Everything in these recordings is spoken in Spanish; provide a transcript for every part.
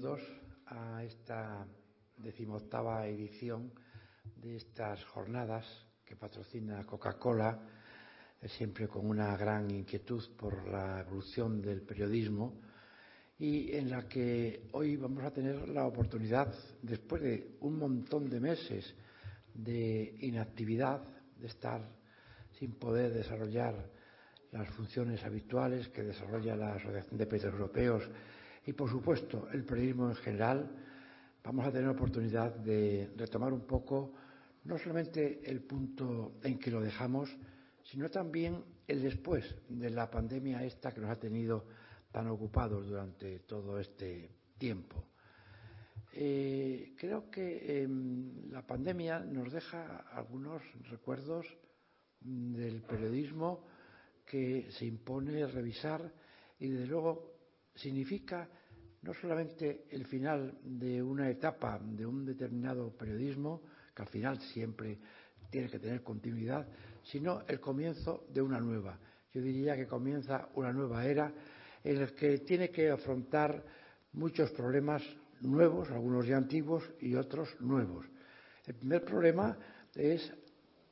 bienvenidos a esta decimoctava edición de estas jornadas que patrocina Coca-Cola, siempre con una gran inquietud por la evolución del periodismo y en la que hoy vamos a tener la oportunidad, después de un montón de meses de inactividad, de estar sin poder desarrollar las funciones habituales que desarrolla la Asociación de Países Europeos y, por supuesto, el periodismo en general, vamos a tener oportunidad de retomar un poco no solamente el punto en que lo dejamos, sino también el después de la pandemia esta que nos ha tenido tan ocupados durante todo este tiempo. Eh, creo que eh, la pandemia nos deja algunos recuerdos del periodismo que se impone revisar y, desde luego, significa no solamente el final de una etapa de un determinado periodismo, que al final siempre tiene que tener continuidad, sino el comienzo de una nueva. Yo diría que comienza una nueva era en la que tiene que afrontar muchos problemas nuevos, algunos ya antiguos y otros nuevos. El primer problema es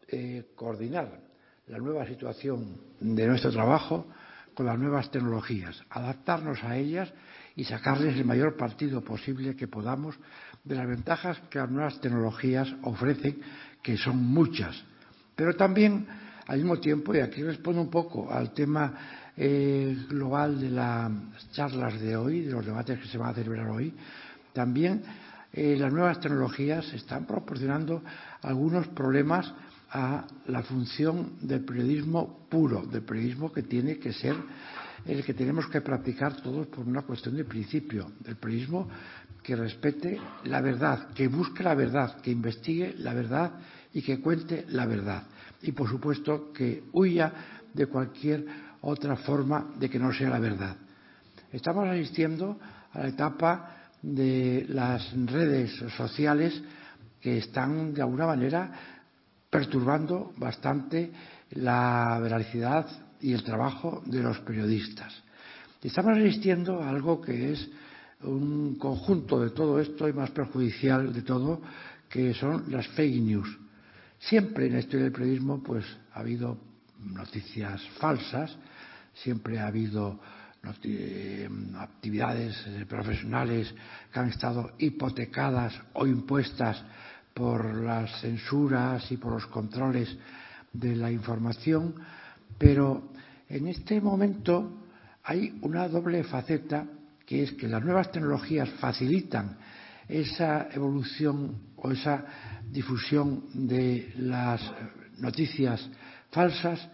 eh, coordinar la nueva situación de nuestro trabajo con las nuevas tecnologías, adaptarnos a ellas y sacarles el mayor partido posible que podamos de las ventajas que las nuevas tecnologías ofrecen, que son muchas. Pero también, al mismo tiempo, y aquí respondo un poco al tema eh, global de las charlas de hoy, de los debates que se van a celebrar hoy, también eh, las nuevas tecnologías están proporcionando algunos problemas a la función del periodismo puro, del periodismo que tiene que ser el que tenemos que practicar todos por una cuestión de principio, del periodismo que respete la verdad, que busque la verdad, que investigue la verdad y que cuente la verdad. Y, por supuesto, que huya de cualquier otra forma de que no sea la verdad. Estamos asistiendo a la etapa de las redes sociales que están, de alguna manera, perturbando bastante la veracidad y el trabajo de los periodistas. Estamos asistiendo a algo que es un conjunto de todo esto y más perjudicial de todo, que son las fake news. Siempre en la historia del periodismo pues ha habido noticias falsas, siempre ha habido actividades profesionales que han estado hipotecadas o impuestas por las censuras y por los controles de la información, pero en este momento hay una doble faceta que es que las nuevas tecnologías facilitan esa evolución o esa difusión de las noticias falsas.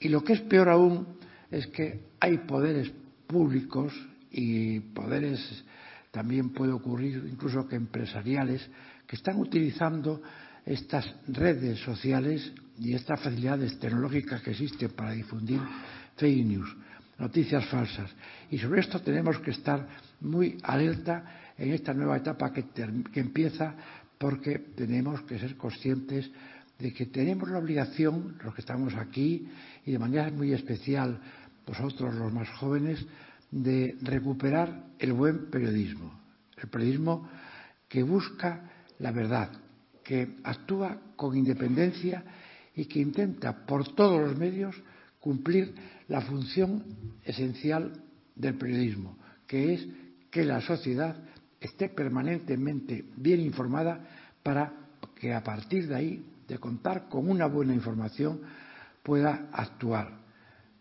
Y lo que es peor aún es que hay poderes públicos y poderes también puede ocurrir incluso que empresariales que están utilizando estas redes sociales y estas facilidades tecnológicas que existen para difundir fake news, noticias falsas. Y sobre esto tenemos que estar muy alerta en esta nueva etapa que, que empieza porque tenemos que ser conscientes de que tenemos la obligación, los que estamos aquí, y de manera muy especial vosotros los más jóvenes, de recuperar el buen periodismo, el periodismo que busca la verdad, que actúa con independencia y que intenta por todos los medios cumplir la función esencial del periodismo, que es que la sociedad esté permanentemente bien informada para que a partir de ahí, de contar con una buena información, pueda actuar.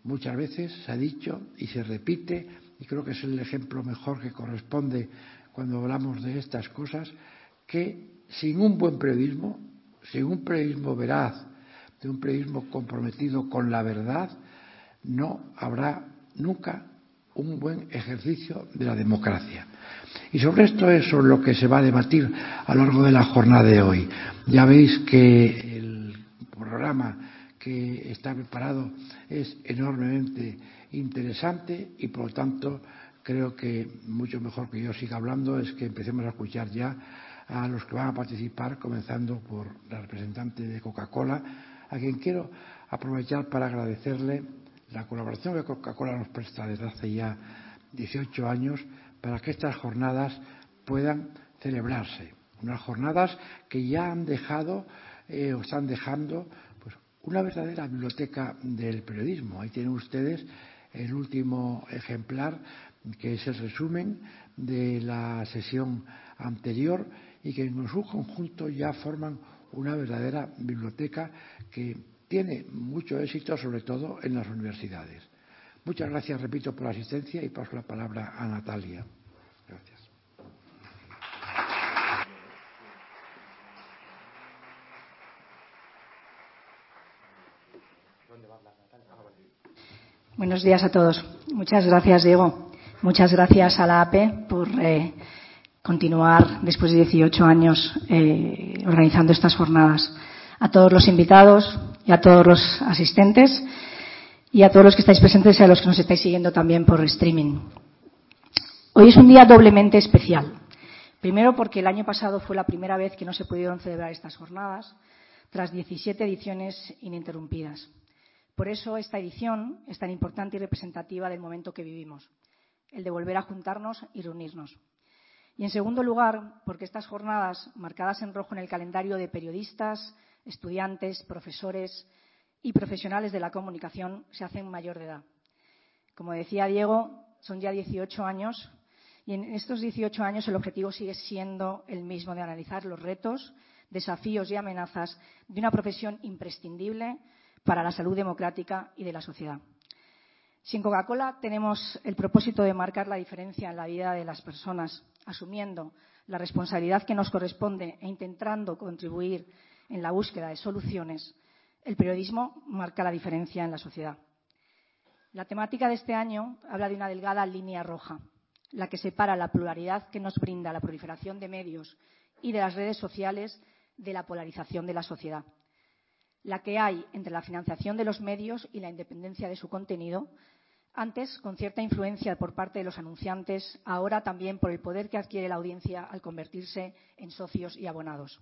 Muchas veces se ha dicho y se repite, y creo que es el ejemplo mejor que corresponde cuando hablamos de estas cosas, que sin un buen periodismo, sin un periodismo veraz, de un periodismo comprometido con la verdad, no habrá nunca un buen ejercicio de la democracia. Y sobre esto es sobre lo que se va a debatir a lo largo de la jornada de hoy. Ya veis que el programa que está preparado es enormemente interesante y, por lo tanto, creo que mucho mejor que yo siga hablando es que empecemos a escuchar ya a los que van a participar, comenzando por la representante de Coca-Cola, a quien quiero aprovechar para agradecerle la colaboración que Coca-Cola nos presta desde hace ya 18 años para que estas jornadas puedan celebrarse. Unas jornadas que ya han dejado eh, o están dejando pues, una verdadera biblioteca del periodismo. Ahí tienen ustedes el último ejemplar, que es el resumen de la sesión anterior y que en su conjunto ya forman una verdadera biblioteca que tiene mucho éxito, sobre todo en las universidades. Muchas gracias, repito, por la asistencia y paso la palabra a Natalia. Gracias. Buenos días a todos. Muchas gracias, Diego. Muchas gracias a la APE por eh, continuar después de 18 años eh, organizando estas jornadas. A todos los invitados y a todos los asistentes y a todos los que estáis presentes y a los que nos estáis siguiendo también por streaming. Hoy es un día doblemente especial. Primero porque el año pasado fue la primera vez que no se pudieron celebrar estas jornadas, tras 17 ediciones ininterrumpidas. Por eso esta edición es tan importante y representativa del momento que vivimos, el de volver a juntarnos y reunirnos. Y en segundo lugar, porque estas jornadas, marcadas en rojo en el calendario de periodistas, estudiantes, profesores y profesionales de la comunicación, se hacen mayor de edad. Como decía Diego, son ya 18 años y en estos 18 años el objetivo sigue siendo el mismo de analizar los retos, desafíos y amenazas de una profesión imprescindible para la salud democrática y de la sociedad. Sin Coca-Cola tenemos el propósito de marcar la diferencia en la vida de las personas, asumiendo la responsabilidad que nos corresponde e intentando contribuir en la búsqueda de soluciones. El periodismo marca la diferencia en la sociedad. La temática de este año habla de una delgada línea roja, la que separa la pluralidad que nos brinda la proliferación de medios y de las redes sociales de la polarización de la sociedad la que hay entre la financiación de los medios y la independencia de su contenido, antes con cierta influencia por parte de los anunciantes, ahora también por el poder que adquiere la audiencia al convertirse en socios y abonados.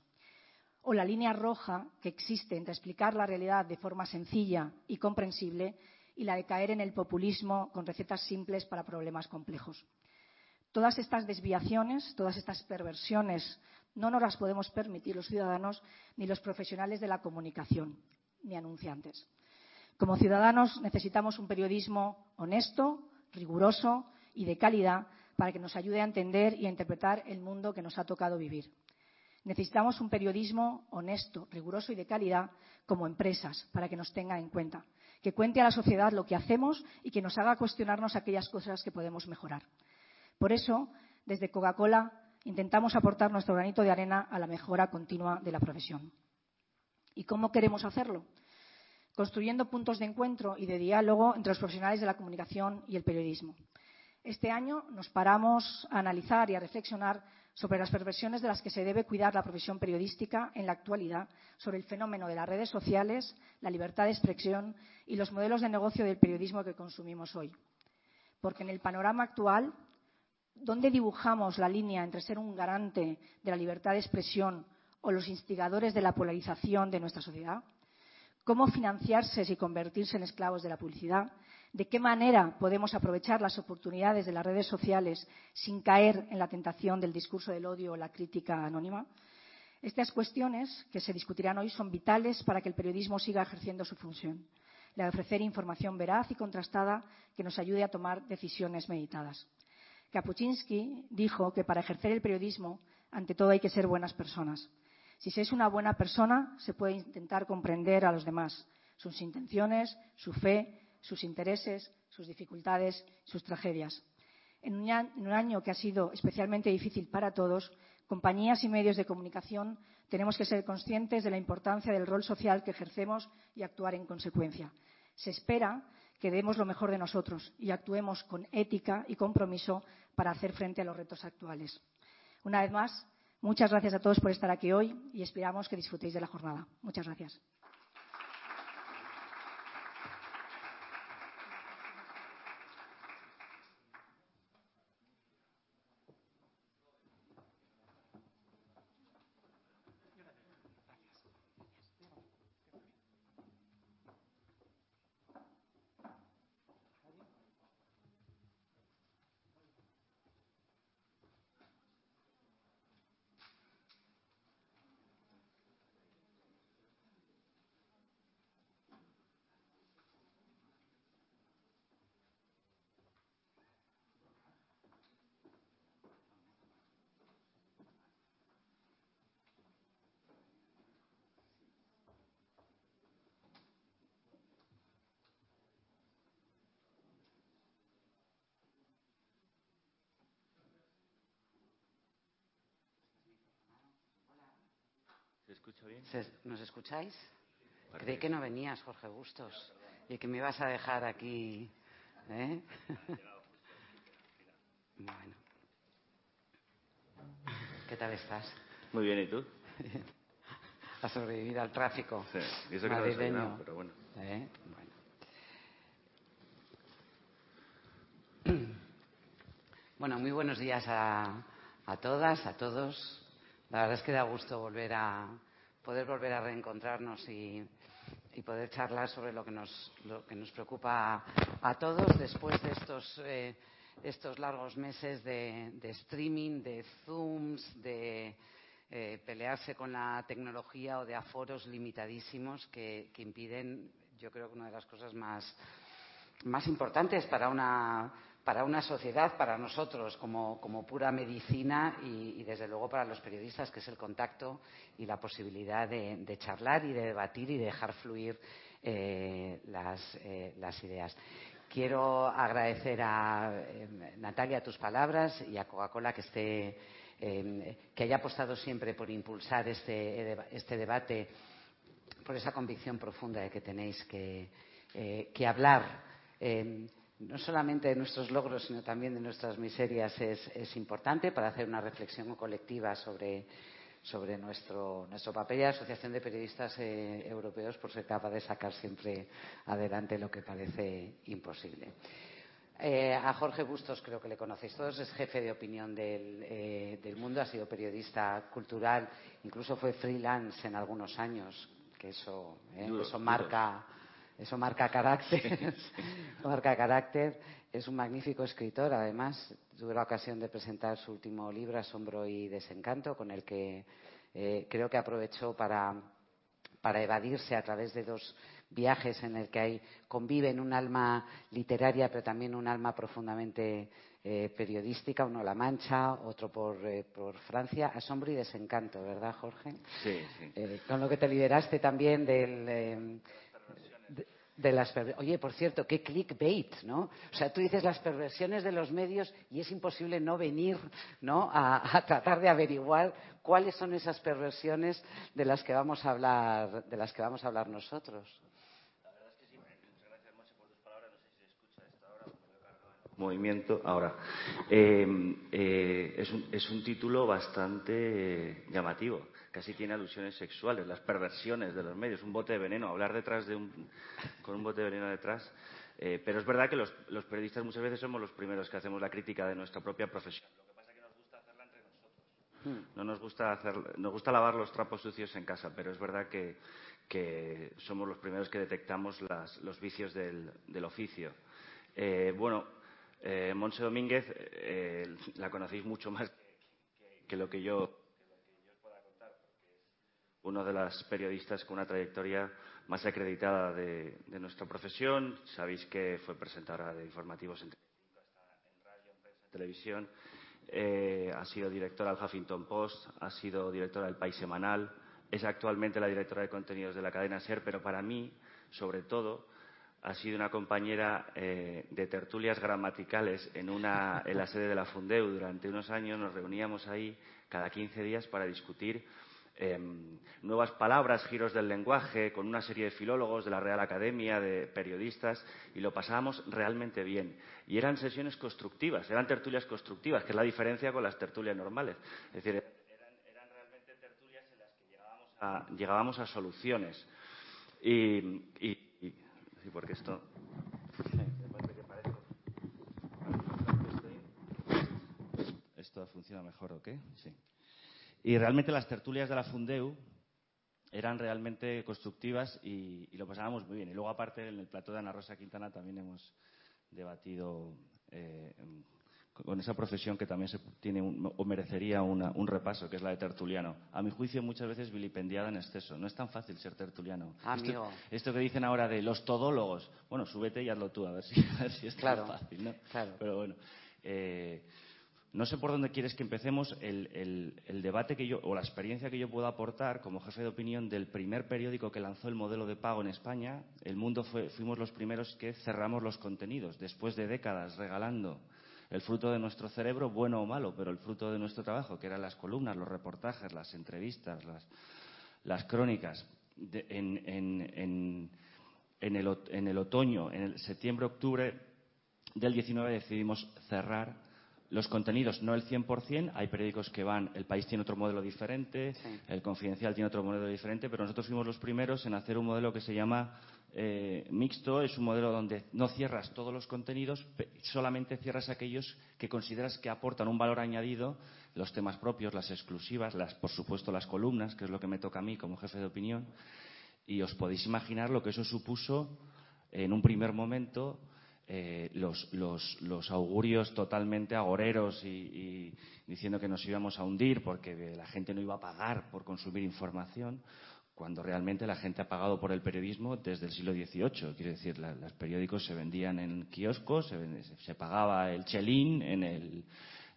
O la línea roja que existe entre explicar la realidad de forma sencilla y comprensible y la de caer en el populismo con recetas simples para problemas complejos. Todas estas desviaciones, todas estas perversiones no nos las podemos permitir los ciudadanos ni los profesionales de la comunicación, ni anunciantes. Como ciudadanos necesitamos un periodismo honesto, riguroso y de calidad para que nos ayude a entender y a interpretar el mundo que nos ha tocado vivir. Necesitamos un periodismo honesto, riguroso y de calidad como empresas para que nos tenga en cuenta, que cuente a la sociedad lo que hacemos y que nos haga cuestionarnos aquellas cosas que podemos mejorar. Por eso, desde Coca-Cola intentamos aportar nuestro granito de arena a la mejora continua de la profesión. ¿Y cómo queremos hacerlo? Construyendo puntos de encuentro y de diálogo entre los profesionales de la comunicación y el periodismo. Este año nos paramos a analizar y a reflexionar sobre las perversiones de las que se debe cuidar la profesión periodística en la actualidad, sobre el fenómeno de las redes sociales, la libertad de expresión y los modelos de negocio del periodismo que consumimos hoy. Porque en el panorama actual ¿Dónde dibujamos la línea entre ser un garante de la libertad de expresión o los instigadores de la polarización de nuestra sociedad? ¿Cómo financiarse y convertirse en esclavos de la publicidad? ¿De qué manera podemos aprovechar las oportunidades de las redes sociales sin caer en la tentación del discurso del odio o la crítica anónima? Estas cuestiones que se discutirán hoy son vitales para que el periodismo siga ejerciendo su función, la de ofrecer información veraz y contrastada que nos ayude a tomar decisiones meditadas. Kapuczynski dijo que para ejercer el periodismo, ante todo hay que ser buenas personas. Si se es una buena persona, se puede intentar comprender a los demás, sus intenciones, su fe, sus intereses, sus dificultades, sus tragedias. En un, año que ha sido especialmente difícil para todos, compañías y medios de comunicación tenemos que ser conscientes de la importancia del rol social que ejercemos y actuar en consecuencia. Se espera que demos lo mejor de nosotros y actuemos con ética y compromiso para hacer frente a los retos actuales. Una vez más, muchas gracias a todos por estar aquí hoy y esperamos que disfrutéis de la jornada. Muchas gracias. Bien? ¿Nos escucháis? Creí que no venías, Jorge Bustos, y que me ibas a dejar aquí. ¿eh? bueno. ¿Qué tal estás? Muy bien, ¿y tú? a sobrevivir al tráfico sí, y eso madrileño. pero bueno. ¿Eh? bueno. Bueno, muy buenos días a, a todas, a todos. La verdad es que da gusto volver a poder volver a reencontrarnos y, y poder charlar sobre lo que nos, lo que nos preocupa a, todos después de estos, eh, estos largos meses de, de streaming, de Zooms, de eh, pelearse con la tecnología o de aforos limitadísimos que, que impiden, yo creo que una de las cosas más, más importantes para una para una sociedad, para nosotros como, como pura medicina y, desde luego para los periodistas, que es el contacto y la posibilidad de, charlar y de debatir y de dejar fluir eh, las, eh, las, ideas. Quiero agradecer a eh, Natalia tus palabras y a Coca-Cola que esté que haya apostado siempre por impulsar este, este debate, por esa convicción profunda de que tenéis que, que hablar no solamente de nuestros logros, sino también de nuestras miserias es, es importante para hacer una reflexión colectiva sobre, sobre nuestro, nuestro papel y la Asociación de Periodistas eh, Europeos por ser capaz de sacar siempre adelante lo que parece imposible. Eh, a Jorge Bustos creo que le conocéis todos, es jefe de opinión del, eh, del mundo, ha sido periodista cultural, incluso fue freelance en algunos años, que eso, duro, eso marca. Duro eso marca carácter, marca carácter. Es un magnífico escritor, además. Tuve la ocasión de presentar su último libro, Asombro y Desencanto, con el que eh, creo que aprovechó para, para evadirse a través de dos viajes en el que hay, conviven un alma literaria, pero también un alma profundamente eh, periodística, uno La Mancha, otro por, eh, por, Francia, asombro y desencanto, ¿verdad, Jorge? Sí, sí. Eh, con lo que te liberaste también del de, las Oye, por cierto, qué clickbait, ¿no? O sea, tú dices las perversiones de los medios y es imposible no venir, ¿no? A, tratar de averiguar cuáles son esas perversiones de las que vamos a hablar, de las que vamos a hablar nosotros. La verdad es que sí, muchas gracias, por tus palabras. No sé si escucha cargado el movimiento. Ahora, eh, eh, es, un, es un título bastante llamativo casi tiene alusiones sexuales, las perversiones de los medios, un bote de veneno, hablar detrás de un, con un bote de veneno detrás. Eh, pero es verdad que los, los, periodistas muchas veces somos los primeros que hacemos la crítica de nuestra propia profesión. Lo que pasa es que nos gusta hacerla entre nosotros. Hmm. No nos gusta, hacer, nos gusta lavar los trapos sucios en casa, pero es verdad que, que somos los primeros que detectamos las, los vicios del, del oficio. Eh, bueno, eh, Monse Domínguez eh, la conocéis mucho más que, que, que lo que yo uno de las periodistas con una trayectoria más acreditada de, nuestra profesión. Sabéis que fue presentadora de informativos en, radio, televisión. Eh, ha sido directora del Huffington Post, ha sido directora del País Semanal, es actualmente la directora de contenidos de la cadena SER, pero para mí, sobre todo, ha sido una compañera eh, de tertulias gramaticales en, una, en la sede de la Fundeu. Durante unos años nos reuníamos ahí cada 15 días para discutir eh, nuevas palabras, giros del lenguaje, con una serie de filólogos de la Real Academia, de periodistas, y lo pasábamos realmente bien. Y eran sesiones constructivas, eran tertulias constructivas, que es la diferencia con las tertulias normales. Es decir, eran, eran realmente tertulias en las que llegábamos a, llegábamos a soluciones. Y, y, y porque esto. ¿Esto funciona mejor o qué? Sí. Y realmente las tertulias de la Fundeu eran realmente constructivas y, y, lo pasábamos muy bien. Y luego, aparte, en el plató de Ana Rosa Quintana también hemos debatido eh, con esa profesión que también se tiene un, o merecería una, un repaso, que es la de tertuliano. A mi juicio, muchas veces vilipendiada en exceso. No es tan fácil ser tertuliano. Amigo. Esto, esto que dicen ahora de los todólogos, bueno, súbete y hazlo tú, a ver si, a ver si es claro, tan fácil, ¿no? Claro. Pero bueno. Eh, no sé por dónde quieres que empecemos el, el, el, debate que yo, o la experiencia que yo puedo aportar como jefe de opinión del primer periódico que lanzó el modelo de pago en España. El Mundo fue, fuimos los primeros que cerramos los contenidos, después de décadas regalando el fruto de nuestro cerebro, bueno o malo, pero el fruto de nuestro trabajo, que eran las columnas, los reportajes, las entrevistas, las, las crónicas en, el, en el otoño, en el septiembre-octubre del 19 decidimos cerrar los contenidos, no el 100%, hay periódicos que van, El País tiene otro modelo diferente, El Confidencial tiene otro modelo diferente, pero nosotros fuimos los primeros en hacer un modelo que se llama eh, mixto, es un modelo donde no cierras todos los contenidos, solamente cierras aquellos que consideras que aportan un valor añadido, los temas propios, las exclusivas, las, por supuesto las columnas, que es lo que me toca a mí como jefe de opinión, y os podéis imaginar lo que eso supuso en un primer momento eh, los, augurios totalmente agoreros y, diciendo que nos íbamos a hundir porque la gente no iba a pagar por consumir información, cuando realmente la gente ha pagado por el periodismo desde el siglo XVIII. Quiero decir, los periódicos se vendían en kioscos, se, pagaba el chelín en el,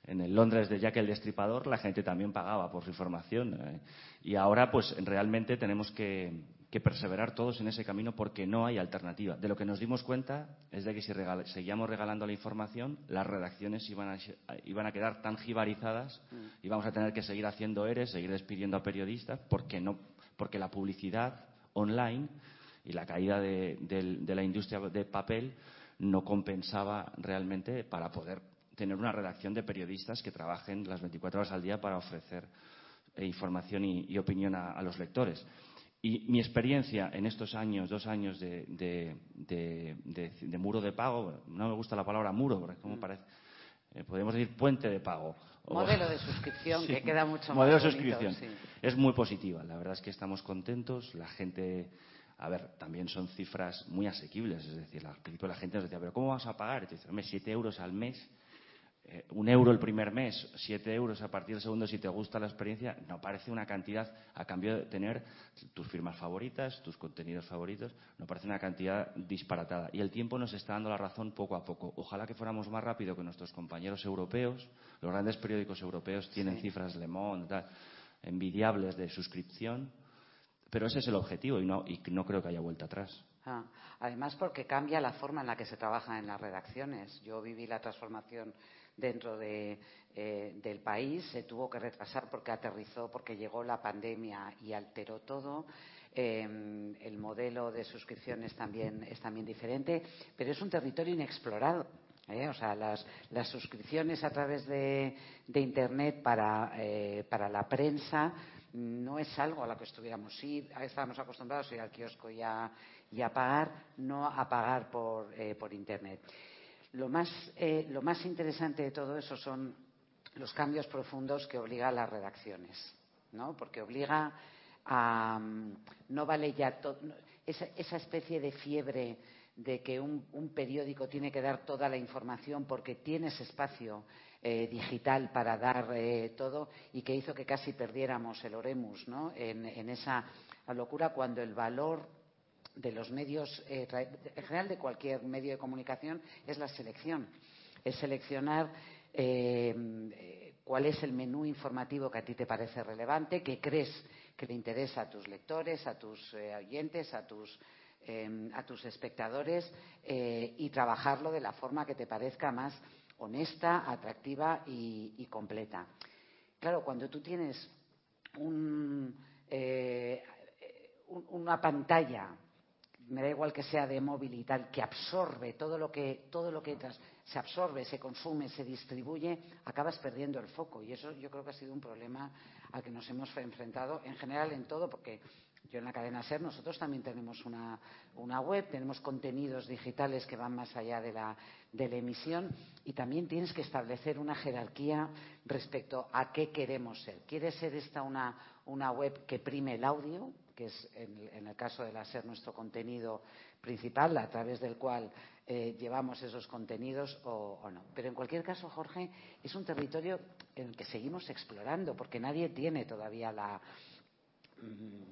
en el Londres de Jack el Destripador, la gente también pagaba por su información. Eh. y ahora, pues realmente tenemos que, que perseverar todos en ese camino porque no hay alternativa. De lo que nos dimos cuenta es de que si seguíamos regalando la información, las redacciones iban a, quedar tan jibarizadas y vamos a tener que seguir haciendo ERES, seguir despidiendo a periodistas, porque, no, porque la publicidad online y la caída de, de la industria de papel no compensaba realmente para poder tener una redacción de periodistas que trabajen las 24 horas al día para ofrecer eh, información y, opinión a los lectores. Y mi experiencia en estos años, dos años de, muro de pago, no me gusta la palabra muro, porque como mm. parece, eh, podemos decir puente de pago. Modelo de suscripción, que queda mucho más Modelo de suscripción. Es muy positiva. La verdad es que estamos contentos. La gente, a ver, también son cifras muy asequibles. Es decir, al principio la gente nos decía, pero ¿cómo vamos a pagar? Y te dice, hombre, siete euros al mes eh, un euro el primer mes, siete euros a partir del segundo si te gusta la experiencia, no parece una cantidad a cambio de tener tus firmas favoritas, tus contenidos favoritos, no parece una cantidad disparatada. Y el tiempo nos está dando la razón poco a poco. Ojalá que fuéramos más rápido que nuestros compañeros europeos. Los grandes periódicos europeos tienen cifras Le Monde, envidiables de suscripción, pero ese es el objetivo y no, y no creo que haya vuelta atrás. Ah, además, porque cambia la forma en la que se trabaja en las redacciones. Yo viví la transformación dentro de, eh, del país. Se tuvo que retrasar porque aterrizó, porque llegó la pandemia y alteró todo. Em, el modelo de suscripciones también es también diferente, pero es un territorio inexplorado. ¿eh? O sea, las, las, suscripciones a través de, Internet para, eh, para, la prensa no es algo a lo que estuviéramos. Sí, estábamos acostumbrados a ir al kiosco y a, y a pagar, no a pagar por, por Internet. Lo más, eh, lo más interesante de todo eso son los cambios profundos que obliga a las redacciones, ¿no? Porque obliga a no vale ya esa, esa, especie de fiebre de que un, periódico tiene que dar toda la información porque tienes espacio eh, digital para dar eh, todo y que hizo que casi perdiéramos el oremus ¿no? en esa locura cuando el valor de los medios, eh, en general de cualquier medio de comunicación, es la selección. Es seleccionar eh, cuál es el menú informativo que a ti te parece relevante, que crees que le interesa a tus lectores, a tus eh, oyentes, a tus, a tus espectadores y trabajarlo de la forma que te parezca más honesta, atractiva y, completa. Claro, cuando tú tienes un, una pantalla me da igual que sea de móvil y tal, que absorbe todo lo que, todo lo que se absorbe, se consume, se distribuye, acabas perdiendo el foco. Y eso yo creo que ha sido un problema al que nos hemos enfrentado en general en todo, porque yo en la cadena SER nosotros también tenemos una, web, tenemos contenidos digitales que van más allá de la, de la emisión y también tienes que establecer una jerarquía respecto a qué queremos ser. ¿Quiere ser esta una web que prime el audio? Que es en, el caso de la SER nuestro contenido principal, a través del cual eh, llevamos esos contenidos o, no. Pero en cualquier caso, Jorge, es un territorio en el que seguimos explorando, porque nadie tiene todavía la, mm,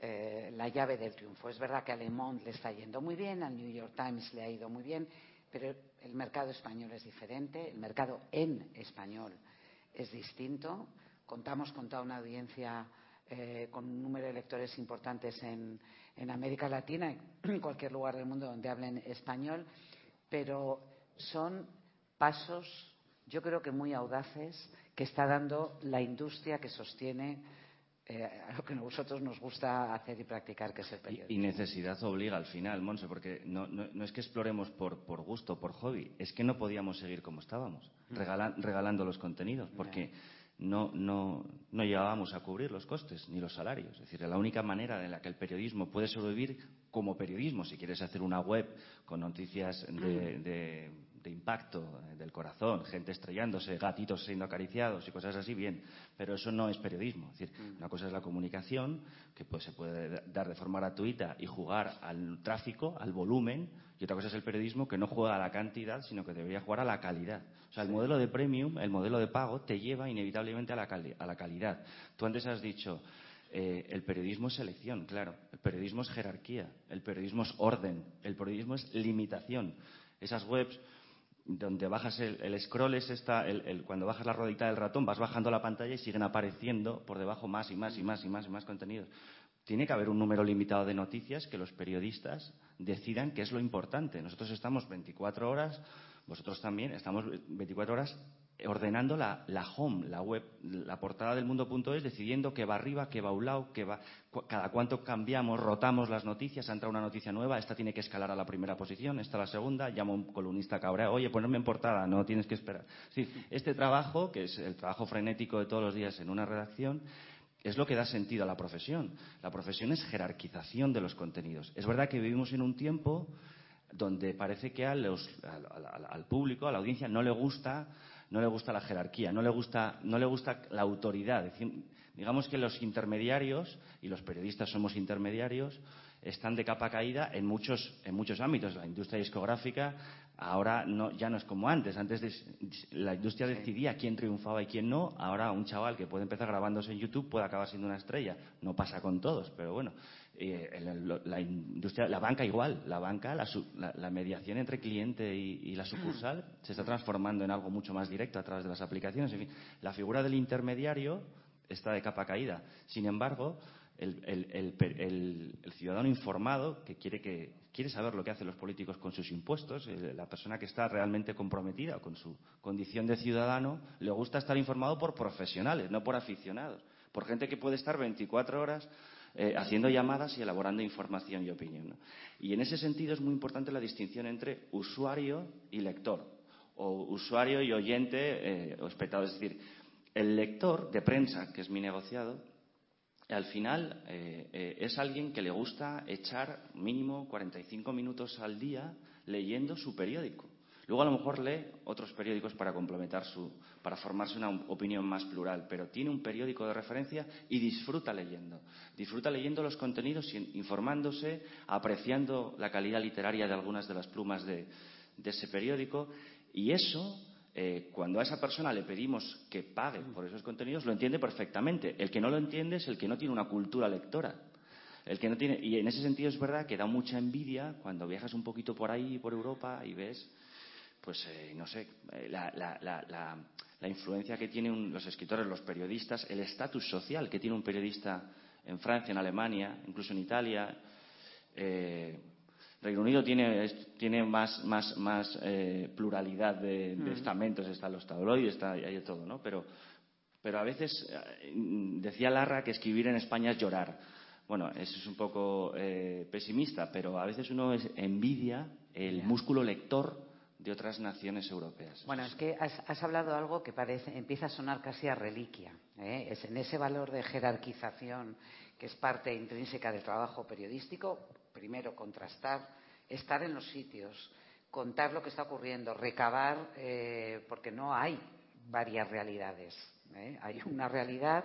eh, la llave del triunfo. Es verdad que a Le Monde le está yendo muy bien, al New York Times le ha ido muy bien, pero el mercado español es diferente, el mercado en español es distinto. Contamos con toda una audiencia eh, con un número de lectores importantes en, América Latina, en cualquier lugar del mundo donde hablen español, pero son pasos, yo creo que muy audaces, que está dando la industria que sostiene eh, a lo que a nosotros nos gusta hacer y practicar, que es el periodismo. Y, necesidad obliga al final, Monse, porque no, es que exploremos por, por, gusto, por hobby, es que no podíamos seguir como estábamos, mm. regalando los contenidos, porque no, no, no llegábamos a cubrir los costes ni los salarios. Es decir, la única manera en la que el periodismo puede sobrevivir como periodismo, si quieres hacer una web con noticias de de impacto eh, del corazón, gente estrellándose, gatitos siendo acariciados y cosas así, bien, pero eso no es periodismo. Es decir, mm. una cosa es la comunicación, que pues, se puede dar de forma gratuita y jugar al tráfico, al volumen, y otra cosa es el periodismo que no juega a la cantidad, sino que debería jugar a la calidad. O sea, el modelo de premium, el modelo de pago, te lleva inevitablemente a la, a la calidad. Tú antes has dicho, eh, el periodismo es selección, claro. El periodismo es jerarquía. El periodismo es orden. El periodismo es limitación. Esas webs donde bajas el, scroll es esta, el, cuando bajas la rodita del ratón vas bajando la pantalla y siguen apareciendo por debajo más y más y más y más y más contenidos. Tiene que haber un número limitado de noticias que los periodistas decidan qué es lo importante. Nosotros estamos 24 horas, vosotros también, estamos 24 horas ordenando la, home, la web, la portada del mundo.es, decidiendo qué va arriba, qué va a un lado, qué va, cada cuánto cambiamos, rotamos las noticias, ha entrado una noticia nueva, esta tiene que escalar a la primera posición, esta a la segunda, llamo a un columnista cabrea, oye, ponerme en portada, no tienes que esperar. este trabajo, que es el trabajo frenético de todos los días en una redacción, es lo que da sentido a la profesión. La profesión es jerarquización de los contenidos. Es verdad que vivimos en un tiempo donde parece que al, al público, a la audiencia, no le gusta no le gusta la jerarquía, no le gusta, no le gusta la autoridad. digamos que los intermediarios, y los periodistas somos intermediarios, están de capa caída en muchos, en muchos ámbitos. La industria discográfica ahora no, ya no es como antes. Antes la industria decidía quién triunfaba y quién no. Ahora un chaval que puede empezar grabándose en YouTube puede acabar siendo una estrella. No pasa con todos, pero bueno. Eh, la, industria, la banca igual, la banca, la, mediación entre cliente y, la sucursal se está transformando en algo mucho más directo a través de las aplicaciones. En fin, la figura del intermediario está de capa caída. Sin embargo, el, ciudadano informado que quiere, que quiere saber lo que hacen los políticos con sus impuestos, la persona que está realmente comprometida con su condición de ciudadano, le gusta estar informado por profesionales, no por aficionados, por gente que puede estar 24 horas eh, haciendo llamadas y elaborando información y opinión. Y en ese sentido es muy importante la distinción entre usuario y lector, o usuario y oyente eh, o espectador. Es decir, el lector de prensa, que es mi negociado, al final eh, es alguien que le gusta echar mínimo 45 minutos al día leyendo su periódico. Luego a lo mejor lee otros periódicos para complementar su, para formarse una opinión más plural, pero tiene un periódico de referencia y disfruta leyendo. Disfruta leyendo los contenidos, informándose, apreciando la calidad literaria de algunas de las plumas de, ese periódico. Y eso, eh, cuando a esa persona le pedimos que pague por esos contenidos, lo entiende perfectamente. El que no lo entiende es el que no tiene una cultura lectora. El que no tiene, y en ese sentido es verdad que da mucha envidia cuando viajas un poquito por ahí, por Europa, y ves pues eh, no sé, eh, la, influencia que tienen los escritores, los periodistas, el estatus social que tiene un periodista en Francia, en Alemania, incluso en Italia. Eh, Reino Unido tiene, tiene más, más, más eh, pluralidad de, mm. estamentos, están los tabloides, está, hay de todo, ¿no? Pero, pero a veces, decía Larra que escribir en España es llorar. Bueno, eso es un poco pesimista, pero a veces uno envidia el músculo lector de otras naciones europeas. Bueno, es que has, hablado algo que parece, empieza a sonar casi a reliquia. ¿eh? Es en ese valor de jerarquización que es parte intrínseca del trabajo periodístico, primero contrastar, estar en los sitios, contar lo que está ocurriendo, recabar, eh, porque no hay varias realidades. ¿eh? Hay una realidad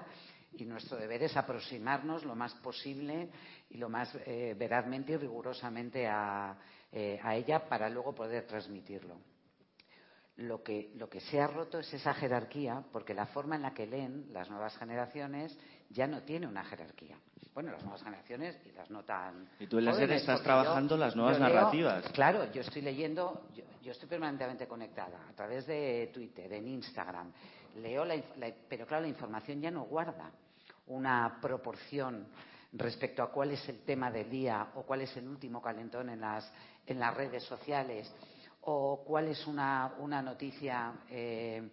y nuestro deber es aproximarnos lo más posible y lo más verazmente y rigurosamente a eh, a ella para luego poder transmitirlo. Lo que, lo que se ha roto es esa jerarquía, porque la forma en la que leen las nuevas generaciones ya no tiene una jerarquía. Bueno, las nuevas generaciones y las no tan. Y tú en la serie estás trabajando las nuevas narrativas. claro, yo estoy leyendo, yo, estoy permanentemente conectada a través de Twitter, en Instagram. Leo, pero claro, la información ya no guarda una proporción respecto a cuál es el tema del día o cuál es el último calentón en las, en las redes sociales o cuál es una, noticia eh,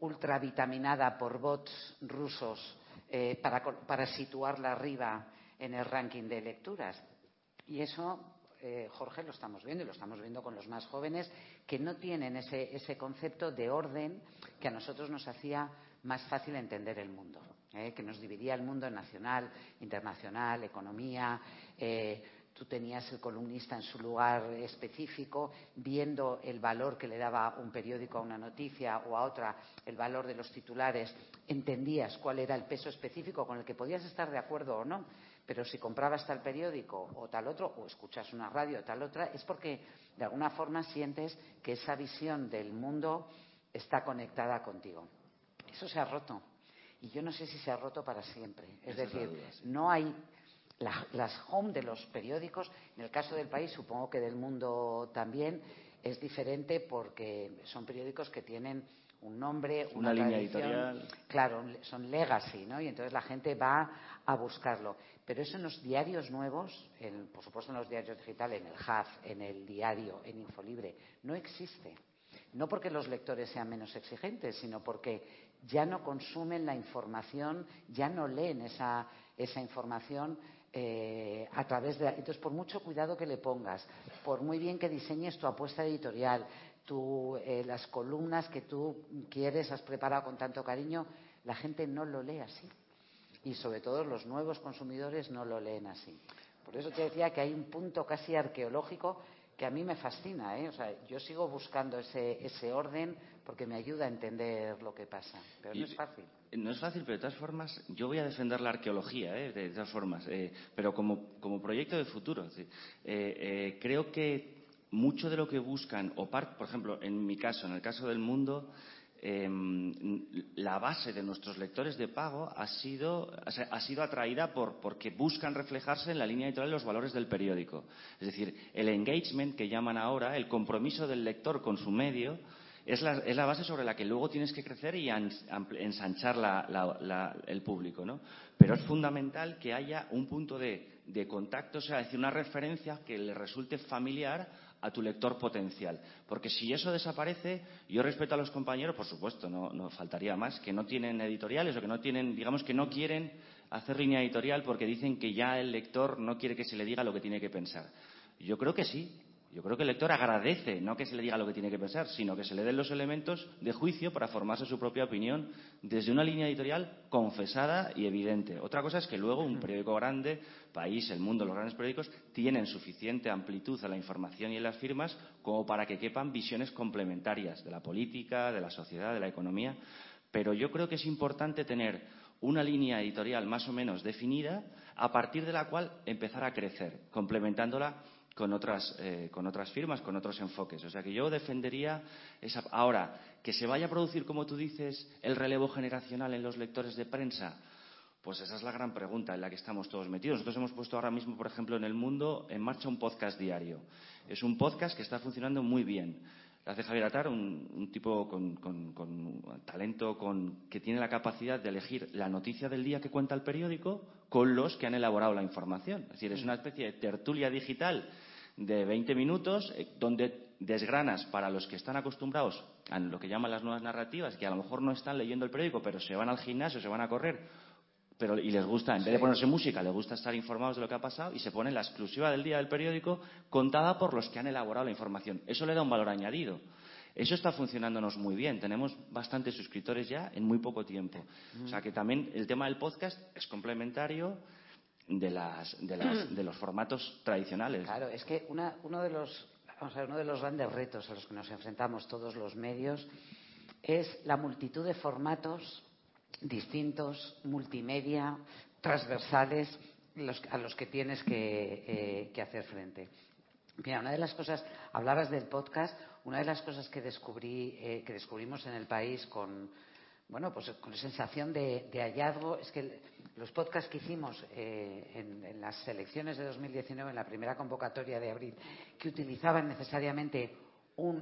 ultravitaminada por bots rusos eh, para, para situarla arriba en el ranking de lecturas. Y eso eh, Jorge, lo estamos viendo y lo estamos viendo con los más jóvenes que no tienen ese, ese concepto de orden que a nosotros nos hacía más fácil entender el mundo, ¿eh? que nos dividía el mundo en nacional, internacional, economía. Tú tenías el columnista en su lugar específico, viendo el valor que le daba un periódico a una noticia o a otra, el valor de los titulares, entendías cuál era el peso específico con el que podías estar de acuerdo o no pero si comprabas tal periódico o tal otro, o escuchas una radio o tal otra, es porque de alguna forma sientes que esa visión del mundo está conectada contigo. Eso se ha roto. Y yo no sé si se ha roto para siempre. Es decir, no hay las home de los periódicos, en el caso del país, supongo que del mundo también, es diferente porque son periódicos que tienen un nombre, una, línea editorial. Claro, son legacy, ¿no? Y entonces la gente va a buscarlo. Pero eso en los diarios nuevos, por supuesto en los diarios digitales, en el HAF, en el diario, en Infolibre, no existe. No porque los lectores sean menos exigentes, sino porque ya no consumen la información, ya no leen esa, esa información eh, a través de. Entonces, por mucho cuidado que le pongas, por muy bien que diseñes tu apuesta editorial, eh, las columnas que tú quieres, has preparado con tanto cariño, la gente no lo lee así. Y sobre todo los nuevos consumidores no lo leen así. Por eso te decía que hay un punto casi arqueológico que a mí me fascina. ¿eh? O sea, yo sigo buscando ese, ese orden porque me ayuda a entender lo que pasa. Pero no es fácil. No es fácil, pero de todas formas, yo voy a defender la arqueología, ¿eh? de todas formas, eh, pero como, como proyecto de futuro. creo que mucho de lo que buscan, o por ejemplo, en mi caso, en el caso del mundo, em, la base de nuestros lectores de pago ha sido, ha sido atraída por, porque buscan reflejarse en la línea editorial los valores del periódico. Es decir, el engagement que llaman ahora, el compromiso del lector con su medio, es la, es la base sobre la que luego tienes que crecer y ensanchar el público. ¿no? Pero es fundamental que haya un punto de, de contacto, o sea, decir, una referencia que le resulte familiar a tu lector potencial. Porque si eso desaparece, yo respeto a los compañeros, por supuesto, no, no faltaría más, que no tienen editoriales o que no tienen, digamos que no quieren hacer línea editorial porque dicen que ya el lector no quiere que se le diga lo que tiene que pensar. Yo creo que sí, yo creo que el lector agradece no que se le diga lo que tiene que pensar, sino que se le den los elementos de juicio para formarse su propia opinión desde una línea editorial confesada y evidente. Otra cosa es que luego un periódico grande, país, el mundo, los grandes periódicos, tienen suficiente amplitud a la información y en las firmas como para que quepan visiones complementarias de la política, de la sociedad, de la economía. Pero yo creo que es importante tener una línea editorial más o menos definida a partir de la cual empezar a crecer, complementándola con otras, eh, con otras firmas, con otros enfoques. O sea que yo defendería esa. Ahora, que se vaya a producir, como tú dices, el relevo generacional en los lectores de prensa. Pues esa es la gran pregunta en la que estamos todos metidos. Nosotros hemos puesto ahora mismo, por ejemplo, en el mundo en marcha un podcast diario. Es un podcast que está funcionando muy bien. Lo hace Javier Atar, un, tipo con, talento, con, que tiene la capacidad de elegir la noticia del día que cuenta el periódico con los que han elaborado la información. Es decir, es una especie de tertulia digital de 20 minutos eh, donde desgranas para los que están acostumbrados a lo que llaman las nuevas narrativas, que a lo mejor no están leyendo el periódico, pero se van al gimnasio, se van a correr, pero, y les gusta, en vez de ponerse música, les gusta estar informados de lo que ha pasado y se pone la exclusiva del día del periódico contada por los que han elaborado la información. Eso le da un valor añadido. Eso está funcionándonos muy bien. Tenemos bastantes suscriptores ya en muy poco tiempo. O sea que también el tema del podcast es complementario de, las, de, las, de los formatos tradicionales. Claro, es que una, uno, de los, vamos a ver, uno de los grandes retos a los que nos enfrentamos todos los medios es la multitud de formatos distintos, multimedia, transversales, los, a los que tienes que, eh, que, hacer frente. Mira, una de las cosas, hablabas del podcast, una de las cosas que descubrí, eh, que descubrimos en el país con, bueno, pues con sensación de, de hallazgo, es que los podcasts que hicimos eh, en, las elecciones de 2019, en la primera convocatoria de abril, que utilizaban necesariamente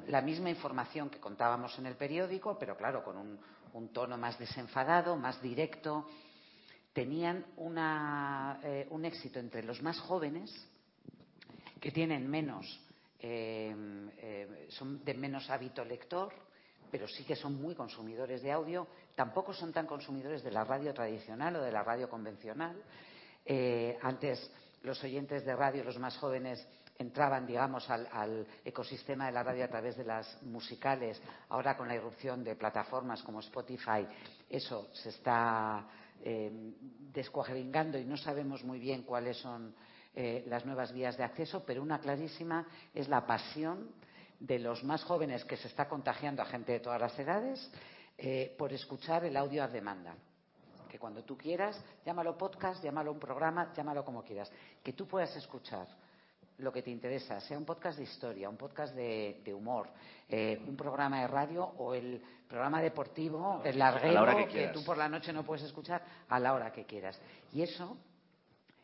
la misma información que contábamos en el periódico, pero claro, con un, tono más desenfadado, más directo, tenían eh, un éxito entre los más jóvenes, que tienen menos, eh, son de menos hábito lector, pero sí que son muy consumidores de audio, tampoco son tan consumidores de la radio tradicional o de la radio convencional. Eh, antes los oyentes de radio, los más jóvenes, entraban, digamos, al, ecosistema de la radio a través de las musicales. Ahora, con la irrupción de plataformas como Spotify, eso se está eh, descuajeringando y no sabemos muy bien cuáles son eh, las nuevas vías de acceso, pero una clarísima es la pasión de los más jóvenes que se está contagiando a gente de todas las edades eh, por escuchar el audio a demanda. Que cuando tú quieras, llámalo podcast, llámalo un programa, llámalo como quieras. Que tú puedas escuchar lo que te interesa, sea un podcast de historia, un podcast de, humor, eh, un programa de radio o el programa deportivo, el larguero que, tú por la noche no puedes escuchar a la hora que quieras. Y eso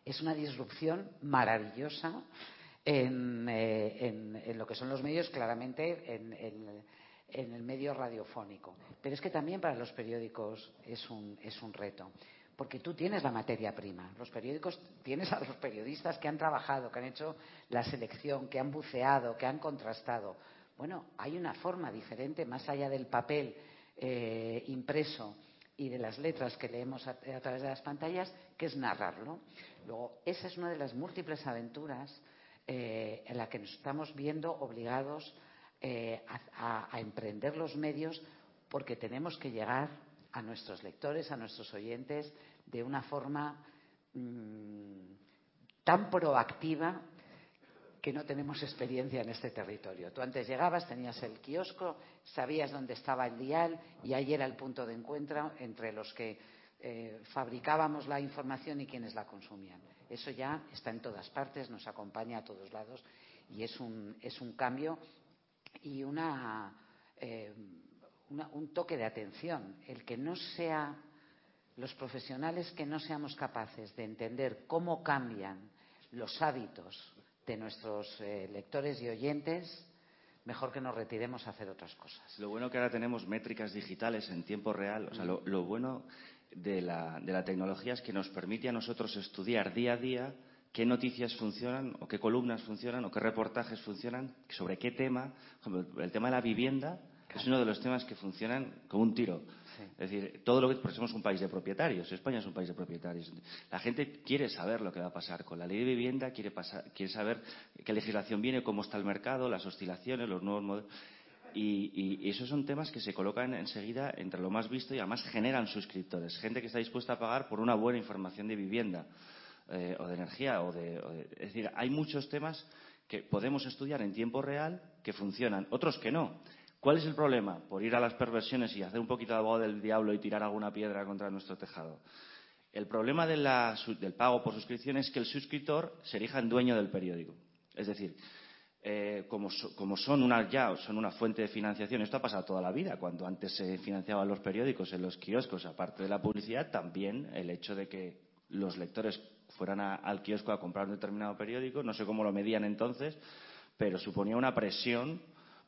es una disrupción maravillosa en, eh, lo que son los medios, claramente en, en, el medio radiofónico. Pero es que también para los periódicos es un, es un reto porque tú tienes la materia prima. Los periódicos, tienes a los periodistas que han trabajado, que han hecho la selección, que han buceado, que han contrastado. Bueno, hay una forma diferente, más allá del papel eh, impreso y de las letras que leemos a, través de las pantallas, que es narrarlo. Luego, esa es una de las múltiples aventuras eh, en la que nos estamos viendo obligados eh, a emprender los medios porque tenemos que llegar a nuestros lectores, a nuestros oyentes, de una forma mm, tan proactiva que no tenemos experiencia en este territorio. Tú antes llegabas, tenías el kiosco, sabías dónde estaba el dial y ahí era el punto de encuentro entre los que eh, fabricábamos la información y quienes la consumían. Eso ya está en todas partes, nos acompaña a todos lados y es un, es un cambio y una, eh, un toque de atención. El que no sea los profesionales que no seamos capaces de entender cómo cambian los hábitos de nuestros eh, lectores y oyentes, mejor que nos retiremos a hacer otras cosas. Lo bueno que ahora tenemos métricas digitales en tiempo real. O sea, lo, bueno de la, de la tecnología es que nos permite a nosotros estudiar día a día qué noticias funcionan o qué columnas funcionan o qué reportajes funcionan, sobre qué tema. Por ejemplo, el tema de la vivienda es uno de los temas que funcionan como un tiro. Es decir, todo lo que porque somos un país de propietarios, España es un país de propietarios. La gente quiere saber lo que va a pasar con la ley de vivienda, quiere, pasar, quiere saber qué legislación viene, cómo está el mercado, las oscilaciones, los nuevos modelos. Y, y, esos son temas que se colocan enseguida entre lo más visto y además generan suscriptores. Gente que está dispuesta a pagar por una buena información de vivienda eh, o de energía. O de, es decir, hay muchos temas que podemos estudiar en tiempo real que funcionan, otros que no. ¿Cuál es el problema? Por ir a las perversiones y hacer un poquito de abogado del diablo y tirar alguna piedra contra nuestro tejado. El problema del pago por suscripción es que el suscriptor se erija en dueño del periódico. Es decir, como, son una, ya son una fuente de financiación, esto ha pasado toda la vida, cuando antes se financiaban los periódicos en los kioscos, aparte de la publicidad, también el hecho de que los lectores fueran al kiosco a comprar un determinado periódico, no sé cómo lo medían entonces, pero suponía una presión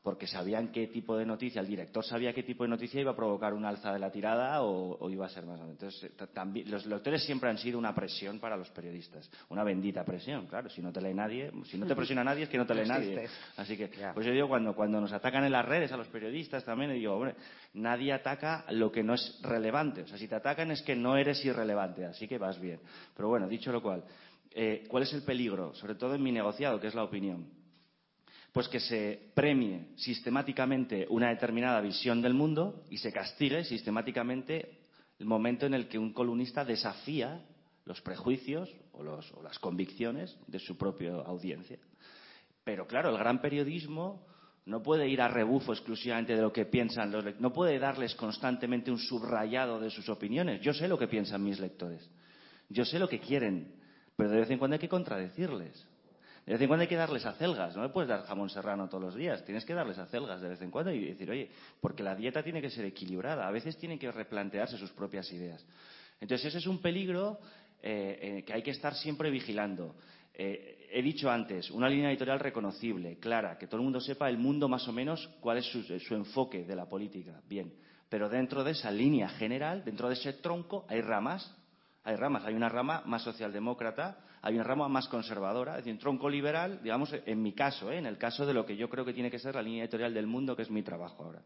porque sabían qué tipo de noticia, el director sabía qué tipo de noticia iba a provocar un alza de la tirada o, iba a ser más. Entonces, eh, también, los lectores siempre han sido una presión para los periodistas, una bendita presión, claro. Si no te lee nadie, si no te presiona nadie es que no te lee nadie. Así que, pues yo digo, cuando, cuando nos atacan en las redes a los periodistas también, digo, hombre, nadie ataca lo que no es relevante. O sea, si te atacan es que no eres irrelevante, así que vas bien. Pero bueno, dicho lo cual, eh, ¿cuál es el peligro? Sobre todo en mi negociado, que es la opinión pues que se premie sistemáticamente una determinada visión del mundo y se castigue sistemáticamente el momento en el que un columnista desafía los prejuicios o, las convicciones de su propia audiencia. Pero claro, el gran periodismo no puede ir a rebufo exclusivamente de lo que piensan los lectores, no puede darles constantemente un subrayado de sus opiniones. Yo sé lo que piensan mis lectores, yo sé lo que quieren, pero de vez en cuando hay que contradecirles. De vez en cuando hay que darles acelgas, no le puedes dar jamón serrano todos los días, tienes que darles acelgas de vez en cuando y decir, oye, porque la dieta tiene que ser equilibrada, a veces tienen que replantearse sus propias ideas. Entonces ese es un peligro eh, eh, que hay que estar siempre vigilando. Eh, he dicho antes, una línea editorial reconocible, clara, que todo el mundo sepa el mundo más o menos cuál es su, su enfoque de la política. Bien, pero dentro de esa línea general, dentro de ese tronco, hay ramas hay ramas, hay una rama más socialdemócrata, hay una rama más conservadora, es decir, un tronco liberal, digamos, en mi caso, ¿eh? en el caso de lo que yo creo que tiene que ser la línea editorial del mundo, que es mi trabajo ahora.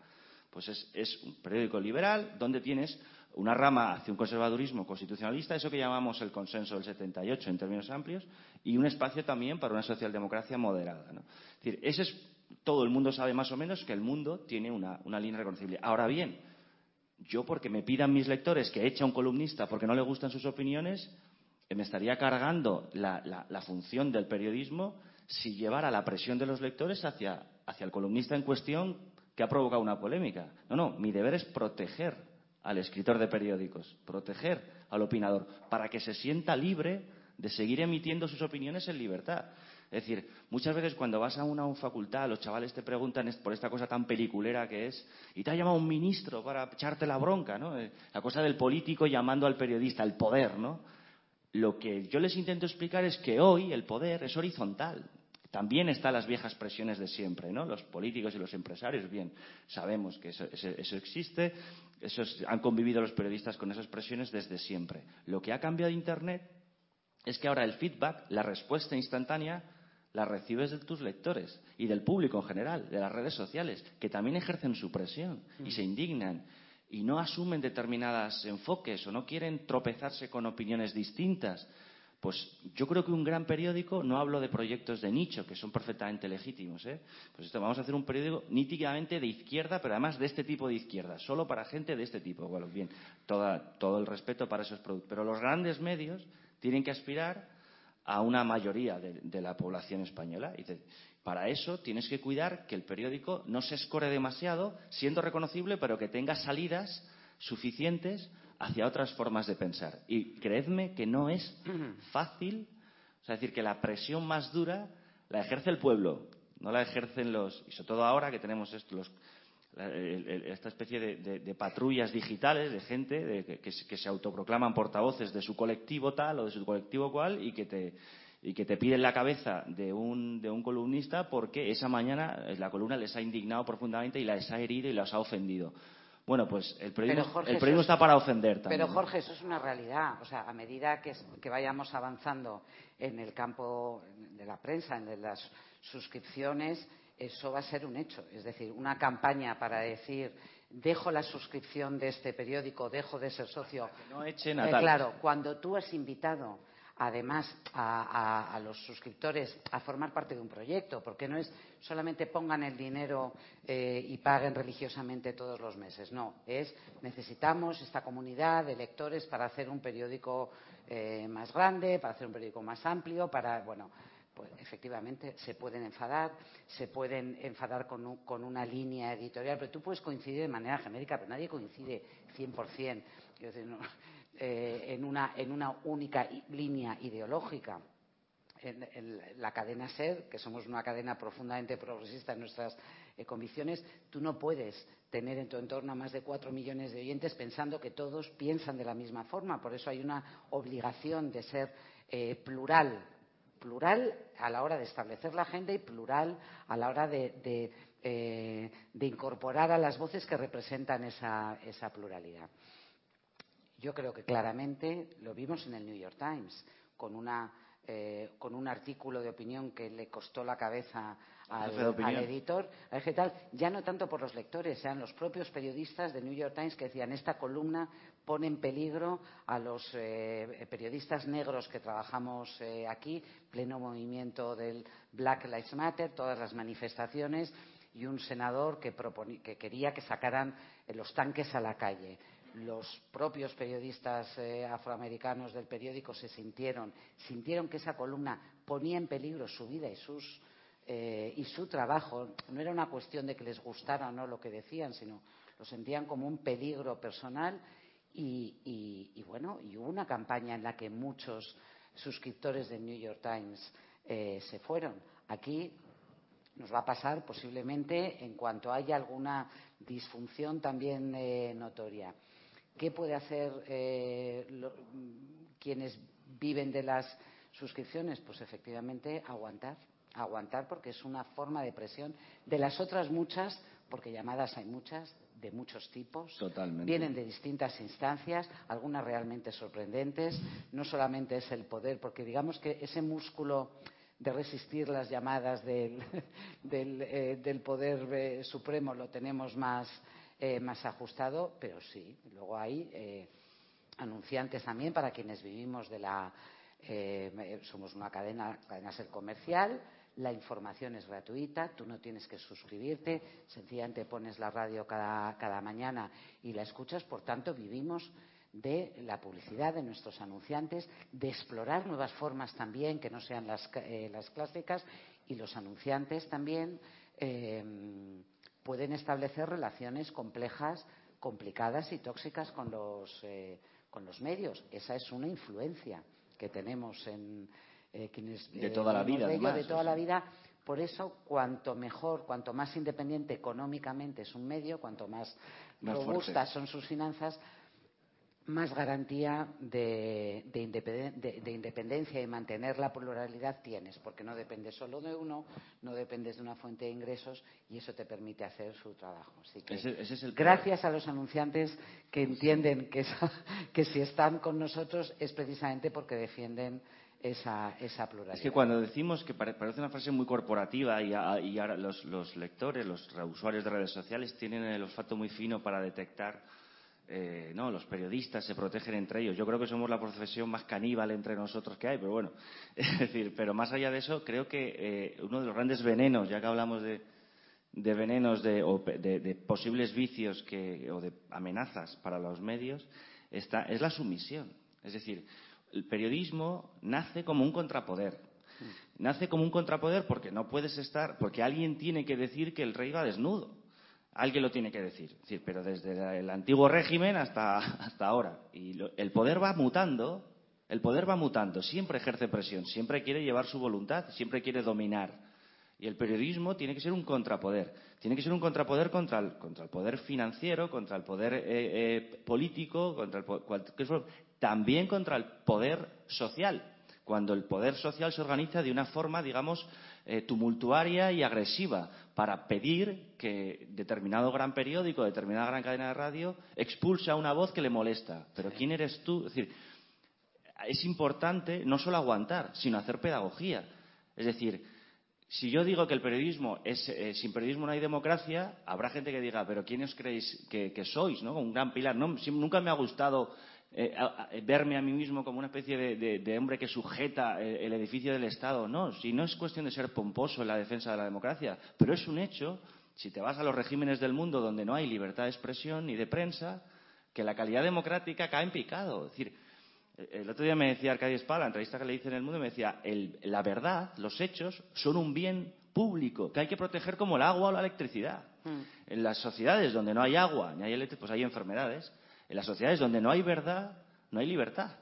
Pues es, un periódico liberal donde tienes una rama hacia un conservadurismo constitucionalista, eso que llamamos el consenso del 78 en términos amplios, y un espacio también para una socialdemocracia moderada. ¿no? Es decir, ese es, todo el mundo sabe más o menos que el mundo tiene una, una línea reconocible. Ahora bien, yo porque me pidan mis lectores que eche a un columnista porque no le gustan sus opiniones, me estaría cargando la, la, la función del periodismo si llevara la presión de los lectores hacia, hacia el columnista en cuestión que ha provocado una polémica. No, no, mi deber es proteger al escritor de periódicos, proteger al opinador, para que se sienta libre de seguir emitiendo sus opiniones en libertad. Es decir, muchas veces cuando vas a una facultad, los chavales te preguntan por esta cosa tan peliculera que es, y te ha llamado un ministro para echarte la bronca, ¿no? Eh, la cosa del político llamando al periodista, el poder, ¿no? Lo que yo les intento explicar es que hoy el poder es horizontal. También están las viejas presiones de siempre, ¿no? Los políticos y los empresarios, bien, sabemos que eso, eso, eso existe, esos, han convivido los periodistas con esas presiones desde siempre. Lo que ha cambiado Internet es que ahora el feedback, la respuesta instantánea, la recibes de tus lectores y del público en general, de las redes sociales, que también ejercen su presión y se indignan y no asumen determinados enfoques o no quieren tropezarse con opiniones distintas. Pues yo creo que un gran periódico, no hablo de proyectos de nicho, que son perfectamente legítimos, ¿eh? pues esto, vamos a hacer un periódico nítidamente de izquierda, pero además de este tipo de izquierda, solo para gente de este tipo. Bueno, bien, toda, todo el respeto para esos productos. Pero los grandes medios tienen que aspirar a una mayoría de, la población española. Para eso tienes que cuidar que el periódico no se escore demasiado, siendo reconocible, pero que tenga salidas suficientes hacia otras formas de pensar. Y creedme que no es fácil, o sea, decir, que la presión más dura la ejerce el pueblo, no la ejercen los, y sobre todo ahora que tenemos esto, los, esta especie de, de, de, patrullas digitales de gente de, que, que, que, se autoproclaman portavoces de su colectivo tal o de su colectivo cual y que te y que te piden la cabeza de un, de un columnista porque esa mañana la columna les ha indignado profundamente y les ha herido y las ha ofendido. Bueno, pues el periodismo, Jorge, el periodismo está para ofender también. Pero Jorge, eso es una realidad. O sea, a medida que, que vayamos avanzando en el campo de la prensa, en de las suscripciones, eso va a ser un hecho. Es decir, una campaña para decir dejo la suscripción de este periódico, dejo de ser socio. Que no echen a eh, claro, cuando tú has invitado además a, a, los suscriptores a formar parte de un proyecto, porque no es solamente pongan el dinero eh, y paguen religiosamente todos los meses, no, es necesitamos esta comunidad de lectores para hacer un periódico eh, más grande, para hacer un periódico más amplio, para, bueno, pues efectivamente se pueden enfadar, se pueden enfadar con, un, con una línea editorial, pero tú puedes coincidir de manera genérica, pero nadie coincide 100%. Quiero eh, en, una, en una única línea ideológica. En, la cadena SER, que somos una cadena profundamente progresista en nuestras eh, convicciones, tú no puedes tener en tu entorno a más de cuatro millones de oyentes pensando que todos piensan de la misma forma. Por eso hay una obligación de ser eh, plural, plural a la hora de establecer la agenda y plural a la hora de, de, eh, incorporar a las voces que representan esa, esa pluralidad. Yo creo que claramente lo vimos en el New York Times, con, una, eh, con un artículo de opinión que le costó la cabeza al, al editor, al vegetal, ya no tanto por los lectores, sean los propios periodistas del New York Times que decían esta columna pone en peligro a los eh, periodistas negros que trabajamos eh, aquí, pleno movimiento del Black Lives Matter, todas las manifestaciones y un senador que, que quería que sacaran los tanques a la calle los propios periodistas eh, afroamericanos del periódico se sintieron, sintieron que esa columna ponía en peligro su vida y, sus, eh, y su trabajo. No era una cuestión de que les gustara o no lo que decían, sino lo sentían como un peligro personal y, bueno, y hubo una campaña en la que muchos suscriptores del New York Times eh, se fueron. Aquí nos va a pasar posiblemente en cuanto haya alguna disfunción también eh, notoria. ¿Qué puede hacer eh, lo, quienes viven de las suscripciones? Pues efectivamente aguantar, aguantar porque es una forma de presión de las otras muchas, porque llamadas hay muchas, de muchos tipos. Totalmente. Vienen de distintas instancias, algunas realmente sorprendentes. No solamente es el poder, porque digamos que ese músculo de resistir las llamadas del, del, eh, del poder eh, supremo lo tenemos más eh, más ajustado, pero sí. Luego hay eh, anunciantes también para quienes vivimos de la. Eh, somos una cadena, cadena ser comercial. La información es gratuita, tú no tienes que suscribirte, sencillamente pones la radio cada, cada mañana y la escuchas. Por tanto, vivimos de la publicidad de nuestros anunciantes, de explorar nuevas formas también que no sean las, las clásicas y los anunciantes también pueden establecer relaciones complejas, complicadas y tóxicas con los, eh, con los medios. Esa es una influencia que tenemos en eh, quienes de toda la vida, de, ello, además, de toda la vida. Por eso, cuanto mejor, cuanto más independiente económicamente es un medio, cuanto más, más robustas fuerte. son sus finanzas, más garantía de, de, independen de, de, independencia y mantener la pluralidad tienes, porque no dependes solo de uno, no dependes de una fuente de ingresos y eso te permite hacer su trabajo. Así que ese, ese es el gracias a los anunciantes que entienden que, esa, que si están con nosotros es precisamente porque defienden esa, esa, pluralidad. Es que cuando decimos que parece una frase muy corporativa y, a, y ahora los, los, lectores, los usuarios de redes sociales tienen el olfato muy fino para detectar eh, no, los periodistas se protegen entre ellos. Yo creo que somos la profesión más caníbal entre nosotros que hay, pero bueno, es decir, pero más allá de eso, creo que eh, uno de los grandes venenos, ya que hablamos de, de venenos de, o de, de, posibles vicios que, o de amenazas para los medios, está, es la sumisión. Es decir, el periodismo nace como un contrapoder. Nace como un contrapoder porque no puedes estar, porque alguien tiene que decir que el rey va desnudo alguien lo tiene que decir. Es decir pero desde el antiguo régimen hasta, hasta ahora. Y lo, el poder va mutando, el poder va mutando, siempre ejerce presión, siempre quiere llevar su voluntad, siempre quiere dominar. Y el periodismo tiene que ser un contrapoder. Tiene que ser un contrapoder contra el, contra el poder financiero, contra el poder eh, eh, político, contra el, cualquier, también contra el poder social. Cuando el poder social se organiza de una forma, digamos, eh, tumultuaria y agresiva para pedir que determinado gran periódico, determinada gran cadena de radio expulse a una voz que le molesta. Pero ¿quién eres tú? Es decir, es importante no solo aguantar, sino hacer pedagogía. Es decir, si yo digo que el periodismo es eh, sin periodismo no hay democracia, habrá gente que diga, pero ¿quién os creéis que, que sois? ¿no? Un gran pilar. No, nunca me ha gustado eh, a, a, verme a mí mismo como una especie de, de, de hombre que sujeta el, el, edificio del Estado. No, si no es cuestión de ser pomposo en la defensa de la democracia, pero es un hecho, si te vas a los regímenes del mundo donde no hay libertad de expresión ni de prensa, que la calidad democrática cae en picado. Es decir, el otro día me decía Arcadio Espada, en la entrevista que le hice en El Mundo, me decía, el, la verdad, los hechos, son un bien público que hay que proteger como el agua o la electricidad. Mm. En las sociedades donde no hay agua ni hay electricidad, pues hay enfermedades. En las sociedades donde no hay verdad, no hay libertad.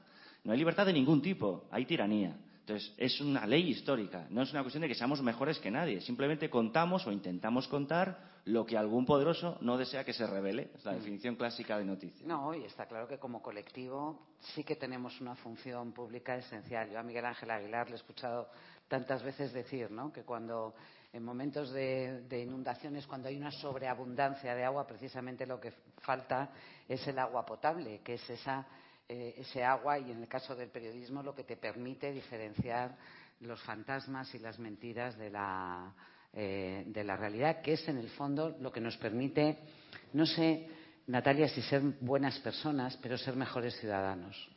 No hay libertad de ningún tipo, hay tiranía. Entonces, es una ley histórica, no es una cuestión de que seamos mejores que nadie. Simplemente contamos o intentamos contar lo que algún poderoso no desea que se revele. Es la definición clásica de noticia. No, y está claro que como colectivo sí que tenemos una función pública esencial. Yo a Miguel Ángel Aguilar le he escuchado tantas veces decir ¿no? que cuando en momentos de, de, inundaciones, cuando hay una sobreabundancia de agua, precisamente lo que falta es el agua potable, que es esa, eh, ese agua y en el caso del periodismo lo que te permite diferenciar los fantasmas y las mentiras de la, eh, de la realidad, que es en el fondo lo que nos permite, no sé, Natalia, si ser buenas personas, pero ser mejores ciudadanos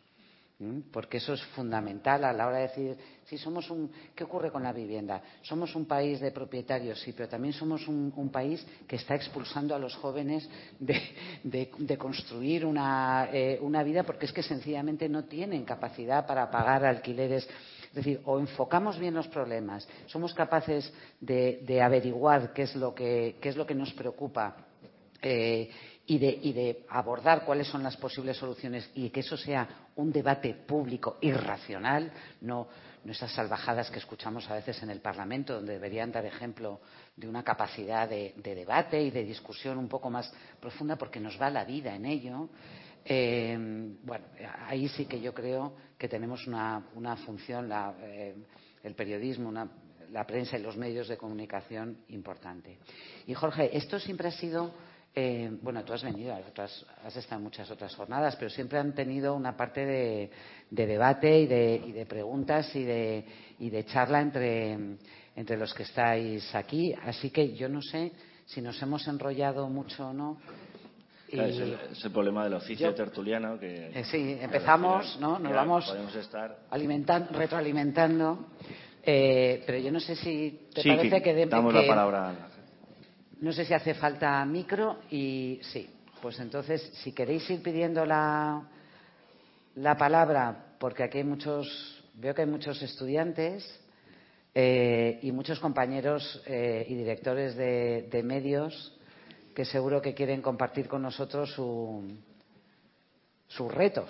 porque eso es fundamental a la hora de decir si somos un qué ocurre con la vivienda somos un país de propietarios sí pero también somos un, país que está expulsando a los jóvenes de, de, construir una, eh, una vida porque es que sencillamente no tienen capacidad para pagar alquileres. Es decir, o enfocamos bien los problemas, somos capaces de, de averiguar qué es, lo que, qué es lo que nos preocupa eh, y de, y de, abordar cuáles son las posibles soluciones y que eso sea un debate público y racional, no, esas salvajadas que escuchamos a veces en el Parlamento, donde deberían dar ejemplo de una capacidad de, de debate y de discusión un poco más profunda, porque nos va la vida en ello. Eh, bueno, ahí sí que yo creo que tenemos una, una función, la, eh, el periodismo, una, la prensa y los medios de comunicación importante. Y Jorge, esto siempre ha sido bueno, tú has venido, has, estado en muchas otras jornadas, pero siempre han tenido una parte de, de debate y de, y de, preguntas y de, y de charla entre, entre los que estáis aquí. Así que yo no sé si nos hemos enrollado mucho o no. es, el, problema del oficio tertuliano que... Eh, sí, empezamos, ¿no? Nos vamos estar... alimentando, retroalimentando, eh, pero yo no sé si te parece que... damos la palabra No sé si hace falta micro y sí, pues entonces, si queréis ir pidiendo la, la palabra, porque aquí hay muchos, veo que hay muchos estudiantes eh, y muchos compañeros y directores de medios que seguro que quieren compartir con nosotros sus retos.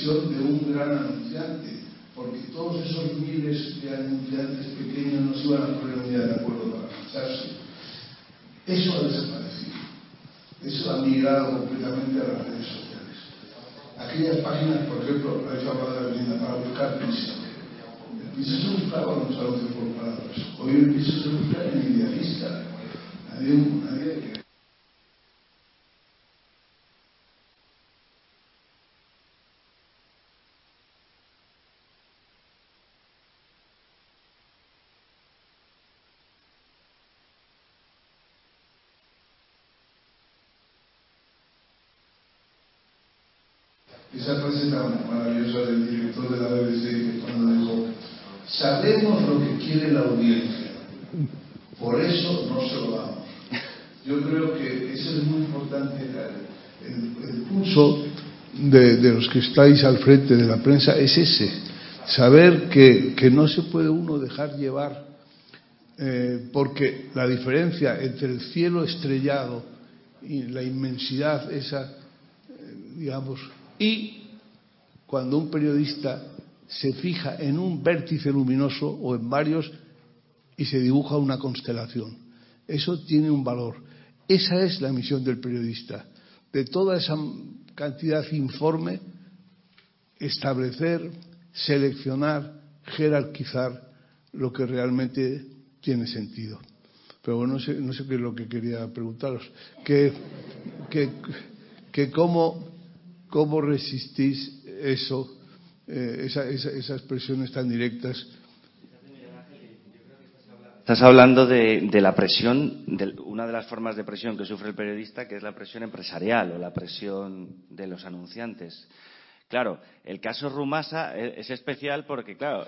De un gran anunciante, porque todos esos miles de anunciantes pequeños no se iban a poner un día de acuerdo para marcharse. Eso ha desaparecido. Eso ha migrado completamente a las redes sociales. Aquellas páginas, por ejemplo, habéis hablado de la vivienda para buscar piso. El piso se buscaba en los anuncios por palabras. Hoy el piso se busca en idealista. Nadie, nadie esa frase tan maravillosa del director de la BBC cuando dijo, sabemos lo que quiere la audiencia, por eso no se lo damos. Yo creo que eso es muy importante, el, pulso de, los que estáis al frente de la prensa es ese, saber que, no se puede uno dejar llevar eh, porque la diferencia entre el cielo estrellado y la inmensidad esa, eh, digamos, y cuando un periodista se fija en un vértice luminoso o en varios y se dibuja una constelación. Eso tiene un valor. Esa es la misión del periodista. De toda esa cantidad informe, establecer, seleccionar, jerarquizar lo que realmente tiene sentido. Pero bueno, no sé, no sé qué es lo que quería preguntaros. Que, que, que cómo ¿Cómo resistís eso, eh, esas expresiones tan directas? Estás hablando de, la presión, de una de las formas de presión que sufre el periodista, que es la presión empresarial o la presión de los anunciantes. Claro, el caso Rumasa es especial porque, claro,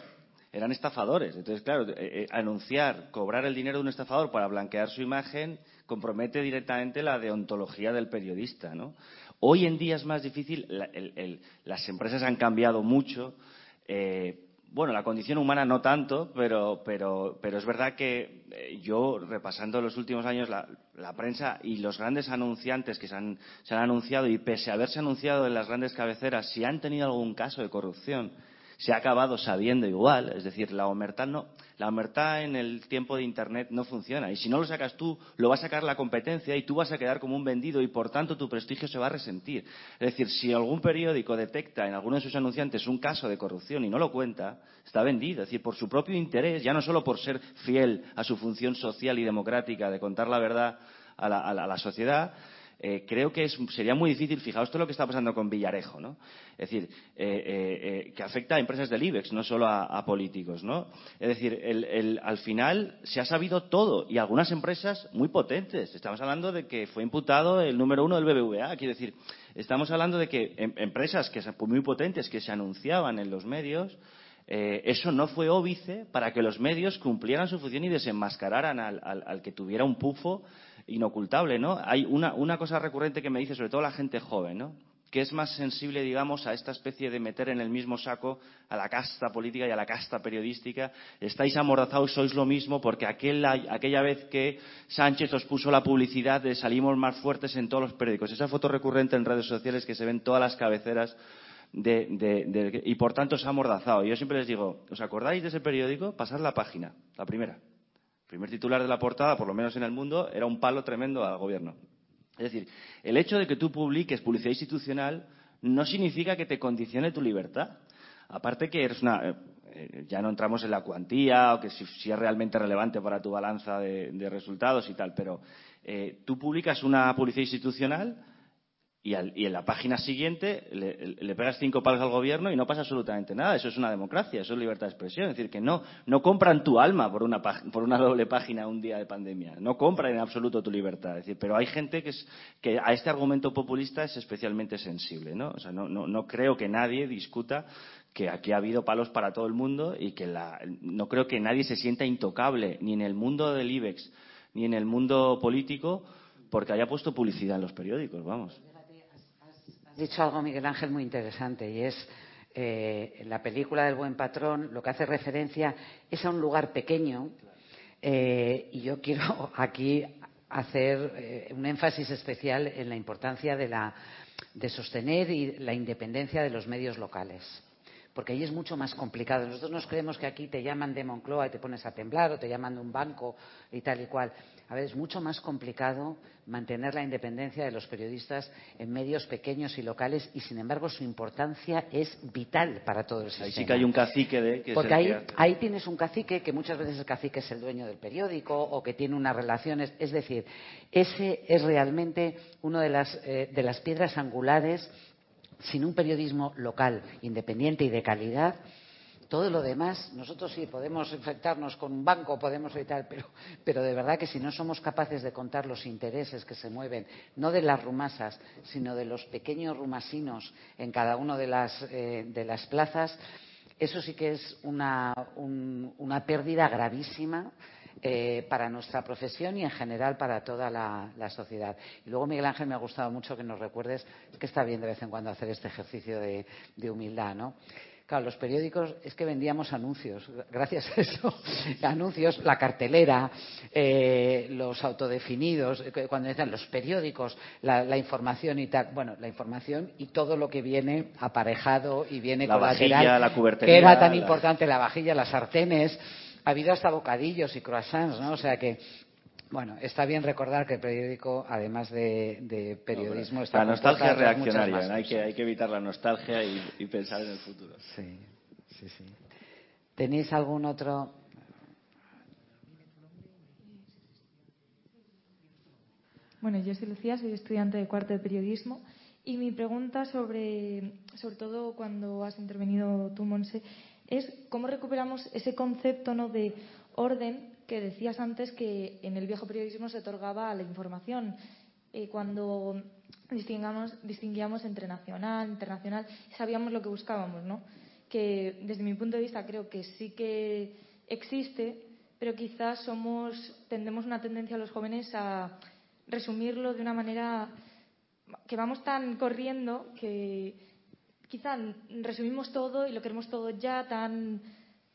eran estafadores. Entonces, claro, eh, eh, anunciar, cobrar el dinero de un estafador para blanquear su imagen compromete directamente la deontología del periodista, ¿no? Hoy en día es más difícil, las empresas han cambiado mucho. Eh, bueno, la condición humana no tanto, pero, pero, pero es verdad que eh, yo, repasando los últimos años, la, prensa y los grandes anunciantes que se han, se han anunciado, y pese a haberse anunciado en las grandes cabeceras, si han tenido algún caso de corrupción, se ha acabado sabiendo igual. Es decir, la omertad, no, la omertad en el tiempo de Internet no funciona. Y si no lo sacas tú, lo va a sacar la competencia y tú vas a quedar como un vendido y, por tanto, tu prestigio se va a resentir. Es decir, si algún periódico detecta en alguno de sus anunciantes un caso de corrupción y no lo cuenta, está vendido. Es decir, por su propio interés, ya no solo por ser fiel a su función social y democrática de contar la verdad a la, a la sociedad, eh, creo que sería muy difícil, fijaos todo lo que está pasando con Villarejo, ¿no? Es decir, eh, eh, que afecta a empresas del IBEX, no solo a, políticos, ¿no? Es decir, al final se ha sabido todo y algunas empresas muy potentes. Estamos hablando de que fue imputado el número uno del BBVA, quiero decir, estamos hablando de que em, empresas que muy potentes que se anunciaban en los medios eso no fue óbice para que los medios cumplieran su función y desenmascararan al que tuviera un pufo inocultable, ¿no? Hay una, una cosa recurrente que me dice, sobre todo la gente joven, ¿no? que es más sensible, digamos, a esta especie de meter en el mismo saco a la casta política y a la casta periodística. Estáis amordazados, sois lo mismo, porque aquella vez que Sánchez os puso la publicidad de salimos más fuertes en todos los periódicos. Esa foto recurrente en redes sociales que se ven todas las cabeceras de, y por tanto se ha amordazado. Yo siempre les digo, ¿os acordáis de ese periódico? Pasad la página, la primera primer titular de la portada, por lo menos en el mundo, era un palo tremendo al gobierno. Es decir, el hecho de que tú publiques publicidad institucional no significa que te condicione tu libertad. Aparte que eres una... Eh, ya no entramos en la cuantía o que si, es realmente relevante para tu balanza de, resultados y tal, pero eh, tú publicas una publicidad institucional y, en la página siguiente le, pegas cinco palos al gobierno y no pasa absolutamente nada. Eso es una democracia, eso es libertad de expresión. Es decir, que no, no compran tu alma por una, por una doble página un día de pandemia. No compran en absoluto tu libertad. Es decir, pero hay gente que, es, que a este argumento populista es especialmente sensible. ¿no? O sea, no, no, no creo que nadie discuta que aquí ha habido palos para todo el mundo y que la, no creo que nadie se sienta intocable, ni en el mundo del IBEX, ni en el mundo político, porque haya puesto publicidad en los periódicos. Vamos dicho algo, Miguel Ángel, muy interesante y es eh, la película del buen patrón lo que hace referencia es a un lugar pequeño eh, y yo quiero aquí hacer eh, un énfasis especial en la importancia de, la, de sostener y la independencia de los medios locales porque ahí es mucho más complicado. Nosotros nos creemos que aquí te llaman de Moncloa y te pones a temblar o te llaman de un banco y tal y cual. A ver, es mucho más complicado mantener la independencia de los periodistas en medios pequeños y locales y, sin embargo, su importancia es vital para todo el sistema. Ahí sí que hay un cacique de... Que Porque ahí, ahí tienes un cacique que muchas veces el cacique es el dueño del periódico o que tiene unas relaciones. Es decir, ese es realmente una de las, eh, de las piedras angulares sin un periodismo local, independiente y de calidad, todo lo demás, nosotros sí podemos enfrentarnos con un banco, podemos evitar, pero, pero de verdad que si no somos capaces de contar los intereses que se mueven, no de las rumasas, sino de los pequeños rumasinos en cada una de las, eh, de las plazas, eso sí que es una, una pérdida gravísima eh, para nuestra profesión y en general para toda la, sociedad. Y luego, Miguel Ángel, me ha gustado mucho que nos recuerdes que está bien de vez en cuando hacer este ejercicio de, de humildad, ¿no? Claro, los periódicos es que vendíamos anuncios, gracias a eso, anuncios, la cartelera, eh, los autodefinidos, eh, cuando decían los periódicos, la, información y tal. Bueno, la información y todo lo que viene aparejado y viene la Vajilla, la que era tan importante, la vajilla, las sartenes, ha habido hasta bocadillos y croissants, ¿no? O sea que bueno, está bien recordar que el periódico, además de, periodismo, está La nostalgia reaccionaria, hay, que, hay que evitar la nostalgia y, pensar en el futuro. Sí, sí, sí. ¿Tenéis algún otro...? Bueno, yo soy Lucía, soy estudiante de cuarto de periodismo y mi pregunta sobre, sobre todo cuando has intervenido tú, Monse, es cómo recuperamos ese concepto ¿no? de orden que decías antes que en el viejo periodismo se otorgaba la información. Eh, cuando distinguíamos entre nacional, internacional, sabíamos lo que buscábamos, ¿no? que desde mi punto de vista creo que sí que existe, pero quizás somos, tendemos una tendencia a los jóvenes a resumirlo de una manera que vamos tan corriendo que quizá resumimos todo y lo queremos todo ya tan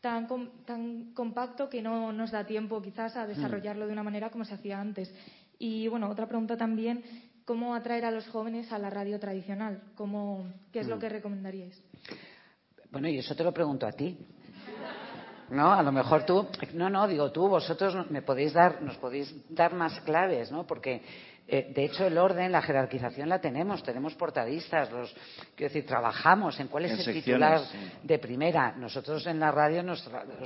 tan, tan compacto que no nos da tiempo quizás a desarrollarlo de una manera como se hacía antes. Y bueno, otra pregunta también, ¿cómo atraer a los jóvenes a la radio tradicional? ¿Cómo, ¿Qué es lo mm. que recomendaríais? Bueno, y eso te lo pregunto a ti. ¿no? A lo mejor tú, no, no, digo tú, vosotros me podéis dar, nos podéis dar más claves, ¿no? Porque de hecho, el orden, la jerarquización la tenemos. Tenemos portadistas, los, quiero decir, trabajamos en cuál es el titular de primera. Nosotros en la radio nos,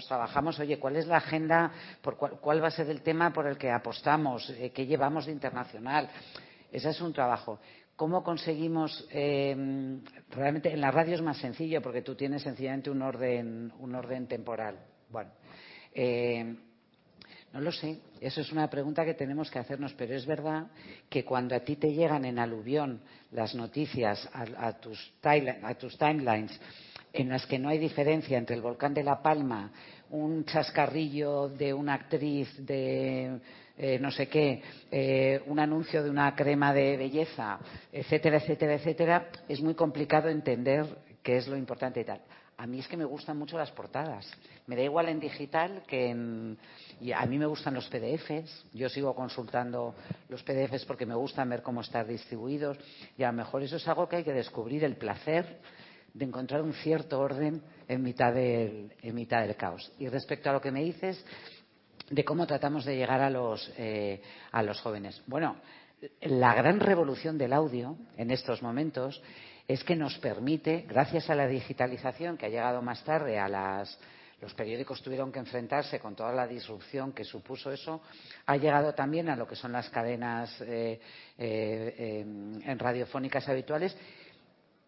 trabajamos, oye, cuál es la agenda, por cuál, va a ser el tema por el que apostamos, eh, qué llevamos de internacional. Ese es un trabajo. ¿Cómo conseguimos? Eh, realmente en la radio es más sencillo porque tú tienes sencillamente un orden, un orden temporal. Bueno. No lo sé, eso es una pregunta que tenemos que hacernos, pero es verdad que cuando a ti te llegan en aluvión las noticias a, tus, timelines en las que no hay diferencia entre el volcán de La Palma, un chascarrillo de una actriz de eh, no sé qué, eh, un anuncio de una crema de belleza, etcétera, etcétera, etcétera, es muy complicado entender qué es lo importante y tal. A mí es que me gustan mucho las portadas. Me da igual en digital que en... Y a mí me gustan los PDFs. Yo sigo consultando los PDFs porque me gustan ver cómo están distribuidos. Y a lo mejor eso es algo que hay que descubrir, el placer de encontrar un cierto orden en mitad del, en mitad del caos. Y respecto a lo que me dices de cómo tratamos de llegar a los, eh, a los jóvenes. Bueno, la gran revolución del audio en estos momentos es que nos permite, gracias a la digitalización que ha llegado más tarde a las los periódicos tuvieron que enfrentarse con toda la disrupción que supuso eso, ha llegado también a lo que son las cadenas eh, eh, en radiofónicas habituales,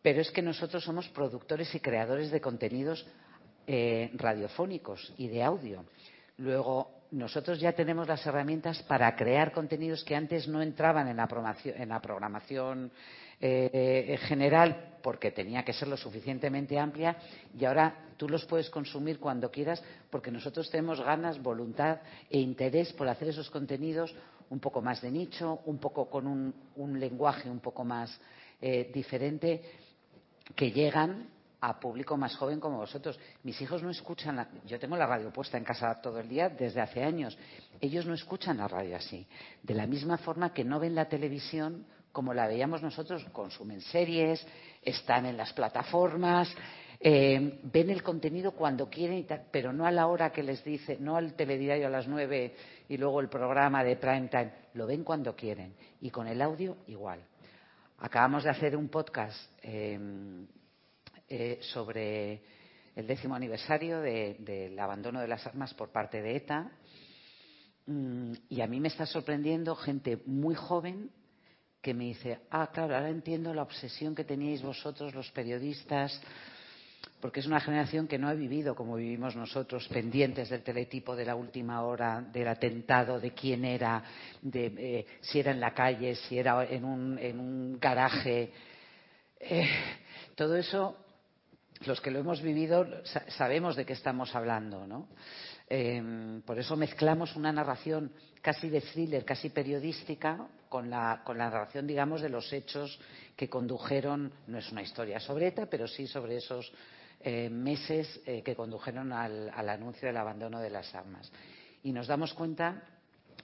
pero es que nosotros somos productores y creadores de contenidos eh, radiofónicos y de audio. Luego, nosotros ya tenemos las herramientas para crear contenidos que antes no entraban en la programación eh, general porque tenía que ser lo suficientemente amplia y ahora tú los puedes consumir cuando quieras porque nosotros tenemos ganas, voluntad e interés por hacer esos contenidos un poco más de nicho, un poco con un, lenguaje un poco más eh, diferente que llegan a público más joven como vosotros. Mis hijos no escuchan, la, yo tengo la radio puesta en casa todo el día desde hace años. Ellos no escuchan la radio así. De la misma forma que no ven la televisión como la veíamos nosotros, consumen series, están en las plataformas, eh, ven el contenido cuando quieren, pero no a la hora que les dice, no al telediario a las nueve y luego el programa de prime time, lo ven cuando quieren. Y con el audio igual. Acabamos de hacer un podcast em, eh, sobre el décimo aniversario del abandono de las armas por parte de ETA. Mm, y a mí me está sorprendiendo gente muy joven que me dice, ah, claro, ahora entiendo la obsesión que teníais vosotros, los periodistas, porque es una generación que no ha vivido como vivimos nosotros, pendientes del teletipo de la última hora, del atentado, de quién era, de eh, si era en la calle, si era en un, en un garaje. Eh, todo eso, los que lo hemos vivido, sabemos de qué estamos hablando, ¿no? Em, por eso mezclamos una narración casi de thriller, casi periodística, con la, narración, digamos, de los hechos que condujeron, no es una historia sobre ETA, pero sí sobre esos eh, meses eh, que condujeron al, al, anuncio del abandono de las armas. Y nos damos cuenta,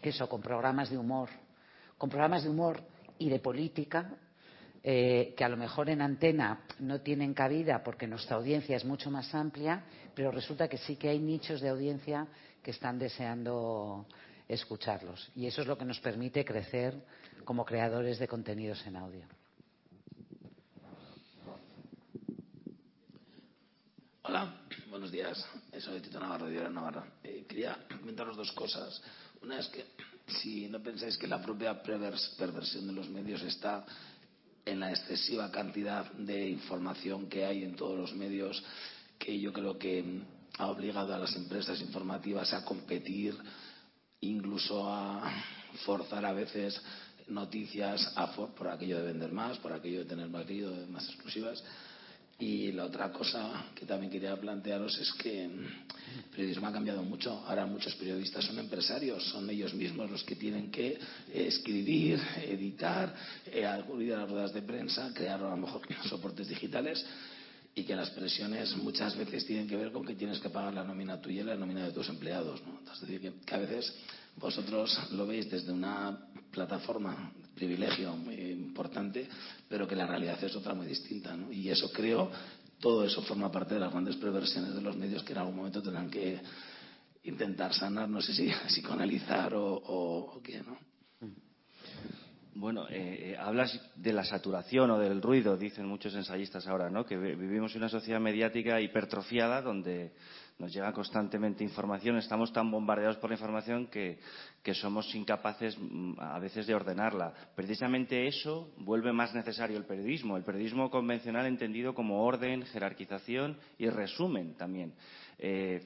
eso, con programas de humor, con programas de humor y de política, eh, que a lo mejor en antena no tienen cabida porque nuestra audiencia es mucho más amplia, pero resulta que sí que hay nichos de audiencia que están deseando escucharlos. Y eso es lo que nos permite crecer como creadores de contenidos en audio. Hola, buenos días. Soy Tito Navarro, de Navarra. Eh, quería comentaros dos cosas. Una es que si no pensáis que la propia perversión de los medios está en la excesiva cantidad de información que hay en todos los medios, que yo creo que ha obligado a las empresas informativas a competir, incluso a forzar a veces noticias por aquello de vender más, por aquello de tener más lío, más exclusivas. Y la otra cosa que también quería plantearos es que el periodismo ha cambiado mucho. Ahora muchos periodistas son empresarios, son ellos mismos los que tienen que escribir, editar, eh, acudir a las ruedas de prensa, crear a lo mejor soportes digitales y que las presiones muchas veces tienen que ver con que tienes que pagar la nómina tuya y la nómina de tus empleados. ¿no? Es decir, que a veces vosotros lo veis desde una plataforma, privilegio muy importante, pero que la realidad es otra muy distinta. ¿no? Y eso creo, todo eso forma parte de las grandes perversiones de los medios que en algún momento tendrán que intentar sanar, no sé si psicoanalizar o, o, o qué, ¿no? Bueno, eh, hablas de la saturación o del ruido, dicen muchos ensayistas ahora, ¿no? Que vivimos en una sociedad mediática hipertrofiada donde nos llega constantemente información, estamos tan bombardeados por la información que, que somos incapaces mm, a veces de ordenarla. Precisamente eso vuelve más necesario el periodismo, el periodismo convencional entendido como orden, jerarquización y resumen también. Eh,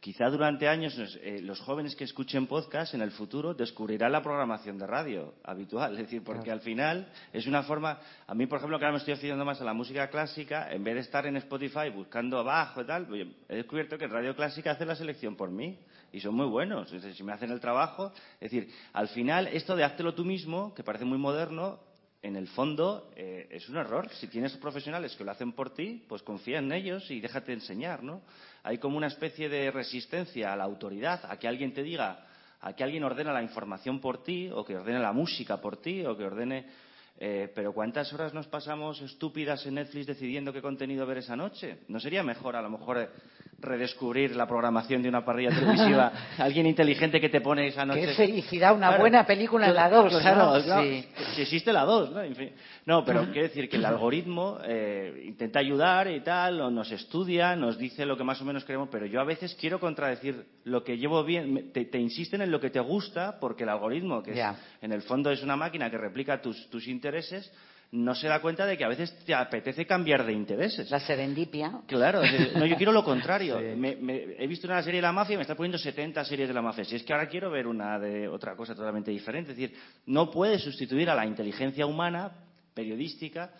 Quizá durante años eh, los jóvenes que escuchen podcast en el futuro descubrirán la programación de radio habitual. Es decir, porque al final es una forma. A mí, por ejemplo, que ahora me estoy aficionando más a la música clásica, en vez de estar en Spotify buscando abajo y tal, pues, he descubierto que en Radio Clásica hace la selección por mí y son muy buenos. Es decir, si me hacen el trabajo. Es decir, al final, esto de háztelo tú mismo, que parece muy moderno, en el fondo eh, es un error. Si tienes profesionales que lo hacen por ti, pues confía en ellos y déjate enseñar, ¿no? Hay como una especie de resistencia a la autoridad, a que alguien te diga, a que alguien ordene la información por ti, o que ordene la música por ti, o que ordene eh, pero ¿cuántas horas nos pasamos estúpidas en Netflix decidiendo qué contenido ver esa noche? ¿No sería mejor, a lo mejor, redescubrir la programación de una parrilla televisiva? Alguien inteligente que te pone esa noche. Qué felicidad, una claro, buena película en la 2. Claro, ¿no? claro sí. si existe la 2, ¿no? En fin. No, pero quiere decir que el algoritmo eh, intenta ayudar y tal, o nos estudia, nos dice lo que más o menos queremos, pero yo a veces quiero contradecir lo que llevo bien. Te, te insisten en lo que te gusta, porque el algoritmo, que es, en el fondo es una máquina que replica tus, intereses, no se da cuenta de que a veces te apetece cambiar de intereses. La serendipia. Claro, no, yo quiero lo contrario. Sí. Me, me, he visto una serie de la mafia y me está poniendo 70 series de la mafia. Si es que ahora quiero ver una de otra cosa totalmente diferente. Es decir, no puede sustituir a la inteligencia humana periodística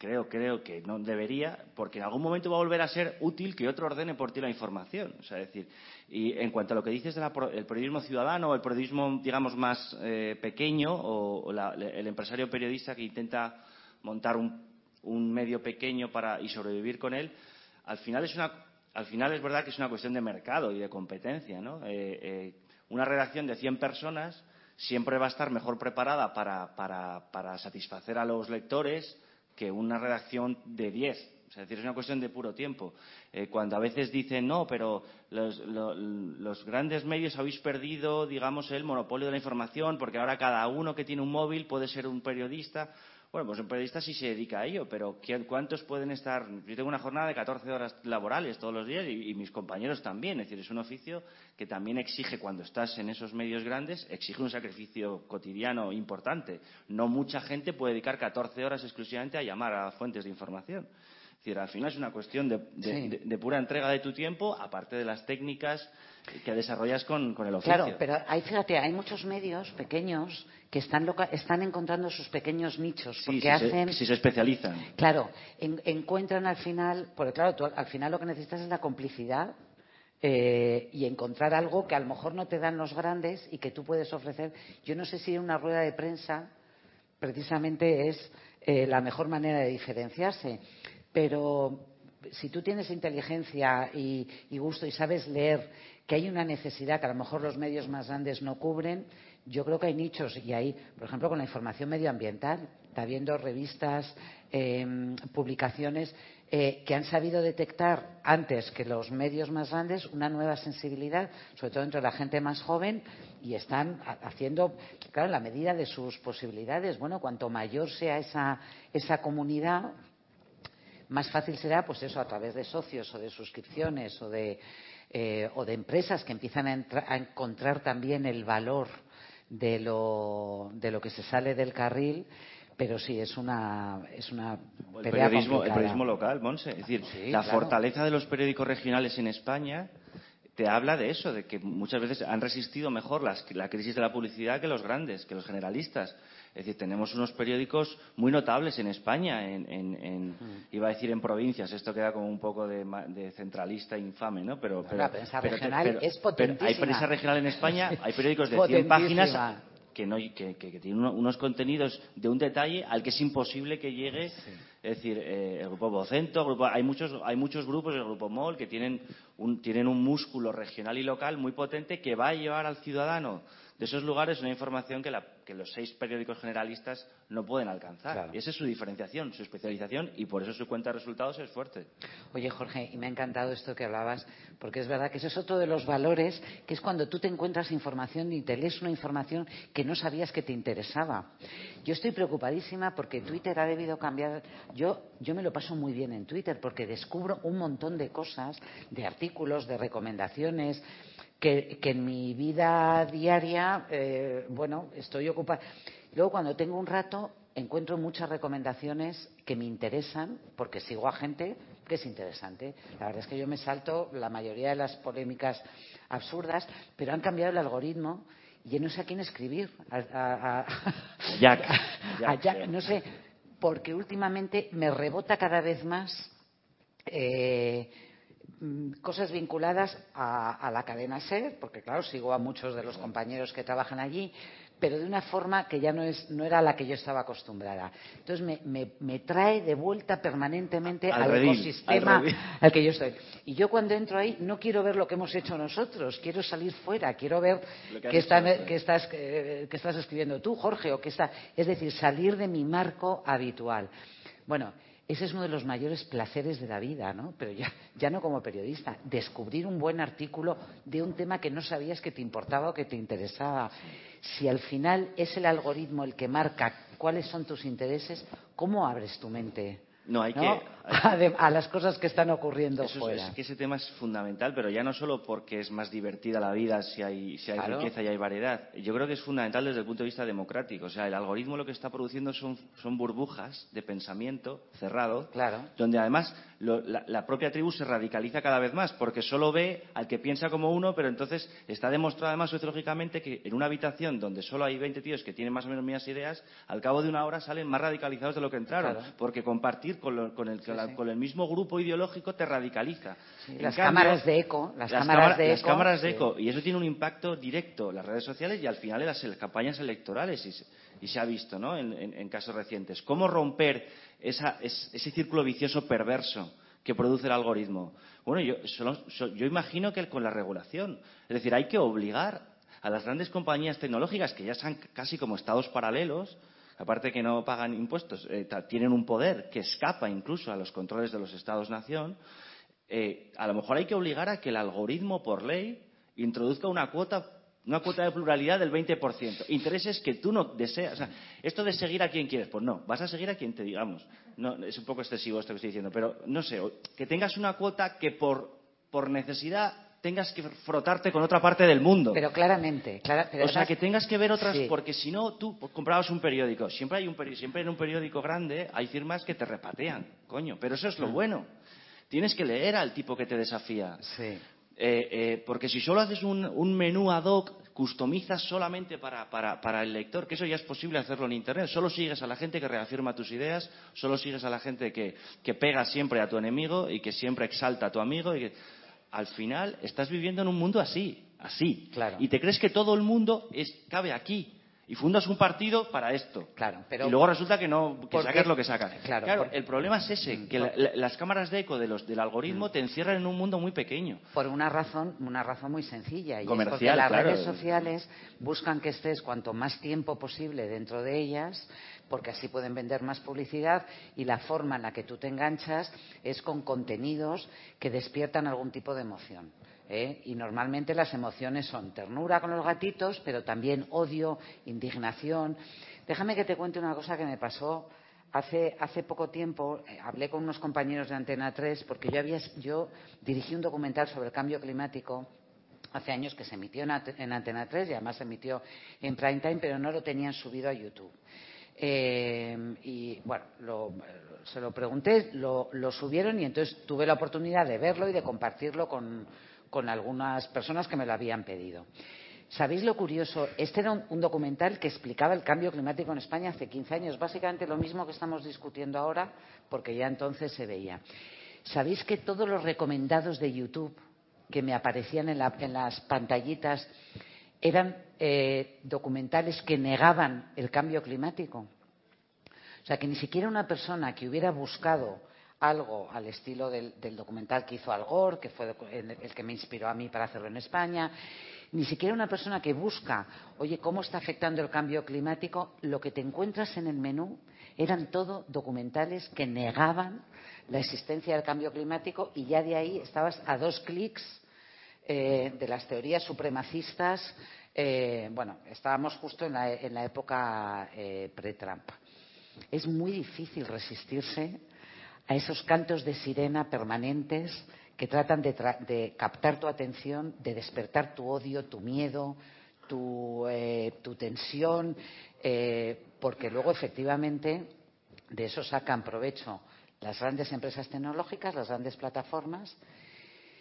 creo, creo que no debería, porque en algún momento va a volver a ser útil que otro ordene por ti la información. O sea, decir, y en cuanto a lo que dices del de periodismo ciudadano o el periodismo, digamos, más eh, pequeño o, la, el empresario periodista que intenta montar un, medio pequeño para, y sobrevivir con él, al final es una, al final es verdad que es una cuestión de mercado y de competencia, ¿no? Eh, eh, una redacción de 100 personas siempre va a estar mejor preparada para, para, para satisfacer a los lectores, que una redacción de 10. Es decir, es una cuestión de puro tiempo. Eh, cuando a veces dicen, no, pero los, lo, los, grandes medios habéis perdido, digamos, el monopolio de la información, porque ahora cada uno que tiene un móvil puede ser un periodista. Bueno, pues un periodista sí se dedica a ello, pero ¿cuántos pueden estar? Yo tengo una jornada de 14 horas laborales todos los días y, mis compañeros también. Es decir, es un oficio que también exige, cuando estás en esos medios grandes, exige un sacrificio cotidiano importante. No mucha gente puede dedicar 14 horas exclusivamente a llamar a fuentes de información. Decir, al final es una cuestión de, de, sí. de, de, pura entrega de tu tiempo, aparte de las técnicas que desarrollas con, con el oficio. Claro, pero hay, fíjate, hay muchos medios pequeños que están, loca están encontrando sus pequeños nichos. Porque sí, si hacen. Se, si se especializan. Claro, en, encuentran al final, porque claro, tú al final lo que necesitas es la complicidad eh, y encontrar algo que a lo mejor no te dan los grandes y que tú puedes ofrecer. Yo no sé si en una rueda de prensa precisamente es eh, la mejor manera de diferenciarse pero si tú tienes inteligencia y, gusto y sabes leer que hay una necesidad que a lo mejor los medios más grandes no cubren, yo creo que hay nichos y hay, por ejemplo, con la información medioambiental, está habiendo revistas, eh, publicaciones que han sabido detectar antes que los medios más grandes una nueva sensibilidad, sobre todo entre la gente más joven, y están haciendo, claro, en la medida de sus posibilidades. Bueno, cuanto mayor sea esa, esa comunidad, más fácil será, pues eso, a través de socios o de suscripciones o de, eh, o de empresas que empiezan a, a, encontrar también el valor de lo, de lo que se sale del carril. Pero sí, es una, es una el periodismo, el periodismo local, Monse. Es decir, sí, la claro. fortaleza de los periódicos regionales en España te habla de eso, de que muchas veces han resistido mejor las, la crisis de la publicidad que los grandes, que los generalistas. Es decir, tenemos unos periódicos muy notables en España, en, en, en mm. iba a decir en provincias, esto queda como un poco de, de centralista infame, ¿no? Pero, pero, la prensa pero, regional pero, es potentísima. hay prensa regional en España, hay periódicos de 100 páginas que, no, que, que, que tienen unos contenidos de un detalle al que es imposible que llegue. Sí. Es decir, eh, el grupo Vocento, grupo, hay, muchos, hay muchos grupos del grupo MOL que tienen un, tienen un músculo regional y local muy potente que va a llevar al ciudadano de esos lugares una información que, la, que los seis periódicos generalistas no pueden alcanzar. Claro. Y esa es su diferenciación, su especialización, y por eso su cuenta de resultados es fuerte. Oye, Jorge, y me ha encantado esto que hablabas, porque es verdad que ese es otro de los valores, que es cuando tú te encuentras información y te lees una información que no sabías que te interesaba. Yo estoy preocupadísima porque Twitter ha debido cambiar. Yo, yo me lo paso muy bien en Twitter porque descubro un montón de cosas, de artículos, de recomendaciones que, que en mi vida diaria, eh, bueno, estoy ocupada. Luego, cuando tengo un rato, encuentro muchas recomendaciones que me interesan, porque sigo a gente que es interesante. La verdad es que yo me salto la mayoría de las polémicas absurdas, pero han cambiado el algoritmo y no sé a quién escribir. A, a, a, Jack. a Jack, no sé, porque últimamente me rebota cada vez más. Eh, cosas vinculadas a, a, la cadena SER, porque claro, sigo a muchos de los compañeros que trabajan allí, pero de una forma que ya no, es, no era la que yo estaba acostumbrada. Entonces me, me, me trae de vuelta permanentemente al, al redil, ecosistema al, al, que yo estoy. Y yo cuando entro ahí no quiero ver lo que hemos hecho nosotros, quiero salir fuera, quiero ver qué está, que estás, que, que estás escribiendo tú, Jorge, o que está, es decir, salir de mi marco habitual. Bueno, ese es uno de los mayores placeres de la vida, ¿no? Pero ya, ya no como periodista, descubrir un buen artículo de un tema que no sabías que te importaba o que te interesaba. Si al final es el algoritmo el que marca cuáles son tus intereses, ¿cómo abres tu mente? No, hay ¿no? que. A, a, las cosas que están ocurriendo Eso fuera. Es que ese tema es fundamental, pero ya no solo porque es más divertida la vida si hay, si hay claro. riqueza y hay variedad. Yo creo que es fundamental desde el punto de vista democrático. O sea, el algoritmo lo que está produciendo son, son burbujas de pensamiento cerrado, claro. donde además lo, la, la, propia tribu se radicaliza cada vez más, porque solo ve al que piensa como uno, pero entonces está demostrado además sociológicamente que en una habitación donde solo hay 20 tíos que tienen más o menos mismas ideas, al cabo de una hora salen más radicalizados de lo que entraron, claro. porque compartir con, lo, con el sí, sí. con el mismo grupo ideológico te radicaliza. Sí, las cambio, cámaras de eco, las, las cámaras de las eco. cámaras de eco. Y eso tiene un impacto directo en las redes sociales y al final en las campañas electorales. Y se, y se ha visto ¿no? en, en, en, casos recientes. ¿Cómo romper esa, es, ese círculo vicioso perverso que produce el algoritmo? Bueno, yo, solo, yo imagino que con la regulación. Es decir, hay que obligar a las grandes compañías tecnológicas, que ya son casi como estados paralelos, aparte que no pagan impuestos, eh, tienen un poder que escapa incluso a los controles de los Estados-nación, eh, a lo mejor hay que obligar a que el algoritmo por ley introduzca una cuota una cuota de pluralidad del 20%. Intereses que tú no deseas. Esto de seguir a quien quieres, pues no, vas a seguir a quien te digamos. No, es un poco excesivo esto que estoy diciendo, pero no sé, que tengas una cuota que por necesidad tengas que frotarte con otra parte del mundo. Pero claramente. Clara, pero o sea, que tengas que ver otras, sí. porque si no, tú comprabas un periódico. Siempre hay un periódico, siempre en un periódico grande hay firmas que te repatean, coño. Pero eso es lo mm. bueno. Tienes que leer al tipo que te desafía. Sí. Eh, eh, porque si solo haces un, un menú ad hoc, customizas solamente para, para, para, el lector, que eso ya es posible hacerlo en Internet. Solo sigues a la gente que reafirma tus ideas, solo sigues a la gente que, que pega siempre a tu enemigo y que siempre exalta a tu amigo. Y que, al final estás viviendo en un mundo así, así. Claro. Y te crees que todo el mundo es, cabe aquí. Y fundas un partido para esto. Claro, pero y luego resulta que no, que porque, sacas lo que sacas. Claro, el problema es ese, que la, la, las cámaras de eco de los, del algoritmo mm. te encierran en un mundo muy pequeño. Por una razón, una razón muy sencilla. Y Comercial, es porque las claro. redes sociales buscan que estés cuanto más tiempo posible dentro de ellas, porque así pueden vender más publicidad y la forma en la que tú te enganchas es con contenidos que despiertan algún tipo de emoción. ¿Eh? Y normalmente las emociones son ternura con los gatitos, pero también odio, indignación. Déjame que te cuente una cosa que me pasó hace, hace poco tiempo. Eh, hablé con unos compañeros de Antena 3 porque yo, había, yo dirigí un documental sobre el cambio climático hace años que se emitió en, en Antena 3 y además se emitió en prime time, pero no lo tenían subido a YouTube. Eh, y bueno, lo, se lo pregunté, lo, lo subieron y entonces tuve la oportunidad de verlo y de compartirlo con con algunas personas que me lo habían pedido. ¿Sabéis lo curioso? Este era un, documental que explicaba el cambio climático en España hace 15 años, básicamente lo mismo que estamos discutiendo ahora, porque ya entonces se veía. ¿Sabéis que todos los recomendados de YouTube que me aparecían en, las pantallitas eran eh, documentales que negaban el cambio climático? O sea, que ni siquiera una persona que hubiera buscado algo al estilo del, documental que hizo Al Gore, que fue el que me inspiró a mí para hacerlo en España, ni siquiera una persona que busca, oye, ¿cómo está afectando el cambio climático? Lo que te encuentras en el menú eran todo documentales que negaban la existencia del cambio climático y ya de ahí estabas a dos clics eh, de las teorías supremacistas. Eh, bueno, estábamos justo en la, época eh, pre-Trump. Es muy difícil resistirse a esos cantos de sirena permanentes que tratan de, captar tu atención, de despertar tu odio, tu miedo, tu, eh, tensión, eh, porque luego efectivamente de eso sacan provecho las grandes empresas tecnológicas, las grandes plataformas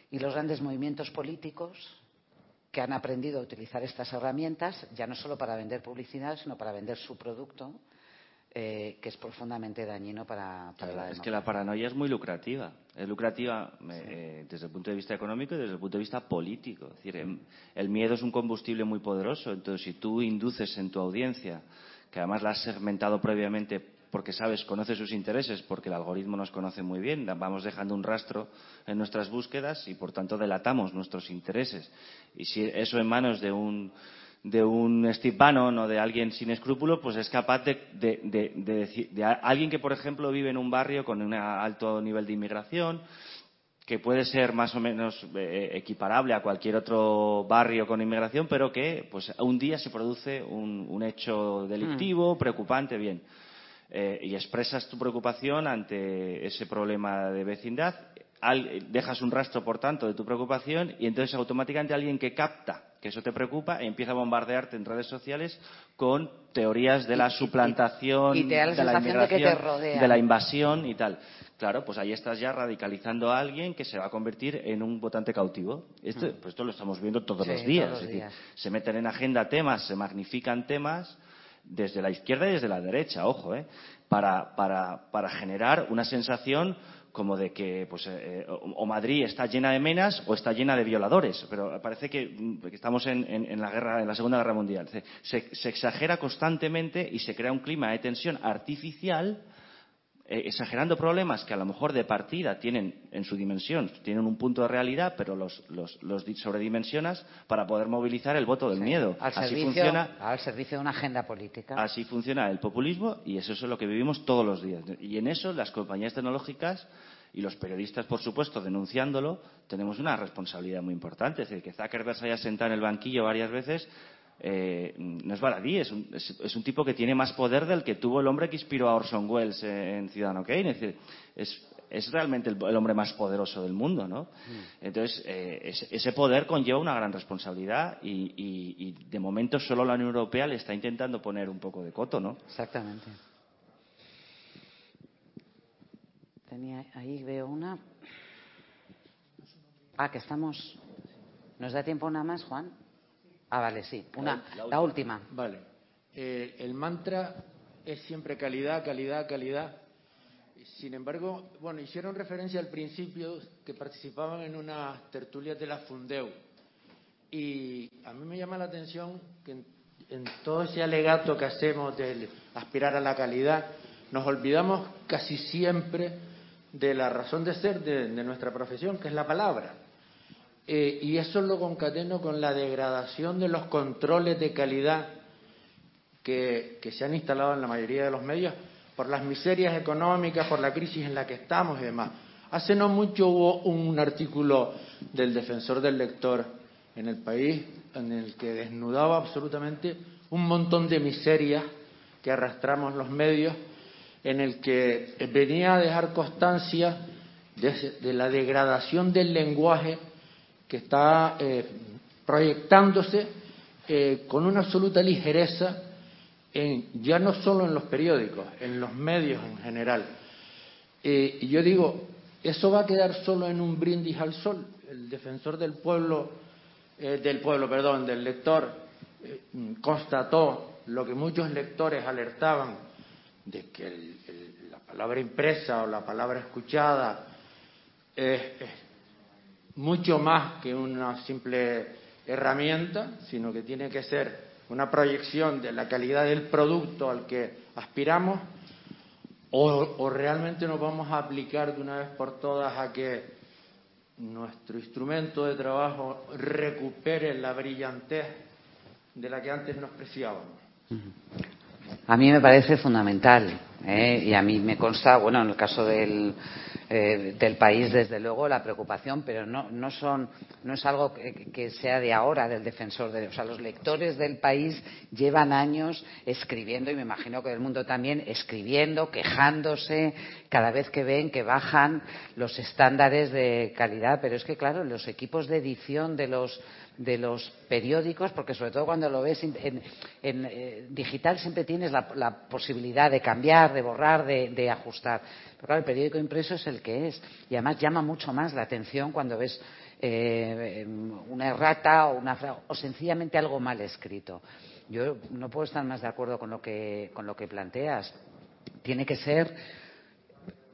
y los grandes movimientos políticos que han aprendido a utilizar estas herramientas ya no solo para vender publicidad, sino para vender su producto eh, que es profundamente dañino para, para la Es que la paranoia es muy lucrativa. Es lucrativa eh, desde el punto de vista económico y desde el punto de vista político. Es decir, em, el miedo es un combustible muy poderoso. Entonces, si tú induces en tu audiencia, que además la has segmentado previamente porque sabes, conoce sus intereses, porque el algoritmo nos conoce muy bien, vamos dejando un rastro en nuestras búsquedas y, por tanto, delatamos nuestros intereses. Y si eso en manos de un de un Steve Bannon o de alguien sin escrúpulos, pues es capaz de, de, decir, de alguien que, por ejemplo, vive en un barrio con un alto nivel de inmigración, que puede ser más o menos eh, equiparable a cualquier otro barrio con inmigración, pero que pues un día se produce un, hecho delictivo, mm. preocupante, bien. Eh, y expresas tu preocupación ante ese problema de vecindad, dejas un rastro, por tanto, de tu preocupación y entonces automáticamente alguien que capta que eso te preocupa, empieza a bombardearte en redes sociales con teorías de la suplantación, de la inmigración, de, la invasión y tal. Claro, pues ahí estás ya radicalizando a alguien que se va a convertir en un votante cautivo. Esto, mm. pues esto lo estamos viendo todos los días. se meten en agenda temas, se magnifican temas desde la izquierda y desde la derecha, ojo, ¿eh? para, para, para generar una sensación como de que pues, eh, o Madrid está llena de menas o está llena de violadores. Pero parece que, mm, estamos en, la guerra, en la Segunda Guerra Mundial. Se, exagera constantemente y se crea un clima de tensión artificial eh, exagerando problemas que a lo mejor de partida tienen en su dimensión, tienen un punto de realidad, pero los, los, sobredimensionas para poder movilizar el voto del miedo. Al así servicio, funciona, al servicio de una agenda política. Así funciona el populismo y eso es lo que vivimos todos los días. Y en eso las compañías tecnológicas y los periodistas, por supuesto, denunciándolo, tenemos una responsabilidad muy importante. Es decir, que Zuckerberg se haya sentado en el banquillo varias veces eh, no es baladí, es un, es, un, tipo que tiene más poder del que tuvo el hombre que inspiró a Orson Welles en Ciudadano Kane. Es decir, es, realmente el, hombre más poderoso del mundo, ¿no? Mm. Entonces, eh, ese, poder conlleva una gran responsabilidad y, de momento solo la Unión Europea le está intentando poner un poco de coto, ¿no? Exactamente. Tenía, ahí veo una. Ah, que estamos. ¿Nos da tiempo una más, Juan? Ah, vale, sí. Una, la, última. Vale. Eh, el mantra es siempre calidad, calidad, calidad. Sin embargo, bueno, hicieron referencia al principio que participaban en una tertulia de la Fundeu. Y a mí me llama la atención que en, todo ese alegato que hacemos de aspirar a la calidad, nos olvidamos casi siempre de la razón de ser de nuestra profesión, que es la palabra. Eh, y eso lo concateno con la degradación de los controles de calidad que, se han instalado en la mayoría de los medios por las miserias económicas, por la crisis en la que estamos y demás. Hace no mucho hubo un artículo del defensor del lector en el país en el que desnudaba absolutamente un montón de miserias que arrastramos los medios, en el que venía a dejar constancia de la degradación del lenguaje que está eh, proyectándose eh, con una absoluta ligereza en, ya no solo en los periódicos, en los medios en general. Eh, y yo digo, eso va a quedar solo en un brindis al sol. el defensor del pueblo, del pueblo, perdón, del lector, constató lo que muchos lectores alertaban de que la palabra impresa o la palabra escuchada es, es mucho más que una simple herramienta, sino que tiene que ser una proyección de la calidad del producto al que aspiramos, o, realmente nos vamos a aplicar de una vez por todas a que nuestro instrumento de trabajo recupere la brillantez de la que antes nos preciábamos. A mí me parece fundamental. Y a mí me consta, bueno, en el caso del, eh, del país, desde luego, la preocupación, pero no, no, son, no es algo que, sea de ahora, del defensor. De, o sea, los lectores del país llevan años escribiendo, y me imagino que del mundo también, escribiendo, quejándose, cada vez que ven que bajan los estándares de calidad. Pero es que, claro, los equipos de edición de los de los periódicos, porque sobre todo cuando lo ves en, eh, digital siempre tienes la, posibilidad de cambiar, de borrar, de, ajustar. Pero claro, el periódico impreso es el que es y además llama mucho más la atención cuando ves eh, una errata o sencillamente algo mal escrito. Yo no puedo estar más de acuerdo con lo que, con lo que planteas. Tiene que ser,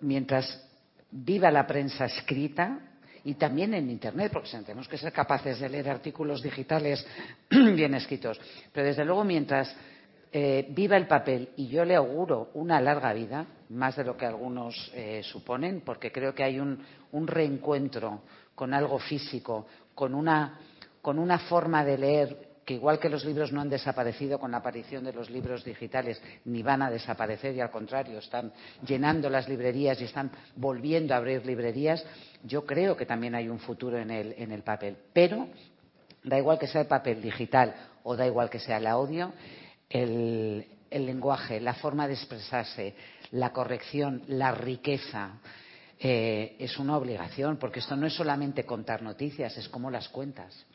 mientras viva la prensa escrita, y también en Internet, porque tenemos que ser capaces de leer artículos digitales bien escritos. Pero desde luego, mientras eh, viva el papel, y yo le auguro una larga vida, más de lo que algunos eh, suponen, porque creo que hay un, reencuentro con algo físico, con una, con una forma de leer que igual que los libros no han desaparecido con la aparición de los libros digitales, ni van a desaparecer y al contrario, están llenando las librerías y están volviendo a abrir librerías, yo creo que también hay un futuro en el, papel. Pero da igual que sea el papel digital o da igual que sea el audio, el, el lenguaje, la forma de expresarse, la corrección, la riqueza, eh, es una obligación, porque esto no es solamente contar noticias, es como las cuentas.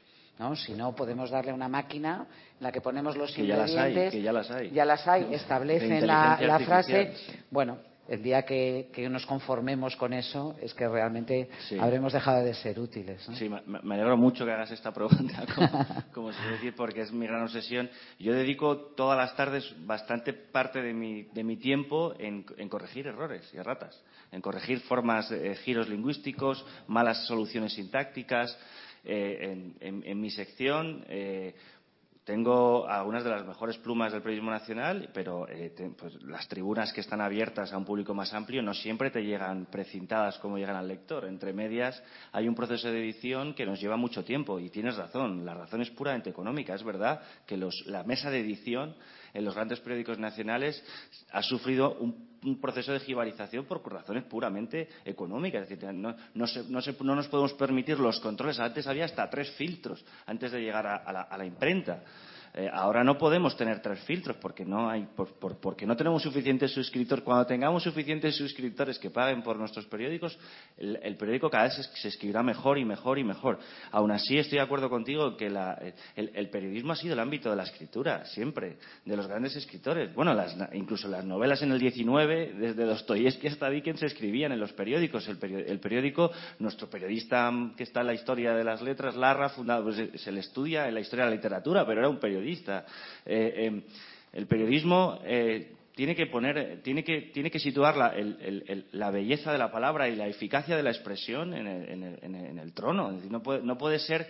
¿No? Si no, podemos darle una máquina en la que ponemos los que ingredientes. Ya las hay, que ya las hay. Ya las hay, establecen la, la frase. Bueno, el día que, que, nos conformemos con eso es que realmente sí. habremos dejado de ser útiles. ¿no? Sí, me, me, alegro mucho que hagas esta pregunta, como, como se decir, porque es mi gran obsesión. Yo dedico todas las tardes bastante parte de mi, de mi tiempo en, en, corregir errores y erratas, en corregir formas, eh, giros lingüísticos, malas soluciones sintácticas. Eh, en, en, en, mi sección eh, tengo algunas de las mejores plumas del periodismo nacional, pero eh, pues, las tribunas que están abiertas a un público más amplio no siempre te llegan precintadas como llegan al lector. Entre medias hay un proceso de edición que nos lleva mucho tiempo y tienes razón, la razón es puramente económica. Es verdad que los, la mesa de edición en los grandes periódicos nacionales ha sufrido un un proceso de jibarización por razones puramente económicas. Es decir, no, no, se, no, se, no nos podemos permitir los controles. Antes había hasta tres filtros antes de llegar a, la imprenta. Eh, ahora no podemos tener tres filtros porque no hay por, por, porque no tenemos suficientes suscriptores. Cuando tengamos suficientes suscriptores que paguen por nuestros periódicos, el, el periódico cada vez se, se, escribirá mejor y mejor y mejor. Aún así, estoy de acuerdo contigo que la, el, el, periodismo ha sido el ámbito de la escritura siempre, de los grandes escritores. Bueno, las, incluso las novelas en el 19, desde Dostoyevsky hasta Dickens, se escribían en los periódicos. El, periódico, el periódico, nuestro periodista que está en la historia de las letras, Larra, fundado, pues, se le estudia en la historia de la literatura, pero era un periodista periodista. Eh, eh, el periodismo eh, tiene que poner, tiene que, tiene que situar la, el, la, belleza de la palabra y la eficacia de la expresión en el, en el, en trono. Es decir, no, puede, no puede ser.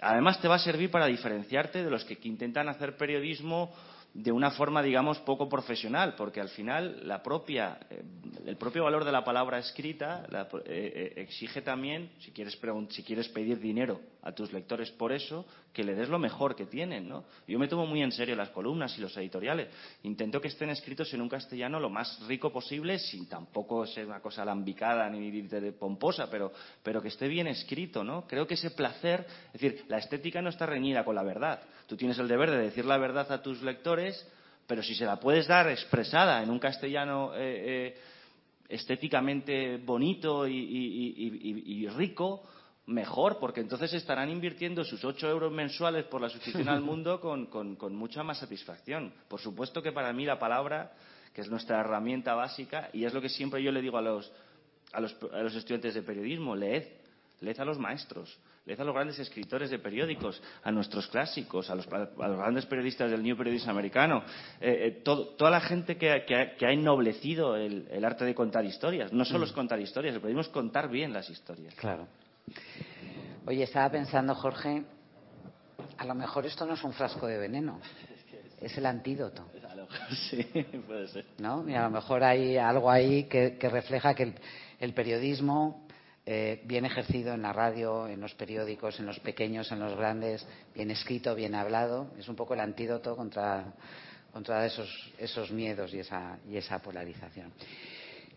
Además, te va a servir para diferenciarte de los que intentan hacer periodismo de una forma, digamos, poco profesional, porque al final la propia, eh, el propio valor de la palabra escrita la, exige también, si quieres, si quieres pedir dinero a tus lectores por eso, que le des lo mejor que tienen, ¿no? Yo me tomo muy en serio las columnas y los editoriales. Intento que estén escritos en un castellano lo más rico posible, sin tampoco ser una cosa alambicada ni pomposa, pero, pero que esté bien escrito, ¿no? Creo que ese placer, es decir, la estética no está reñida con la verdad. Tú tienes el deber de decir la verdad a tus lectores, pero si se la puedes dar expresada en un castellano eh, eh, estéticamente bonito y, rico, mejor, porque entonces estarán invirtiendo sus 8 euros mensuales por la suscripción al mundo con, con, con, mucha más satisfacción. Por supuesto que para mí la palabra, que es nuestra herramienta básica, y es lo que siempre yo le digo a los, a los, a los estudiantes de periodismo, leed, leed a los maestros. le dice a los grandes escritores de periódicos, a nuestros clásicos, a los, grandes periodistas del New Periodism americano, eh, eh, toda la gente que, ha ennoblecido el, arte de contar historias. No solo es mm. contar historias, el es contar bien las historias. Claro. Oye, estaba pensando, Jorge, a lo mejor esto no es un frasco de veneno, es el antídoto. Sí, puede ser. ¿No? Y a lo mejor hay algo ahí que, refleja que el, periodismo, eh, bien ejercido en la radio, en los periódicos, en los pequeños, en los grandes, bien escrito, bien hablado, es un poco el antídoto contra, contra esos, esos miedos y esa, y esa polarización.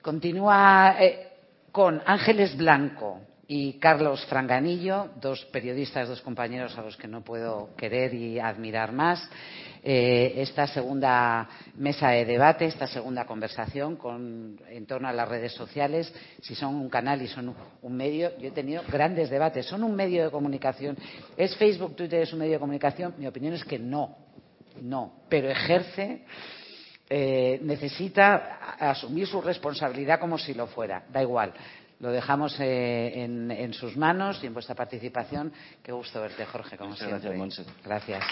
Continúa eh, con Ángeles Blanco, y Carlos Franganillo, dos periodistas, dos compañeros a los que no puedo querer y admirar más. Eh, esta segunda mesa de debate, esta segunda conversación en torno a las redes sociales, si son un canal y son un medio. Yo he tenido grandes debates. ¿Son un medio de comunicación? ¿Es Facebook, Twitter, es un medio de comunicación? Mi opinión es que no, no, pero ejerce. Eh, necesita asumir su responsabilidad como si lo fuera. Da igual lo dejamos eh, en, sus manos y en vuestra participación. Qué gusto verte, Jorge, como siempre. Gracias, Gracias.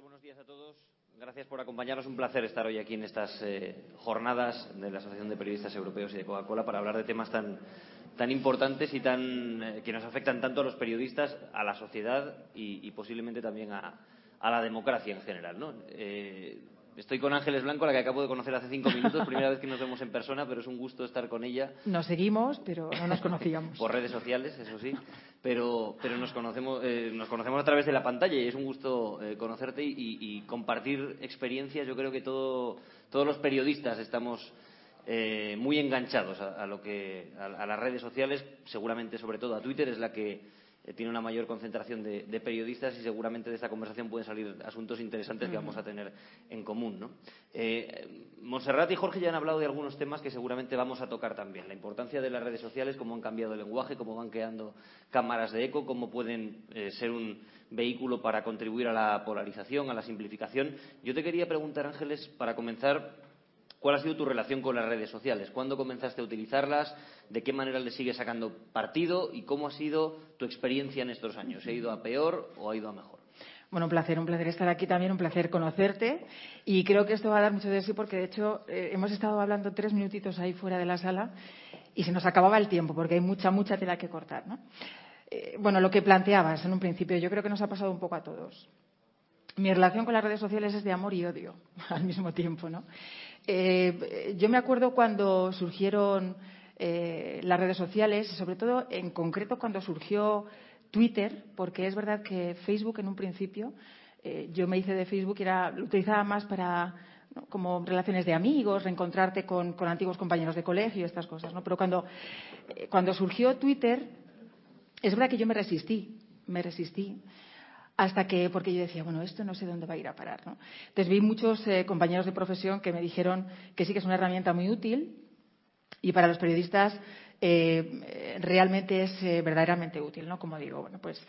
Buenos días a todos. Gracias por acompañarnos. Un placer estar hoy aquí en estas eh, jornadas de la Asociación de Periodistas Europeos y de Coca-Cola para hablar de temas tan, tan importantes y tan, eh, que nos afectan tanto a los periodistas, a la sociedad y, posiblemente también a, la democracia en general. ¿no? Eh, Estoy con Ángeles Blanco, la que acabo de conocer hace cinco minutos, primera vez que nos vemos en persona, pero es un gusto estar con ella. Nos seguimos, pero no nos conocíamos. Por redes sociales, eso sí, pero, pero nos, conocemos, eh, nos conocemos a través de la pantalla y es un gusto eh, conocerte y, compartir experiencias. Yo creo que todo, todos los periodistas estamos eh, muy enganchados a, lo que, a las redes sociales, seguramente sobre todo a Twitter, es la que tiene una mayor concentración de, periodistas y seguramente de esta conversación pueden salir asuntos interesantes que vamos a tener en común. ¿no? Eh, Monserrat y Jorge ya han hablado de algunos temas que seguramente vamos a tocar también. La importancia de las redes sociales, cómo han cambiado el lenguaje, cómo van creando cámaras de eco, cómo pueden eh, ser un vehículo para contribuir a la polarización, a la simplificación. Yo te quería preguntar, Ángeles, para comenzar, ¿Cuál ha sido tu relación con las redes sociales? ¿Cuándo comenzaste a utilizarlas? ¿De qué manera le sigues sacando partido? ¿Y cómo ha sido tu experiencia en estos años? ¿Ha ido a peor o ha ido a mejor? Bueno, un placer, un placer estar aquí también, un placer conocerte. Y creo que esto va a dar mucho de sí porque, de hecho, eh, hemos estado hablando tres minutitos ahí fuera de la sala y se nos acababa el tiempo porque hay mucha, mucha tela que cortar. ¿no? Eh, bueno, lo que planteabas en un principio, yo creo que nos ha pasado un poco a todos. Mi relación con las redes sociales es de amor y odio al mismo tiempo, ¿no? Eh, yo me acuerdo cuando surgieron eh, las redes sociales, sobre todo en concreto cuando surgió Twitter, porque es verdad que Facebook en un principio, eh, yo me hice de Facebook era, lo utilizaba más para como relaciones de amigos, reencontrarte con, con, antiguos compañeros de colegio, estas cosas, ¿no? Pero cuando, eh, cuando surgió Twitter, es verdad que yo me resistí, me resistí hasta que, porque yo decía, bueno, esto no sé dónde va a ir a parar. ¿no? Entonces vi muchos eh, compañeros de profesión que me dijeron que sí que es una herramienta muy útil y para los periodistas eh, realmente es eh, verdaderamente útil, ¿no? Como digo, bueno, pues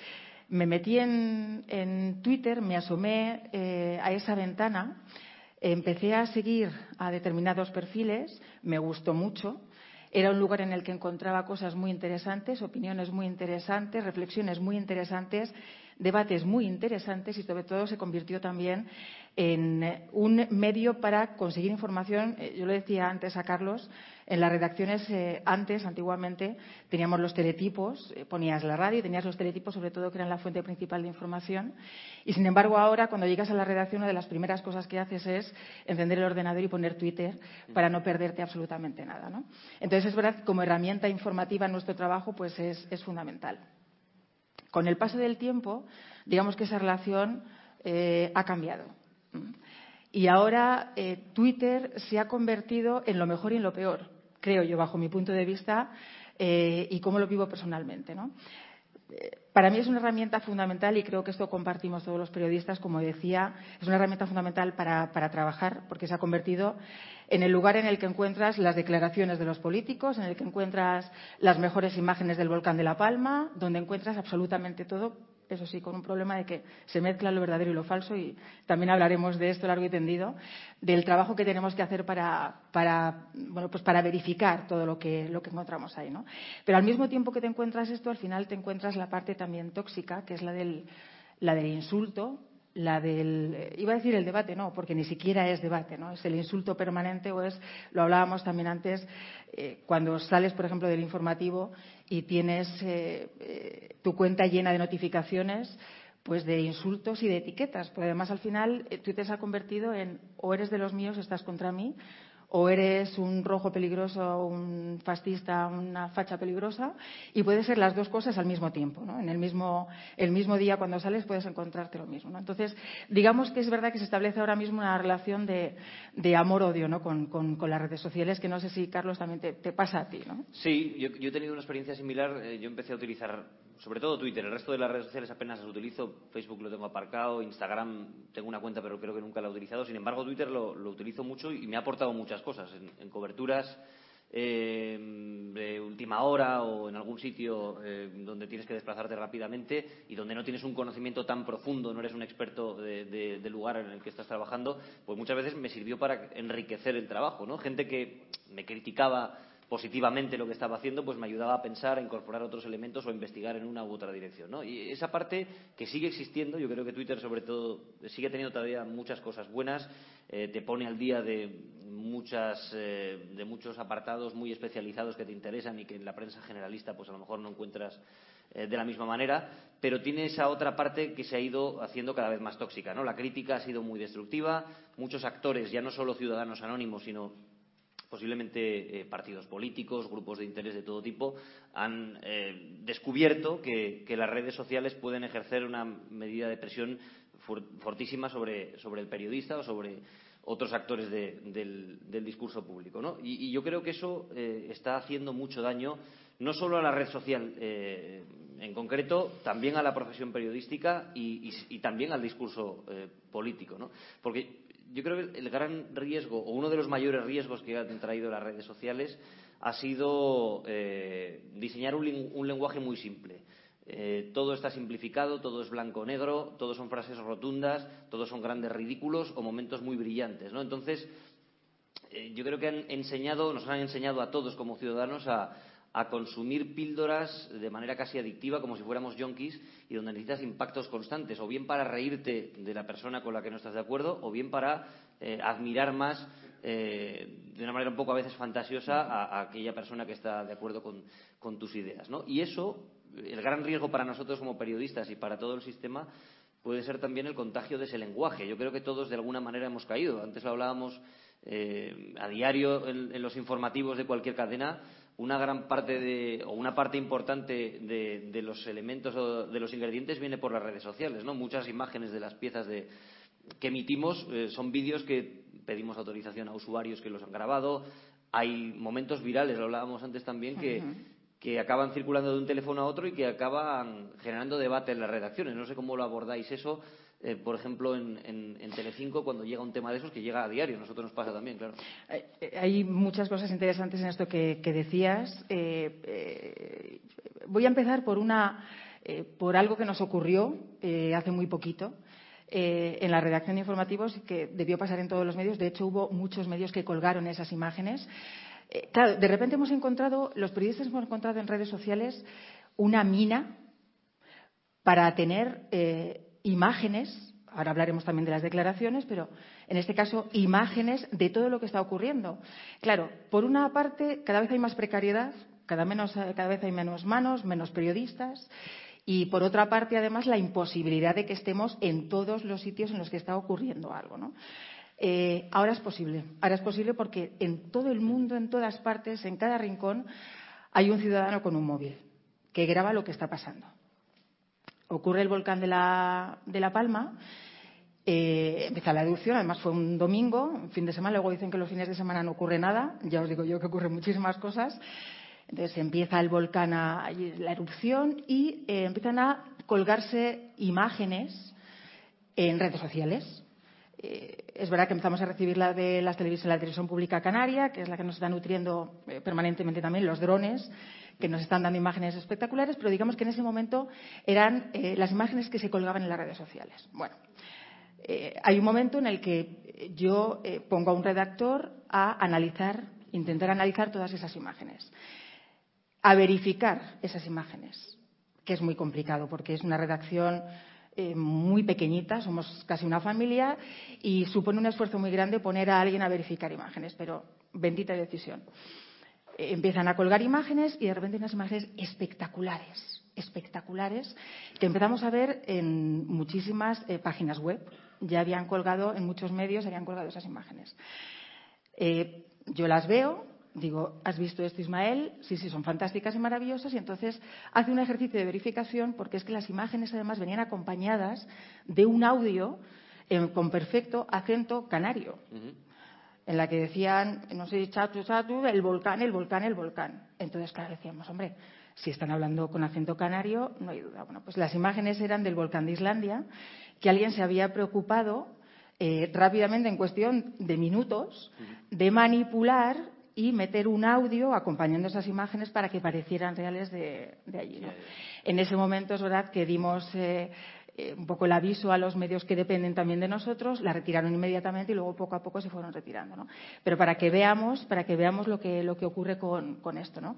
me metí en, en Twitter, me asomé eh, a esa ventana, empecé a seguir a determinados perfiles, me gustó mucho. Era un lugar en el que encontraba cosas muy interesantes, opiniones muy interesantes, reflexiones muy interesantes debates muy interesantes y sobre todo se convirtió también en eh, un medio para conseguir información. Eh, yo lo decía antes a Carlos, en las redacciones eh, antes, antiguamente, teníamos los teletipos, ponías la radio y tenías los teletipos, sobre todo, que eran la fuente principal de información. Y sin embargo, ahora, cuando llegas a la redacción, una de las primeras cosas que haces es encender el ordenador y poner Twitter para no perderte absolutamente nada. Entonces, es verdad que como herramienta informativa en nuestro trabajo, pues es, es fundamental. Con el paso del tiempo, digamos que esa relación eh, ha cambiado. Y ahora eh, Twitter se ha convertido en lo mejor y en lo peor, creo yo, bajo mi punto de vista eh, y cómo lo vivo personalmente. para mí es una herramienta fundamental y creo que esto compartimos todos los periodistas, como decía, es una herramienta fundamental para, para, trabajar porque se ha convertido en el lugar en el que encuentras las declaraciones de los políticos, en el que encuentras las mejores imágenes del volcán de La Palma, donde encuentras absolutamente todo eso sí, con un problema de que se mezcla lo verdadero y lo falso, y también hablaremos de esto largo y tendido, del trabajo que tenemos que hacer para, bueno, pues para verificar todo lo que, lo que encontramos ahí. ¿no? Pero al mismo tiempo que te encuentras esto, al final te encuentras la parte también tóxica, que es la del, la del insulto, la del iba a decir el debate no porque ni siquiera es debate no es el insulto permanente o es lo hablábamos también antes eh, cuando sales por ejemplo del informativo y tienes eh, eh, tu cuenta llena de notificaciones pues de insultos y de etiquetas porque además al final eh, Twitter se ha convertido en o eres de los míos estás contra mí o eres un rojo peligroso, un fascista, una facha peligrosa, y puede ser las dos cosas al mismo tiempo. ¿no? En el mismo, el mismo día cuando sales puedes encontrarte lo mismo. ¿no? Entonces, digamos que es verdad que se establece ahora mismo una relación de, de amor-odio ¿no? con, con, las redes sociales, que no sé si, Carlos, también te, te pasa a ti. ¿no? Sí, yo, yo, he tenido una experiencia similar. Eh, yo empecé a utilizar sobre todo Twitter. El resto de las redes sociales apenas las utilizo. Facebook lo tengo aparcado, Instagram tengo una cuenta, pero creo que nunca la he utilizado. Sin embargo, Twitter lo, utilizo mucho y me ha aportado muchas cosas en, en coberturas eh, de última hora o en algún sitio eh, donde tienes que desplazarte rápidamente y donde no tienes un conocimiento tan profundo, no eres un experto de, de, del lugar en el que estás trabajando, pues muchas veces me sirvió para enriquecer el trabajo, ¿no? Gente que me criticaba positivamente lo que estaba haciendo, pues me ayudaba a pensar, a incorporar otros elementos o a investigar en una u otra dirección. ¿no? Y esa parte que sigue existiendo, yo creo que Twitter sobre todo sigue teniendo todavía muchas cosas buenas, eh, te pone al día de, muchas, eh, de muchos apartados muy especializados que te interesan y que en la prensa generalista pues a lo mejor no encuentras eh, de la misma manera, pero tiene esa otra parte que se ha ido haciendo cada vez más tóxica. ¿no? La crítica ha sido muy destructiva, muchos actores, ya no solo ciudadanos anónimos, sino posiblemente eh, partidos políticos, grupos de interés de todo tipo, han eh, descubierto que, las redes sociales pueden ejercer una medida de presión fortísima sobre, sobre el periodista o sobre otros actores de, del, discurso público. ¿no? Y, yo creo que eso eh, está haciendo mucho daño no solo a la red social en concreto, también a la profesión periodística y, y, también al discurso político. ¿no? Porque yo creo que el gran riesgo, o uno de los mayores riesgos que han traído las redes sociales, ha sido eh, diseñar un, un, lenguaje muy simple. Eh, todo está simplificado, todo es blanco-negro, todo son frases rotundas, todos son grandes ridículos o momentos muy brillantes. ¿no? Entonces, eh, yo creo que han enseñado, nos han enseñado a todos como ciudadanos a, a consumir píldoras de manera casi adictiva, como si fuéramos yonkis, y donde necesitas impactos constantes, o bien para reírte de la persona con la que no estás de acuerdo, o bien para eh, admirar más, eh, de una manera un poco a veces fantasiosa, a, aquella persona que está de acuerdo con, con tus ideas. ¿no? Y eso, el gran riesgo para nosotros como periodistas y para todo el sistema, puede ser también el contagio de ese lenguaje. Yo creo que todos de alguna manera hemos caído. Antes lo hablábamos eh, a diario en, los informativos de cualquier cadena, una gran parte de, o una parte importante de, los elementos o de los ingredientes viene por las redes sociales, ¿no? Muchas imágenes de las piezas de, que emitimos eh, son vídeos que pedimos autorización a usuarios que los han grabado. Hay momentos virales, lo hablábamos antes también, que, que acaban circulando de un teléfono a otro y que acaban generando debate en las redacciones. No sé cómo lo abordáis eso, eh, por ejemplo, en, en, Telecinco, cuando llega un tema de esos que llega a diario. Nosotros nos pasa también, claro. Eh, hay muchas cosas interesantes en esto que, decías. Eh, voy a empezar por, una, por algo que nos ocurrió hace muy poquito. en la redacción de informativos que debió pasar en todos los medios. De hecho, hubo muchos medios que colgaron esas imágenes. Eh, claro, de repente hemos encontrado, los periodistas hemos encontrado en redes sociales una mina para tener eh, imágenes, ahora hablaremos también de las declaraciones, pero en este caso imágenes de todo lo que está ocurriendo. Claro, por una parte, cada vez hay más precariedad, cada, cada vez hay menos manos, menos periodistas. Y por otra parte, además, la imposibilidad de que estemos en todos los sitios en los que está ocurriendo algo. Eh, ahora es posible. Ahora es posible porque en todo el mundo, en todas partes, en cada rincón, hay un ciudadano con un móvil que graba lo que está pasando. Ocurre el volcán de La, de la Palma, eh, empieza la erupción, además fue un domingo, fin de semana, luego dicen que los fines de semana no ocurre nada, ya os digo yo que ocurren muchísimas cosas. Entonces empieza el volcán, a, la erupción y eh, empiezan a colgarse imágenes en redes sociales eh, es verdad que empezamos a recibir la de las televisiones, la televisión pública canaria, que es la que nos está nutriendo eh, permanentemente también los drones, que nos están dando imágenes espectaculares, pero digamos que en ese momento eran eh, las imágenes que se colgaban en las redes sociales. Bueno, hay un momento en el que yo pongo a un redactor a analizar, intentar analizar todas esas imágenes, a verificar esas imágenes, que es muy complicado porque es una redacción eh, muy pequeñita, somos casi una familia y supone un esfuerzo muy grande poner a alguien a verificar imágenes, pero bendita decisión. Eh, empiezan a colgar imágenes y de repente unas imágenes espectaculares, espectaculares, que empezamos a ver en muchísimas eh, páginas web. Ya habían colgado, en muchos medios habían colgado esas imágenes. yo las veo, digo, ¿has visto esto, Ismael? Sí, sí, son fantásticas y maravillosas. Y entonces hace un ejercicio de verificación porque es que las imágenes además venían acompañadas de un audio eh, con perfecto acento canario. En la que decían, no sé, chatu, chatu, el volcán, el volcán, el volcán. Entonces, claro, decíamos, hombre, si están hablando con acento canario, no hay duda. Bueno, pues las imágenes eran del volcán de Islandia, que alguien se había preocupado eh, rápidamente, en cuestión de minutos, de manipular y meter un audio acompañando esas imágenes para que parecieran reales de, allí. En ese momento es verdad que dimos eh, eh, un poco el aviso a los medios que dependen también de nosotros, la retiraron inmediatamente y luego poco a poco se fueron retirando. ¿no? Pero para que veamos, para que veamos lo que, lo que ocurre con, esto. ¿no?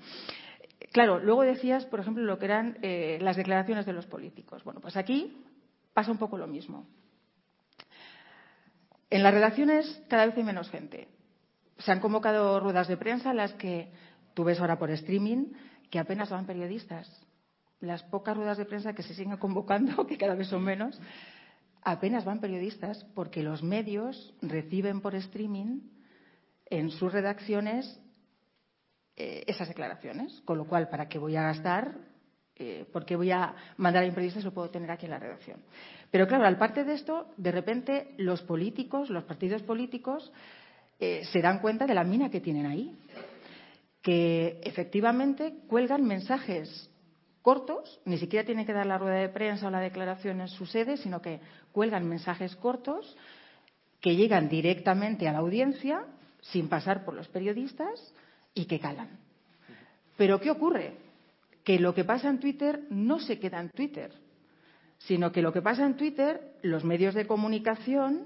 Claro, luego decías, por ejemplo, lo que eran eh, las declaraciones de los políticos. Bueno, pues aquí pasa un poco lo mismo. En las redacciones cada vez hay menos gente se han convocado ruedas de prensa las que tú ves ahora por streaming que apenas van periodistas. Las pocas ruedas de prensa que se siguen convocando, que cada vez son menos, apenas van periodistas porque los medios reciben por streaming en sus redacciones eh, esas declaraciones. Con lo cual, ¿para qué voy a gastar? Eh, ¿Por qué voy a mandar a un periodista si lo puedo tener aquí en la redacción? Pero claro, al parte de esto, de repente los políticos, los partidos políticos, eh, se dan cuenta de la mina que tienen ahí, que efectivamente cuelgan mensajes cortos, ni siquiera tienen que dar la rueda de prensa o la declaración en su sede, sino que cuelgan mensajes cortos que llegan directamente a la audiencia sin pasar por los periodistas y que calan. Pero ¿qué ocurre? Que lo que pasa en Twitter no se queda en Twitter, sino que lo que pasa en Twitter, los medios de comunicación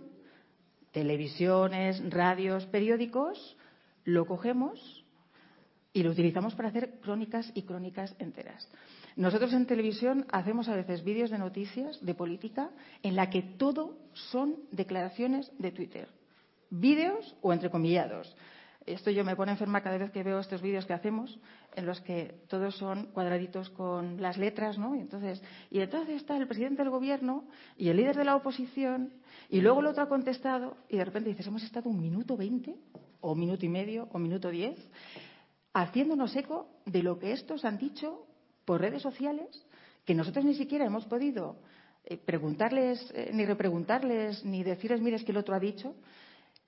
televisiones, radios, periódicos, lo cogemos y lo utilizamos para hacer crónicas y crónicas enteras. Nosotros en televisión hacemos a veces vídeos de noticias, de política, en la que todo son declaraciones de Twitter. Vídeos o entrecomillados. esto yo me pone enferma cada vez que veo estos vídeos que hacemos, en los que todos son cuadraditos con las letras, ¿no? Y entonces, y entonces está el presidente del gobierno y el líder de la oposición, y luego el otro ha contestado, y de repente dices, hemos estado un minuto veinte, o minuto y medio, o minuto diez, haciéndonos eco de lo que estos han dicho por redes sociales, que nosotros ni siquiera hemos podido eh, preguntarles, eh, ni repreguntarles, ni decirles, mire, es que el otro ha dicho.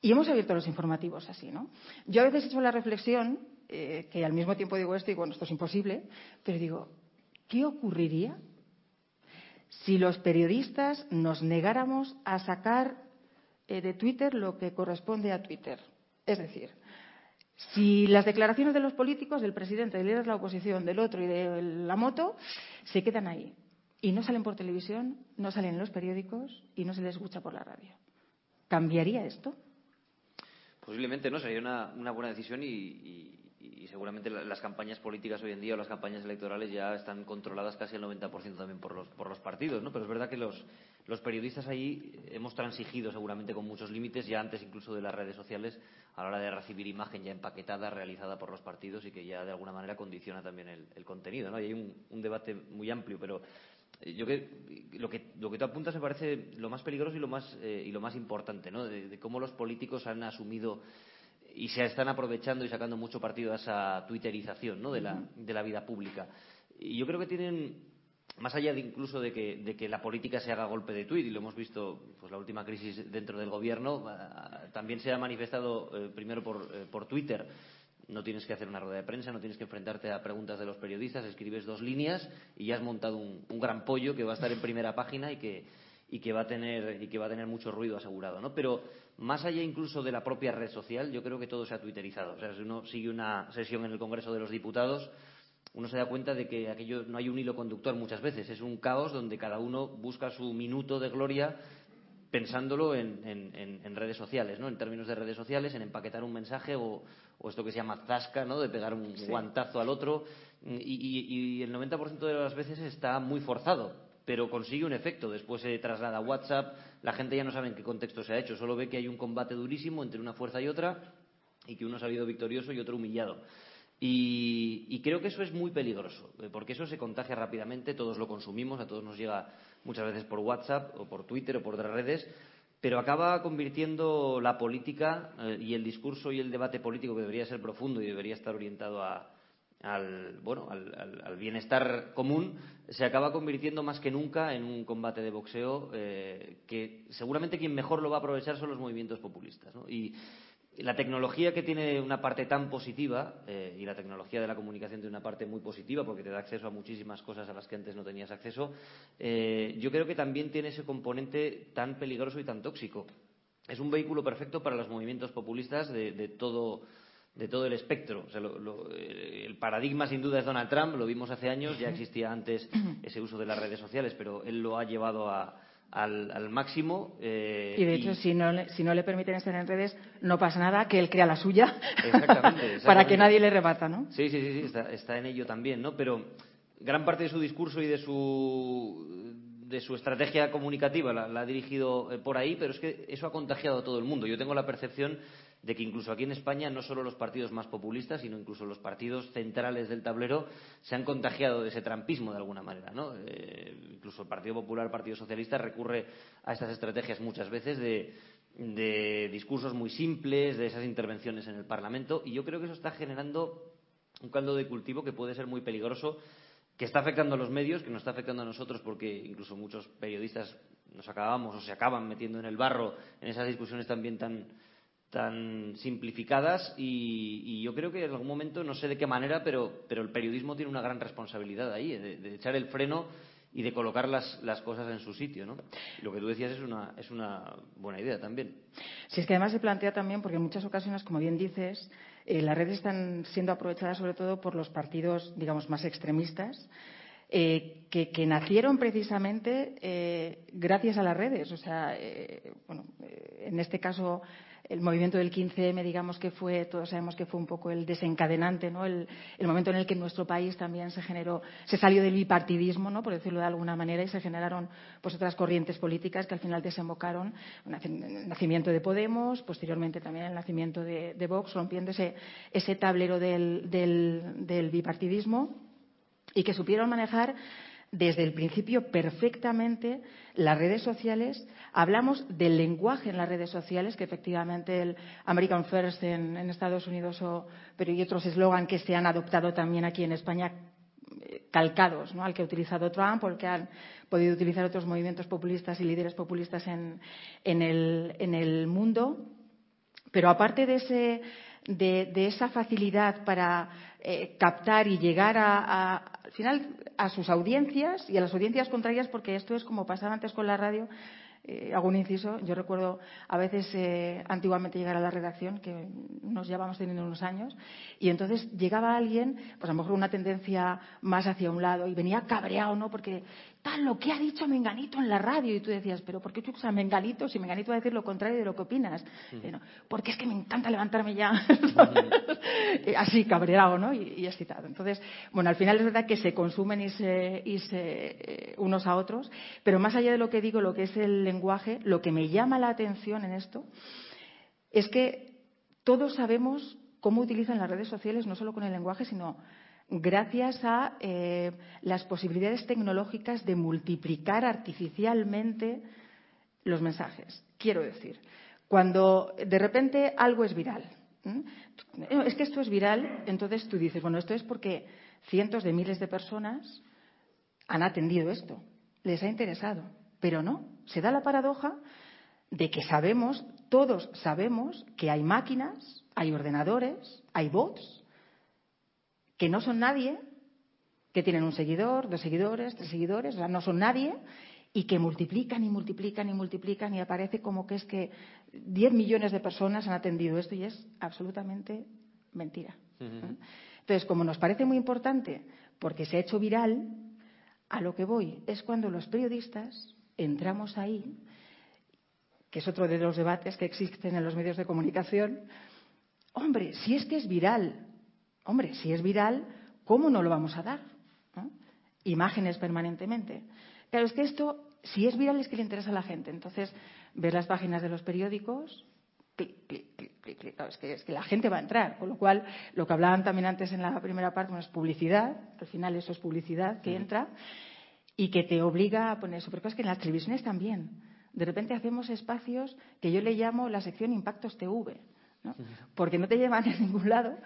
Y hemos abierto los informativos así, ¿no? Yo a veces he hecho la reflexión, eh, que al mismo tiempo digo esto y bueno, esto es imposible, pero digo, ¿qué ocurriría si los periodistas nos negáramos a sacar de Twitter lo que corresponde a Twitter? Es decir, si las declaraciones de los políticos, del presidente, del líder de la oposición, del otro y de la moto, se quedan ahí y no salen por televisión, no salen en los periódicos y no se les escucha por la radio. ¿Cambiaría esto? Posiblemente no, sería una, buena decisión y, seguramente las campañas políticas hoy en día o las campañas electorales ya están controladas casi al 90% también por los, por los partidos, ¿no? Pero es verdad que los, los periodistas ahí hemos transigido seguramente con muchos límites, ya antes incluso de las redes sociales, a la hora de recibir imagen ya empaquetada, realizada por los partidos y que ya de alguna manera condiciona también el, contenido. ¿no? Y hay un, un, debate muy amplio, pero yo que lo que lo que tú apuntas me parece lo más peligroso y lo más eh, y lo más importante no de, cómo los políticos han asumido y se están aprovechando y sacando mucho partido a esa twitterización ¿no? de la de la vida pública y yo creo que tienen más allá de incluso de que, de que la política se haga golpe de tuit y lo hemos visto pues la última crisis dentro del gobierno también se ha manifestado eh, primero por, eh, por Twitter no tienes que hacer una rueda de prensa, no tienes que enfrentarte a preguntas de los periodistas, escribes dos líneas y ya has montado un, gran pollo que va a estar en primera página y que, y que va a tener y que va a tener mucho ruido asegurado, ¿no? Pero más allá incluso de la propia red social, yo creo que todo se ha twitterizado. O sea, si uno sigue una sesión en el Congreso de los Diputados, uno se da cuenta de que aquello no hay un hilo conductor muchas veces, es un caos donde cada uno busca su minuto de gloria pensándolo en, redes sociales, ¿no? En términos de redes sociales, en empaquetar un mensaje o, esto que se llama zasca, ¿no? De pegar un guantazo al otro. Y, el 90% de las veces está muy forzado, pero consigue un efecto. Después se traslada a WhatsApp, la gente ya no sabe en qué contexto se ha hecho, solo ve que hay un combate durísimo entre una fuerza y otra y que uno ha salido victorioso y otro humillado. Y, creo que eso es muy peligroso, eh, porque eso se contagia rápidamente, todos lo consumimos, a todos nos llega muchas veces por WhatsApp o por Twitter o por otras redes, pero acaba convirtiendo la política eh, y el discurso y el debate político, que debería ser profundo y debería estar orientado al, bueno, al, bienestar común, se acaba convirtiendo más que nunca en un combate de boxeo eh, que seguramente quien mejor lo va a aprovechar son los movimientos populistas. ¿no? La tecnología que tiene una parte tan positiva eh, y la tecnología de la comunicación tiene una parte muy positiva porque te da acceso a muchísimas cosas a las que antes no tenías acceso, eh, yo creo que también tiene ese componente tan peligroso y tan tóxico. Es un vehículo perfecto para los movimientos populistas de, todo de todo el espectro. Eh, el paradigma, sin duda, es Donald Trump. Lo vimos hace años. Ya existía antes ese uso de las redes sociales, pero él lo ha llevado a, al, máximo. Eh, y de hecho, Si, no, si no le permiten estar en redes, no pasa nada, que él crea la suya para que nadie le rebata, ¿no? Sí, sí, sí, sí está, en ello también, ¿no? Pero gran parte de su discurso y de su, de su estrategia comunicativa la, la ha dirigido eh, por ahí, pero es que eso ha contagiado a todo el mundo. Yo tengo la percepción de que incluso aquí en España no solo los partidos más populistas, sino incluso los partidos centrales del tablero se han contagiado de ese trampismo de alguna manera. ¿no? Eh, incluso el Partido Popular, el Partido Socialista recurre a estas estrategias muchas veces de, de discursos muy simples, de esas intervenciones en el Parlamento, y yo creo que eso está generando un caldo de cultivo que puede ser muy peligroso que está afectando a los medios, que nos está afectando a nosotros porque incluso muchos periodistas nos acabamos o se acaban metiendo en el barro en esas discusiones también tan, tan simplificadas y, yo creo que en algún momento, no sé de qué manera, pero, pero el periodismo tiene una gran responsabilidad ahí, de, echar el freno y de colocar las, las, cosas en su sitio. ¿no? Lo que tú decías es una, es una buena idea también. Sí, es que además se plantea también, porque en muchas ocasiones, como bien dices, eh, las redes están siendo aprovechadas sobre todo por los partidos, digamos, más extremistas. Eh, que, que, nacieron precisamente eh, gracias a las redes. O sea, bueno, en este caso el movimiento del 15M, digamos que fue, todos sabemos que fue un poco el desencadenante, ¿no? El, momento en el que en nuestro país también se generó, se salió del bipartidismo, ¿no? Por decirlo de alguna manera, y se generaron pues otras corrientes políticas que al final desembocaron en el nacimiento de Podemos, posteriormente también el nacimiento de, Vox, rompiendo ese, ese tablero del, del bipartidismo y que supieron manejar desde el principio perfectamente las redes sociales. Hablamos del lenguaje en las redes sociales, que efectivamente el American First en, Estados Unidos o, y otros eslogan que se han adoptado también aquí en España calcados ¿no? al que ha utilizado Trump o el que han podido utilizar otros movimientos populistas y líderes populistas en, en, el, en el mundo. Pero aparte de ese de, esa facilidad para eh, captar y llegar a, al final a sus audiencias y a las audiencias contrarias, porque esto es como pasaba antes con la radio, eh, hago un inciso. Yo recuerdo a veces eh, antiguamente llegar a la redacción, que nos llevamos teniendo unos años, y entonces llegaba alguien, pues a lo mejor una tendencia más hacia un lado, y venía cabreado, ¿no? Porque tal, lo que ha dicho Menganito en la radio, y tú decías, pero ¿por qué tú usas Menganito si Menganito va a decir lo contrario de lo que opinas? porque es que me encanta levantarme ya, así cabreado, ¿no? Y, excitado. Entonces, bueno, al final es verdad que se consumen y se, y se eh, unos a otros, pero más allá de lo que digo, lo que es el lenguaje, lo que me llama la atención en esto es que todos sabemos cómo utilizan las redes sociales, no solo con el lenguaje, sino gracias a eh, las posibilidades tecnológicas de multiplicar artificialmente los mensajes. Quiero decir, cuando de repente algo es viral, es que esto es viral, entonces tú dices, bueno, esto es porque cientos de miles de personas han atendido esto, les ha interesado, pero no, se da la paradoja de que sabemos, todos sabemos que hay máquinas, hay ordenadores, hay bots, que no son nadie, que tienen un seguidor, dos seguidores, tres seguidores, o sea, no son nadie, y que multiplican y multiplican y multiplican y aparece como que es que 10 millones de personas han atendido esto y es absolutamente mentira. Entonces, como nos parece muy importante porque se ha hecho viral, a lo que voy es cuando los periodistas entramos ahí, que es otro de los debates que existen en los medios de comunicación, hombre, si es que es viral, hombre, si es viral, ¿cómo no lo vamos a dar? Imágenes permanentemente. Claro, es que esto, si es viral, es que le interesa a la gente. Entonces, ver las páginas de los periódicos, clic, clic, clic, clic, es, que, es que la gente va a entrar. Con lo cual, lo que hablaban también antes en la primera parte, bueno, es publicidad, al final eso es publicidad que entra y que te obliga a poner eso. Pero es que en las televisiones también. De repente hacemos espacios que yo le llamo la sección Impactos TV, ¿no? porque no te llevan a ningún lado,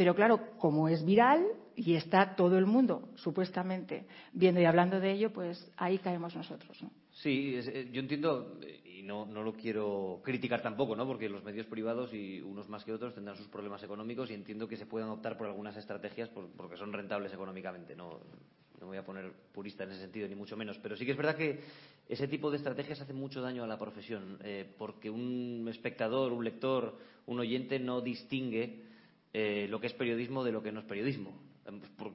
pero claro, como es viral y está todo el mundo supuestamente viendo y hablando de ello, pues ahí caemos nosotros. ¿no? Sí, eh, yo entiendo, y no, no lo quiero criticar tampoco, ¿no? porque los medios privados, y unos más que otros, tendrán sus problemas económicos y entiendo que se puedan optar por algunas estrategias porque son rentables económicamente. No, no voy a poner purista en ese sentido, ni mucho menos, pero sí que es verdad que ese tipo de estrategias hace mucho daño a la profesión, eh, porque un espectador, un lector, un oyente no distingue eh, lo que es periodismo de lo que no es periodismo,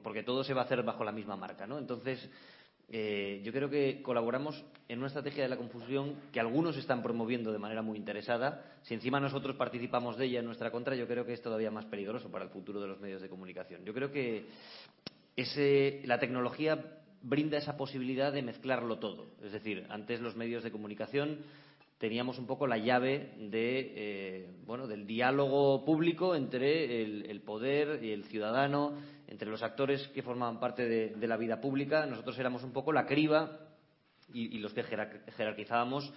porque todo se va a hacer bajo la misma marca, ¿no? Entonces, eh, yo creo que colaboramos en una estrategia de la confusión que algunos están promoviendo de manera muy interesada. Si encima nosotros participamos de ella en nuestra contra, yo creo que es todavía más peligroso para el futuro de los medios de comunicación. Yo creo que la tecnología brinda esa posibilidad de mezclarlo todo. Es decir, antes los medios de comunicación teníamos un poco la llave de, eh, bueno, del diálogo público entre el, poder y el ciudadano, entre los actores que formaban parte de, la vida pública. Nosotros éramos un poco la criba y, los que jerarquizábamos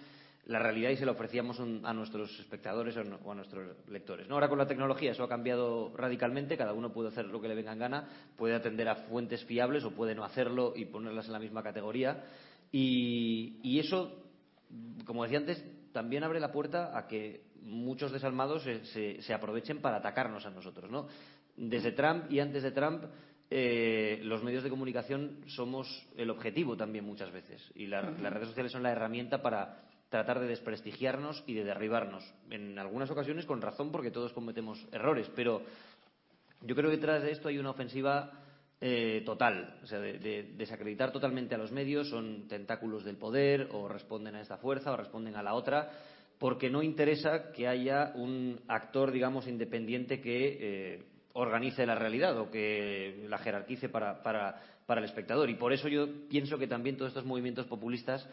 la realidad y se la ofrecíamos a nuestros espectadores o a nuestros lectores. ¿no? Ahora con la tecnología eso ha cambiado radicalmente, cada uno puede hacer lo que le venga en gana, puede atender a fuentes fiables o puede no hacerlo y ponerlas en la misma categoría. Y, eso, como decía antes, también abre la puerta a que muchos desalmados se, aprovechen para atacarnos a nosotros. ¿no? Desde Trump y antes de Trump, eh, los medios de comunicación somos el objetivo también muchas veces y las redes sociales son la herramienta para tratar de desprestigiarnos y de derribarnos. En algunas ocasiones con razón porque todos cometemos errores, pero yo creo que detrás de esto hay una ofensiva eh, total, o sea, de, desacreditar totalmente a los medios, son tentáculos del poder o responden a esta fuerza o responden a la otra. porque no interesa que haya un actor, digamos, independiente que eh, organice la realidad o que la jerarquice para, para, para el espectador. Y por eso yo pienso que también todos estos movimientos populistas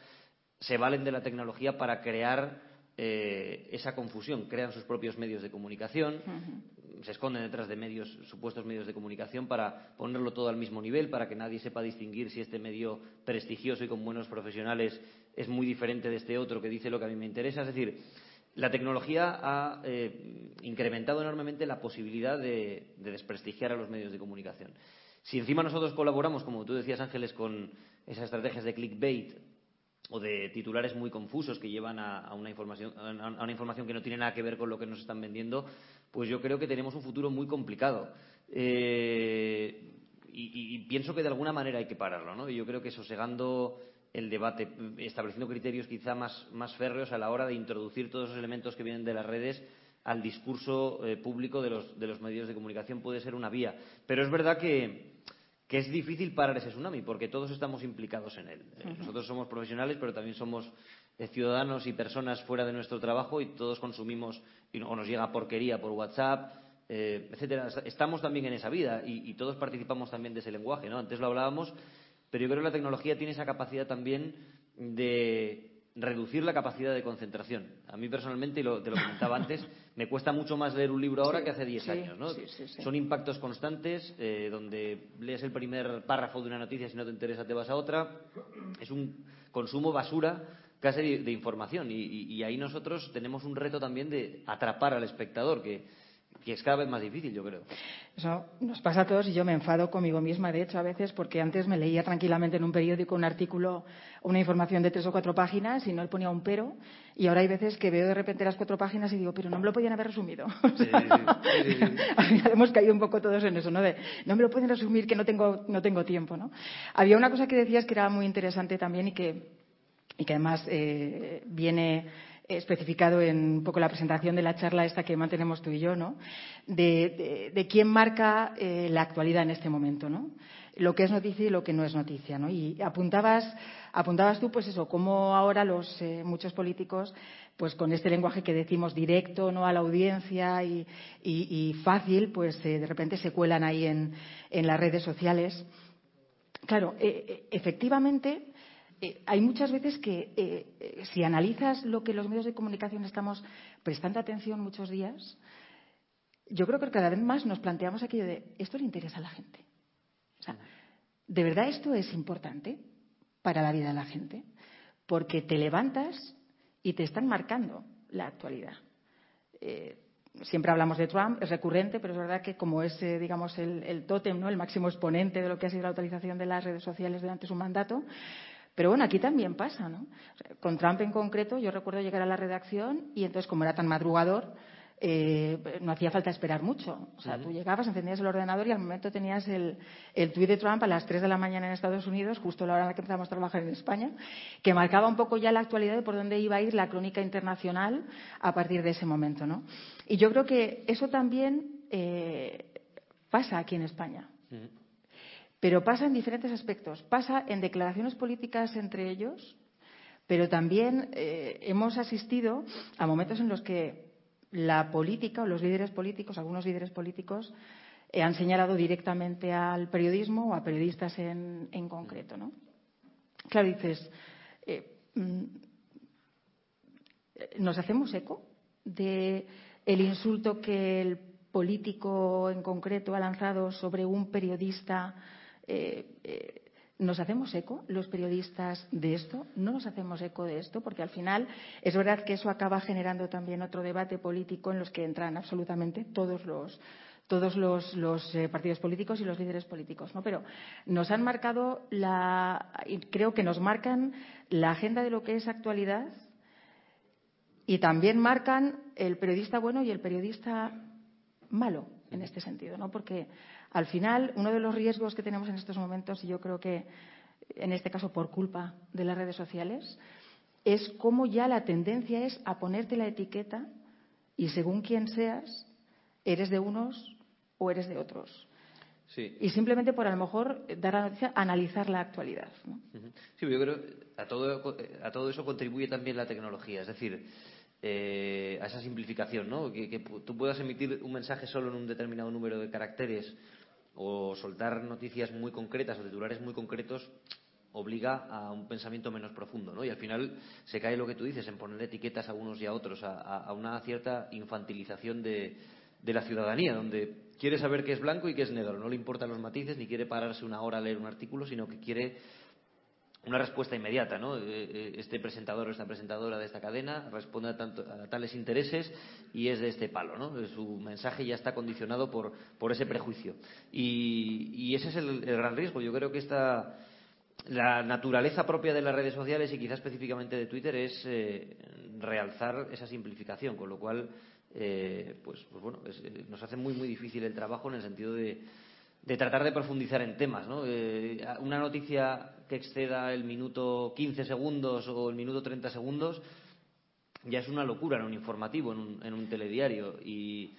se valen de la tecnología para crear eh, esa confusión. Crean sus propios medios de comunicación, se esconden detrás de medios, supuestos medios de comunicación para ponerlo todo al mismo nivel, para que nadie sepa distinguir si este medio prestigioso y con buenos profesionales es muy diferente de este otro que dice lo que a mí me interesa. Es decir, la tecnología ha eh, incrementado enormemente la posibilidad de, de, desprestigiar a los medios de comunicación. Si encima nosotros colaboramos, como tú decías, Ángeles, con esas estrategias de clickbait o de titulares muy confusos que llevan a, una información, a, una información que no tiene nada que ver con lo que nos están vendiendo, pues yo creo que tenemos un futuro muy complicado. Eh, y, y, pienso que de alguna manera hay que pararlo, ¿no? Y yo creo que sosegando el debate, estableciendo criterios quizá más, más férreos a la hora de introducir todos esos elementos que vienen de las redes al discurso eh, público de los, de los medios de comunicación puede ser una vía. Pero es verdad que, que es difícil parar ese tsunami porque todos estamos implicados en él. Uh -huh. Nosotros somos profesionales, pero también somos eh, ciudadanos y personas fuera de nuestro trabajo y todos consumimos y, o nos llega porquería por WhatsApp, eh, etcétera. Estamos también en esa vida y, y, todos participamos también de ese lenguaje. ¿no? Antes lo hablábamos, pero yo creo que la tecnología tiene esa capacidad también de reducir la capacidad de concentración. A mí personalmente, y lo, te lo comentaba antes, me cuesta mucho más leer un libro ahora sí, que hace 10 sí, años. ¿no? Sí, Son impactos constantes, eh, donde lees el primer párrafo de una noticia, si no te interesa te vas a otra. Es un consumo basura casi de, de información. Y, y, y, ahí nosotros tenemos un reto también de atrapar al espectador, que que es cada vez más difícil, yo creo. Eso nos pasa a todos y yo me enfado conmigo misma, de hecho, a veces, porque antes me leía tranquilamente en un periódico un artículo, una información de tres o cuatro páginas y no le ponía un pero. Y ahora hay veces que veo de repente las cuatro páginas y digo, pero no me lo podían haber resumido. Sí, sí, sí, hemos caído un poco todos en eso, ¿no? De, no me lo pueden resumir que no tengo, no tengo tiempo, ¿no? Había una cosa que decías que era muy interesante también y que, y que además eh, viene especificado en un poco la presentación de la charla esta que mantenemos tú y yo, ¿no? De, de, quién marca eh, la actualidad en este momento, ¿no? Lo que es noticia y lo que no es noticia, ¿no? Y apuntabas, apuntabas tú, pues eso, cómo ahora los eh, muchos políticos, pues con este lenguaje que decimos directo, no a la audiencia y, y, y fácil, pues eh, de repente se cuelan ahí en, en las redes sociales. Claro, eh, efectivamente, eh, hay muchas veces que eh, eh, si analizas lo que los medios de comunicación estamos prestando atención muchos días, yo creo que cada vez más nos planteamos aquello de esto le interesa a la gente. O sea, ¿de verdad esto es importante para la vida de la gente? Porque te levantas y te están marcando la actualidad. Siempre hablamos de Trump, es recurrente, pero es verdad que como es, digamos, el, el tótem, ¿no? el máximo exponente de lo que ha sido la utilización de las redes sociales durante su mandato, pero bueno, aquí también pasa, ¿no? Con Trump en concreto, yo recuerdo llegar a la redacción y entonces, como era tan madrugador, eh, no hacía falta esperar mucho. O sea, uh -huh. tú llegabas, encendías el ordenador y al momento tenías el, el tuit de Trump a las 3 de la mañana en Estados Unidos, justo a la hora en la que empezamos a trabajar en España, que marcaba un poco ya la actualidad de por dónde iba a ir la crónica internacional a partir de ese momento, ¿no? Y yo creo que eso también eh, pasa aquí en España. Uh -huh. Pero pasa en diferentes aspectos. Pasa en declaraciones políticas entre ellos, pero también eh, hemos asistido a momentos en los que la política o los líderes políticos, algunos líderes políticos, eh, han señalado directamente al periodismo o a periodistas en, concreto. Claro, dices, eh, mm, ¿nos hacemos eco de el insulto que el político en concreto ha lanzado sobre un periodista? Eh, eh, ¿Nos hacemos eco los periodistas de esto? ¿No nos hacemos eco de esto? Porque al final es verdad que eso acaba generando también otro debate político en los que entran absolutamente todos los todos los, eh, partidos políticos y los líderes políticos, ¿no? Pero nos han marcado la, creo que nos marcan la agenda de lo que es actualidad y también marcan el periodista bueno y el periodista malo en este sentido, ¿no? Porque al final, uno de los riesgos que tenemos en estos momentos, y yo creo que en este caso por culpa de las redes sociales, es cómo ya la tendencia es a ponerte la etiqueta y según quién seas, eres de unos o eres de otros. Sí. Y simplemente por a lo mejor dar la noticia, analizar la actualidad. ¿no? Sí, yo creo que a todo, a todo eso contribuye también la tecnología. Es decir, eh, a esa simplificación, ¿no? Que, que, tú puedas emitir un mensaje solo en un determinado número de caracteres o soltar noticias muy concretas o titulares muy concretos obliga a un pensamiento menos profundo, ¿no? Y al final se cae lo que tú dices en poner etiquetas a unos y a otros, a, una cierta infantilización de, de la ciudadanía, donde quiere saber qué es blanco y qué es negro, no le importan los matices ni quiere pararse una hora a leer un artículo, sino que quiere una respuesta inmediata, ¿no? Eh, eh, este presentador o esta presentadora de esta cadena responde a, tanto, a tales intereses y es de este palo, ¿no? Su mensaje ya está condicionado por, por ese prejuicio. Y, y ese es el, gran riesgo. Yo creo que esta, la naturaleza propia de las redes sociales y quizá específicamente de Twitter es eh, realzar esa simplificación, con lo cual, eh, pues, pues, bueno, es, nos hace muy, muy difícil el trabajo en el sentido de de tratar de profundizar en temas. ¿no? Eh, una noticia que exceda el minuto 15 segundos o el minuto 30 segundos ya es una locura en un informativo, en un, en un telediario. Y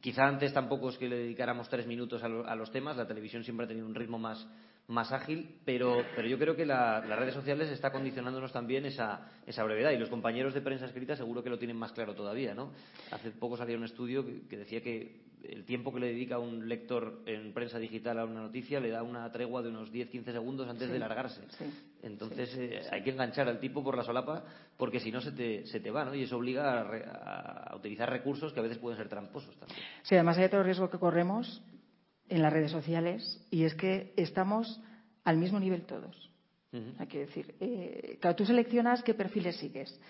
quizá antes tampoco es que le dedicáramos tres minutos a, lo, a, los temas, la televisión siempre ha tenido un ritmo más, más ágil, pero, pero yo creo que la, las redes sociales está condicionándonos también esa, esa brevedad y los compañeros de prensa escrita seguro que lo tienen más claro todavía. ¿no? Hace poco salió un estudio que, que decía que el tiempo que le dedica un lector en prensa digital a una noticia le da una tregua de unos 10-15 segundos antes sí, de largarse. Sí, Entonces sí, eh, hay que enganchar al tipo por la solapa porque si no se te, se te va, ¿no? Y eso obliga a, re, a, utilizar recursos que a veces pueden ser tramposos también. Sí, además hay otro riesgo que corremos en las redes sociales y es que estamos al mismo nivel todos. Uh -huh. Hay que decir, eh, claro, tú seleccionas qué perfiles sigues.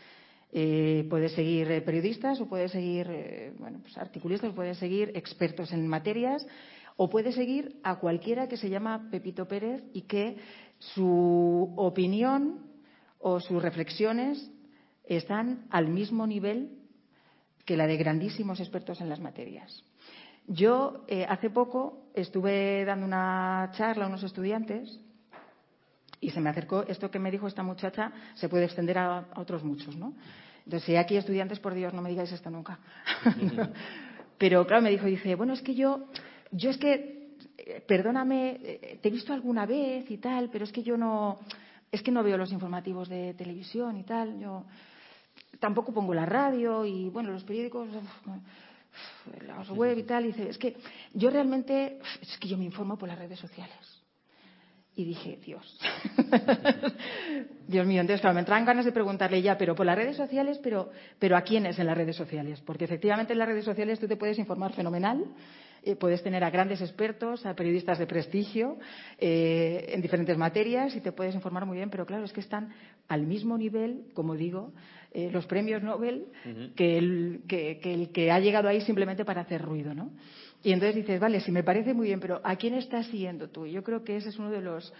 Eh, puedes seguir eh, periodistas o puedes seguir eh, bueno, pues articulistas, o puedes seguir expertos en materias o puedes seguir a cualquiera que se llama Pepito Pérez y que su opinión o sus reflexiones están al mismo nivel que la de grandísimos expertos en las materias. Yo eh, hace poco estuve dando una charla a unos estudiantes y se me acercó esto que me dijo esta muchacha se puede extender a, a otros muchos, ¿no? Entonces, si hay aquí estudiantes, por Dios, no me digáis esto nunca. Pero claro, me dijo, dice, bueno, es que yo, yo es que, eh, perdóname, eh, te he visto alguna vez y tal, pero es que yo no, es que no veo los informativos de televisión y tal, yo tampoco pongo la radio y, bueno, los periódicos, las web y tal, y dice, es que yo realmente, es que yo me informo por las redes sociales. Y dije, Dios. Dios mío, entonces, claro, me entraban ganas de preguntarle ya, pero por las redes sociales, pero, pero ¿a quiénes en las redes sociales? Porque efectivamente en las redes sociales tú te puedes informar fenomenal, eh, puedes tener a grandes expertos, a periodistas de prestigio eh, en diferentes materias y te puedes informar muy bien, pero claro, es que están al mismo nivel, como digo, eh, los premios Nobel uh -huh. que, el, que, que el que ha llegado ahí simplemente para hacer ruido, ¿no? Y entonces dices, vale, sí me parece muy bien, pero ¿a quién estás siguiendo tú? Yo creo que ese es uno de los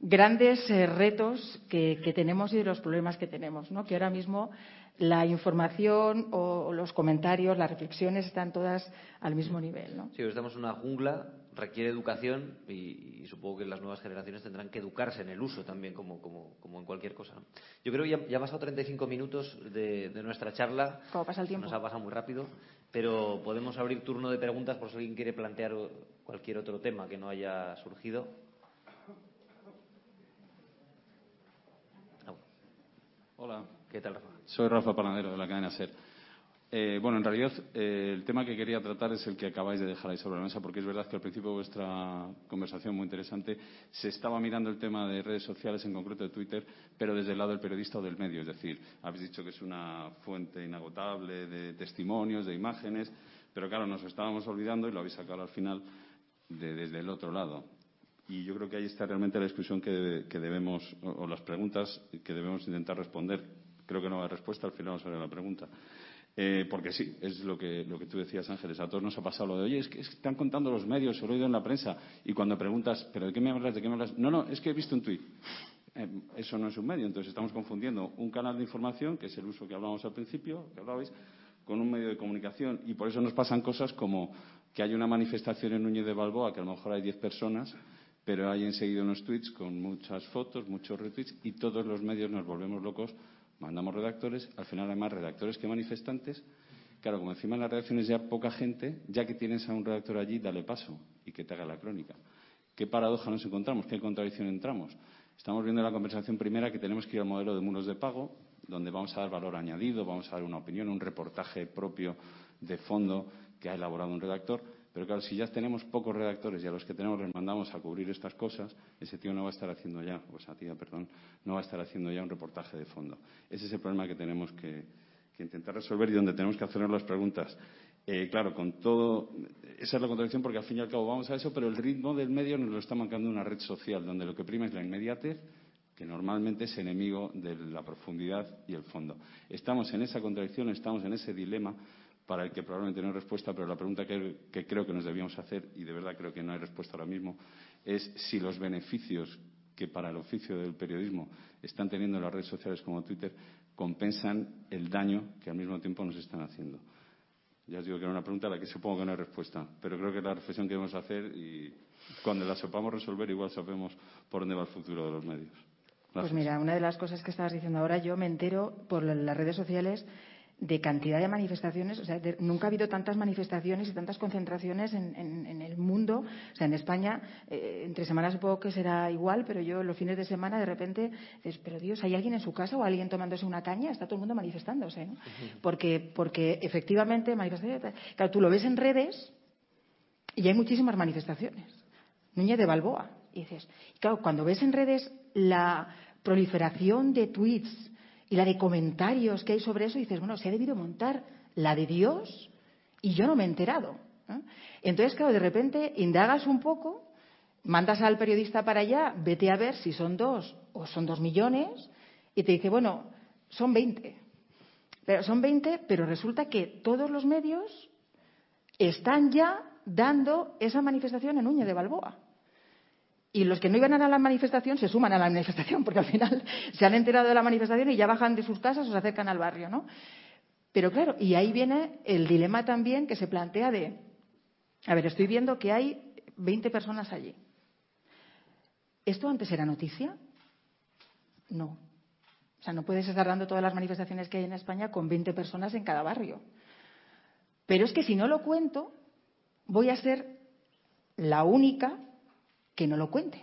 grandes eh, retos que, que, tenemos y de los problemas que tenemos, ¿no? Que ahora mismo la información o, o los comentarios, las reflexiones están todas al mismo nivel, ¿no? Sí, estamos en una jungla, requiere educación y, y, supongo que las nuevas generaciones tendrán que educarse en el uso también, como, como, como en cualquier cosa. ¿no? Yo creo que ya, ya han pasado 35 minutos de, de nuestra charla. ¿Cómo pasa el tiempo? Nos ha pasado muy rápido pero podemos abrir turno de preguntas por si alguien quiere plantear cualquier otro tema que no haya surgido. Hola. ¿Qué tal, Rafa? Soy Rafa Panadero, de la cadena SER. Eh, bueno, en realidad eh, el tema que quería tratar es el que acabáis de dejar ahí sobre la mesa, porque es verdad que al principio de vuestra conversación, muy interesante, se estaba mirando el tema de redes sociales, en concreto de Twitter, pero desde el lado del periodista o del medio. Es decir, habéis dicho que es una fuente inagotable de testimonios, de imágenes, pero claro, nos estábamos olvidando, y lo habéis sacado al final, de, desde el otro lado. Y yo creo que ahí está realmente la discusión que, que debemos, o, o las preguntas que debemos intentar responder. Creo que no hay respuesta, al final vamos a ver la pregunta. Eh, porque sí, es lo que, lo que tú decías, Ángeles. A todos nos ha pasado lo de, oye, es que, es que están contando los medios, se lo he oído en la prensa. Y cuando preguntas, ¿pero de qué me hablas? ¿De qué me hablas? No, no, es que he visto un tuit. Eh, eso no es un medio. Entonces estamos confundiendo un canal de información, que es el uso que hablábamos al principio, que hablabais, con un medio de comunicación. Y por eso nos pasan cosas como que hay una manifestación en Núñez de Balboa, que a lo mejor hay 10 personas, pero hay enseguida unos tweets con muchas fotos, muchos retweets, y todos los medios nos volvemos locos mandamos redactores, al final hay más redactores que manifestantes. Claro, como encima en las redacciones ya poca gente, ya que tienes a un redactor allí, dale paso y que te haga la crónica. ¿Qué paradoja nos encontramos? ¿Qué contradicción entramos? Estamos viendo en la conversación primera que tenemos que ir al modelo de muros de pago, donde vamos a dar valor añadido, vamos a dar una opinión, un reportaje propio de fondo que ha elaborado un redactor. Pero claro, si ya tenemos pocos redactores y a los que tenemos les mandamos a cubrir estas cosas, ese tío no va a estar haciendo ya, o esa tía, perdón, no va a estar haciendo ya un reportaje de fondo. Ese es el problema que tenemos que, intentar resolver y donde tenemos que hacernos las preguntas. Eh, claro, con todo, esa es la contradicción porque al fin y al cabo vamos a eso, pero el ritmo del medio nos lo está marcando una red social donde lo que prima es la inmediatez, que normalmente es enemigo de la profundidad y el fondo. Estamos en esa contradicción, estamos en ese dilema para el que probablemente no hay respuesta, pero la pregunta que, que creo que nos debíamos hacer, y de verdad creo que no hay respuesta ahora mismo, es si los beneficios que para el oficio del periodismo están teniendo las redes sociales como Twitter compensan el daño que al mismo tiempo nos están haciendo. Ya os digo que era una pregunta a la que supongo que no hay respuesta, pero creo que es la reflexión que debemos hacer y cuando la sepamos resolver igual sabemos por dónde va el futuro de los medios. Gracias. Pues mira, una de las cosas que estabas diciendo ahora, yo me entero por las redes sociales de cantidad de manifestaciones. O sea, de, nunca ha habido tantas manifestaciones y tantas concentraciones en, en, en el mundo. O sea, en España, eh, entre semanas supongo que será igual, pero yo los fines de semana de repente dices, pero Dios, ¿hay alguien en su casa o alguien tomándose una caña? Está todo el mundo manifestándose, ¿no? Uh -huh. Porque, porque efectivamente, manifestaciones. Claro, tú lo ves en redes y hay muchísimas manifestaciones. Núñez de Balboa. Y dices, claro, cuando ves en redes la proliferación de tweets y la de comentarios que hay sobre eso, dices, bueno, se ha debido montar la de Dios y yo no me he enterado. Entonces, claro, de repente indagas un poco, mandas al periodista para allá, vete a ver si son dos o son dos millones, y te dice, bueno, son 20. Pero son 20, pero resulta que todos los medios están ya dando esa manifestación en Uña de Balboa. Y los que no iban a la manifestación se suman a la manifestación, porque al final se han enterado de la manifestación y ya bajan de sus casas o se acercan al barrio, ¿no? Pero claro, y ahí viene el dilema también que se plantea de, a ver, estoy viendo que hay 20 personas allí. ¿Esto antes era noticia? No. O sea, no puedes estar dando todas las manifestaciones que hay en España con 20 personas en cada barrio. Pero es que si no lo cuento, voy a ser la única que no lo cuente,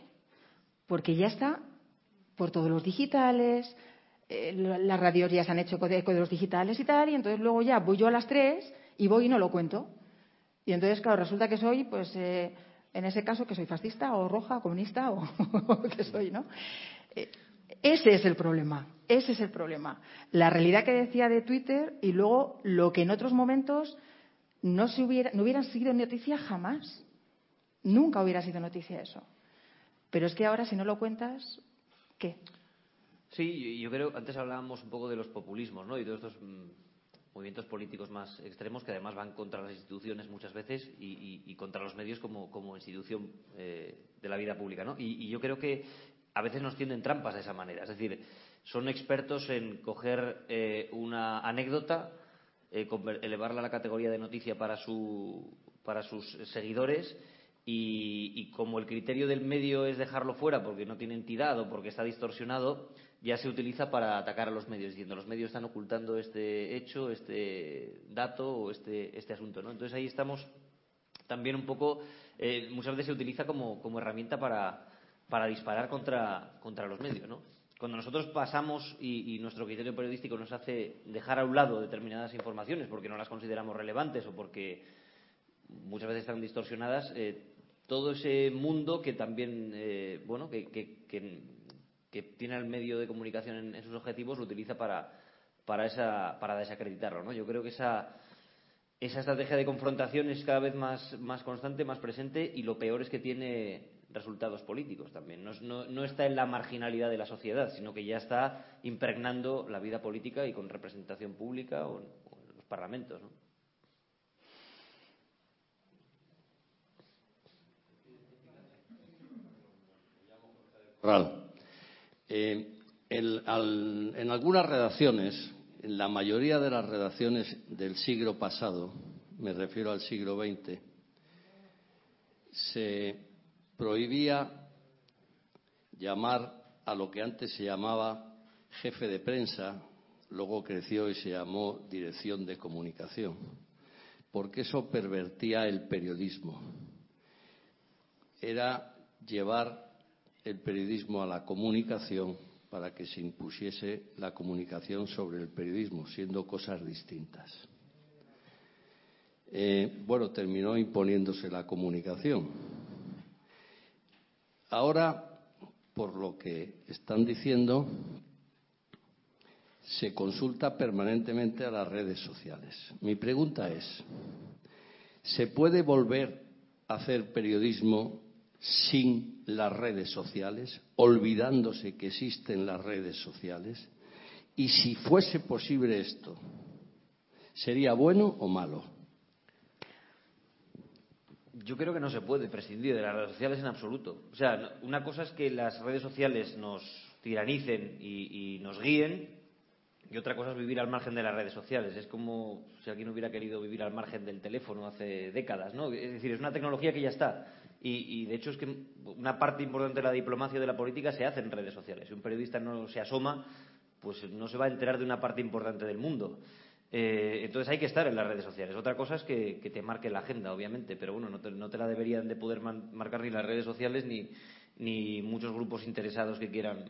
porque ya está por todos los digitales, eh, las radios ya se han hecho eco de, los digitales y tal, y entonces luego ya voy yo a las tres y voy y no lo cuento. Y entonces, claro, resulta que soy, pues, eh, en ese caso, que soy fascista o roja, comunista o que soy, ¿no? Eh, ese es el problema, ese es el problema. La realidad que decía de Twitter y luego lo que en otros momentos no, se hubiera, no hubieran sido noticia jamás. Nunca hubiera sido noticia eso. Pero es que ahora, si no lo cuentas, ¿qué? Sí, yo creo, antes hablábamos un poco de los populismos, ¿no? Y de estos mmm, movimientos políticos más extremos que además van contra las instituciones muchas veces y, contra los medios como, como institución eh, de la vida pública, ¿no? Y, y, yo creo que a veces nos tienden trampas de esa manera. Es decir, son expertos en coger eh, una anécdota, eh, elevarla a la categoría de noticia para, su, para sus seguidores y, y, como el criterio del medio es dejarlo fuera porque no tiene entidad o porque está distorsionado, ya se utiliza para atacar a los medios, diciendo los medios están ocultando este hecho, este dato o este, este asunto. ¿no? Entonces ahí estamos también un poco, eh, muchas veces se utiliza como, herramienta para, para disparar contra, contra los medios. ¿no? Cuando nosotros pasamos y, y, nuestro criterio periodístico nos hace dejar a un lado determinadas informaciones porque no las consideramos relevantes o porque muchas veces están distorsionadas, eh, todo ese mundo que también, eh, bueno, que, que, que, tiene el medio de comunicación en, en, sus objetivos, lo utiliza para, para, esa, para desacreditarlo, ¿no? Yo creo que esa, esa estrategia de confrontación es cada vez más, más constante, más presente, y lo peor es que tiene resultados políticos también. No, no, no, está en la marginalidad de la sociedad, sino que ya está impregnando la vida política y con representación pública o, o en los parlamentos, ¿no? Eh, en algunas redacciones, en la mayoría de las redacciones del siglo pasado, me refiero al siglo XX, se prohibía llamar a lo que antes se llamaba jefe de prensa, luego creció y se llamó dirección de comunicación, porque eso pervertía el periodismo. Era llevar el periodismo a la comunicación para que se impusiese la comunicación sobre el periodismo, siendo cosas distintas. Eh, bueno, terminó imponiéndose la comunicación. Ahora, por lo que están diciendo, se consulta permanentemente a las redes sociales. Mi pregunta es, ¿se puede volver a hacer periodismo sin las redes sociales, olvidándose que existen las redes sociales? Y si fuese posible esto, ¿sería bueno o malo? Yo creo que no se puede prescindir de las redes sociales en absoluto. O sea, una cosa es que las redes sociales nos tiranicen y, y nos guíen y otra cosa es vivir al margen de las redes sociales. Es como si alguien hubiera querido vivir al margen del teléfono hace décadas, ¿no? Es decir, es una tecnología que ya está. Y, de hecho es que una parte importante de la diplomacia y de la política se hace en redes sociales. Si un periodista no se asoma, pues no se va a enterar de una parte importante del mundo. Eh, entonces hay que estar en las redes sociales. Otra cosa es que, te marque la agenda, obviamente, pero bueno, no te, la deberían de poder marcar ni las redes sociales ni, ni muchos grupos interesados que quieran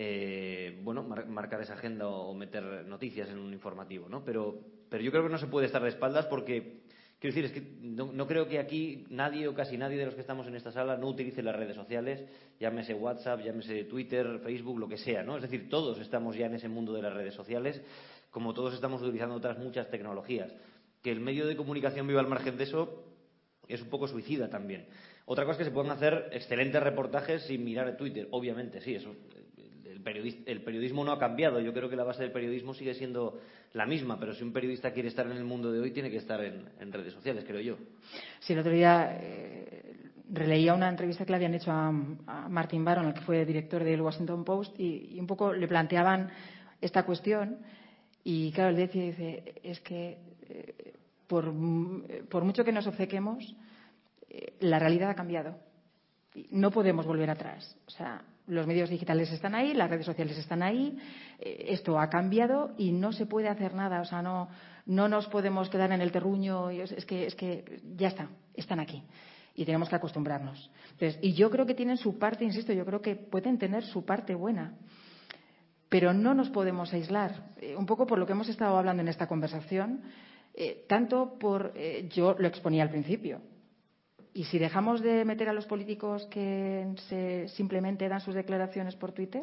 eh, bueno, marcar esa agenda o, meter noticias en un informativo, ¿no? Pero, pero yo creo que no se puede estar de espaldas porque, quiero decir, es que no, creo que aquí nadie o casi nadie de los que estamos en esta sala no utilice las redes sociales, llámese WhatsApp, llámese Twitter, Facebook, lo que sea, ¿no? Es decir, todos estamos ya en ese mundo de las redes sociales, como todos estamos utilizando otras muchas tecnologías. Que el medio de comunicación viva al margen de eso es un poco suicida también. Otra cosa es que se puedan hacer excelentes reportajes sin mirar Twitter, obviamente, sí, eso el, periodismo no ha cambiado. Yo creo que la base del periodismo sigue siendo la misma, pero si un periodista quiere estar en el mundo de hoy, tiene que estar en, redes sociales, creo yo. Sí, el otro día eh, releía una entrevista que le habían hecho a, Martin Baron, el que fue director del Washington Post, y, un poco le planteaban esta cuestión. Y claro, él decía, dice, es que eh, por, por, mucho que nos obcequemos, eh, la realidad ha cambiado. No podemos volver atrás. O sea, los medios digitales están ahí, las redes sociales están ahí, eh, esto ha cambiado y no se puede hacer nada, o sea, no, no nos podemos quedar en el terruño, es, que, es que ya está, están aquí y tenemos que acostumbrarnos. y yo creo que tienen su parte, insisto, yo creo que pueden tener su parte buena, pero no nos podemos aislar, eh, un poco por lo que hemos estado hablando en esta conversación, eh, tanto por, yo lo exponía al principio, y si dejamos de meter a los políticos que se simplemente dan sus declaraciones por Twitter,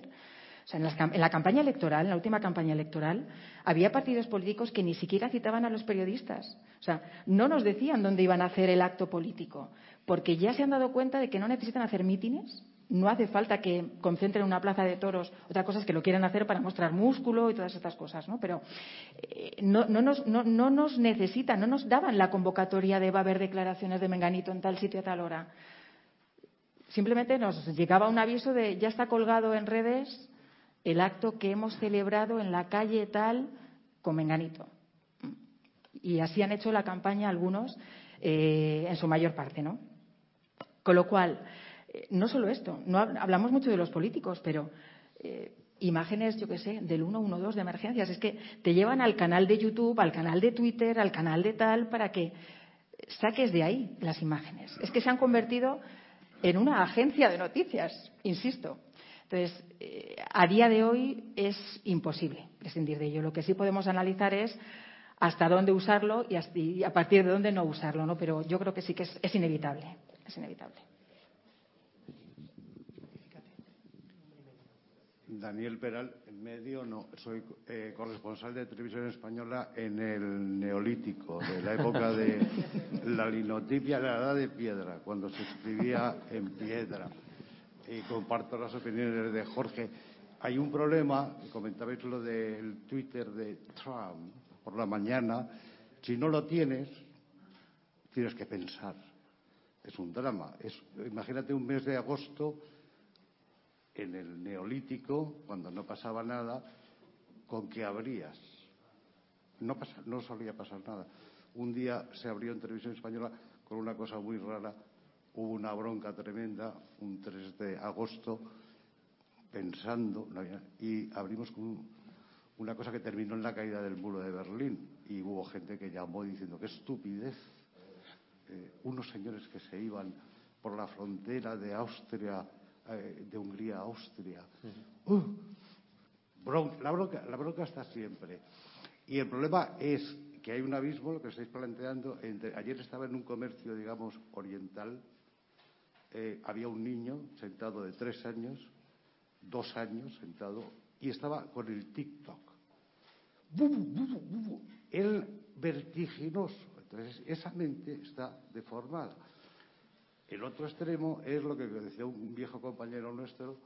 o sea, en, la campaña electoral, en la última campaña electoral, había partidos políticos que ni siquiera citaban a los periodistas. O sea, no nos decían dónde iban a hacer el acto político, porque ya se han dado cuenta de que no necesitan hacer mítines, no hace falta que concentren una plaza de toros. Otra cosa es que lo quieran hacer para mostrar músculo y todas estas cosas, ¿no? Pero eh, no, nos, no, nos necesitan, no nos daban la convocatoria de va a haber declaraciones de Menganito en tal sitio a tal hora. Simplemente nos llegaba un aviso de ya está colgado en redes el acto que hemos celebrado en la calle tal con Menganito. Y así han hecho la campaña algunos, eh, en su mayor parte, ¿no? Con lo cual, no solo esto, no hablamos mucho de los políticos, pero eh, imágenes, yo qué sé, del 112 de emergencias, es que te llevan al canal de YouTube, al canal de Twitter, al canal de tal, para que saques de ahí las imágenes. Es que se han convertido en una agencia de noticias, insisto. Entonces, eh, a día de hoy es imposible prescindir de ello. Lo que sí podemos analizar es hasta dónde usarlo y, a partir de dónde no usarlo, ¿no? Pero yo creo que sí que es, es inevitable. Es inevitable. Daniel Peral, en medio no, soy eh, corresponsal de televisión española en el neolítico, de la época de la linotipia la edad de piedra, cuando se escribía en piedra. Y comparto las opiniones de Jorge. Hay un problema, comentabais lo del Twitter de Trump por la mañana. Si no lo tienes, tienes que pensar. Es un drama. imagínate un mes de agosto en el neolítico, cuando no pasaba nada, con que abrías. No, no solía pasar nada. Un día se abrió en televisión española con una cosa muy rara. Hubo una bronca tremenda, un 3 de agosto, pensando, y abrimos con una cosa que terminó en la caída del muro de Berlín. Y hubo gente que llamó diciendo, qué estupidez. Eh, unos señores que se iban por la frontera de Austria eh, de Hungría a Austria. Uh, la, bronca, la bronca está siempre. Y el problema es que hay un abismo, lo que estáis planteando. Entre, ayer estaba en un comercio, digamos, oriental. Eh, había un niño sentado de tres años, dos años sentado, y estaba con el TikTok. El vertiginoso. Entonces, esa mente está deformada. El otro extremo es lo que decía un viejo compañero nuestro,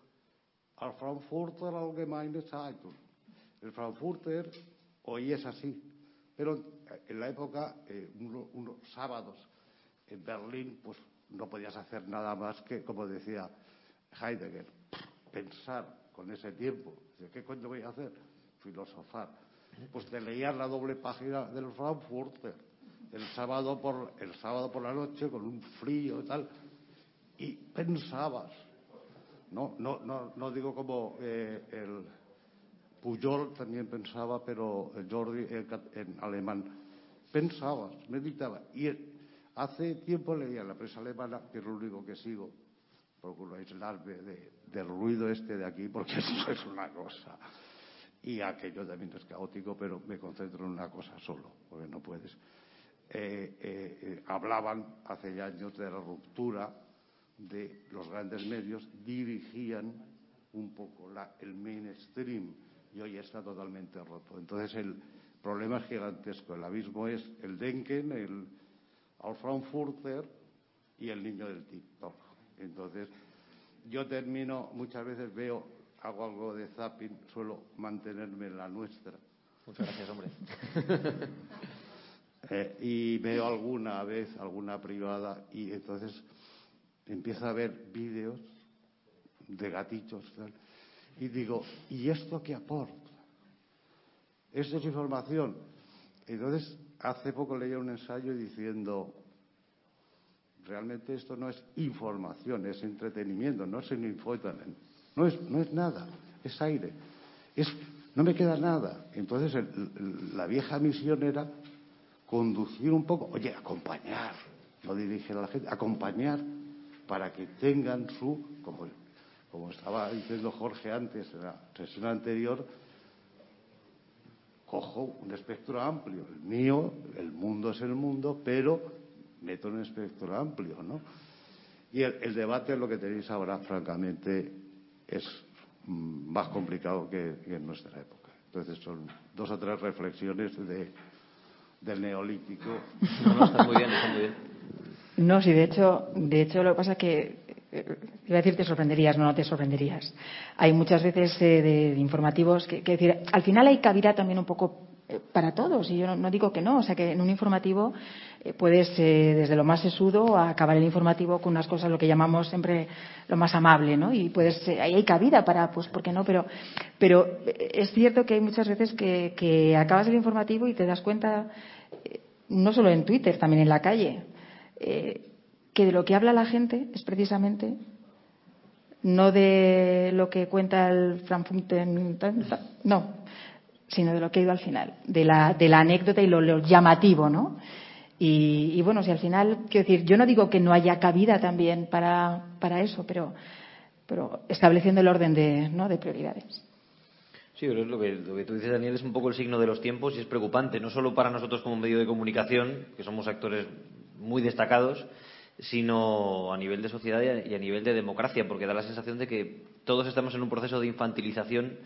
al Frankfurter Allgemeine Zeitung. El Frankfurter hoy es así, pero en la época, eh, unos sábados en Berlín, pues no podías hacer nada más que, como decía Heidegger, pensar con ese tiempo. ¿Qué coño voy a hacer? Filosofar. Pues te leías la doble página del Frankfurter el sábado por, el sábado por la noche con un frío y tal, y pensabas. No, no, no, no digo como eh, el Pujol también pensaba, pero Jordi en, alemán. Pensabas, meditaba. Y hace tiempo leía en la prensa alemana, que es lo único que sigo, procuro aislarme de, del ruido este de aquí, porque eso es una cosa. Y aquello también es caótico, pero me concentro en una cosa solo, porque no puedes. Eh, eh, hablaban hace ya años de la ruptura de los grandes medios, dirigían un poco la, el mainstream y hoy está totalmente roto. Entonces el problema es gigantesco. El abismo es el Denken, el Al Frankfurter y el niño del TikTok. Entonces yo termino, muchas veces veo, hago algo de zapping, suelo mantenerme en la nuestra. Muchas gracias, hombre. Eh, y veo alguna vez, alguna privada, y entonces empiezo a ver vídeos de gatitos y digo, ¿y esto qué aporta? Esto es información. Entonces, hace poco leía un ensayo diciendo, realmente esto no es información, es entretenimiento, no es no es, no es nada, es aire, es, no me queda nada. Entonces, la vieja misión era conducir un poco, oye, acompañar, no dirigir a la gente, acompañar para que tengan su, como, como estaba diciendo Jorge antes en la sesión anterior, cojo un espectro amplio. El mío, el mundo es el mundo, pero meto un espectro amplio, ¿no? Y el, debate, lo que tenéis ahora, francamente, es mm, más complicado que en nuestra época. Entonces son dos o tres reflexiones de del neolítico. No, está muy bien, está muy bien. No, sí, de hecho, de hecho lo que pasa es que eh, iba a decir te sorprenderías, no, no te sorprenderías. Hay muchas veces eh, de, informativos que, que, decir, al final hay cabida también un poco para todos y yo no, digo que no, o sea que en un informativo puedes desde lo más sesudo acabar el informativo con unas cosas lo que llamamos siempre lo más amable, ¿no? Y puedes ahí hay cabida para, pues, ¿por qué no? Pero, pero es cierto que hay muchas veces que, acabas el informativo y te das cuenta no solo en Twitter, también en la calle, eh, que de lo que habla la gente es precisamente no de lo que cuenta el Frankfurter, no, sino de lo que ha ido al final, de la, de la anécdota y lo, llamativo, ¿no? Y, bueno, si al final, quiero decir, yo no digo que no haya cabida también para, eso, pero, pero estableciendo el orden de, ¿no? de prioridades. Sí, pero lo que, lo que tú dices, Daniel, es un poco el signo de los tiempos y es preocupante, no solo para nosotros como medio de comunicación, que somos actores muy destacados, sino a nivel de sociedad y a nivel de democracia, porque da la sensación de que todos estamos en un proceso de infantilización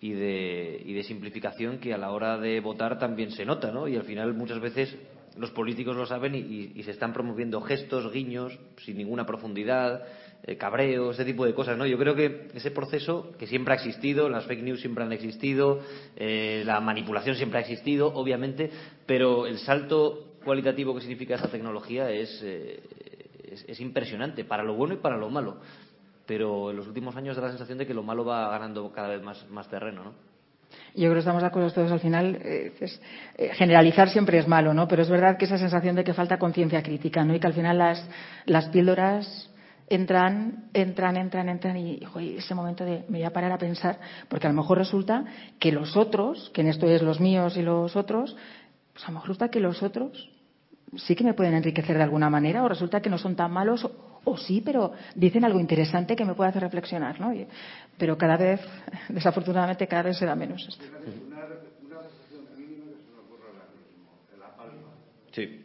y de, y de simplificación que a la hora de votar también se nota, ¿no? Y al final muchas veces los políticos lo saben y, y se están promoviendo gestos, guiños, sin ninguna profundidad, eh, cabreo, ese tipo de cosas, ¿no? Yo creo que ese proceso que siempre ha existido, las fake news siempre han existido, eh, la manipulación siempre ha existido, obviamente, pero el salto cualitativo que significa esta tecnología es, eh, es, impresionante, para lo bueno y para lo malo. Pero en los últimos años da la sensación de que lo malo va ganando cada vez más, terreno, ¿no? Yo creo que estamos de acuerdo todos al final. generalizar siempre es malo, ¿no? Pero es verdad que esa sensación de que falta conciencia crítica, ¿no? Y que al final las, las píldoras entran, entran, entran, entran y ese momento de me voy a parar a pensar, porque a lo mejor resulta que los otros, que en esto es los míos y los otros, pues a lo mejor resulta que los otros sí que me pueden enriquecer de alguna manera o resulta que no son tan malos o, sí, pero dicen algo interesante que me puede hacer reflexionar, ¿no? pero cada vez, desafortunadamente, cada vez se da menos esto. Sí.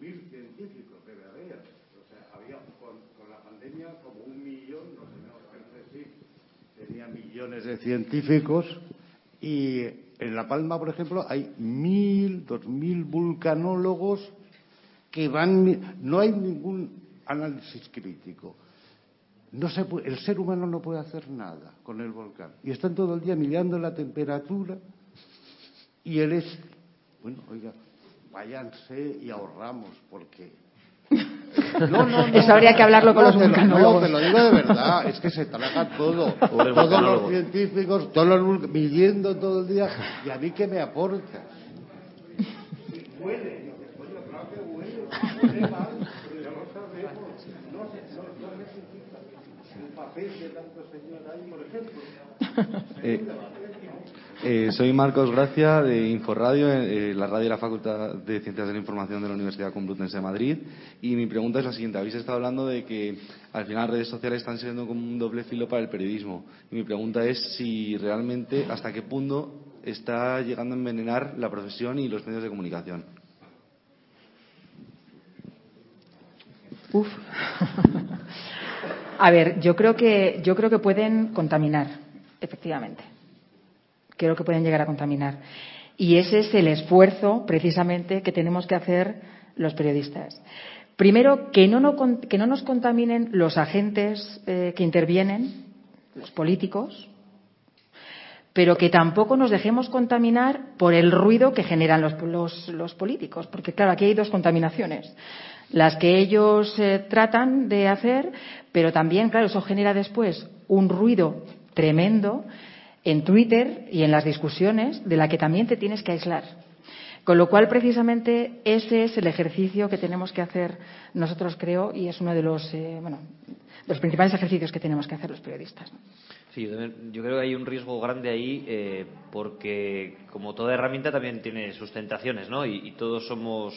Mil científicos de verdad. O sea, había con, con la pandemia como un millón, no sé, sí, tenía millones de científicos y en La Palma, por ejemplo, hay mil, dos mil vulcanólogos que van. No hay ningún análisis crítico. No se puede, el ser humano no puede hacer nada con el volcán. Y están todo el día mirando la temperatura y el este. Bueno, oiga, váyanse y ahorramos, porque. No, no, no. Eso habría que hablarlo con los vulcanólogos. No, te lo digo de verdad, es que se traga todo. Todos los científicos, todos los midiendo todo el día. ¿Y a mí qué me aporta? Huele. Coño, claro que huele. Huele mal, pero ya lo sabemos. No, no, no necesita el papel de tanto señor ahí, por ejemplo. Eh, eh, soy Marcos Gracia de Inforradio, eh, la radio de la Facultad de Ciencias de la Información de la Universidad Complutense de Madrid. Y mi pregunta es la siguiente. Habéis estado hablando de que al final las redes sociales están siendo como un doble filo para el periodismo. Mi pregunta es si realmente, hasta qué punto está llegando a envenenar la profesión y los medios de comunicación. Uf. a ver, yo creo que yo creo que pueden contaminar, efectivamente creo que pueden llegar a contaminar. Y ese es el esfuerzo, precisamente, que tenemos que hacer los periodistas. Primero, que no, nos contaminen los agentes eh, que intervienen, los políticos, pero que tampoco nos dejemos contaminar por el ruido que generan los, políticos. Porque, claro, aquí hay dos contaminaciones. Las que ellos eh, tratan de hacer, pero también, claro, eso genera después un ruido tremendo en Twitter y en las discusiones de la que también te tienes que aislar. Con lo cual, precisamente, ese es el ejercicio que tenemos que hacer nosotros, creo, y es uno de los, eh, bueno, de los principales ejercicios que tenemos que hacer los periodistas. Sí, yo creo que hay un riesgo grande ahí eh, porque, como toda herramienta, también tiene sus tentaciones, ¿no? Y, todos somos,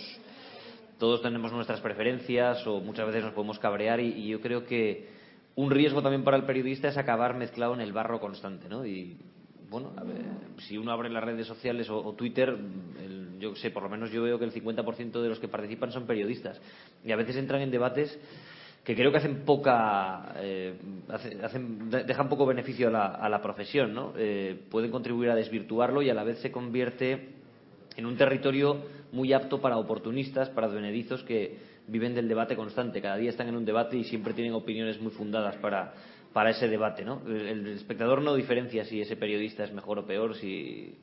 todos tenemos nuestras preferencias o muchas veces nos podemos cabrear y yo creo que un riesgo también para el periodista es acabar mezclado en el barro constante, ¿no? Y bueno, si uno abre las redes sociales o, Twitter, yo sé, por lo menos yo veo que el 50% de los que participan son periodistas y a veces entran en debates que creo que hacen poca, eh, hacen, dejan poco beneficio a la, profesión, ¿no? Eh, pueden contribuir a desvirtuarlo y a la vez se convierte en un territorio muy apto para oportunistas, para advenedizos que viven del debate constante. Cada día están en un debate y siempre tienen opiniones muy fundadas para, para ese debate. ¿no? El, espectador no diferencia si ese periodista es mejor o peor, si,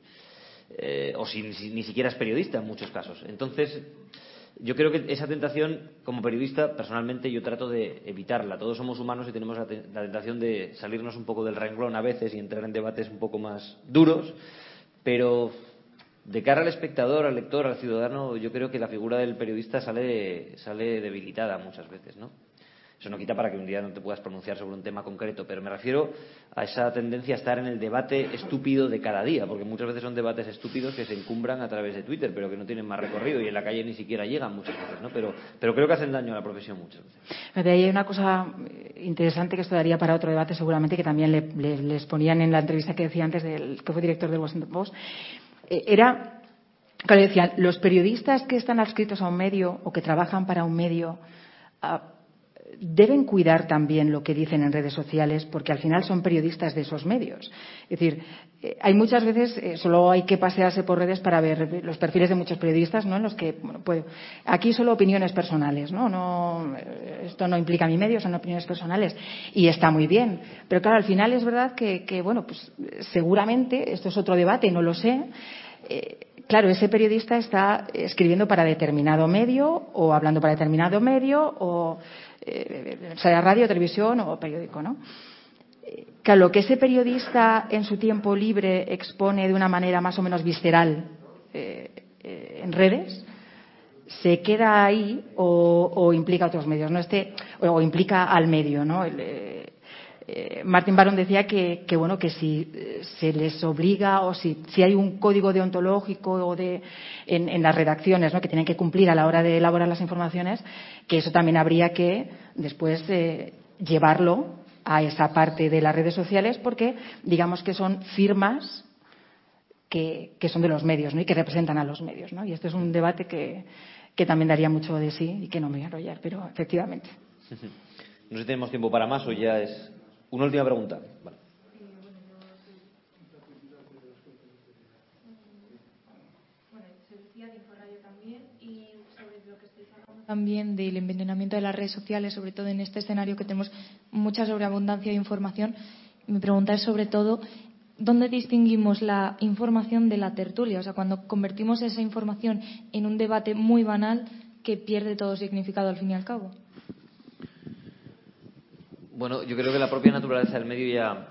eh, o si, ni siquiera es periodista en muchos casos. Entonces, yo creo que esa tentación, como periodista, personalmente yo trato de evitarla. Todos somos humanos y tenemos la, la tentación de salirnos un poco del renglón a veces y entrar en debates un poco más duros, pero de cara al espectador, al lector, al ciudadano, yo creo que la figura del periodista sale, sale debilitada muchas veces, ¿no? Eso no quita para que un día no te puedas pronunciar sobre un tema concreto, pero me refiero a esa tendencia a estar en el debate estúpido de cada día, porque muchas veces son debates estúpidos que se encumbran a través de Twitter, pero que no tienen más recorrido y en la calle ni siquiera llegan muchas veces, ¿no? Pero, pero creo que hacen daño a la profesión muchas veces. De ahí hay una cosa interesante que esto daría para otro debate, seguramente, que también le, les ponían en la entrevista que decía antes, del, que fue director del Washington Post, era, claro, decían, los periodistas que están adscritos a un medio o que trabajan para un medio ah, deben cuidar también lo que dicen en redes sociales porque al final son periodistas de esos medios. Es decir, eh, hay muchas veces, eh, solo hay que pasearse por redes para ver los perfiles de muchos periodistas, ¿no? En los que, bueno, pues, aquí solo opiniones personales, ¿no? no esto no implica mi medio, son opiniones personales. Y está muy bien. Pero claro, al final es verdad que, bueno, pues seguramente, esto es otro debate, no lo sé, eh, claro, ese periodista está escribiendo para determinado medio o hablando para determinado medio o eh, sea radio, televisión o periódico, ¿no? Claro, lo que ese periodista en su tiempo libre expone de una manera más o menos visceral eh, eh, en redes, se queda ahí o, implica otros medios, ¿no? Este, o, implica al medio, ¿no? Eh, Martín Barón decía que, bueno que si eh, se les obliga o si, si hay un código deontológico o de en, en las redacciones ¿no? que tienen que cumplir a la hora de elaborar las informaciones que eso también habría que después eh, llevarlo a esa parte de las redes sociales porque digamos que son firmas que, que son de los medios ¿no? y que representan a los medios. ¿no? Y este es un debate que, que también daría mucho de sí y que no me voy a enrollar, pero efectivamente. No sé si tenemos tiempo para más o ya es una última pregunta. Vale. también del envenenamiento de las redes sociales, sobre todo en este escenario que tenemos mucha sobreabundancia de información. Mi pregunta es sobre todo ¿dónde distinguimos la información de la tertulia? O sea, cuando convertimos esa información en un debate muy banal que pierde todo significado al fin y al cabo. Bueno, yo creo que la propia naturaleza del medio ya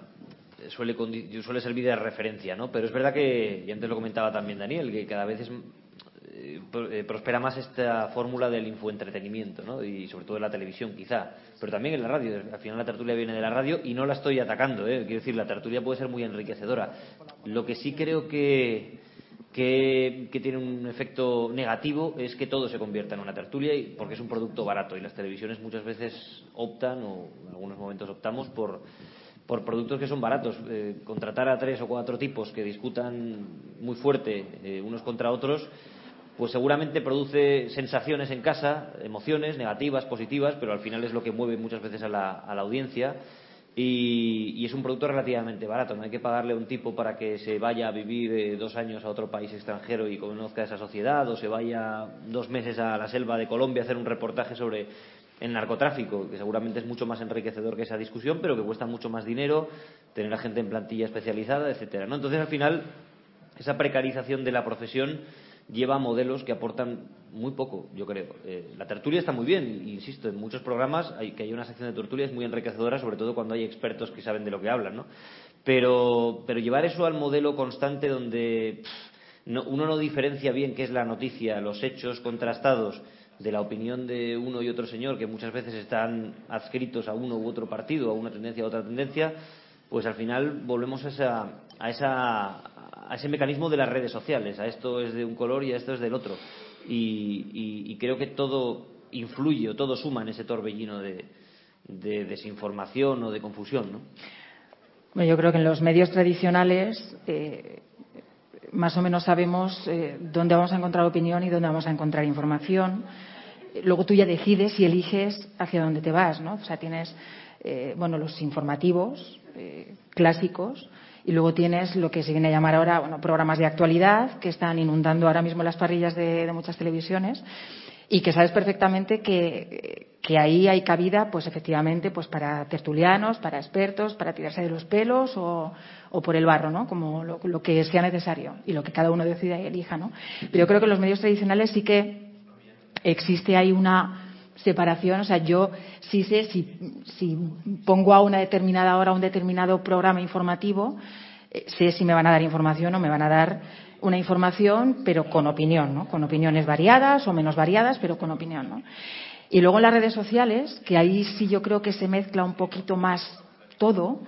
suele, suele servir de referencia, ¿no? Pero es verdad que, y antes lo comentaba también Daniel, que cada vez es eh, prospera más esta fórmula del infoentretenimiento, ¿no? Y sobre todo en la televisión, quizá, pero también en la radio. Al final la tertulia viene de la radio y no la estoy atacando, ¿eh? Quiero decir, la tertulia puede ser muy enriquecedora. Lo que sí creo que, que, que, tiene un efecto negativo es que todo se convierta en una tertulia y, porque es un producto barato y las televisiones muchas veces optan, o en algunos momentos optamos, por por productos que son baratos. Eh, contratar a tres o cuatro tipos que discutan muy fuerte eh, unos contra otros pues seguramente produce sensaciones en casa, emociones negativas, positivas, pero al final es lo que mueve muchas veces a la, a la audiencia. Y, y, es un producto relativamente barato. No hay que pagarle a un tipo para que se vaya a vivir eh, dos años a otro país extranjero y conozca esa sociedad, o se vaya dos meses a la selva de Colombia a hacer un reportaje sobre el narcotráfico, que seguramente es mucho más enriquecedor que esa discusión, pero que cuesta mucho más dinero, tener a gente en plantilla especializada, etcétera. ¿no? Entonces, al final, esa precarización de la profesión lleva modelos que aportan muy poco, yo creo. Eh, la tertulia está muy bien, insisto, en muchos programas hay, que hay una sección de tertulia muy enriquecedora, sobre todo cuando hay expertos que saben de lo que hablan, ¿no? Pero, pero llevar eso al modelo constante donde no, uno no diferencia bien qué es la noticia, los hechos contrastados de la opinión de uno y otro señor, que muchas veces están adscritos a uno u otro partido, a una tendencia u otra tendencia, pues al final volvemos a esa, a esa a ese mecanismo de las redes sociales. A esto es de un color y a esto es del otro. Y, creo que todo influye o todo suma en ese torbellino de, de desinformación o de confusión. ¿no? Bueno, yo creo que en los medios tradicionales eh, más o menos sabemos eh, dónde vamos a encontrar opinión y dónde vamos a encontrar información. Luego tú ya decides y eliges hacia dónde te vas, ¿no? O sea, tienes eh, bueno los informativos eh, clásicos y luego tienes lo que se viene a llamar ahora bueno, programas de actualidad que están inundando ahora mismo las parrillas de, muchas televisiones y que sabes perfectamente que, que, ahí hay cabida, pues efectivamente, pues para tertulianos, para expertos, para tirarse de los pelos o, o por el barro, ¿no? Como lo, lo, que sea necesario y lo que cada uno decida y elija, ¿no? Pero yo creo que en los medios tradicionales sí que existe ahí una separación, o sea, yo sí sé si, si pongo a una determinada hora un determinado programa informativo, eh, sé si me van a dar información o me van a dar una información, pero con opinión, ¿no? Con opiniones variadas o menos variadas, pero con opinión, ¿no? Y luego en las redes sociales, que ahí sí yo creo que se mezcla un poquito más todo,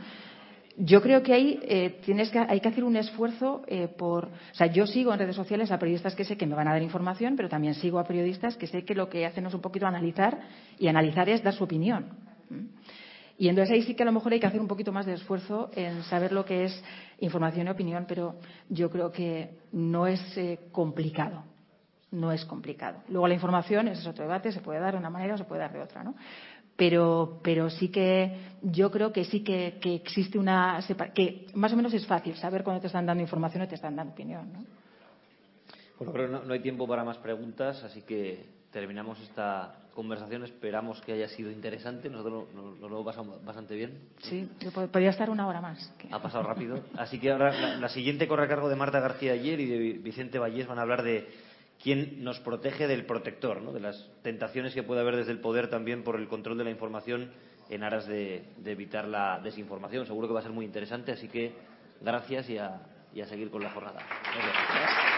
yo creo que ahí eh, tienes que, hay que hacer un esfuerzo eh, por. O sea, yo sigo en redes sociales a periodistas que sé que me van a dar información, pero también sigo a periodistas que sé que lo que hacen es un poquito analizar, y analizar es dar su opinión. Y entonces ahí sí que a lo mejor hay que hacer un poquito más de esfuerzo en saber lo que es información y opinión, pero yo creo que no es eh, complicado. No es complicado. Luego la información, ese es otro debate, se puede dar de una manera o se puede dar de otra, ¿no? Pero, pero sí que yo creo que sí que, que existe una que más o menos es fácil saber cuándo te están dando información o te están dando opinión. ¿no? Bueno, creo que no, no hay tiempo para más preguntas, así que terminamos esta conversación. Esperamos que haya sido interesante. Nosotros nos, nos lo hemos pasado bastante bien. Sí, yo podría estar una hora más. Que... Ha pasado rápido. Así que ahora la, la, siguiente corre a cargo de Marta García ayer y de Vicente Vallés. Van a hablar de quién nos protege del protector, ¿no? de las tentaciones que puede haber desde el poder también por el control de la información en aras de, evitar la desinformación. Seguro que va a ser muy interesante, así que gracias y a, y a seguir con la jornada. Gracias.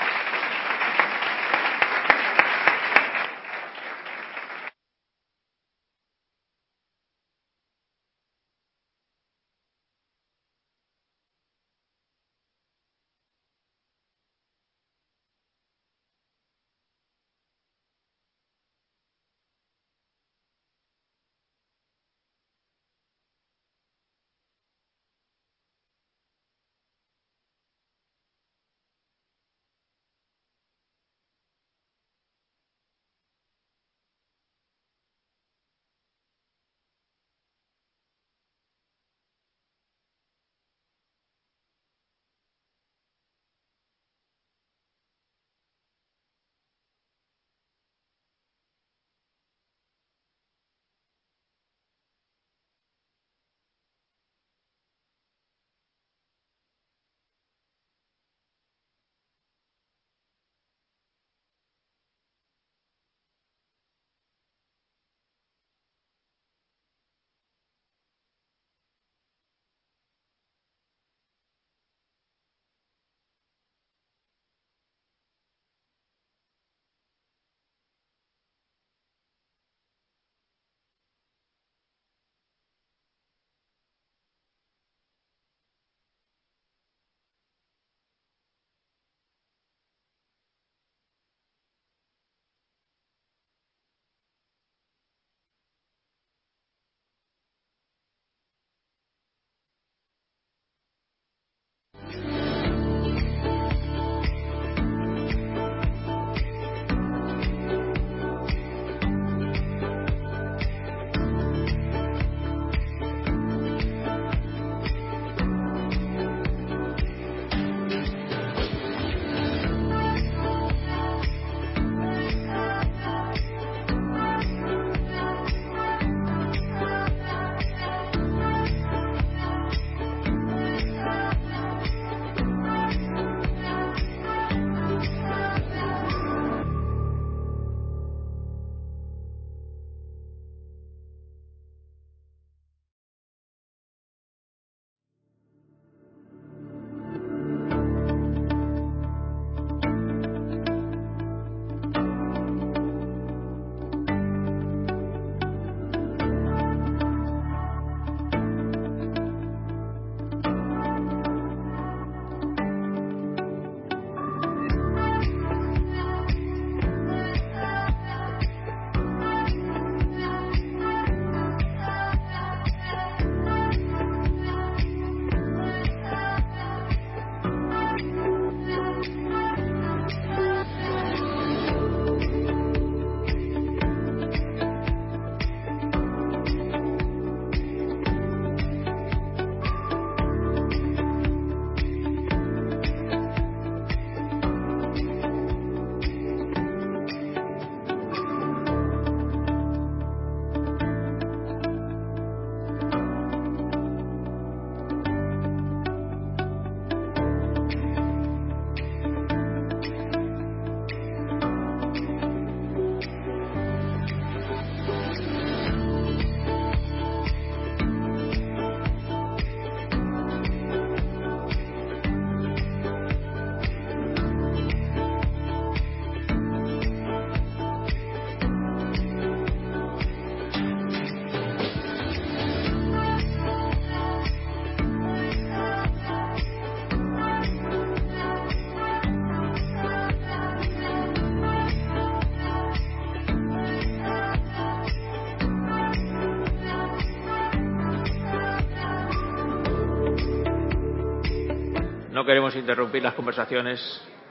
No queremos interrumpir las conversaciones,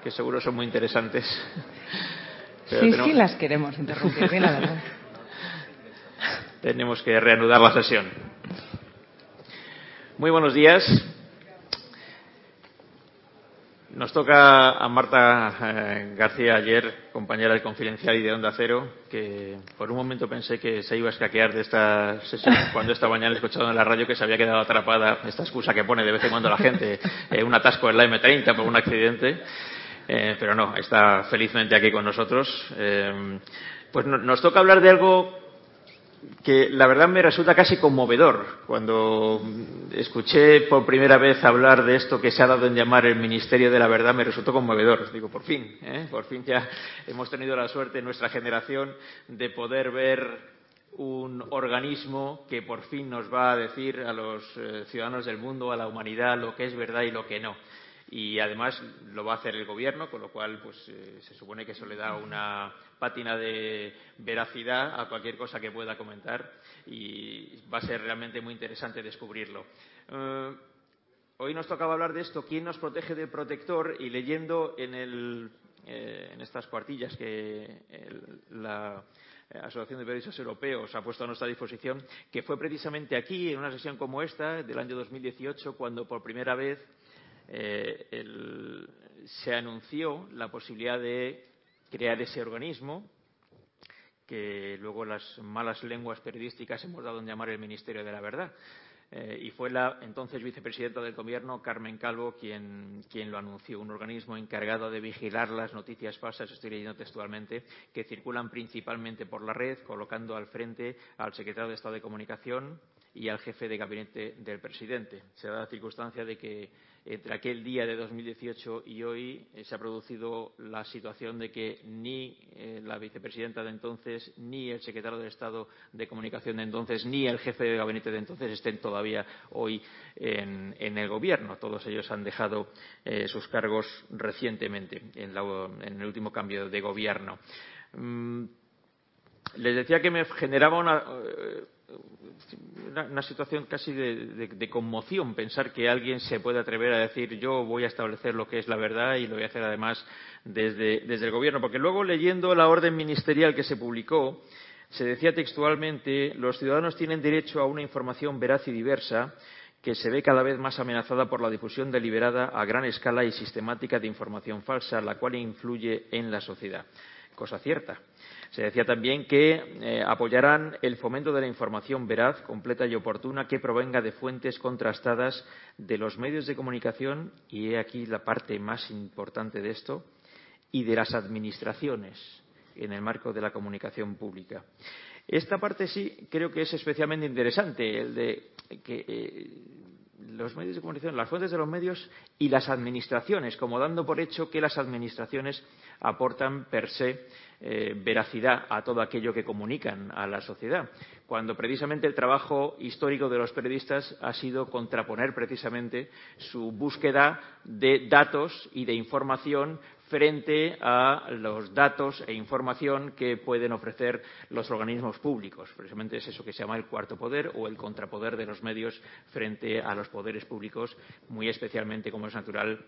que seguro son muy interesantes. Pero sí, tenemos... sí las queremos interrumpir, bien, la verdad. tenemos que reanudar la sesión. Muy buenos días. Nos toca a Marta eh, García ayer, compañera de Confidencial y de Onda Cero, que por un momento pensé que se iba a escaquear de esta sesión cuando esta mañana he escuchado en la radio que se había quedado atrapada, esta excusa que pone de vez en cuando la gente, eh, un atasco en la M30 por un accidente. Eh, pero no, está felizmente aquí con nosotros. Pues no, nos toca hablar de algo que la verdad me resulta casi conmovedor. Cuando escuché por primera vez hablar de esto que se ha dado en llamar el Ministerio de la Verdad, me resultó conmovedor. Digo, por fin, ¿eh? por fin ya hemos tenido la suerte en nuestra generación de poder ver un organismo que por fin nos va a decir a los eh, ciudadanos del mundo, a la humanidad, lo que es verdad y lo que no y además lo va a hacer el gobierno, con lo cual pues eh, se supone que eso le da una pátina de veracidad a cualquier cosa que pueda comentar y va a ser realmente muy interesante descubrirlo. Eh, hoy nos tocaba hablar de esto, quién nos protege del protector y leyendo en, el, eh, en estas cuartillas que la Asociación de Periodistas Europeos ha puesto a nuestra disposición, que fue precisamente aquí, en una sesión como esta, del año 2018, cuando por primera vez eh, se anunció la posibilidad de crear ese organismo que luego las malas lenguas periodísticas hemos dado en llamar el Ministerio de la Verdad. Eh, y fue la entonces vicepresidenta del Gobierno, Carmen Calvo, quien, quien, lo anunció. Un organismo encargado de vigilar las noticias falsas, estoy leyendo textualmente, que circulan principalmente por la red, colocando al frente al secretario de Estado de Comunicación y al jefe de gabinete del presidente. Se da la circunstancia de que entre aquel día de 2018 y hoy eh, se ha producido la situación de que ni eh, la vicepresidenta de entonces, ni el secretario de Estado de Comunicación de entonces, ni el jefe de gabinete de entonces estén todavía hoy en, el Gobierno. Todos ellos han dejado eh, sus cargos recientemente en, el último cambio de Gobierno. Mm, les decía que me generaba una una, situación casi de, conmoción pensar que alguien se puede atrever a decir yo voy a establecer lo que es la verdad y lo voy a hacer además desde el gobierno. Porque luego leyendo la orden ministerial que se publicó se decía textualmente los ciudadanos tienen derecho a una información veraz y diversa que se ve cada vez más amenazada por la difusión deliberada a gran escala y sistemática de información falsa, la cual influye en la sociedad. Cosa cierta. Se decía también que eh, apoyarán el fomento de la información veraz, completa y oportuna que provenga de fuentes contrastadas de los medios de comunicación, y he aquí la parte más importante de esto, y de las administraciones en el marco de la comunicación pública. Esta parte sí creo que es especialmente interesante, el de que eh, los medios de comunicación, las fuentes de los medios y las administraciones, como dando por hecho que las administraciones aportan per se eh, veracidad a todo aquello que comunican a la sociedad, cuando precisamente el trabajo histórico de los periodistas ha sido contraponer precisamente su búsqueda de datos y de información frente a los datos e información que pueden ofrecer los organismos públicos. Precisamente es eso que se llama el cuarto poder o el contrapoder de los medios frente a los poderes públicos, muy especialmente, como es natural,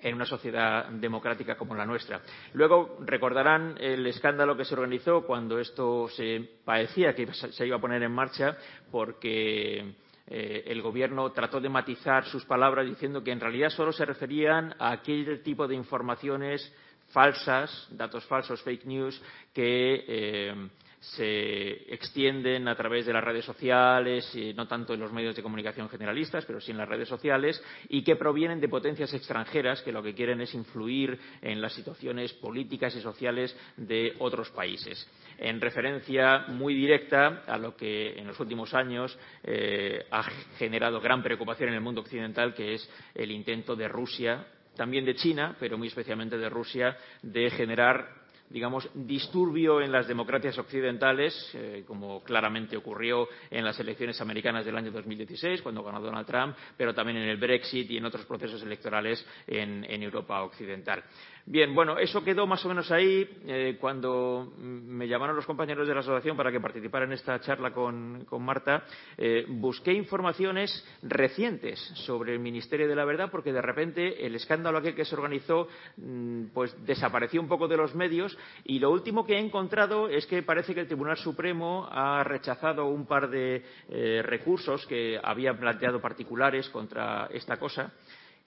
en una sociedad democrática como la nuestra. Luego recordarán el escándalo que se organizó cuando esto se parecía que se iba a poner en marcha porque eh, el Gobierno trató de matizar sus palabras diciendo que en realidad solo se referían a aquel tipo de informaciones falsas, datos falsos, fake news, que eh, se extienden a través de las redes sociales, y no tanto en los medios de comunicación generalistas, pero sí en las redes sociales, y que provienen de potencias extranjeras que lo que quieren es influir en las situaciones políticas y sociales de otros países. En referencia muy directa a lo que en los últimos años eh, ha generado gran preocupación en el mundo occidental, que es el intento de Rusia, también de China, pero muy especialmente de Rusia, de generar digamos, disturbio en las democracias occidentales, eh, como claramente ocurrió en las elecciones americanas del año 2016, cuando ganó Donald Trump, pero también en el Brexit y en otros procesos electorales en, Europa occidental. Bien, bueno, eso quedó más o menos ahí. Eh, cuando me llamaron los compañeros de la asociación para que participara en esta charla con, con Marta, eh, busqué informaciones recientes sobre el Ministerio de la Verdad, porque de repente el escándalo aquel que se organizó mm, pues desapareció un poco de los medios y lo último que he encontrado es que parece que el Tribunal Supremo ha rechazado un par de eh, recursos que habían planteado particulares contra esta cosa.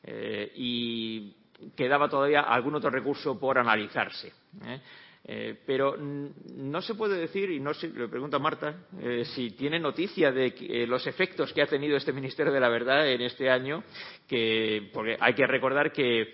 Eh, y quedaba todavía algún otro recurso por analizarse. ¿eh? Pero no se puede decir, y no se, le pregunto a Marta, si tiene noticia de los efectos que ha tenido este Ministerio de la Verdad en este año, que, porque hay que recordar que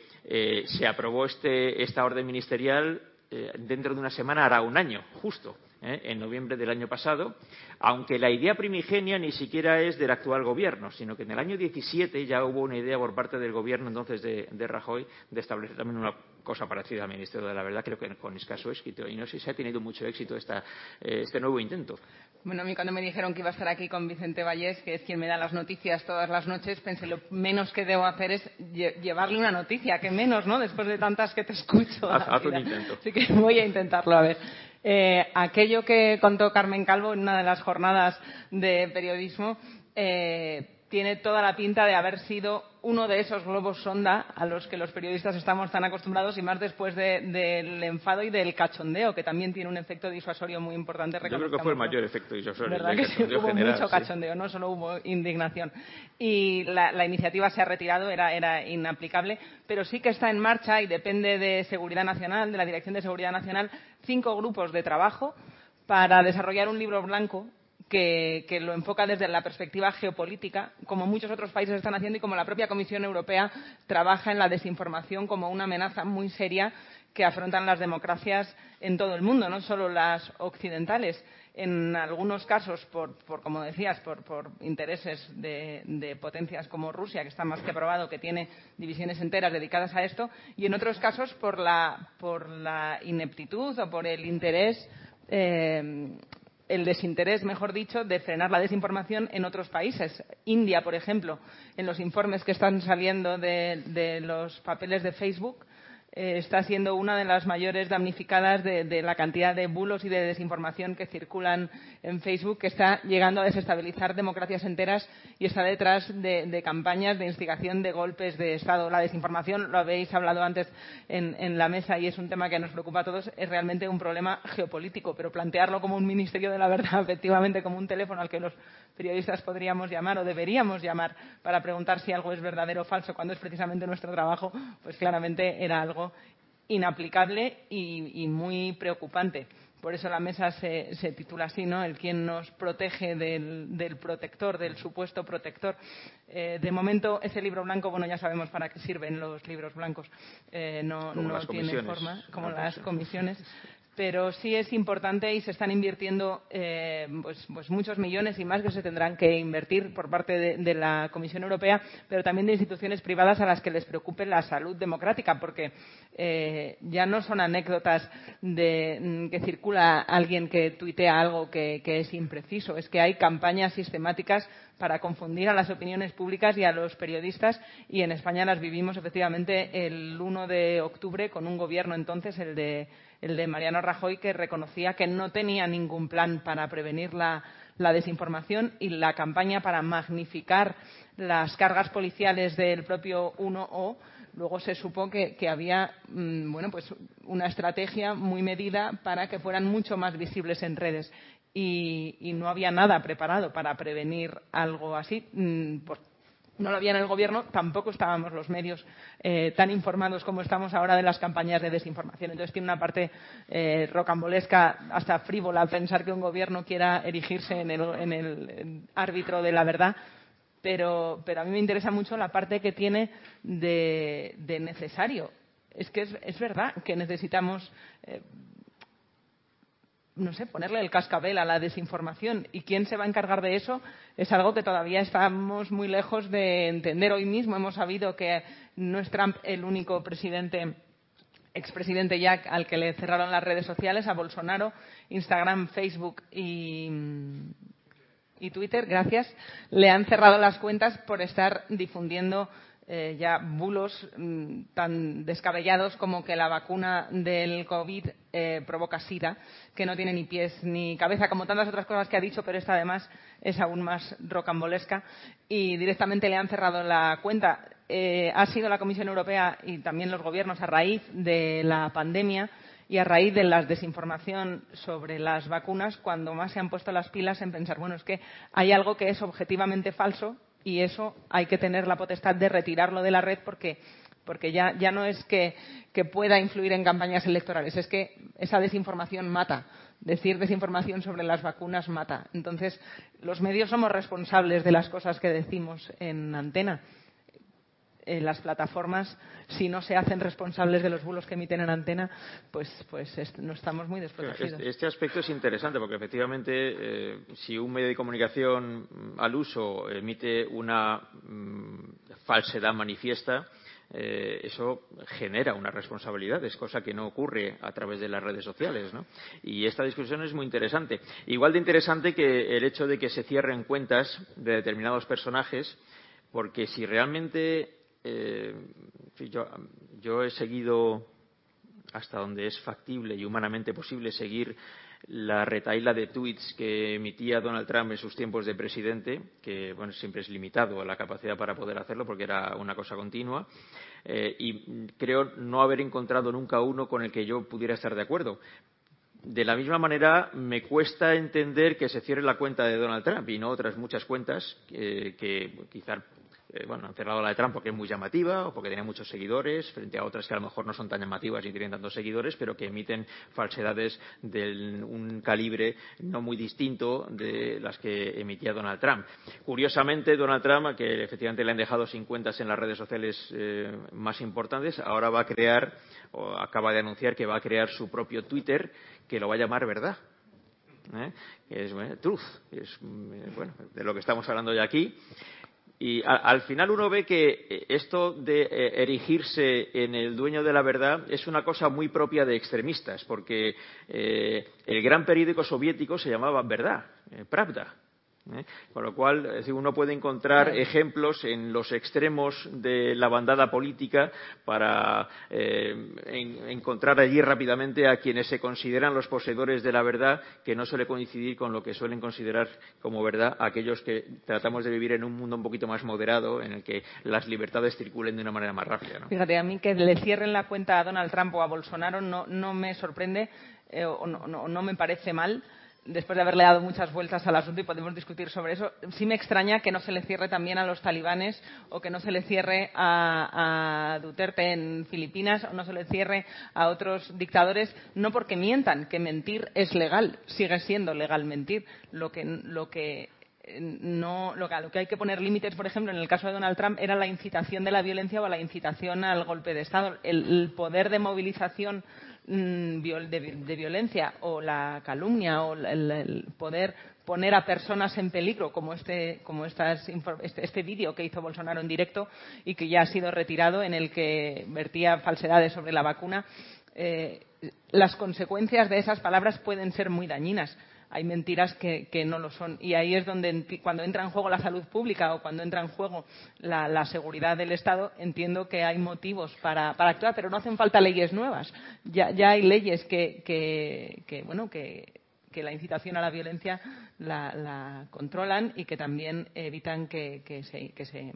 se aprobó este, esta orden ministerial eh, dentro de una semana hará un año, justo. ¿Eh? en noviembre del año pasado, aunque la idea primigenia ni siquiera es del actual gobierno, sino que en el año 17 ya hubo una idea por parte del gobierno entonces de, de Rajoy de establecer también una cosa parecida al Ministerio de la Verdad, creo que con escaso éxito. Y no sé si ha tenido mucho éxito esta, eh, este nuevo intento. Bueno, a mí cuando me dijeron que iba a estar aquí con Vicente Vallés, que es quien me da las noticias todas las noches, pensé lo menos que debo hacer es lle llevarle una noticia, que menos, ¿no? Después de tantas que te escucho. Haz, haz un intento. Así que voy a intentarlo, a ver. Eh, aquello que contó Carmen Calvo en una de las jornadas de periodismo eh, tiene toda la pinta de haber sido uno de esos globos sonda a los que los periodistas estamos tan acostumbrados y más después del de, enfado y del cachondeo, que también tiene un efecto disuasorio muy importante. Yo creo que fue el mayor efecto disuasorio. ¿Verdad que sí? Hubo general, mucho sí. cachondeo, no solo hubo indignación. Y la, la, iniciativa se ha retirado, era, era inaplicable, pero sí que está en marcha y depende de Seguridad Nacional, de la Dirección de Seguridad Nacional, cinco grupos de trabajo para desarrollar un libro blanco que, lo enfoca desde la perspectiva geopolítica, como muchos otros países están haciendo y como la propia Comisión Europea trabaja en la desinformación como una amenaza muy seria que afrontan las democracias en todo el mundo, no solo las occidentales. En algunos casos, por, por como decías, por, por intereses de, de, potencias como Rusia, que está más que probado que tiene divisiones enteras dedicadas a esto, y en otros casos por la, por la ineptitud o por el interés eh, el desinterés, mejor dicho, de frenar la desinformación en otros países. India, por ejemplo, en los informes que están saliendo de, de los papeles de Facebook, está siendo una de las mayores damnificadas de, la cantidad de bulos y de desinformación que circulan en Facebook, que está llegando a desestabilizar democracias enteras y está detrás de, de campañas de instigación de golpes de Estado. La desinformación, lo habéis hablado antes en, en, la mesa y es un tema que nos preocupa a todos, es realmente un problema geopolítico, pero plantearlo como un ministerio de la verdad, efectivamente, como un teléfono al que los periodistas podríamos llamar o deberíamos llamar para preguntar si algo es verdadero o falso, cuando es precisamente nuestro trabajo, pues claramente era algo inaplicable y, y muy preocupante. Por eso la mesa se, se, titula así, ¿no? El quien nos protege del, del protector, del supuesto protector. Eh, de momento, ese libro blanco, bueno, ya sabemos para qué sirven los libros blancos. Eh, no no tiene forma, como las comisiones pero sí es importante y se están invirtiendo eh, pues, pues, muchos millones y más que se tendrán que invertir por parte de, la Comisión Europea, pero también de instituciones privadas a las que les preocupe la salud democrática, porque eh, ya no son anécdotas de mm, que circula alguien que tuitea algo que, que es impreciso, es que hay campañas sistemáticas para confundir a las opiniones públicas y a los periodistas y en España las vivimos efectivamente el 1 de octubre con un gobierno entonces, el de, el de Mariano Rajoy, que reconocía que no tenía ningún plan para prevenir la, desinformación y la campaña para magnificar las cargas policiales del propio 1O luego se supo que, había mmm, bueno, pues una estrategia muy medida para que fueran mucho más visibles en redes y, y no había nada preparado para prevenir algo así. Pues no lo había en el gobierno, tampoco estábamos los medios eh, tan informados como estamos ahora de las campañas de desinformación. Entonces tiene una parte eh, rocambolesca, hasta frívola, pensar que un gobierno quiera erigirse en el, árbitro de la verdad. Pero, pero a mí me interesa mucho la parte que tiene de, de necesario. Es que es, es verdad que necesitamos eh, no sé, ponerle el cascabel a la desinformación. ¿Y quién se va a encargar de eso? Es algo que todavía estamos muy lejos de entender. Hoy mismo hemos sabido que no es Trump el único presidente expresidente Jack al que le cerraron las redes sociales, a Bolsonaro, Instagram, Facebook y, Twitter, gracias, le han cerrado las cuentas por estar difundiendo ya bulos mm, tan descabellados como que la vacuna del COVID eh, provoca sida, que no tiene ni pies ni cabeza, como tantas otras cosas que ha dicho, pero esta además es aún más rocambolesca y directamente le han cerrado la cuenta. Eh, ha sido la Comisión Europea y también los gobiernos a raíz de la pandemia y a raíz de la desinformación sobre las vacunas cuando más se han puesto las pilas en pensar, bueno, es que hay algo que es objetivamente falso y eso hay que tener la potestad de retirarlo de la red porque, porque ya, ya no es que, que pueda influir en campañas electorales, es que esa desinformación mata. Decir desinformación sobre las vacunas mata. Entonces, los medios somos responsables de las cosas que decimos en antena las plataformas, si no se hacen responsables de los bulos que emiten en antena, pues, pues no estamos muy desprotegidos. Este, este, aspecto es interesante porque efectivamente eh, si un medio de comunicación mm, al uso emite una mm, falsedad manifiesta, eh, eso genera una responsabilidad, es cosa que no ocurre a través de las redes sociales. ¿no? Y esta discusión es muy interesante. Igual de interesante que el hecho de que se cierren cuentas de determinados personajes, porque si realmente eh, yo, he seguido hasta donde es factible y humanamente posible seguir la retaila de tweets que emitía Donald Trump en sus tiempos de presidente, que bueno, siempre es limitado a la capacidad para poder hacerlo porque era una cosa continua, eh, y creo no haber encontrado nunca uno con el que yo pudiera estar de acuerdo. De la misma manera, me cuesta entender que se cierre la cuenta de Donald Trump y no otras muchas cuentas que, que quizá eh, bueno, han cerrado la de Trump porque es muy llamativa o porque tiene muchos seguidores, frente a otras que a lo mejor no son tan llamativas ni tienen tantos seguidores, pero que emiten falsedades de un calibre no muy distinto de las que emitía Donald Trump. Curiosamente, Donald Trump, que efectivamente le han dejado sin cuentas en las redes sociales eh, más importantes, ahora va a crear, o acaba de anunciar que va a crear su propio Twitter, que lo va a llamar verdad. ¿eh? es truth, es bueno, de lo que estamos hablando ya aquí. Y al final uno ve que eh, esto de eh, erigirse en el dueño de la verdad es una cosa muy propia de extremistas, porque eh, el gran periódico soviético se llamaba Verdad, Pravda. ¿Eh? Con lo cual, uno puede encontrar ejemplos en los extremos de la bandada política para eh, encontrar allí rápidamente a quienes se consideran los poseedores de la verdad, que no suele coincidir con lo que suelen considerar como verdad aquellos que tratamos de vivir en un mundo un poquito más moderado, en el que las libertades circulen de una manera más rápida. Fíjate, a mí que le cierren la cuenta a Donald Trump o a Bolsonaro no, no me sorprende eh, o no me parece mal después de haberle dado muchas vueltas al asunto y podemos discutir sobre eso, sí me extraña que no se le cierre también a los talibanes o que no se le cierre a, Duterte en Filipinas o no se le cierre a otros dictadores, no porque mientan, que mentir es legal, sigue siendo legal mentir. Lo que, lo que no lo que, lo que hay que poner límites, por ejemplo, en el caso de Donald Trump, era la incitación de la violencia o la incitación al golpe de Estado. el poder de movilización de, violencia o la calumnia o el, poder poner a personas en peligro, como este, como este, este, vídeo que hizo Bolsonaro en directo y que ya ha sido retirado, en el que vertía falsedades sobre la vacuna, eh, las consecuencias de esas palabras pueden ser muy dañinas hay mentiras que, no lo son. Y ahí es donde, cuando entra en juego la salud pública o cuando entra en juego la, seguridad del Estado, entiendo que hay motivos para, actuar, pero no hacen falta leyes nuevas. Ya, hay leyes que, bueno, que, la incitación a la violencia la, controlan y que también evitan que, se, que se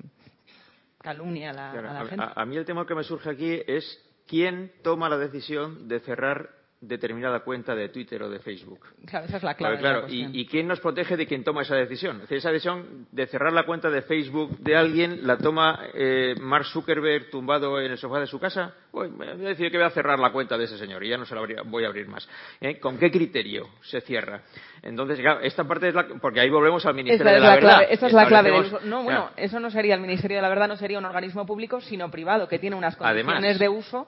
calumnie a la, gente. a mí el tema que me surge aquí es quién toma la decisión de cerrar determinada cuenta de Twitter o de Facebook. Claro, esa es la clave. claro, ¿y, quién nos protege de quien toma esa decisión? esa decisión de cerrar la cuenta de Facebook de alguien la toma eh, Mark Zuckerberg tumbado en el sofá de su casa. Voy a decir que voy a cerrar la cuenta de ese señor y ya no se la voy a abrir más. ¿Eh? ¿Con qué criterio se cierra? Entonces, claro, esta parte es la. Porque ahí volvemos al Ministerio de la, Verdad. esa es la clave. No, bueno, eso no sería el Ministerio de la Verdad, no sería un organismo público, sino privado, que tiene unas condiciones de uso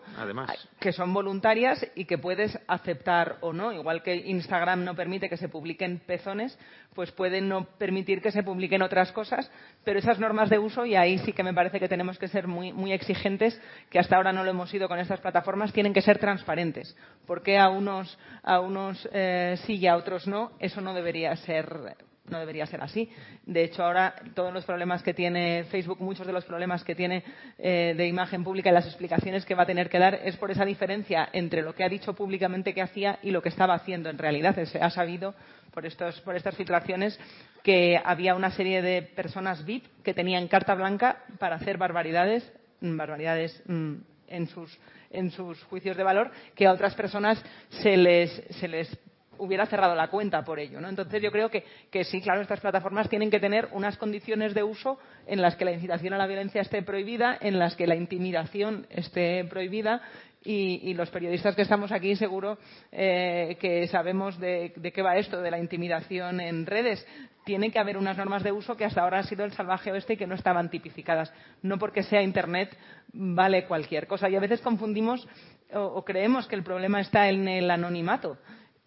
que son voluntarias y que puedes aceptar o no. Igual que Instagram no permite que se publiquen pezones, pues puede no permitir que se publiquen otras cosas, pero esas normas de uso, y ahí sí que me parece que tenemos que ser muy, muy exigentes, que hasta ahora no lo hemos sido con estas plataformas tienen que ser transparentes. ¿Por qué a unos, a unos eh, sí y a otros no? Eso no debería ser no debería ser así. De hecho, ahora todos los problemas que tiene Facebook, muchos de los problemas que tiene eh, de imagen pública y las explicaciones que va a tener que dar es por esa diferencia entre lo que ha dicho públicamente que hacía y lo que estaba haciendo en realidad. Se ha sabido por, estos, por estas filtraciones que había una serie de personas VIP que tenían carta blanca para hacer barbaridades, barbaridades mm, en sus, en sus juicios de valor, que a otras personas se les, se les hubiera cerrado la cuenta por ello. ¿no? Entonces yo creo que, sí, claro, estas plataformas tienen que tener unas condiciones de uso en las que la incitación a la violencia esté prohibida, en las que la intimidación esté prohibida y, los periodistas que estamos aquí seguro eh, que sabemos de, qué va esto de la intimidación en redes. Tiene que haber unas normas de uso que hasta ahora han sido el salvaje oeste y que no estaban tipificadas. No porque sea Internet vale cualquier cosa. Y a veces confundimos o creemos que el problema está en el anonimato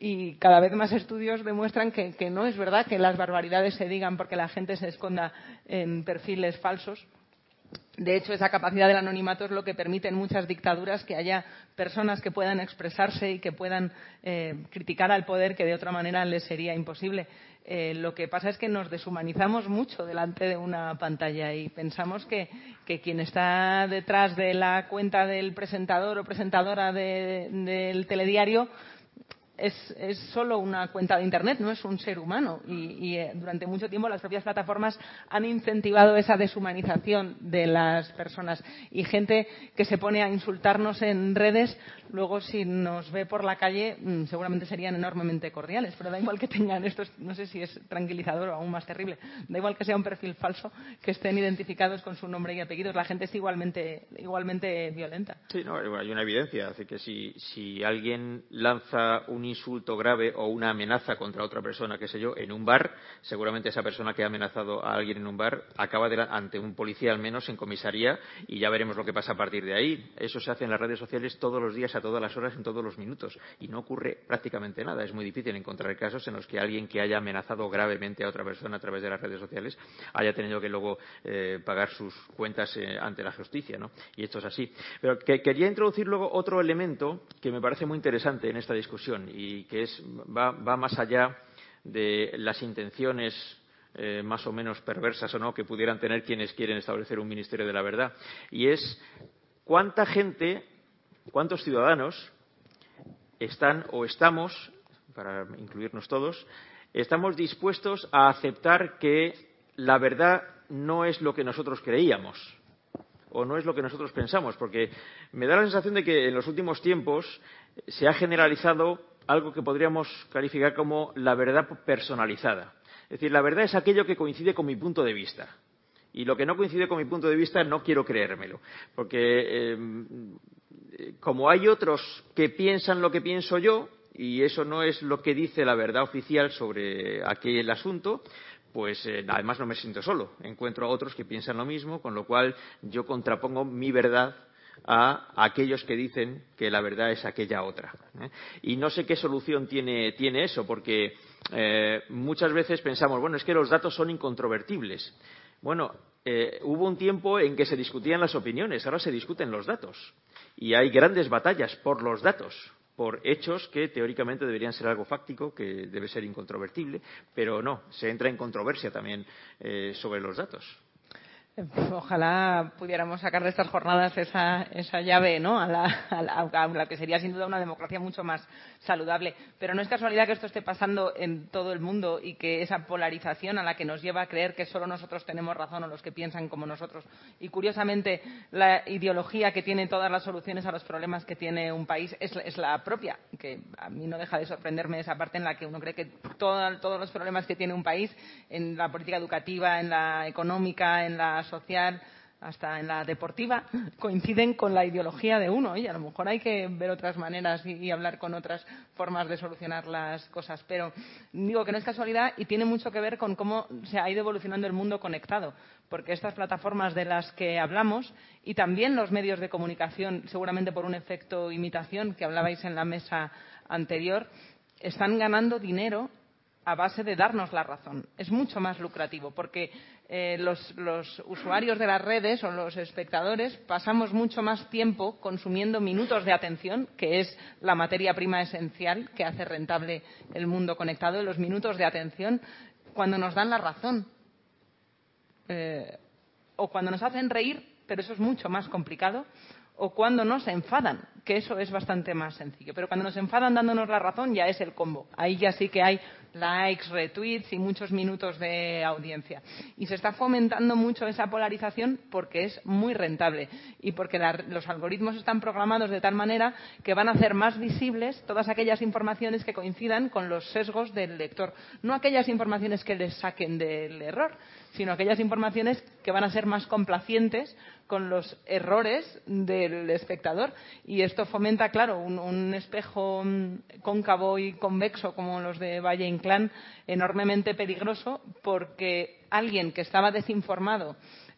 y cada vez más estudios demuestran que, no es verdad que las barbaridades se digan porque la gente se esconda en perfiles falsos. De hecho, esa capacidad del anonimato es lo que permite en muchas dictaduras que haya personas que puedan expresarse y que puedan eh, criticar al poder que de otra manera les sería imposible. Eh, lo que pasa es que nos deshumanizamos mucho delante de una pantalla y pensamos que, que quien está detrás de la cuenta del presentador o presentadora de, del telediario es, solo una cuenta de Internet, no es un ser humano. Y, y eh, durante mucho tiempo las propias plataformas han incentivado esa deshumanización de las personas. Y gente que se pone a insultarnos en redes, luego si nos ve por la calle, mmm, seguramente serían enormemente cordiales. Pero da igual que tengan esto, no sé si es tranquilizador o aún más terrible, da igual que sea un perfil falso, que estén identificados con su nombre y apellidos. La gente es igualmente, igualmente violenta. Sí, no, hay una evidencia. Así que si, si alguien lanza un insulto grave o una amenaza contra otra persona, qué sé yo, en un bar, seguramente esa persona que ha amenazado a alguien en un bar acaba de, ante un policía al menos en comisaría y ya veremos lo que pasa a partir de ahí. Eso se hace en las redes sociales todos los días, a todas las horas, en todos los minutos y no ocurre prácticamente nada. Es muy difícil encontrar casos en los que alguien que haya amenazado gravemente a otra persona a través de las redes sociales haya tenido que luego eh, pagar sus cuentas eh, ante la justicia, ¿no? Y esto es así. Pero que, quería introducir luego otro elemento que me parece muy interesante en esta discusión y que es, va, va más allá de las intenciones eh, más o menos perversas o no que pudieran tener quienes quieren establecer un ministerio de la verdad. Y es cuánta gente, cuántos ciudadanos están o estamos, para incluirnos todos, estamos dispuestos a aceptar que la verdad no es lo que nosotros creíamos o no es lo que nosotros pensamos, porque me da la sensación de que en los últimos tiempos se ha generalizado algo que podríamos calificar como la verdad personalizada. Es decir, la verdad es aquello que coincide con mi punto de vista. Y lo que no coincide con mi punto de vista no quiero creérmelo. Porque eh, como hay otros que piensan lo que pienso yo, y eso no es lo que dice la verdad oficial sobre aquel asunto, pues eh, además no me siento solo. Encuentro a otros que piensan lo mismo, con lo cual yo contrapongo mi verdad a aquellos que dicen que la verdad es aquella otra. ¿eh? Y no sé qué solución tiene, tiene eso, porque eh, muchas veces pensamos, bueno, es que los datos son incontrovertibles. Bueno, eh, hubo un tiempo en que se discutían las opiniones, ahora se discuten los datos. Y hay grandes batallas por los datos, por hechos que teóricamente deberían ser algo fáctico, que debe ser incontrovertible, pero no, se entra en controversia también sobre los datos. Ojalá pudiéramos sacar de estas jornadas esa, esa llave ¿no? a, la, que sería sin duda una democracia mucho más saludable. Pero no es casualidad que esto esté pasando en todo el mundo y que esa polarización a la que nos lleva a creer que solo nosotros tenemos razón o los que piensan como nosotros. Y curiosamente, la ideología que tiene todas las soluciones a los problemas que tiene un país es, es la propia, que a mí no deja de sorprenderme esa parte en la que uno cree que todo, todos los problemas que tiene un país en la política educativa, en la económica, en la social, hasta en la deportiva, coinciden con la ideología de uno. Y a lo mejor hay que ver otras maneras y, y, hablar con otras formas de solucionar las cosas. Pero digo que no es casualidad y tiene mucho que ver con cómo se ha ido evolucionando el mundo conectado. Porque estas plataformas de las que hablamos y también los medios de comunicación, seguramente por un efecto imitación que hablabais en la mesa anterior, están ganando dinero a base de darnos la razón. Es mucho más lucrativo porque eh, los, usuarios de las redes o los espectadores pasamos mucho más tiempo consumiendo minutos de atención, que es la materia prima esencial que hace rentable el mundo conectado, los minutos de atención, cuando nos dan la razón. Eh, o cuando nos hacen reír, pero eso es mucho más complicado, o cuando nos enfadan, que eso es bastante más sencillo. Pero cuando nos enfadan dándonos la razón ya es el combo. Ahí ya sí que hay likes, retweets y muchos minutos de audiencia. Y se está fomentando mucho esa polarización porque es muy rentable y porque los algoritmos están programados de tal manera que van a hacer más visibles todas aquellas informaciones que coincidan con los sesgos del lector. No aquellas informaciones que les saquen del error, sino aquellas informaciones que van a ser más complacientes con los errores del espectador. Y esto fomenta, claro, un, espejo mm, cóncavo y convexo como los de Valle Inclán, enormemente peligroso, porque alguien que estaba desinformado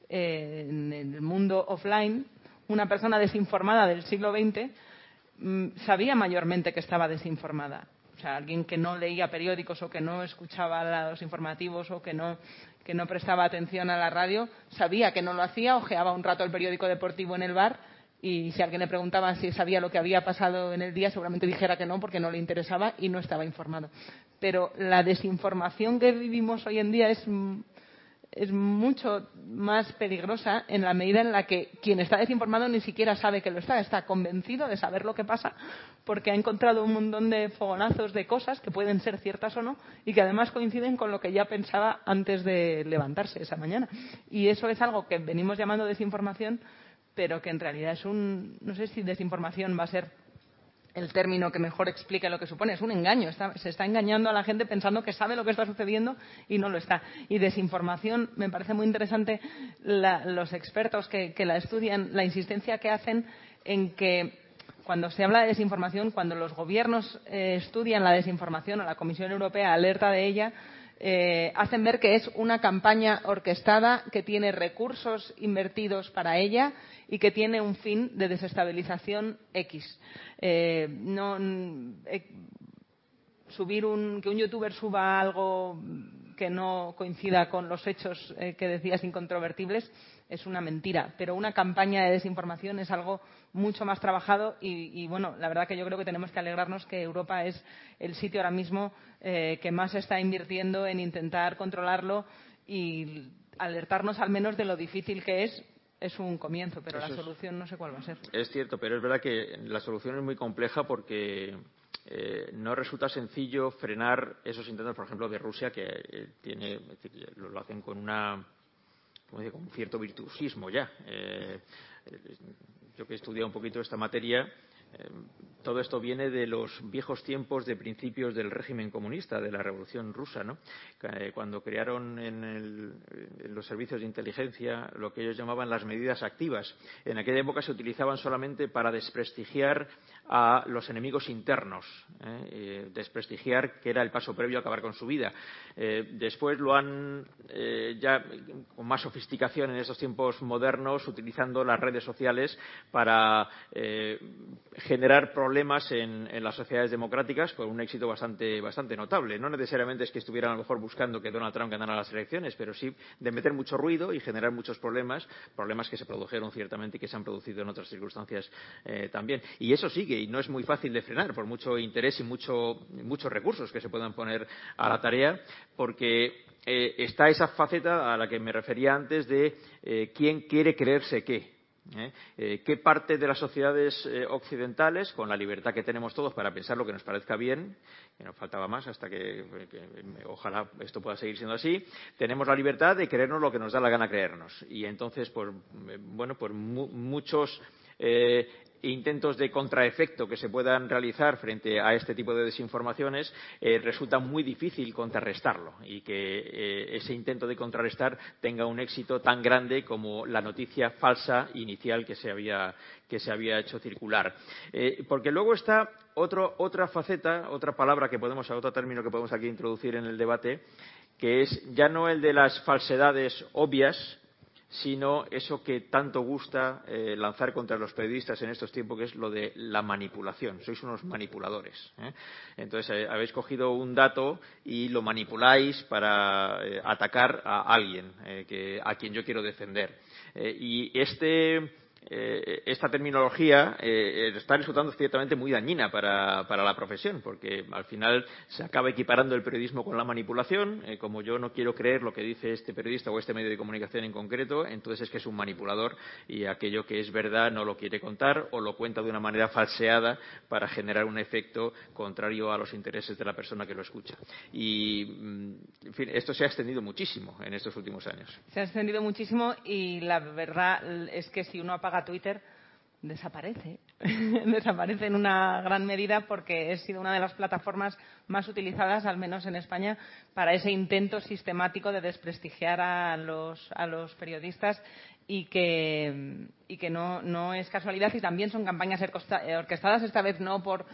eh, en el mundo offline, una persona desinformada del siglo XX, mm, sabía mayormente que estaba desinformada. Sea, alguien que no leía periódicos o que no escuchaba los informativos o que no que no prestaba atención a la radio, sabía que no lo hacía, ojeaba un rato el periódico deportivo en el bar y si alguien le preguntaba si sabía lo que había pasado en el día, seguramente dijera que no porque no le interesaba y no estaba informado. Pero la desinformación que vivimos hoy en día es es mucho más peligrosa en la medida en la que quien está desinformado ni siquiera sabe que lo está, está convencido de saber lo que pasa porque ha encontrado un montón de fogonazos de cosas que pueden ser ciertas o no y que además coinciden con lo que ya pensaba antes de levantarse esa mañana. Y eso es algo que venimos llamando desinformación, pero que en realidad es un, no sé si desinformación va a ser el término que mejor explique lo que supone. Es un engaño. se está engañando a la gente pensando que sabe lo que está sucediendo y no lo está. Y desinformación, me parece muy interesante los expertos que, la estudian, la insistencia que hacen en que cuando se habla de desinformación, cuando los gobiernos eh, estudian la desinformación o la Comisión Europea alerta de ella, hacen ver que es una campaña orquestada que tiene recursos invertidos para ella y que tiene un fin de desestabilización X. Eh, no, eh, subir un, que un youtuber suba algo que no coincida con los hechos eh, que decías incontrovertibles es una mentira. Pero una campaña de desinformación es algo mucho más trabajado y, y, bueno, la verdad que yo creo que tenemos que alegrarnos que Europa es el sitio ahora mismo eh, que más está invirtiendo en intentar controlarlo y alertarnos al menos de lo difícil que es es un comienzo, pero la solución no sé cuál va a ser. Es cierto, pero es verdad que la solución es muy compleja porque eh, no resulta sencillo frenar esos intentos, por ejemplo, de Rusia, que eh, tiene, lo, lo, hacen con una con cierto virtuosismo ya. Eh, yo que he estudiado un poquito esta materia, eh, todo esto viene de los viejos tiempos de principios del régimen comunista, de la Revolución Rusa, ¿no? Eh, cuando crearon en, el, en, los servicios de inteligencia lo que ellos llamaban las medidas activas. En aquella época se utilizaban solamente para desprestigiar a los enemigos internos, ¿eh? Eh, desprestigiar que era el paso previo a acabar con su vida. Eh, después lo han ya con más sofisticación en estos tiempos modernos, utilizando las redes sociales para generar problemas en, en, las sociedades democráticas con un éxito bastante, bastante notable. No necesariamente es que estuvieran a lo mejor buscando que Donald Trump ganara las elecciones, pero sí de meter mucho ruido y generar muchos problemas, problemas que se produjeron ciertamente y que se han producido en otras circunstancias también. Y eso y no es muy fácil de frenar por mucho interés y mucho, muchos recursos que se puedan poner a la tarea, porque eh, está esa faceta a la que me refería antes de eh, quién quiere creerse qué. ¿Eh? ¿Qué parte de las sociedades occidentales, con la libertad que tenemos todos para pensar lo que nos parezca bien, que nos faltaba más hasta que, ojalá esto pueda seguir siendo así, tenemos la libertad de creernos lo que nos da la gana creernos? Y entonces, pues, bueno, pues mu muchos intentos de contraefecto que se puedan realizar frente a este tipo de desinformaciones eh, resulta muy difícil contrarrestarlo y que eh, ese intento de contrarrestar tenga un éxito tan grande como la noticia falsa inicial que se había, que se había hecho circular. Eh, porque luego está otro, otra faceta, otra palabra que podemos, otro término que podemos aquí introducir en el debate, que es ya no el de las falsedades obvias, sino eso que tanto gusta eh, lanzar contra los periodistas en estos tiempos, que es lo de la manipulación. Sois unos manipuladores. ¿eh? Entonces, eh, habéis cogido un dato y lo manipuláis para eh, atacar a alguien que, a quien yo quiero defender. Y este eh, esta terminología eh, está resultando ciertamente muy dañina para, para, la profesión, porque al final se acaba equiparando el periodismo con la manipulación. Eh, como yo no quiero creer lo que dice este periodista o este medio de comunicación en concreto, entonces es que es un manipulador y aquello que es verdad no lo quiere contar o lo cuenta de una manera falseada para generar un efecto contrario a los intereses de la persona que lo escucha. Y, mm, esto se ha extendido muchísimo en estos últimos años. Se ha extendido muchísimo y la verdad es que si uno apaga a Twitter, desaparece. desaparece en una gran medida porque ha sido una de las plataformas más utilizadas, al menos en España, para ese intento sistemático de desprestigiar a los, periodistas y que, no, es casualidad y también son campañas orquestadas, esta vez no por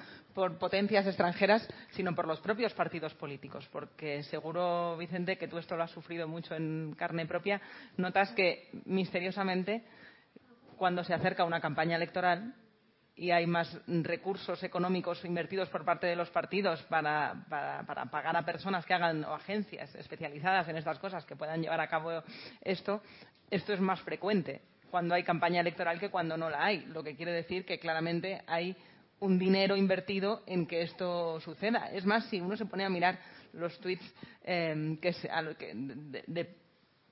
potencias extranjeras, sino por los propios partidos políticos. Porque seguro, Vicente, que tú esto lo has sufrido mucho en carne propia, notas que misteriosamente cuando se acerca una campaña electoral y hay más recursos económicos invertidos por parte de los partidos para, para, para, pagar a personas que hagan o agencias especializadas en estas cosas que puedan llevar a cabo esto, esto es más frecuente cuando hay campaña electoral que cuando no la hay. Lo que quiere decir que claramente hay un dinero invertido en que esto suceda. Es más, si uno se pone a mirar los tweets eh, de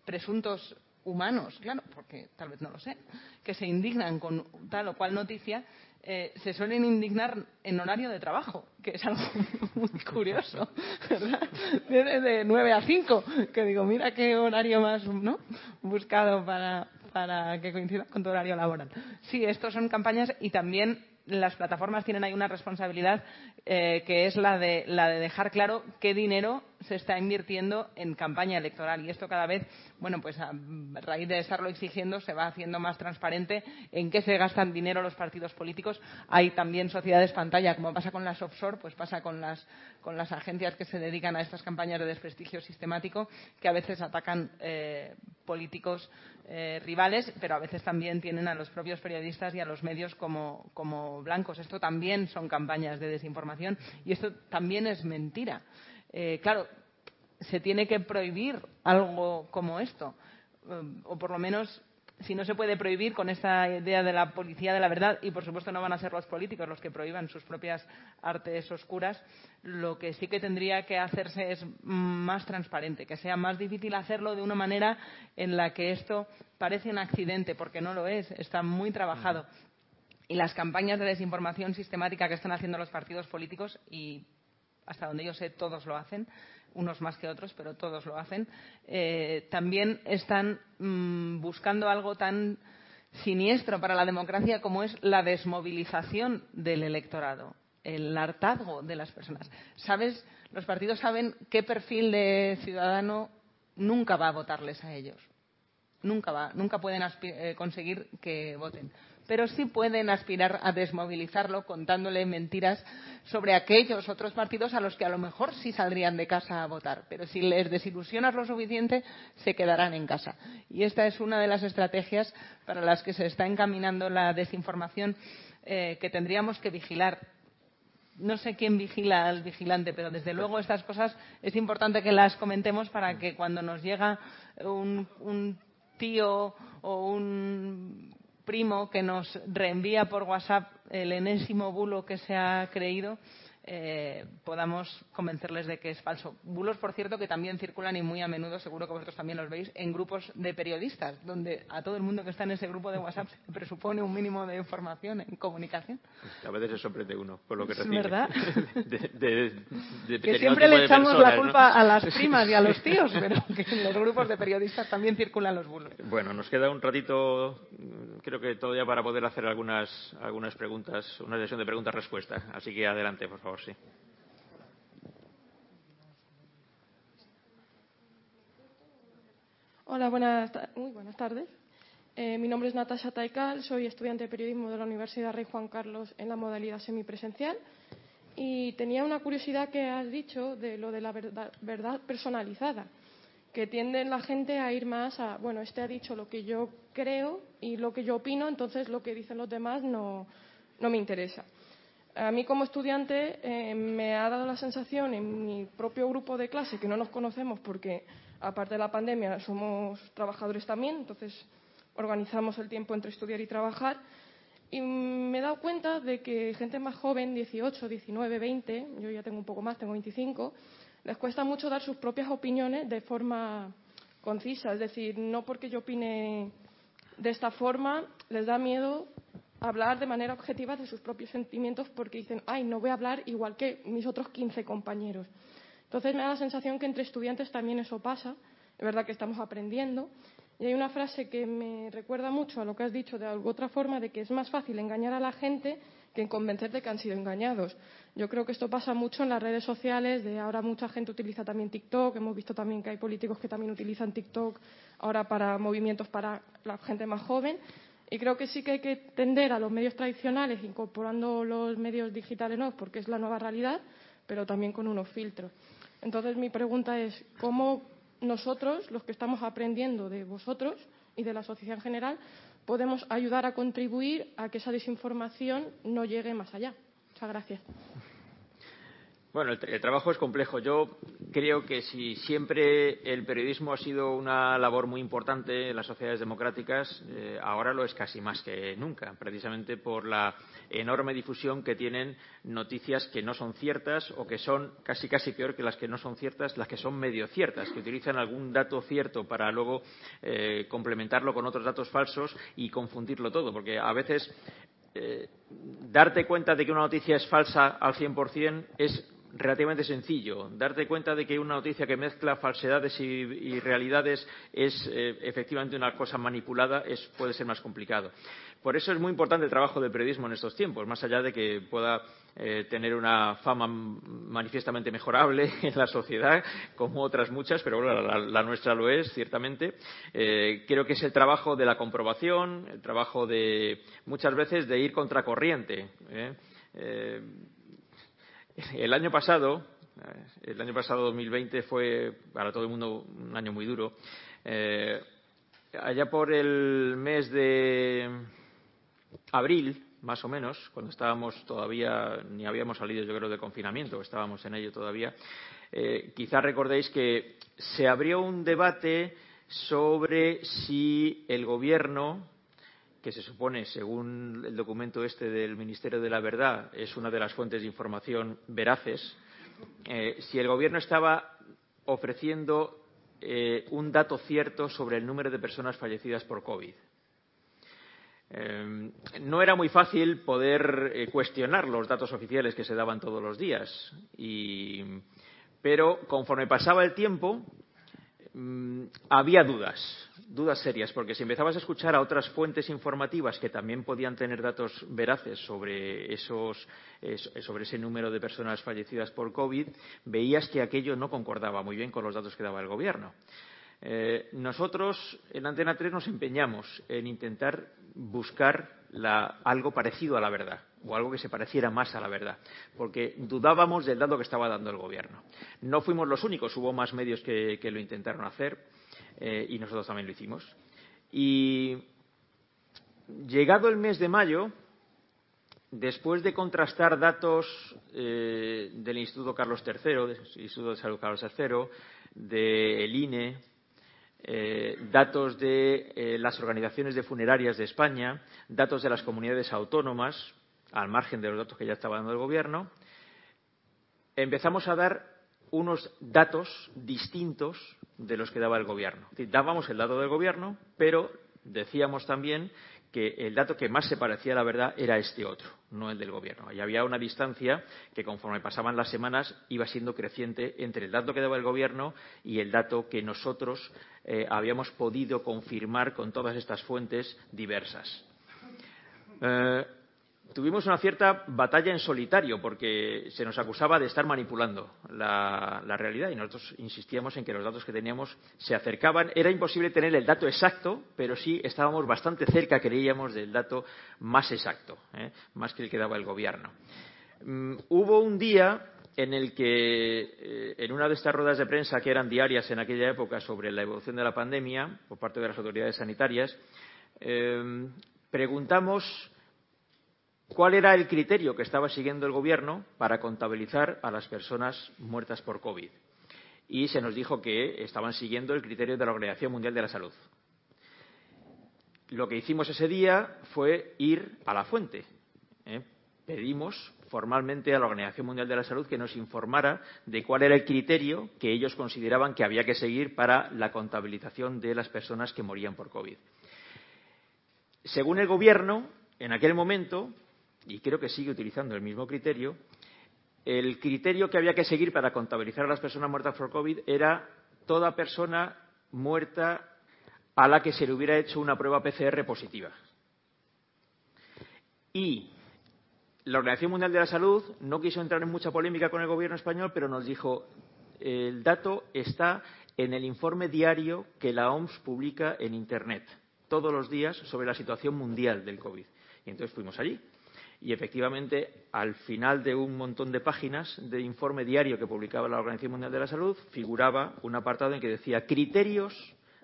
presuntos humanos, claro, porque tal vez no lo sé, que se indignan con tal o cual noticia, eh, se suelen indignar en horario de trabajo, que es algo muy curioso, ¿verdad? De, de 9 a 5, que digo, mira qué horario más ¿no? buscado para, para que coincida con tu horario laboral. Sí, estos son campañas y también las plataformas tienen ahí una responsabilidad eh, que es la de, la de dejar claro qué dinero se está invirtiendo en campaña electoral. Y esto cada vez, bueno, pues a raíz de estarlo exigiendo, se va haciendo más transparente en qué se gastan dinero los partidos políticos. Hay también sociedades pantalla, como pasa con las offshore, pues pasa con las, con las agencias que se dedican a estas campañas de desprestigio sistemático, que a veces atacan eh, políticos eh, rivales, pero a veces también tienen a los propios periodistas y a los medios como, como blancos. Esto también son campañas de desinformación y esto también es mentira. Eh, claro, se tiene que prohibir algo como esto, o por lo menos si no se puede prohibir con esta idea de la policía de la verdad, y por supuesto no van a ser los políticos los que prohíban sus propias artes oscuras, lo que sí que tendría que hacerse es más transparente, que sea más difícil hacerlo de una manera en la que esto parece un accidente, porque no lo es, está muy trabajado. Y las campañas de desinformación sistemática que están haciendo los partidos políticos, y hasta donde yo sé todos lo hacen, unos más que otros, pero todos lo hacen, eh, también están mmm, buscando algo tan siniestro para la democracia como es la desmovilización del electorado, el hartazgo de las personas. ¿Sabes? Los partidos saben qué perfil de ciudadano nunca va a votarles a ellos. Nunca va, nunca pueden eh, conseguir que voten pero sí pueden aspirar a desmovilizarlo contándole mentiras sobre aquellos otros partidos a los que a lo mejor sí saldrían de casa a votar. Pero si les desilusionas lo suficiente, se quedarán en casa. Y esta es una de las estrategias para las que se está encaminando la desinformación eh, que tendríamos que vigilar no sé quién vigila al vigilante, pero desde luego estas cosas es importante que las comentemos para que cuando nos llega un, un tío o un primo que nos reenvía por WhatsApp el enésimo bulo que se ha creído, eh, podamos convencerles de que es falso. Bulos, por cierto, que también circulan y muy a menudo, seguro que vosotros también los veis, en grupos de periodistas, donde a todo el mundo que está en ese grupo de WhatsApp se presupone un mínimo de información en comunicación. A veces se sorprende uno por lo que es recibe. verdad. De, de, de que siempre le echamos personas, la culpa ¿no? a las primas y a los tíos, pero que en los grupos de periodistas también circulan los bulos. Bueno, nos queda un ratito, mm, creo que todavía para poder hacer algunas, algunas preguntas, una sesión de preguntas-respuestas. Así que adelante, por favor, Hola, buenas, muy buenas tardes. Eh, mi nombre es Natasha Taikal, soy estudiante de periodismo de la Universidad Rey Juan Carlos en la modalidad semipresencial. Y tenía una curiosidad que has dicho de lo de la verdad, personalizada. que tienden la gente a ir más a, bueno, este ha dicho lo que yo creo y lo que yo opino, entonces lo que dicen los demás no me interesa. A mí como estudiante eh, me ha dado la sensación en mi propio grupo de clase que no nos conocemos porque aparte de la pandemia somos trabajadores también, entonces organizamos el tiempo entre estudiar y trabajar. Y me he dado cuenta de que gente más joven, 18, 19, 20, yo ya tengo un poco más, tengo 25, les cuesta mucho dar sus propias opiniones de forma concisa. Es decir, no porque yo opine de esta forma, les da miedo hablar de manera objetiva de sus propios sentimientos porque dicen, ay, no voy a hablar igual que mis otros 15 compañeros. Entonces me da la sensación que entre estudiantes también eso pasa. Es verdad que estamos aprendiendo. Y hay una frase que me recuerda mucho a lo que has dicho de otra forma, de que es más fácil engañar a la gente que convencer de que han sido engañados. Yo creo que esto pasa mucho en las redes sociales, de ahora mucha gente utiliza también TikTok, hemos visto también que hay políticos que también utilizan TikTok ahora para movimientos para la gente más joven. Y creo que sí que hay que tender a los medios tradicionales, incorporando los medios digitales no, porque es la nueva realidad, pero también con unos filtros. Entonces, mi pregunta es, ¿cómo nosotros, los que estamos aprendiendo de vosotros y de la sociedad en general, podemos ayudar a contribuir a que esa desinformación no llegue más allá? Muchas gracias. Bueno, el, trabajo es complejo. Yo creo que si siempre el periodismo ha sido una labor muy importante en las sociedades democráticas, eh, ahora lo es casi más que nunca, precisamente por la enorme difusión que tienen noticias que no son ciertas o que son casi casi peor que las que no son ciertas, las que son medio ciertas, que utilizan algún dato cierto para luego eh, complementarlo con otros datos falsos y confundirlo todo, porque a veces eh, darte cuenta de que una noticia es falsa al 100% es relativamente sencillo. Darte cuenta de que una noticia que mezcla falsedades y, realidades es eh, efectivamente una cosa manipulada es, puede ser más complicado. Por eso es muy importante el trabajo del periodismo en estos tiempos, más allá de que pueda eh, tener una fama manifiestamente mejorable en la sociedad, como otras muchas, pero bueno, la, nuestra lo es, ciertamente. Eh, creo que es el trabajo de la comprobación, el trabajo de muchas veces de ir contracorriente. El año pasado, eh, el año pasado 2020 fue para todo el mundo un año muy duro. Eh, allá por el mes de abril, más o menos, cuando estábamos todavía, ni habíamos salido yo creo de confinamiento, estábamos en ello todavía, eh, quizás recordéis que se abrió un debate sobre si el gobierno que se supone, según el documento este del Ministerio de la Verdad, es una de las fuentes de información veraces, eh, si el Gobierno estaba ofreciendo eh, un dato cierto sobre el número de personas fallecidas por COVID. Eh, no era muy fácil poder cuestionar los datos oficiales que se daban todos los días, pero conforme pasaba el tiempo, Mm, había dudas, dudas serias, porque si empezabas a escuchar a otras fuentes informativas que también podían tener datos veraces sobre, esos, sobre ese número de personas fallecidas por COVID, veías que aquello no concordaba muy bien con los datos que daba el Gobierno. Eh, nosotros en Antena 3 nos empeñamos en intentar buscar algo parecido a la verdad o algo que se pareciera más a la verdad, porque dudábamos del dato que estaba dando el Gobierno. No fuimos los únicos, hubo más medios que, lo intentaron hacer eh, y nosotros también lo hicimos. Y llegado el mes de mayo, después de contrastar datos eh, del Instituto Carlos III, del Instituto de Salud Carlos III, del INE, eh, datos de las organizaciones de funerarias de España, datos de las comunidades autónomas, al margen de los datos que ya estaba dando el Gobierno, empezamos a dar unos datos distintos de los que daba el Gobierno. dábamos el dato del Gobierno, pero decíamos también que el dato que más se parecía a la verdad era este otro, no el del Gobierno. Y había una distancia que, conforme pasaban las semanas, iba siendo creciente entre el dato que daba el Gobierno y el dato que nosotros eh, habíamos podido confirmar con todas estas fuentes diversas. Eh, tuvimos una cierta batalla en solitario porque se nos acusaba de estar manipulando la, realidad y nosotros insistíamos en que los datos que teníamos se acercaban. Era imposible tener el dato exacto, pero sí estábamos bastante cerca, creíamos, del dato más exacto, ¿eh? más que el que daba el gobierno. Mm, hubo un día en el que, eh, en una de estas ruedas de prensa que eran diarias en aquella época sobre la evolución de la pandemia por parte de las autoridades sanitarias, eh, preguntamos cuál era el criterio que estaba siguiendo el Gobierno para contabilizar a las personas muertas por COVID. Y se nos dijo que estaban siguiendo el criterio de la Organización Mundial de la Salud. Lo que hicimos ese día fue ir a la fuente. ¿eh? Pedimos formalmente a la Organización Mundial de la Salud que nos informara de cuál era el criterio que ellos consideraban que había que seguir para la contabilización de las personas que morían por COVID. Según el Gobierno, en aquel momento, y creo que sigue utilizando el mismo criterio, el criterio que había que seguir para contabilizar a las personas muertas por COVID era toda persona muerta a la que se le hubiera hecho una prueba PCR positiva. Y la Organización Mundial de la Salud no quiso entrar en mucha polémica con el gobierno español, pero nos dijo el dato está en el informe diario que la OMS publica en Internet todos los días sobre la situación mundial del COVID. Y entonces fuimos allí. Y efectivamente, al final de un montón de páginas de informe diario que publicaba la Organización Mundial de la Salud, figuraba un apartado en que decía criterios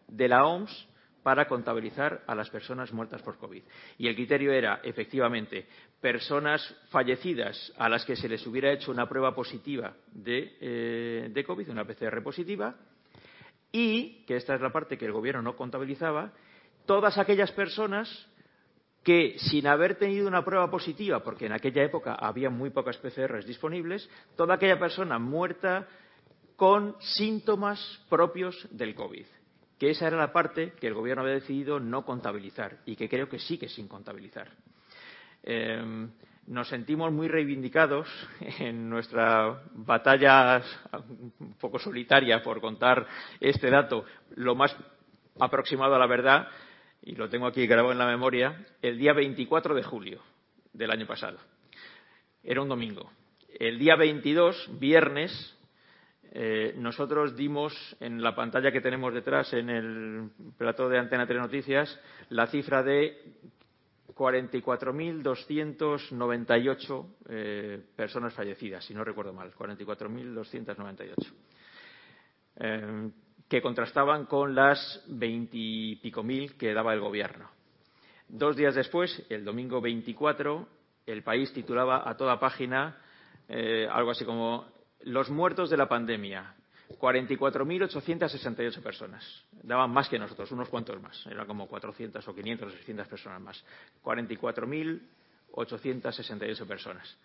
de la OMS para contabilizar a las personas muertas por COVID. Y el criterio era, efectivamente, personas fallecidas a las que se les hubiera hecho una prueba positiva de, eh, COVID, una PCR positiva, y, que esta es la parte que el Gobierno no contabilizaba, todas aquellas personas que, sin haber tenido una prueba positiva, porque en aquella época había muy pocas PCRs disponibles, toda aquella persona muerta con síntomas propios del COVID que esa era la parte que el Gobierno había decidido no contabilizar y que creo que sigue sin contabilizar. Eh, nos sentimos muy reivindicados en nuestra batalla un poco solitaria por contar este dato lo más aproximado a la verdad, y lo tengo aquí grabado en la memoria, el día 24 de julio del año pasado. Era un domingo. El día 22, viernes, eh, nosotros dimos en la pantalla que tenemos detrás, en el plató de Antena 3 Noticias, la cifra de 44.298 eh, personas fallecidas, si no recuerdo mal, 44.298, eh, que contrastaban con las veintipico mil que daba el Gobierno. Dos días después, el domingo 24, el país titulaba a toda página eh, algo así como los muertos de la pandemia, 44.868 personas. Daban más que nosotros, unos cuantos más. Eran como 400 o 500 o 600 personas más. 44.868 personas.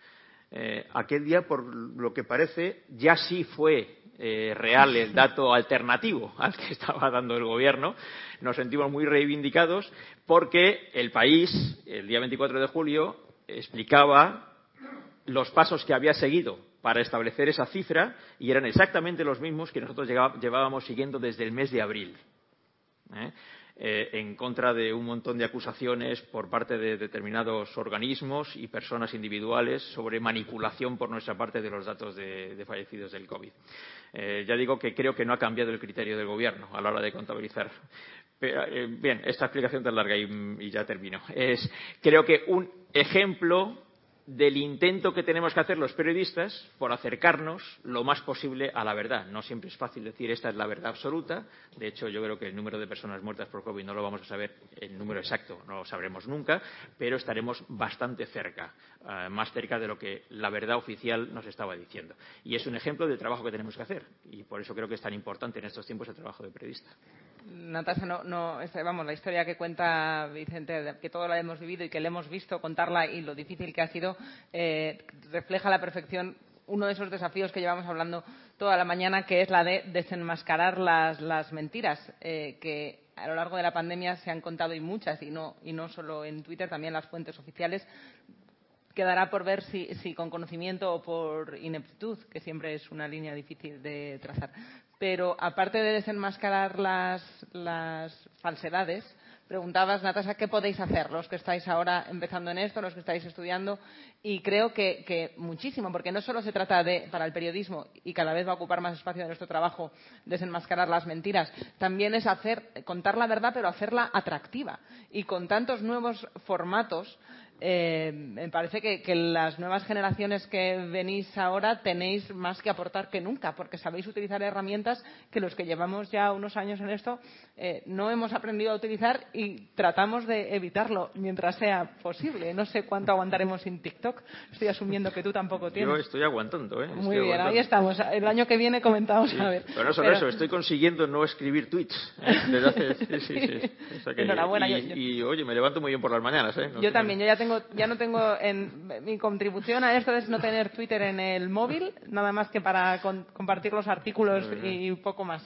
Eh, aquel día, por lo que parece, ya sí fue eh, real el dato alternativo al que estaba dando el Gobierno. Nos sentimos muy reivindicados porque el país, el día 24 de julio, explicaba los pasos que había seguido para establecer esa cifra y eran exactamente los mismos que nosotros llevábamos siguiendo desde el mes de abril. ¿eh? Eh, en contra de un montón de acusaciones por parte de determinados organismos y personas individuales sobre manipulación por nuestra parte de los datos de, fallecidos del COVID. Eh, ya digo que creo que no ha cambiado el criterio del Gobierno a la hora de contabilizar. bien, esta explicación tan larga y, y ya termino. Es, creo que un ejemplo del intento que tenemos que hacer los periodistas por acercarnos lo más posible a la verdad. No siempre es fácil decir esta es la verdad absoluta. De hecho, yo creo que el número de personas muertas por COVID no lo vamos a saber el número exacto, no lo sabremos nunca, pero estaremos bastante cerca, eh, más cerca de lo que la verdad oficial nos estaba diciendo. Y es un ejemplo del trabajo que tenemos que hacer. Y por eso creo que es tan importante en estos tiempos el trabajo de periodista. Natasha, no, no, vamos, la historia que cuenta Vicente, que todo la hemos vivido y que le hemos visto contarla y lo difícil que ha sido, eh, refleja a la perfección uno de esos desafíos que llevamos hablando toda la mañana, que es la de desenmascarar las, las mentiras, eh, que a lo largo de la pandemia se han contado y muchas, y no, y no solo en Twitter, también las fuentes oficiales. Quedará por ver si, con conocimiento o por ineptitud, que siempre es una línea difícil de trazar. Pero aparte de desenmascarar las, las falsedades, preguntabas, Natasha, ¿qué podéis hacer los que estáis ahora empezando en esto, los que estáis estudiando? Y creo que, que, muchísimo, porque no solo se trata de, para el periodismo, y cada vez va a ocupar más espacio de nuestro trabajo, desenmascarar las mentiras, también es hacer, contar la verdad, pero hacerla atractiva. Y con tantos nuevos formatos, me parece que, que, las nuevas generaciones que venís ahora tenéis más que aportar que nunca, porque sabéis utilizar herramientas que los que llevamos ya unos años en esto eh, no hemos aprendido a utilizar y tratamos de evitarlo mientras sea posible. No sé cuánto aguantaremos sin TikTok. Estoy asumiendo que tú tampoco tienes. Yo estoy aguantando, ¿eh? Muy estoy bien, aguantando. ahí estamos. El año que viene comentamos sí, a ver. Pero no solo pero... eso, estoy consiguiendo no escribir tweets. ¿eh? Desde hace... sí, sí, sí. O sea que... Enhorabuena. Y, yo, yo... y, oye, me levanto muy bien por las mañanas, ¿eh? No yo también, yo ya tengo, ya no tengo en mi contribución a esto es no tener Twitter en el móvil, nada más que para con, compartir los artículos y poco más,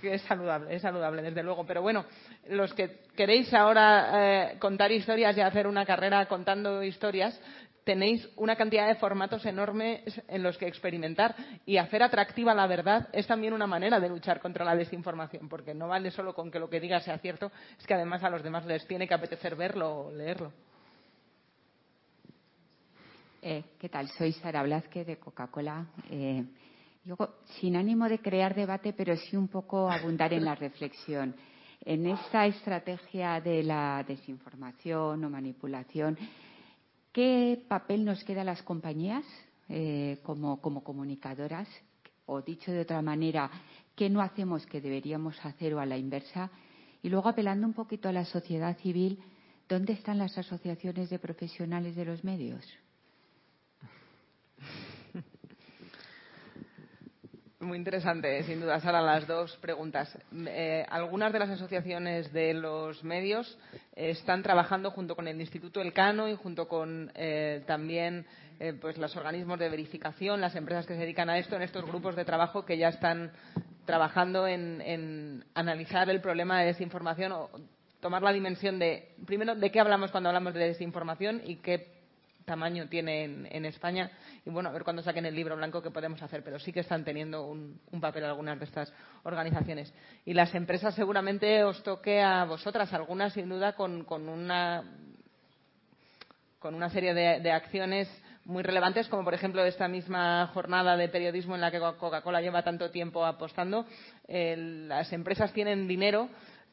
que es saludable, es saludable desde luego. Pero bueno, los que queréis ahora eh, contar historias y hacer una carrera contando historias, tenéis una cantidad de formatos enormes en los que experimentar y hacer atractiva la verdad es también una manera de luchar contra la desinformación, porque no vale solo con que lo que diga sea cierto, es que además a los demás les tiene que apetecer verlo o leerlo. Eh, ¿Qué tal? Soy Sara Blázquez de Coca-Cola. Eh, yo, sin ánimo de crear debate, pero sí un poco abundar en la reflexión. En esta estrategia de la desinformación o manipulación, ¿qué papel nos queda a las compañías eh, como, como comunicadoras? O dicho de otra manera, ¿qué no hacemos que deberíamos hacer o a la inversa? Y luego apelando un poquito a la sociedad civil, ¿dónde están las asociaciones de profesionales de los medios? Muy interesante, sin duda, Sara, las dos preguntas. Eh, algunas de las asociaciones de los medios eh, están trabajando junto con el Instituto Elcano y junto con eh, también pues los organismos de verificación, las empresas que se dedican a esto, en estos grupos de trabajo que ya están trabajando en, en analizar el problema de desinformación o tomar la dimensión de, primero, de qué hablamos cuando hablamos de desinformación y qué tamaño tiene en, en, España y bueno, a ver cuándo saquen el libro blanco qué podemos hacer, pero sí que están teniendo un, un, papel algunas de estas organizaciones. Y las empresas seguramente os toque a vosotras, algunas sin duda con, con una con una serie de, acciones muy relevantes, como por ejemplo esta misma jornada de periodismo en la que Coca-Cola lleva tanto tiempo apostando. Eh, las empresas tienen dinero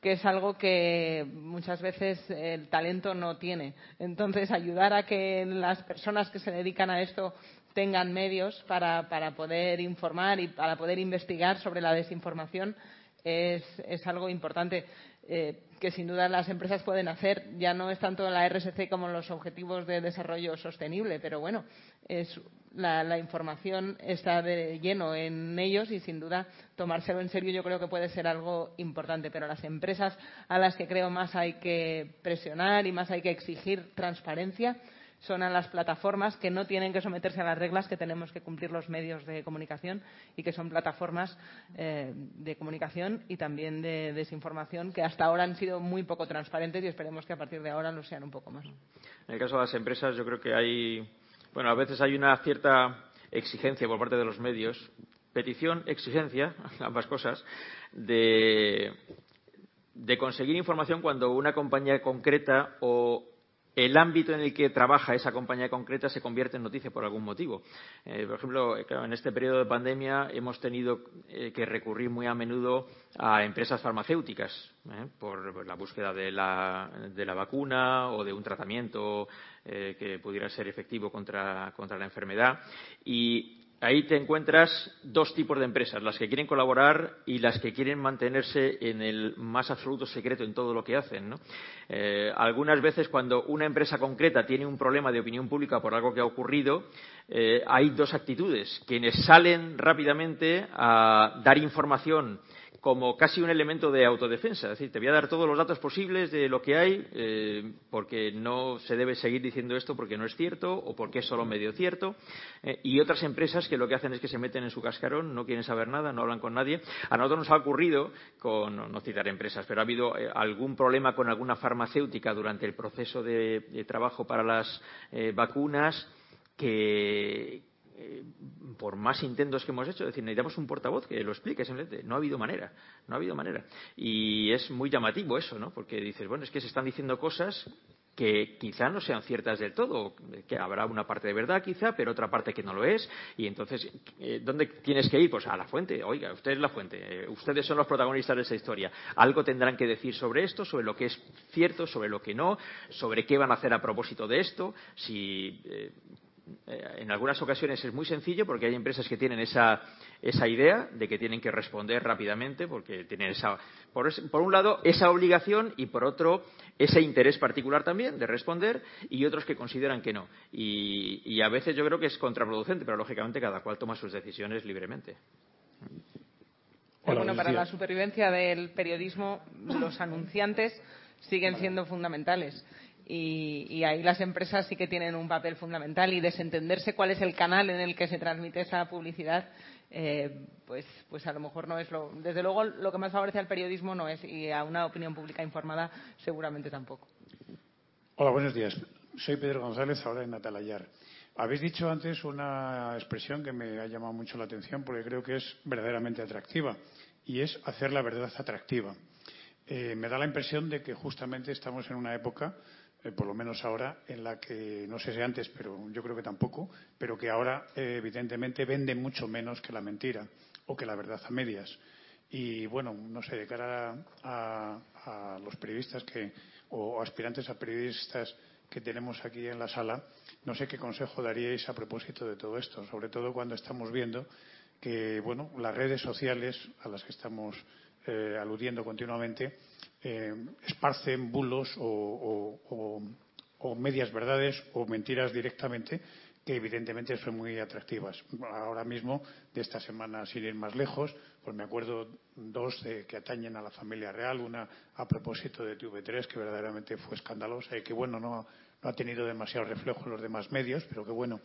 que es algo que muchas veces el talento no tiene. Entonces, ayudar a que las personas que se dedican a esto tengan medios para, para poder informar y para poder investigar sobre la desinformación es, es algo importante. Eh, que sin duda las empresas pueden hacer. Ya no es tanto la RSC como los objetivos de desarrollo sostenible, pero bueno, es, la, la, información está de lleno en ellos y sin duda tomárselo en serio yo creo que puede ser algo importante. Pero las empresas a las que creo más hay que presionar y más hay que exigir transparencia son a las plataformas que no tienen que someterse a las reglas que tenemos que cumplir los medios de comunicación y que son plataformas eh, de comunicación y también de desinformación que hasta ahora han sido muy poco transparentes y esperemos que a partir de ahora lo sean un poco más. En el caso de las empresas, yo creo que hay, bueno, a veces hay una cierta exigencia por parte de los medios, petición, exigencia, ambas cosas, de, de conseguir información cuando una compañía concreta o el ámbito en el que trabaja esa compañía concreta se convierte en noticia por algún motivo. Eh, por ejemplo, claro, en este periodo de pandemia hemos tenido eh, que recurrir muy a menudo a empresas farmacéuticas eh, por la búsqueda de la, de la, vacuna o de un tratamiento que pudiera ser efectivo contra, contra la enfermedad. Ahí te encuentras dos tipos de empresas, las que quieren colaborar y las que quieren mantenerse en el más absoluto secreto en todo lo que hacen. Eh, algunas veces cuando una empresa concreta tiene un problema de opinión pública por algo que ha ocurrido, eh, hay dos actitudes. Quienes salen rápidamente a dar información como casi un elemento de autodefensa. Es decir, te voy a dar todos los datos posibles de lo que hay, eh, porque no se debe seguir diciendo esto porque no es cierto o porque es solo medio cierto. Eh, y otras empresas que lo que hacen es que se meten en su cascarón, no quieren saber nada, no hablan con nadie. A nosotros nos ha ocurrido, con, no citar empresas, pero ha habido eh, algún problema con alguna farmacéutica durante el proceso de, de trabajo para las vacunas que eh, por más intentos que hemos hecho, es decir, necesitamos un portavoz que lo explique, simplemente. No ha habido manera, no ha habido manera. Y es muy llamativo eso, ¿no? Porque dices, bueno, es que se están diciendo cosas que quizá no sean ciertas del todo, que habrá una parte de verdad quizá, pero otra parte que no lo es. Y entonces, eh, ¿dónde tienes que ir? Pues a la fuente. Oiga, usted es la fuente. Eh, ustedes son los protagonistas de esa historia. Algo tendrán que decir sobre esto, sobre lo que es cierto, sobre lo que no, sobre qué van a hacer a propósito de esto. Si en algunas ocasiones es muy sencillo porque hay empresas que tienen esa, esa idea de que tienen que responder rápidamente porque tienen esa, por, por, un lado, esa obligación y por otro, ese interés particular también de responder y otros que consideran que no. Y, y a veces yo creo que es contraproducente, pero lógicamente cada cual toma sus decisiones libremente. Hola, bueno, para la supervivencia del periodismo, los anunciantes siguen siendo fundamentales y, ahí las empresas sí que tienen un papel fundamental y desentenderse cuál es el canal en el que se transmite esa publicidad eh, pues, pues a lo mejor no es lo desde luego lo que más favorece al periodismo no es y a una opinión pública informada seguramente tampoco. Hola buenos días. Soy Pedro González ahora en Atalayar. Habéis dicho antes una expresión que me ha llamado mucho la atención porque creo que es verdaderamente atractiva y es hacer la verdad atractiva. Eh, me da la impresión de que justamente estamos en una época por lo menos ahora, en la que, no sé si antes, pero yo creo que tampoco, pero que ahora eh, evidentemente vende mucho menos que la mentira o que la verdad a medias. Y bueno, no sé, de cara a, a los periodistas que, o aspirantes a periodistas que tenemos aquí en la sala, no sé qué consejo daríais a propósito de todo esto, sobre todo cuando estamos viendo que, bueno, las redes sociales a las que estamos eh, aludiendo continuamente eh, esparcen bulos o, medias verdades o mentiras directamente que evidentemente son muy atractivas. Ahora mismo, de esta semana, sin ir más lejos, pues me acuerdo dos de, que atañen a la familia real, una a propósito de TV3, que verdaderamente fue escandalosa y que, bueno, no, no ha tenido demasiado reflejo en los demás medios, pero que, bueno,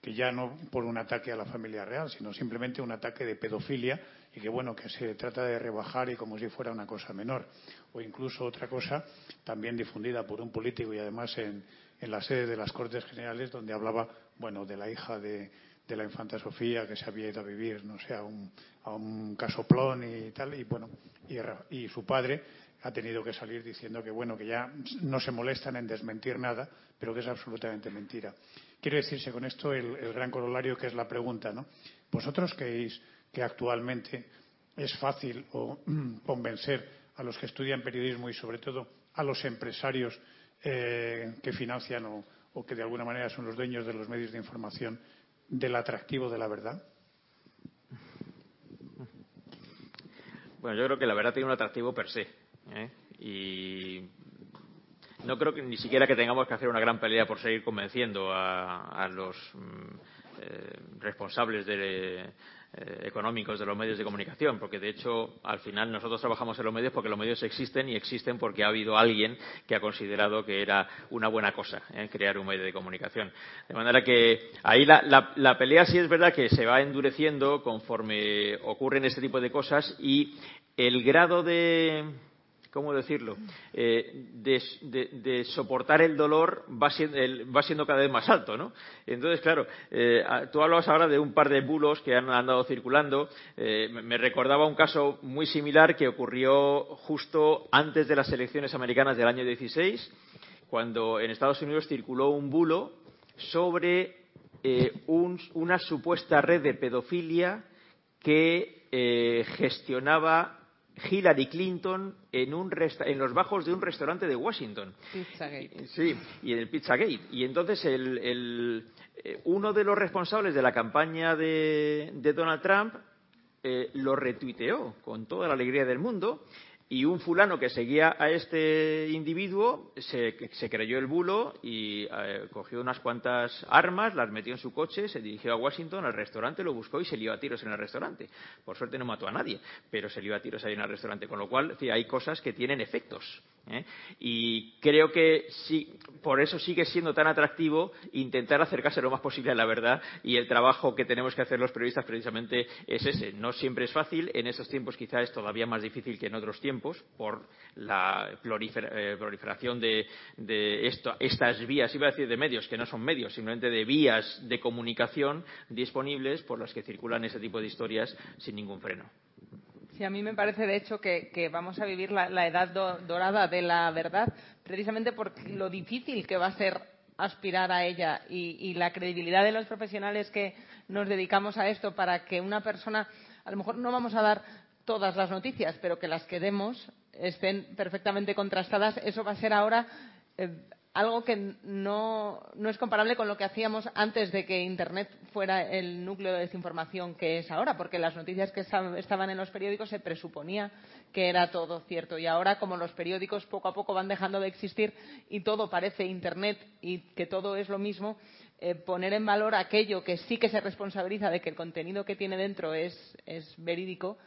que ya no por un ataque a la familia real, sino simplemente un ataque de pedofilia y que bueno, que se trata de rebajar y como si fuera una cosa menor. O incluso otra cosa también difundida por un político y además en, en la sede de las Cortes Generales donde hablaba, bueno, de la hija de, de la infanta Sofía que se había ido a vivir, no sé, a un, a un casoplón y tal, y bueno, y, y su padre ha tenido que salir diciendo que bueno, que ya no se molestan en desmentir nada, pero que es absolutamente mentira. Quiero decirse con esto el, gran corolario que es la pregunta, ¿no? ¿Vosotros creéis que actualmente es fácil o, convencer a los que estudian periodismo y sobre todo a los empresarios eh, que financian o, o que de alguna manera son los dueños de los medios de información del atractivo de la verdad? Bueno, yo creo que la verdad tiene un atractivo per se. ¿eh? Y no creo que ni siquiera que tengamos que hacer una gran pelea por seguir convenciendo a, los mm, eh, responsables de, eh, económicos de los medios de comunicación, porque de hecho al final nosotros trabajamos en los medios porque los medios existen y existen porque ha habido alguien que ha considerado que era una buena cosa ¿eh? crear un medio de comunicación. De manera que ahí la, la pelea sí es verdad que se va endureciendo conforme ocurren este tipo de cosas y el grado de ¿cómo decirlo?, eh, de, soportar el dolor va siendo, el, va siendo, cada vez más alto, ¿no? Entonces, claro, eh, tú hablabas ahora de un par de bulos que han andado circulando. Eh, me recordaba un caso muy similar que ocurrió justo antes de las elecciones americanas del año 16, cuando en Estados Unidos circuló un bulo sobre un, una supuesta red de pedofilia que gestionaba Hillary Clinton en, un en los bajos de un restaurante de Washington. Pizzagate. Sí, y en el Pizzagate. Y entonces el, el, eh, uno de los responsables de la campaña de, de Donald Trump eh, lo retuiteó con toda la alegría del mundo y un fulano que seguía a este individuo se, creyó el bulo y eh, cogió unas cuantas armas, las metió en su coche, se dirigió a Washington, al restaurante, lo buscó y se lió a tiros en el restaurante. Por suerte no mató a nadie, pero se lió a tiros ahí en el restaurante. Con lo cual, hay cosas que tienen efectos. ¿Eh? Y creo que sí, por eso sigue siendo tan atractivo intentar acercarse lo más posible a la verdad y el trabajo que tenemos que hacer los periodistas precisamente es ese. No siempre es fácil, en estos tiempos quizá es todavía más difícil que en otros tiempos por la proliferación de, estas vías, iba a decir de medios, que no son medios, simplemente de vías de comunicación disponibles por las que circulan ese tipo de historias sin ningún freno. Sí, a mí me parece, de hecho, que, vamos a vivir la, edad do, dorada de la verdad, precisamente por lo difícil que va a ser aspirar a ella y, y, la credibilidad de los profesionales que nos dedicamos a esto para que una persona, a lo mejor no vamos a dar todas las noticias, pero que las que demos estén perfectamente contrastadas, eso va a ser ahora eh, algo que no, no, es comparable con lo que hacíamos antes de que Internet fuera el núcleo de desinformación que es ahora, porque las noticias que estaban en los periódicos se presuponía que era todo cierto. Y ahora, como los periódicos poco a poco van dejando de existir y todo parece Internet y que todo es lo mismo, eh, poner en valor aquello que sí que se responsabiliza de que el contenido que tiene dentro es, es verídico,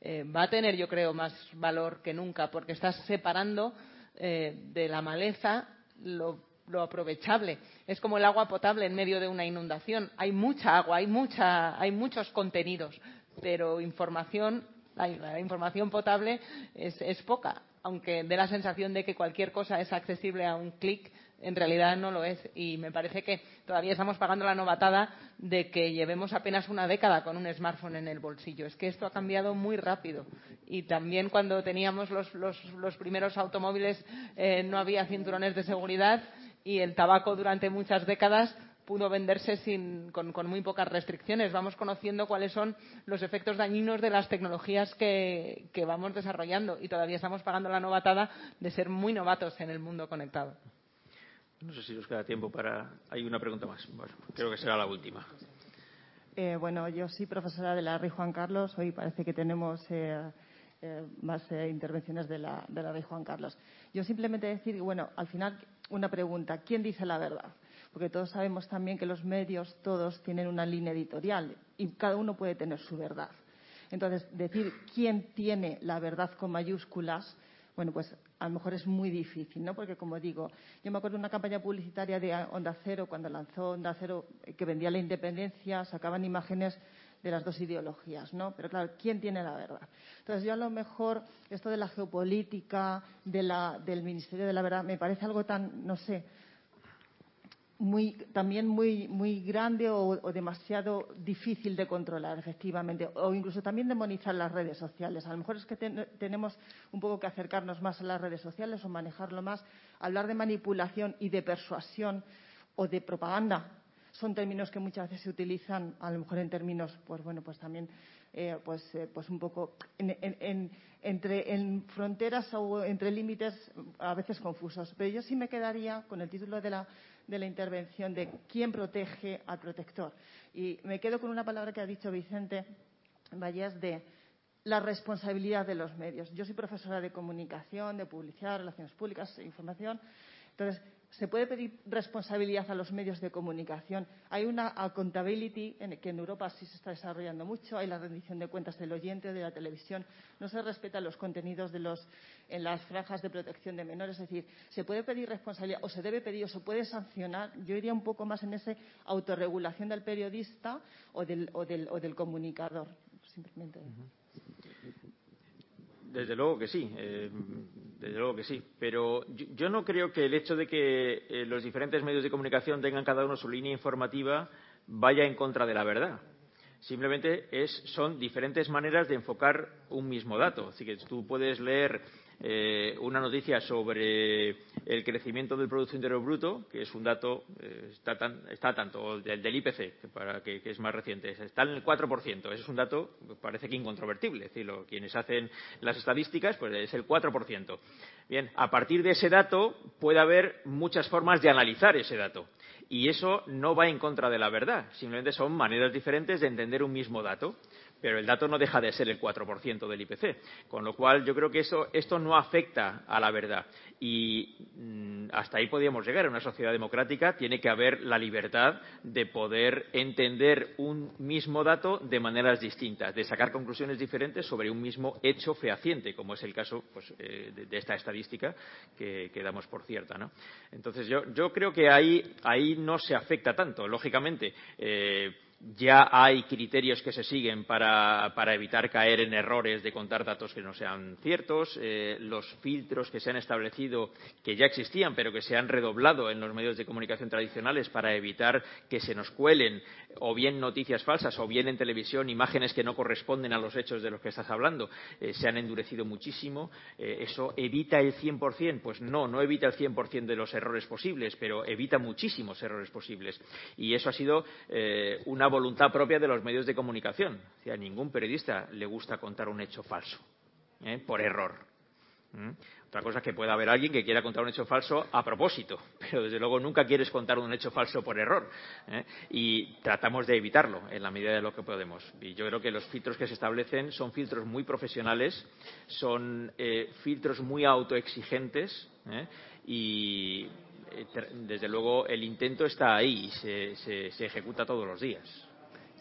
eh, va a tener, yo creo, más valor que nunca, porque estás separando eh, de la maleza lo, lo, aprovechable. Es como el agua potable en medio de una inundación. Hay mucha agua, hay, mucha, hay muchos contenidos, pero información, la, información potable es, es, poca, aunque dé la sensación de que cualquier cosa es accesible a un clic. En realidad no lo es y me parece que todavía estamos pagando la novatada de que llevemos apenas una década con un smartphone en el bolsillo. Es que esto ha cambiado muy rápido y también cuando teníamos los, los, los primeros automóviles eh, no había cinturones de seguridad y el tabaco durante muchas décadas pudo venderse sin, con, muy pocas restricciones. Vamos conociendo cuáles son los efectos dañinos de las tecnologías que, que vamos desarrollando y todavía estamos pagando la novatada de ser muy novatos en el mundo conectado. No sé si nos queda tiempo para. Hay una pregunta más. Bueno, creo que será la última. Eh, bueno, yo soy profesora de la Rey Juan Carlos. Hoy parece que tenemos eh, eh, más eh, intervenciones de la, de la Rey Juan Carlos. Yo simplemente decir, bueno, al final una pregunta. ¿Quién dice la verdad? Porque todos sabemos también que los medios, todos tienen una línea editorial y cada uno puede tener su verdad. Entonces, decir quién tiene la verdad con mayúsculas bueno, pues a lo mejor es muy difícil, ¿no? Porque, como digo, yo me acuerdo de una campaña publicitaria de Onda Cero, cuando lanzó Onda Cero, que vendía la independencia, sacaban imágenes de las dos ideologías, ¿no? Pero claro, ¿quién tiene la verdad? Entonces, yo a lo mejor esto de la geopolítica, de la, del Ministerio de la Verdad, me parece algo tan, no sé, muy, también muy, muy grande o, demasiado difícil de controlar, efectivamente, o incluso también demonizar las redes sociales. A lo mejor es que ten, tenemos un poco que acercarnos más a las redes sociales o manejarlo más. Hablar de manipulación y de persuasión o de propaganda son términos que muchas veces se utilizan, a lo mejor en términos, pues bueno, pues también, eh, pues, eh, pues un poco en, en, en, entre en fronteras o entre límites a veces confusos. Pero yo sí me quedaría con el título de la de la intervención de quién protege al protector. Y me quedo con una palabra que ha dicho Vicente Valles de la responsabilidad de los medios. Yo soy profesora de comunicación, de publicidad, relaciones públicas, información. Entonces, se puede pedir responsabilidad a los medios de comunicación. Hay una accountability en, que en Europa sí se está desarrollando mucho. Hay la rendición de cuentas del oyente de la televisión. No se respetan los contenidos de los, en las franjas de protección de menores. Es decir, se puede pedir responsabilidad o se debe pedir o se puede sancionar. Yo iría un poco más en esa autorregulación del periodista o del, o del, o del comunicador. Desde luego que sí, eh, desde luego que sí. Pero yo, no creo que el hecho de que eh, los diferentes medios de comunicación tengan cada uno su línea informativa vaya en contra de la verdad. Simplemente son diferentes maneras de enfocar un mismo dato. Así que tú puedes leer una noticia sobre el crecimiento del Producto Interior Bruto, que es un dato, eh, está, tan, está, tanto del, del IPC, que, para, que, es más reciente, está en el 4%. Ese es un dato, parece que incontrovertible. Es decir, lo, quienes hacen las estadísticas, pues es el 4%. Bien, a partir de ese dato puede haber muchas formas de analizar ese dato. Y eso no va en contra de la verdad, simplemente son maneras diferentes de entender un mismo dato pero el dato no deja de ser el 4% del IPC. Con lo cual, yo creo que eso, esto no afecta a la verdad. Y mmm, hasta ahí podríamos llegar. En una sociedad democrática tiene que haber la libertad de poder entender un mismo dato de maneras distintas, de sacar conclusiones diferentes sobre un mismo hecho fehaciente, como es el caso pues, eh, de, esta estadística que, damos por cierta. ¿no? Entonces, yo, yo creo que ahí, ahí no se afecta tanto. Lógicamente, eh, ya hay criterios que se siguen para, evitar caer en errores de contar datos que no sean ciertos. Eh, los filtros que se han establecido, que ya existían, pero que se han redoblado en los medios de comunicación tradicionales para evitar que se nos cuelen o bien noticias falsas o bien en televisión imágenes que no corresponden a los hechos de los que estás hablando, eh, se han endurecido muchísimo. Eh, ¿Eso evita el 100%? Pues no, no evita el 100% de los errores posibles, pero evita muchísimos errores posibles. Y eso ha sido eh, una voluntad propia de los medios de comunicación. O sea, a ningún periodista le gusta contar un hecho falso, por error. Otra cosa es que pueda haber alguien que quiera contar un hecho falso a propósito, pero desde luego nunca quieres contar un hecho falso por error. ¿eh? Y tratamos de evitarlo en la medida de lo que podemos. Y yo creo que los filtros que se establecen son filtros muy profesionales, son eh, filtros muy autoexigentes ¿eh? y desde luego el intento está ahí y se, ejecuta todos los días.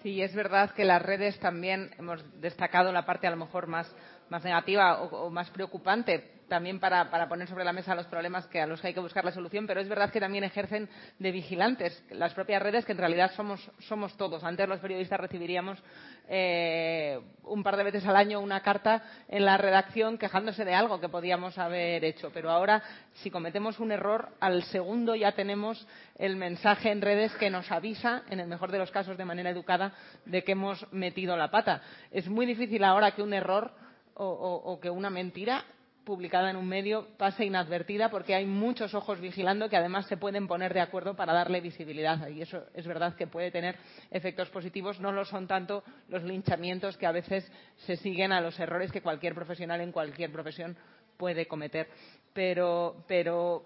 Sí, es verdad que las redes también hemos destacado la parte a lo mejor más, negativa o más preocupante también para, para, poner sobre la mesa los problemas que a los que hay que buscar la solución, pero es verdad que también ejercen de vigilantes las propias redes, que en realidad somos, somos todos. Antes los periodistas recibiríamos eh, un par de veces al año una carta en la redacción quejándose de algo que podíamos haber hecho, pero ahora si cometemos un error, al segundo ya tenemos el mensaje en redes que nos avisa, en el mejor de los casos de manera educada, de que hemos metido la pata. Es muy difícil ahora que un error o, o, o que una mentira publicada en un medio pase inadvertida porque hay muchos ojos vigilando que además se pueden poner de acuerdo para darle visibilidad. Y eso es verdad que puede tener efectos positivos. No lo son tanto los linchamientos que a veces se siguen a los errores que cualquier profesional en cualquier profesión puede cometer. Pero pero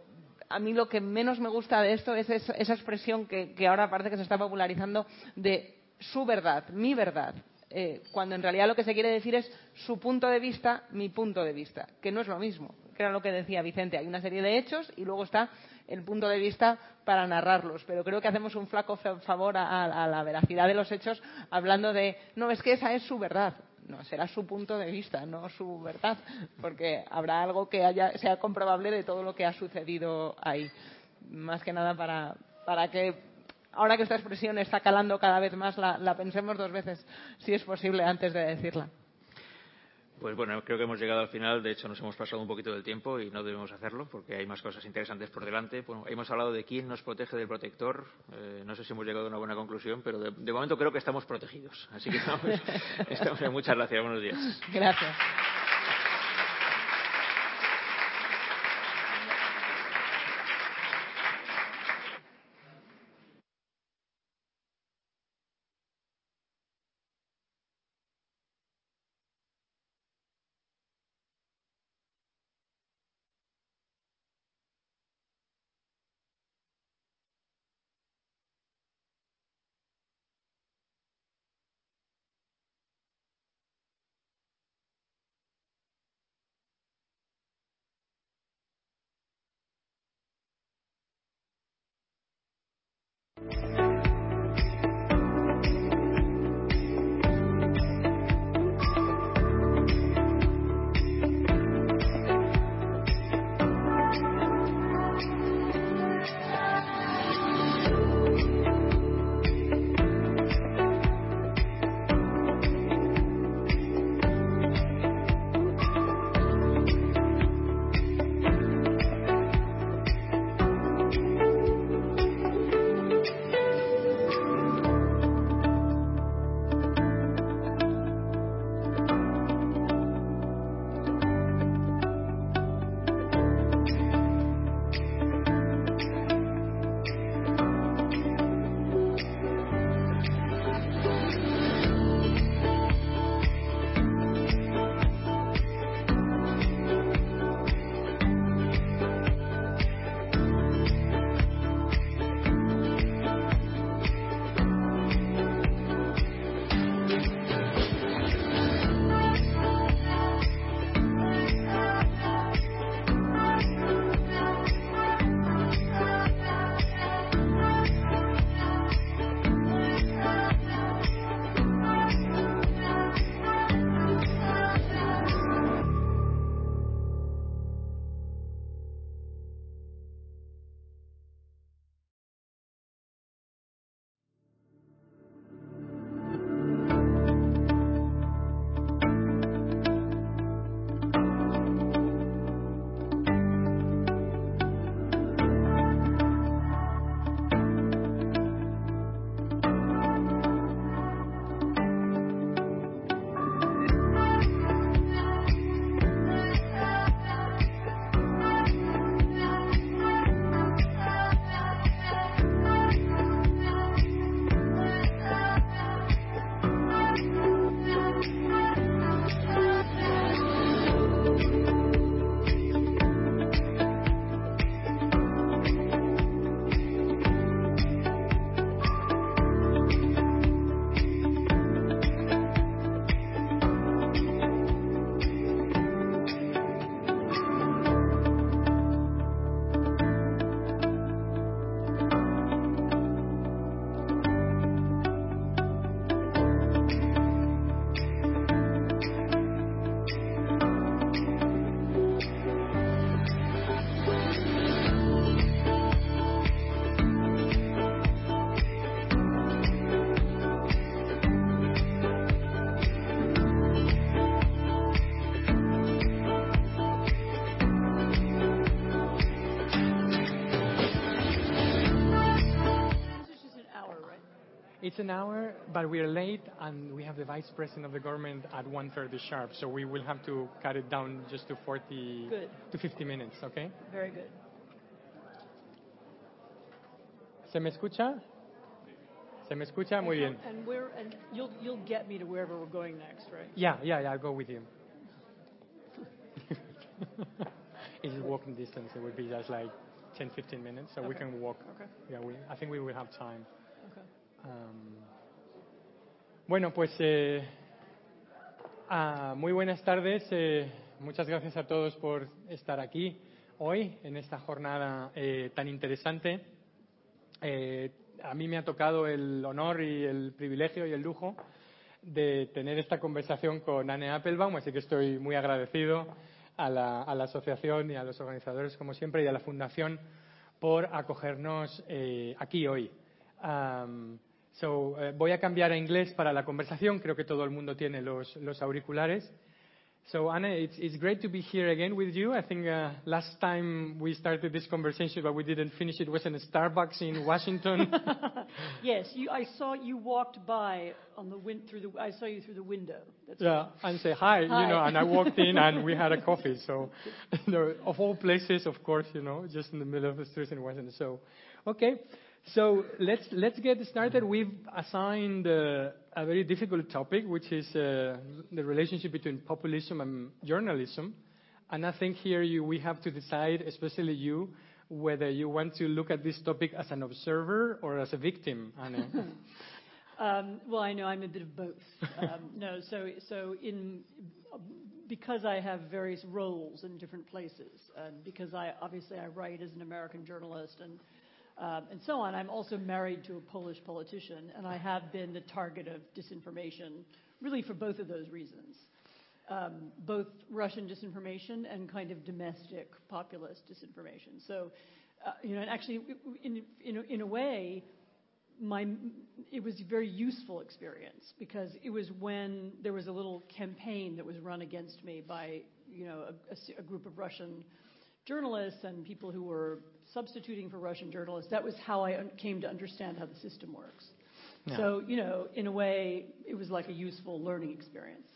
a mí lo que menos me gusta de esto es esa expresión que, que ahora parece que se está popularizando de su verdad mi verdad eh, cuando en realidad lo que se quiere decir es su punto de vista, mi punto de vista, que no es lo mismo, que era lo que decía Vicente. Hay una serie de hechos y luego está el punto de vista para narrarlos. Pero creo que hacemos un flaco favor a, a, la veracidad de los hechos hablando de, no, es que esa es su verdad. No, será su punto de vista, no su verdad, porque habrá algo que haya, sea comprobable de todo lo que ha sucedido ahí. Más que nada para, para que ahora que esta expresión está calando cada vez más, la, la pensemos dos veces, si es posible, antes de decirla. Pues bueno, creo que hemos llegado al final. De hecho, nos hemos pasado un poquito del tiempo y no debemos hacerlo porque hay más cosas interesantes por delante. Bueno, hemos hablado de quién nos protege del protector. Eh, no sé si hemos llegado a una buena conclusión, pero de, de momento creo que estamos protegidos. Así que estamos, estamos en muchas gracias. Buenos días. Gracias. It's an hour, but we are late, and we have the vice president of the government at 1:30 sharp, so we will have to cut it down just to 40 Good. to 50 minutes, okay? Very good. ¿Se me escucha? ¿Se me escucha? Muy bien. And where and you'll you'll get me to wherever we're going next, right? Yeah, yeah, yeah, I'll go with you. it's walking distance. It would be just like 10, 15 minutes, so we can walk. Okay. Yeah, we, I think we will have time. Bueno, pues eh, ah, muy buenas tardes. eh, muchas gracias a todos por estar aquí hoy en esta jornada eh, tan interesante. Eh, a mí me ha tocado el honor y el privilegio y el lujo de tener esta conversación con Anne Applebaum, así que estoy muy agradecido a la, asociación y a los organizadores, como siempre, y a la Fundación por acogernos aquí hoy. So, eh, voy a cambiar a inglés para la conversación, creo que todo el mundo tiene los, los auriculares. So, Anne, it's, it's great to be here again with you. I think uh, last time we started this conversation, but we didn't finish it, was in a Starbucks in Washington. Yes, you, I saw you walked by on the win- through the I saw you through the window. That's yeah, and say hi, you know, and I walked in and we had a coffee. So, of all places, of course, you know, just in the middle of the street in Washington. So, okay, so let's let's get started. We've assigned uh, a very difficult topic, which is uh, the relationship between populism and journalism. And I think here you, we have to decide, especially you, whether you want to look at this topic as an observer or as a victim. Um, well, I know I'm a bit of both. Um, no, so so in because I have various roles in different places, and because I obviously I write as an American journalist and um, and so on. I'm also married to a Polish politician, and I have been the target of disinformation, really for both of those reasons. Um, both Russian disinformation and kind of domestic populist disinformation. So, uh, you know, and actually, in in a, in a way, my it was a very useful experience because it was when there was a little campaign that was run against me by you know a group of Russian journalists and people who were substituting for Russian journalists. That was how I came to understand how the system works. Yeah. So you know, in a way, it was like a useful learning experience.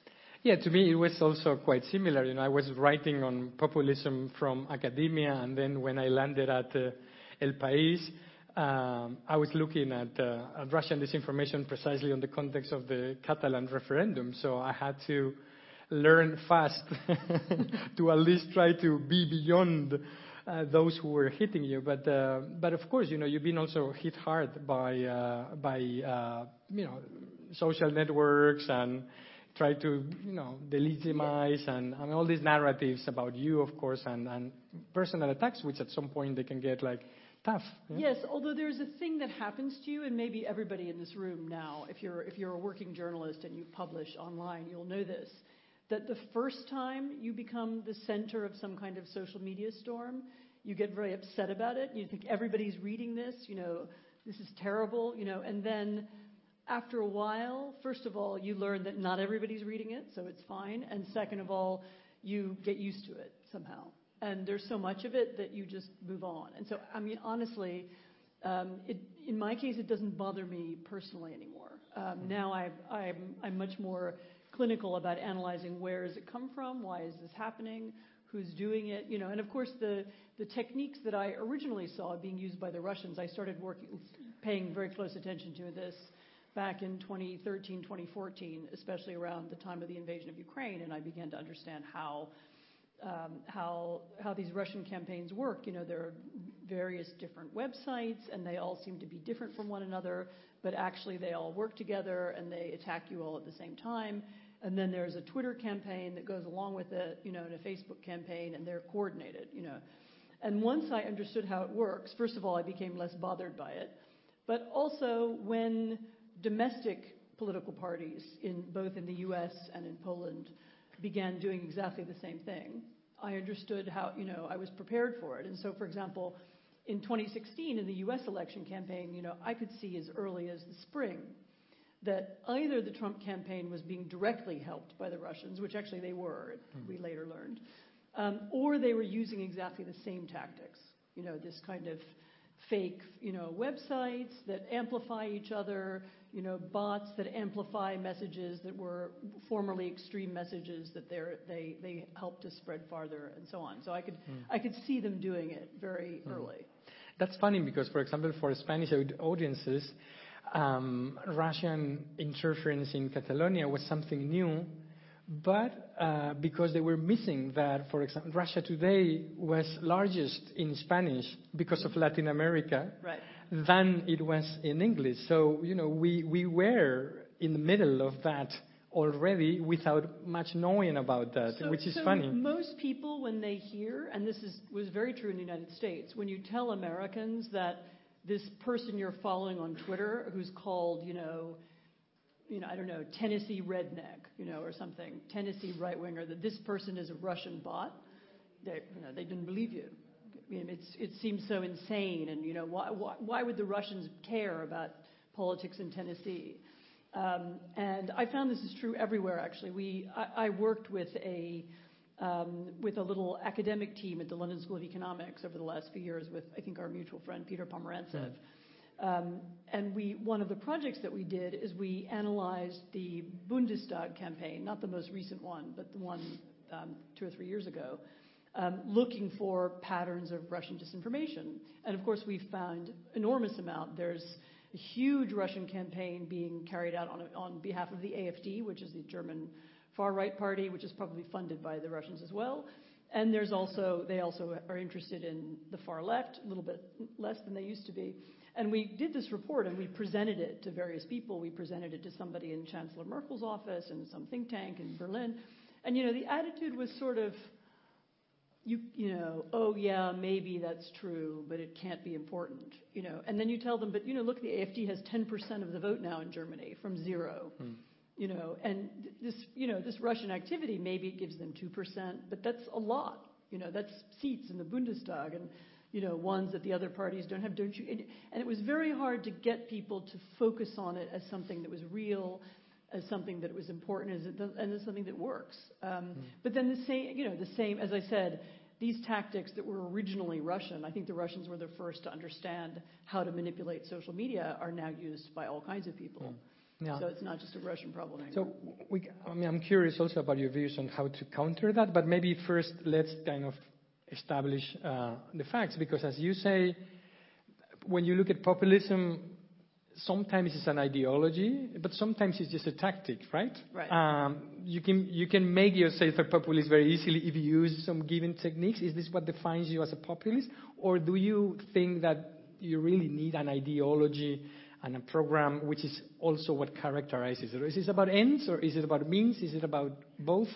Yeah, to me it was also quite similar. You know, I was writing on populism from academia, and then when I landed at uh, El País, um, I was looking at, uh, at Russian disinformation precisely on the context of the Catalan referendum. So I had to learn fast to at least try to be beyond those who were hitting you. But uh, but of course, you know, you've been also hit hard by uh, by uh, you know social networks and try to you know delegitimize and, and all these narratives about you, of course, and, and personal attacks, which at some point they can get like tough. Yes, although there's a thing that happens to you, and maybe everybody in this room now, if you're if you're a working journalist and you publish online, you'll know this. That the first time you become the center of some kind of social media storm, you get very upset about it. You think everybody's reading this, you know, this is terrible, you know, and then after a while, first of all, you learn that not everybody's reading it, so it's fine. And second of all, you get used to it somehow. And there's so much of it that you just move on. And so, I mean, honestly, um, it, in my case, it doesn't bother me personally anymore. Um, now I, I'm, I'm much more clinical about analyzing where does it come from, why is this happening, who's doing it, you know. And of course, the, the techniques that I originally saw being used by the Russians, I started working, paying very close attention to this back in 2013, 2014, especially around the time of the invasion of Ukraine, and I began to understand how um, how how these Russian campaigns work. You know, there are various different websites, and they all seem to be different from one another, but actually they all work together and they attack you all at the same time. And then there's a Twitter campaign that goes along with it, you know, and a Facebook campaign, and they're coordinated, you know. And once I understood how it works, first of all, I became less bothered by it. But also, when domestic political parties, in both in the U.S. and in Poland, began doing exactly the same thing, I understood how, you know, I was prepared for it. And so, for example, in 2016, in the U.S. election campaign, you know, I could see as early as the spring that either the Trump campaign was being directly helped by the Russians, which actually they were, we later learned, um, or they were using exactly the same tactics. You know, this kind of fake, you know, websites that amplify each other, you know, bots that amplify messages that were formerly extreme messages that they're, they they help to spread farther and so on. So I could Mm. I could see them doing it very Mm. early. That's funny because, for example, for Spanish audiences, um, Russian interference in Catalonia was something new, but uh, because they were missing that, for example, Russia Today was largest in Spanish because of Latin America Right. than it was in English. So, you know, we, we were in the middle of that already without much knowing about that, So- which is so funny. Most people, when they hear, and this is, was very true in the United States, when you tell Americans that this person you're following on Twitter, who's called, you know, you know, I don't know, Tennessee redneck, you know, or something, Tennessee right winger, that this person is a Russian bot, they, you know, they didn't believe you. I mean, it's, it seems so insane, and you know, why, why, why would the Russians care about politics in Tennessee? Um, and I found this is true everywhere. Actually, we I, I worked with a with a little academic team at the London School of Economics over the last few years with I think our mutual friend Peter Pomerantsev. Um, and we one of the projects that we did is we analyzed the Bundestag campaign, not the most recent one, but the one um, two or three years ago, um, looking for patterns of Russian disinformation. And of course, we found enormous amount. There's a huge Russian campaign being carried out on, on behalf of the AfD, which is the German far right party, which is probably funded by the Russians as well. And there's also, they also are interested in the far left, a little bit less than they used to be. And we did this report and we presented it to various people. We presented it to somebody in Chancellor Merkel's office and some think tank in Berlin. And, you know, the attitude was sort of, you you know, oh yeah, maybe that's true, but it can't be important, you know. And then you tell them, but you know, look, the AfD has 10% of the vote now in Germany from zero, hmm. You know, and this you know this Russian activity maybe it gives them 2%, but that's a lot, you know, that's seats in the Bundestag and you know ones that the other parties don't have, don't you? And, it was very hard to get people to focus on it as something that was real as something that was important as it, and as something that works. Um, But then the same, you know, the same as I said, these tactics that were originally Russian, I think the Russians were the first to understand how to manipulate social media, are now used by all kinds of people. Yeah. So it's not just a Russian problem. So we, I mean, I'm curious also about your views on how to counter that, but maybe first let's kind of establish uh, the facts, because as you say, when you look at populism, sometimes it's an ideology, but sometimes it's just a tactic, right? Right. Um, you can you can make yourself a populist very easily if you use some given techniques. Is this what defines you as a populist, or do you think that you really need an ideology and a program which is also what characterizes it? Is it about ends, or is it about means? Is it about both?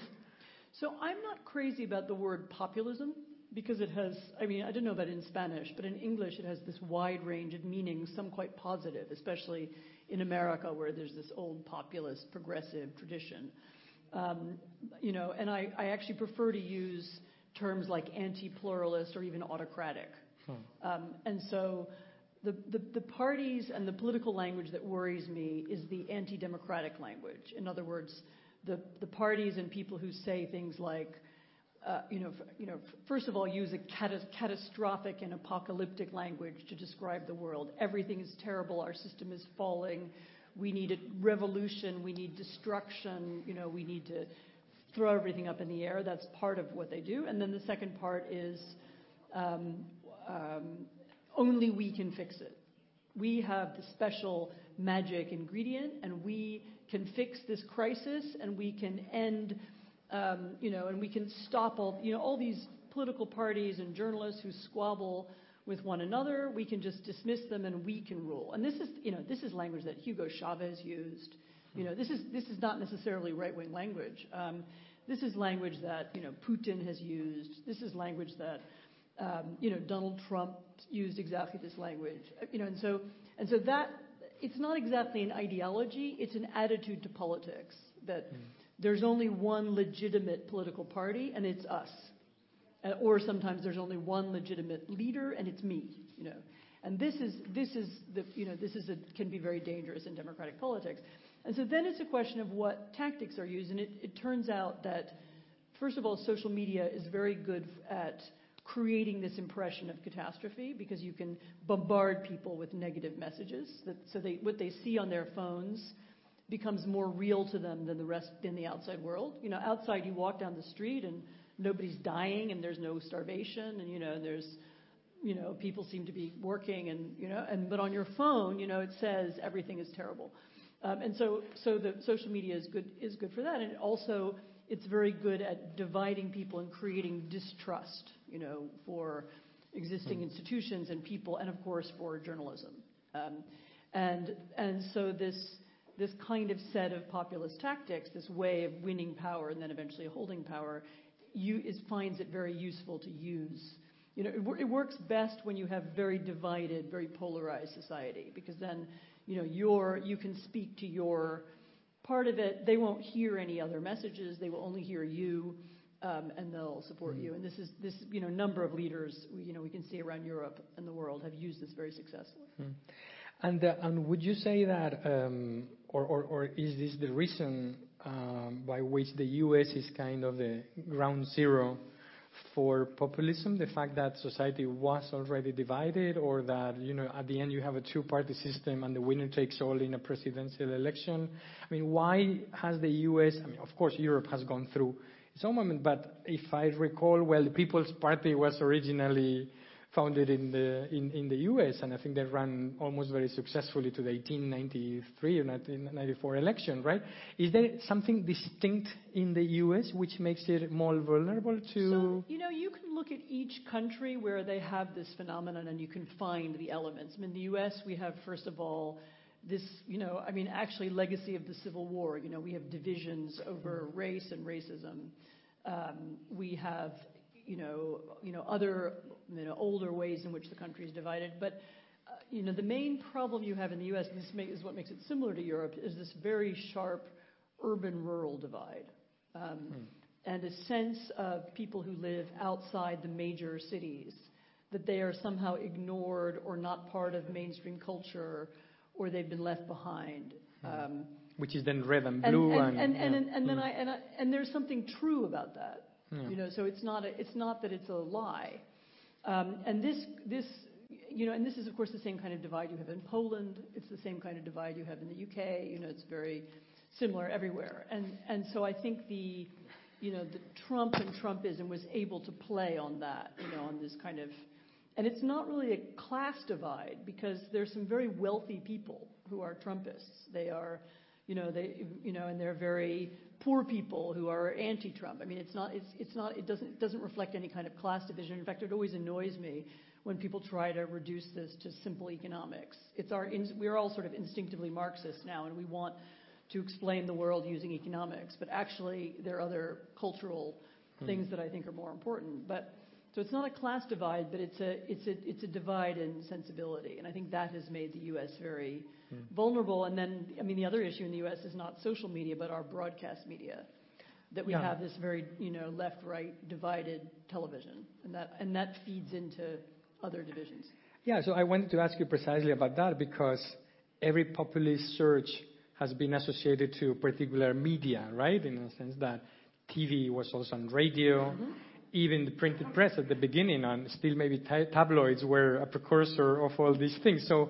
So I'm not crazy about the word populism because it has, I mean, I don't know about it in Spanish, but in English it has this wide range of meanings, some quite positive, especially in America where there's this old populist, progressive tradition. Um, you know, and I, I actually prefer to use terms like anti-pluralist or even autocratic. Um, and so the, the, the parties and the political language that worries me is the anti-democratic language. In other words, the, the parties and people who say things like, uh, you know, f- you know, first of all, use a catas- catastrophic and apocalyptic language to describe the world. Everything is terrible. Our system is falling. We need a revolution. We need destruction. You know, we need to throw everything up in the air. That's part of what they do. And then the second part is um, um, only we can fix it. We have the special magic ingredient, and we can fix this crisis, and we can end, um, you know, and we can stop all, you know, all these political parties and journalists who squabble with one another. We can just dismiss them, and we can rule. And this is, you know, this is language that Hugo Chavez used. You know, this is this is not necessarily right-wing language. Um, this is language that you know Putin has used. This is language that um, you know Donald Trump used exactly this language. Uh, You know, and so and so that it's not exactly an ideology. It's an attitude to politics that there's only one legitimate political party, and it's us. Uh, or sometimes there's only one legitimate leader, and it's me. You know, and this is this is the you know this is a, can be very dangerous in democratic politics. And so then it's a question of what tactics are used, and it, it turns out that first of all, social media is very good at creating this impression of catastrophe because you can bombard people with negative messages. That, so they, what they see on their phones becomes more real to them than the rest in the outside world. You know, outside you walk down the street and nobody's dying and there's no starvation and you know there's you know people seem to be working and you know and but on your phone you know it says everything is terrible um, and so so the social media is good is good for that and it also it's very good at dividing people and creating distrust you know for existing Hmm. institutions and people and of course for journalism um, and and so this this kind of set of populist tactics, this way of winning power and then eventually holding power, you, is, finds it very useful to use. You know, it, it works best when you have very divided, very polarized society, because then, you know, your, you can speak to your part of it. They won't hear any other messages. They will only hear you, and they'll support you. And this is this, you know, number of leaders, you know, we can see around Europe and the world have used this very successfully. Hmm. And uh, and would you say that, um, or, or or is this the reason um, by which the U.S. is kind of the ground zero for populism? The fact that society was already divided, or that you know at the end you have a two-party system and the winner takes all in a presidential election. I mean, why has the U.S. I mean, of course, Europe has gone through own moment, but if I recall, well, the People's Party was originally founded in the in, in the U.S. and I think they ran almost very successfully to the 1893 or 1994 election, right? Is there something distinct in the U.S. which makes it more vulnerable to? So, you know, you can look at each country where they have this phenomenon and you can find the elements. I mean, in the U.S., we have, first of all, this, you know, I mean, actually, legacy of the Civil War. You know, we have divisions over race and racism. Um, we have, you know, you know, other, you know, older ways in which the country is divided. But, uh, you know, the main problem you have in the U.S., and this is what makes it similar to Europe, is this very sharp urban-rural divide. Um, and a sense of people who live outside the major cities, that they are somehow ignored or not part of mainstream culture, or they've been left behind. Um, which is then red and blue and, and, and, then Hmm. I, and I, and there's something true about that. Yeah. You know, so it's not a, it's not that it's a lie. Um, and this this you know, and this is of course the same kind of divide you have in Poland. It's the same kind of divide you have in the UK. You know, it's very similar everywhere. And and so I think the you know the Trump and Trumpism was able to play on that. You know, on this kind of and it's not really a class divide because there's some very wealthy people who are Trumpists. They are, you know, they, you know, and they're very poor people who are anti-Trump. I mean, it's not, it's, it's not, it doesn't, it doesn't reflect any kind of class division. In fact, it always annoys me when people try to reduce this to simple economics. It's our, we're all sort of instinctively Marxist now, and we want to explain the world using economics. But actually, there are other cultural Hmm. things that I think are more important. But so it's not a class divide, but it's a it's a it's a divide in sensibility, and I think that has made the U.S. very Hmm. vulnerable. And then, I mean, the other issue in the U.S. is not social media, but our broadcast media. That we Yeah. have this very you know left-right divided television, and that and that feeds into other divisions. Yeah, so I wanted to ask you precisely about that because every populist surge has been associated to particular media, right? In the sense that TV was also on radio, even the printed press at the beginning, and still maybe ta- tabloids were a precursor of all these things. So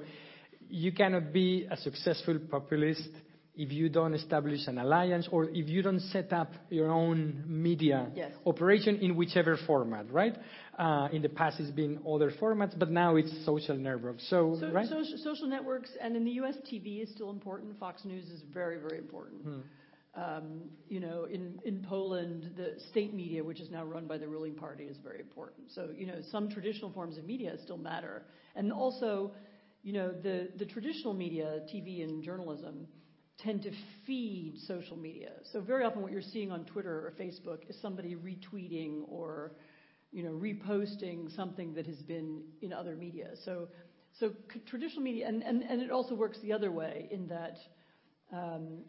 you cannot be a successful populist if you don't establish an alliance or if you don't set up your own media Yes. operation in whichever format, right? Uh, in the past, it's been other formats, but now it's social networks. So, So, right? social, social networks, and in the U.S., TV is still important. Fox News is very, very important. Um, you know, in, in Poland, the state media, which is now run by the ruling party, is very important. So, you know, some traditional forms of media still matter. And also, you know, the, the traditional media, TV and journalism, tend to feed social media. So very often what you're seeing on Twitter or Facebook is somebody retweeting or, you know, reposting something that has been in other media. So, so traditional media, and, and, and it also works the other way in that, um,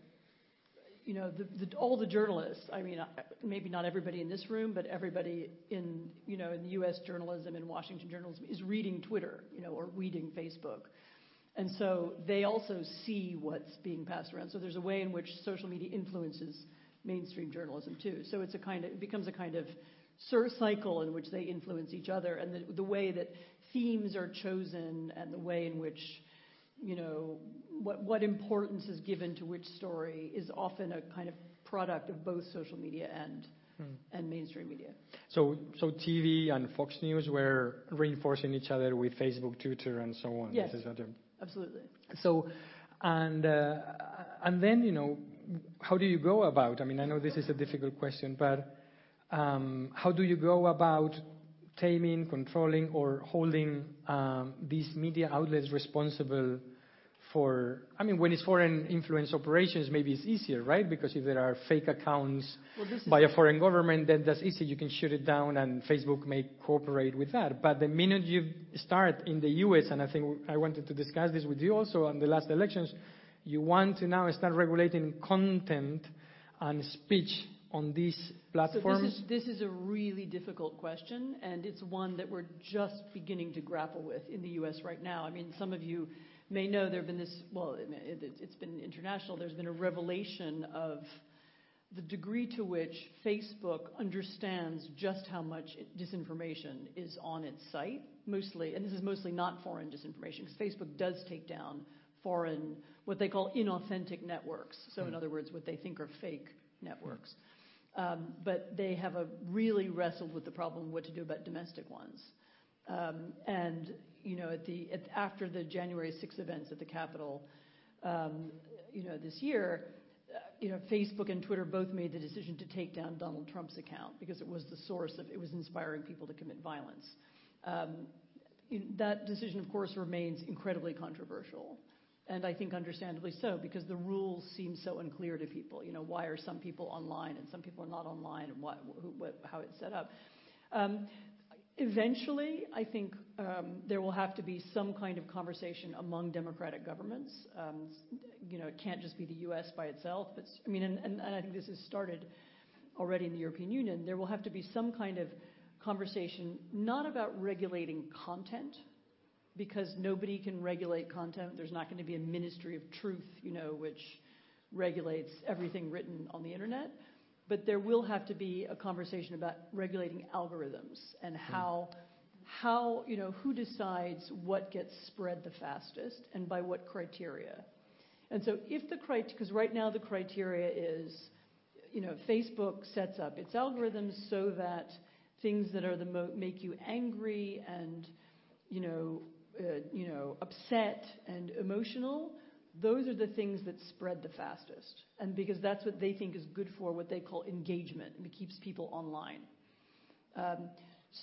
you know, the, the, all the journalists, I mean, maybe not everybody in this room, but everybody in, you know, in the U.S. journalism and Washington journalism is reading Twitter, you know, or reading Facebook. And so they also see what's being passed around. So there's a way in which social media influences mainstream journalism too. So it's a kind of, it becomes a kind of cycle in which they influence each other and the, the way that themes are chosen and the way in which, you know, what, what importance is given to which story is often a kind of product of both social media and Hmm. and mainstream media. So, so TV and Fox News were reinforcing each other with Facebook, Twitter, and so on. Yes. This is what I'm- Absolutely. So, and uh, and then you know, how do you go about? I mean, I know this is a difficult question, but um, how do you go about taming, controlling, or holding um, these media outlets responsible for? I mean, when it's foreign influence operations, maybe it's easier, right? Because if there are fake accounts Well, this is- by a foreign government, then that's easy. You can shut it down, and Facebook may cooperate with that. But the minute you start in the U.S., and I think I wanted to discuss this with you also on the last elections, you want to now start regulating content and speech on these platforms. So this is, this is a really difficult question, and it's one that we're just beginning to grapple with in the U.S. right now. I mean, some of you may know there have been this, well, it, it, it's been international, there's been a revelation of the degree to which Facebook understands just how much disinformation is on its site, mostly, and this is mostly not foreign disinformation, because Facebook does take down foreign, what they call inauthentic networks. So, in other words, what they think are fake networks. Um, but they have a really wrestled with the problem of what to do about domestic ones. Um, and you know, at the at, after the January 6 events at the Capitol, um, you know, this year, uh, you know, Facebook and Twitter both made the decision to take down Donald Trump's account because it was the source of it was inspiring people to commit violence. Um, that decision, of course, remains incredibly controversial. And I think understandably so, because the rules seem so unclear to people. You know, why are some people online and some people are not online, and what, how it's set up. Eventually, I think um, there will have to be some kind of conversation among democratic governments. Um, you know, it can't just be the U.S. by itself. But I mean, and, I think this has started already in the European Union. There will have to be some kind of conversation, not about regulating content, because nobody can regulate content. There's not going to be a ministry of truth, you know, which regulates everything written on the internet. But there will have to be a conversation about regulating algorithms and how, how you know, who decides what gets spread the fastest and by what criteria. And so if the criteria, because right now the criteria is, you know, Facebook sets up its algorithms so that things that are the mo- make you angry and, you know, uh, you know, upset and emotional, those are the things that spread the fastest. And because that's what they think is good for what they call engagement, and it keeps people online. Um,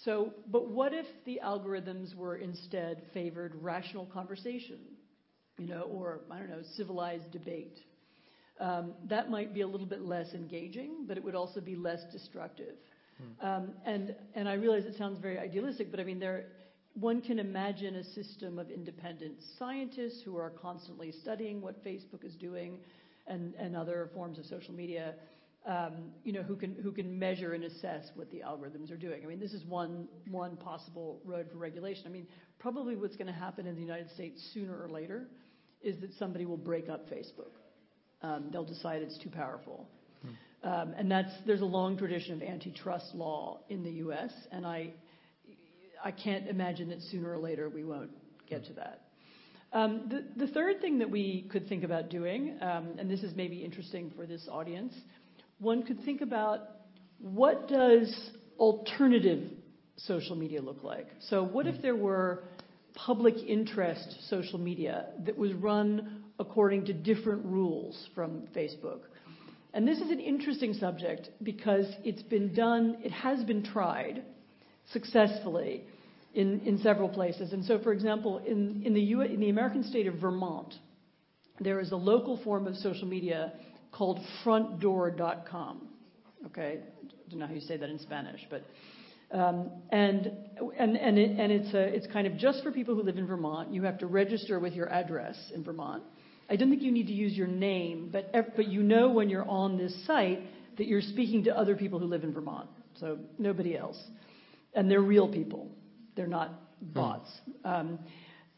so, but what if the algorithms were instead favored rational conversation, you know, or I don't know, civilized debate? Um, that might be a little bit less engaging, but it would also be less destructive. Um, and and I realize it sounds very idealistic, but I mean there one can imagine a system of independent scientists who are constantly studying what Facebook is doing and, and other forms of social media, um, you know, who can, who can measure and assess what the algorithms are doing. I mean, this is one, one possible road for regulation. I mean, probably what's going to happen in the United States sooner or later is that somebody will break up Facebook. Um, they'll decide it's too powerful. Um, and that's, there's a long tradition of antitrust law in the U.S., and I, I can't imagine that sooner or later we won't get to that. Um, the, third thing that we could think about doing, um, and this is maybe interesting for this audience, one could think about what does alternative social media look like? So, what if there were public interest social media that was run according to different rules from Facebook? And this is an interesting subject because it's been done, it has been tried successfully in, in several places. And so, for example, in, in, the U- in the American state of Vermont, there is a local form of social media called frontdoor.com. Okay, I don't know how you say that in Spanish, but um, and and and, it, and it's a, it's kind of just for people who live in Vermont. You have to register with your address in Vermont. I don't think you need to use your name, but but you know when you're on this site that you're speaking to other people who live in Vermont, so nobody else, and they're real people. They're not bots. Um,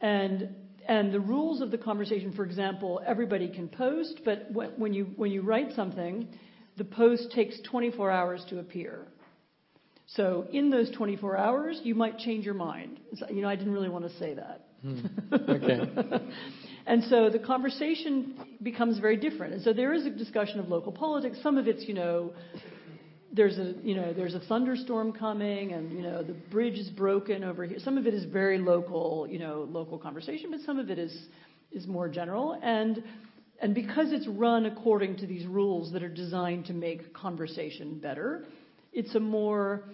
and and the rules of the conversation, for example, everybody can post, but when you when you write something, the post takes 24 hours to appear. So in those 24 hours, you might change your mind. So, you know, I didn't really want to say that. Okay. And so the conversation becomes very different. And so there is a discussion of local politics. Some of it's, you know, there's a, you know, there's a thunderstorm coming and, you know, the bridge is broken over here. Some of it is very local, you know, local conversation, but some of it is, is more general. And, and because it's run according to these rules that are designed to make conversation better, it's a more,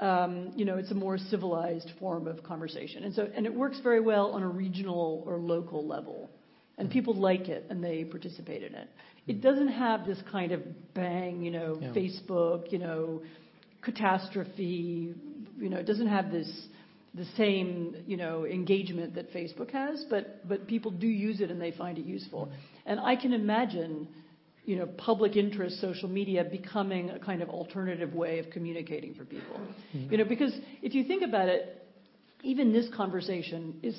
um, you know, it's a more civilized form of conversation. And so, and it works very well on a regional or local level. And people like it and they participate in it. It doesn't have this kind of bang, you know, Yeah. Facebook, you know, catastrophe, you know, it doesn't have this, the same, you know, engagement that Facebook has, but, but people do use it and they find it useful. And I can imagine, you know, public interest social media becoming a kind of alternative way of communicating for people. Mhm. You know, because if you think about it, even this conversation is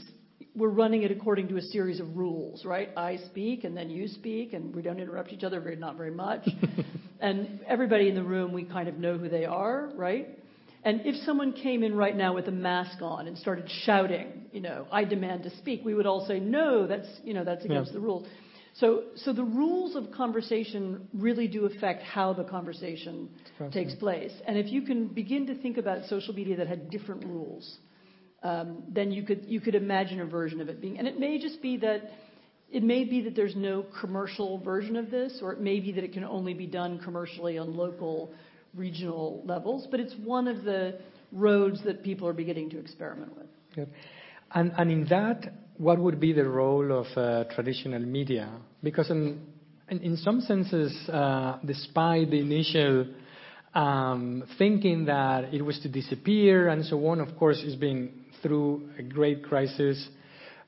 we're running it according to a series of rules, right? I speak and then you speak and we don't interrupt each other very not very much. and everybody in the room we kind of know who they are, right? And if someone came in right now with a mask on and started shouting, you know, I demand to speak, we would all say, no, that's, you know, that's against Yeah. the rules. So, so the rules of conversation really do affect how the conversation takes place. And if you can begin to think about social media that had different rules, then you could you could imagine a version of it being. And it may just be that it may be that there's no commercial version of this, or it may be that it can only be done commercially on local, regional levels. But it's one of the roads that people are beginning to experiment with. Good. And, and in that, what would be the role of uh, traditional media? Because in some senses, uh, despite the initial um, thinking that it was to disappear and so on, of course, it's been through a great crisis.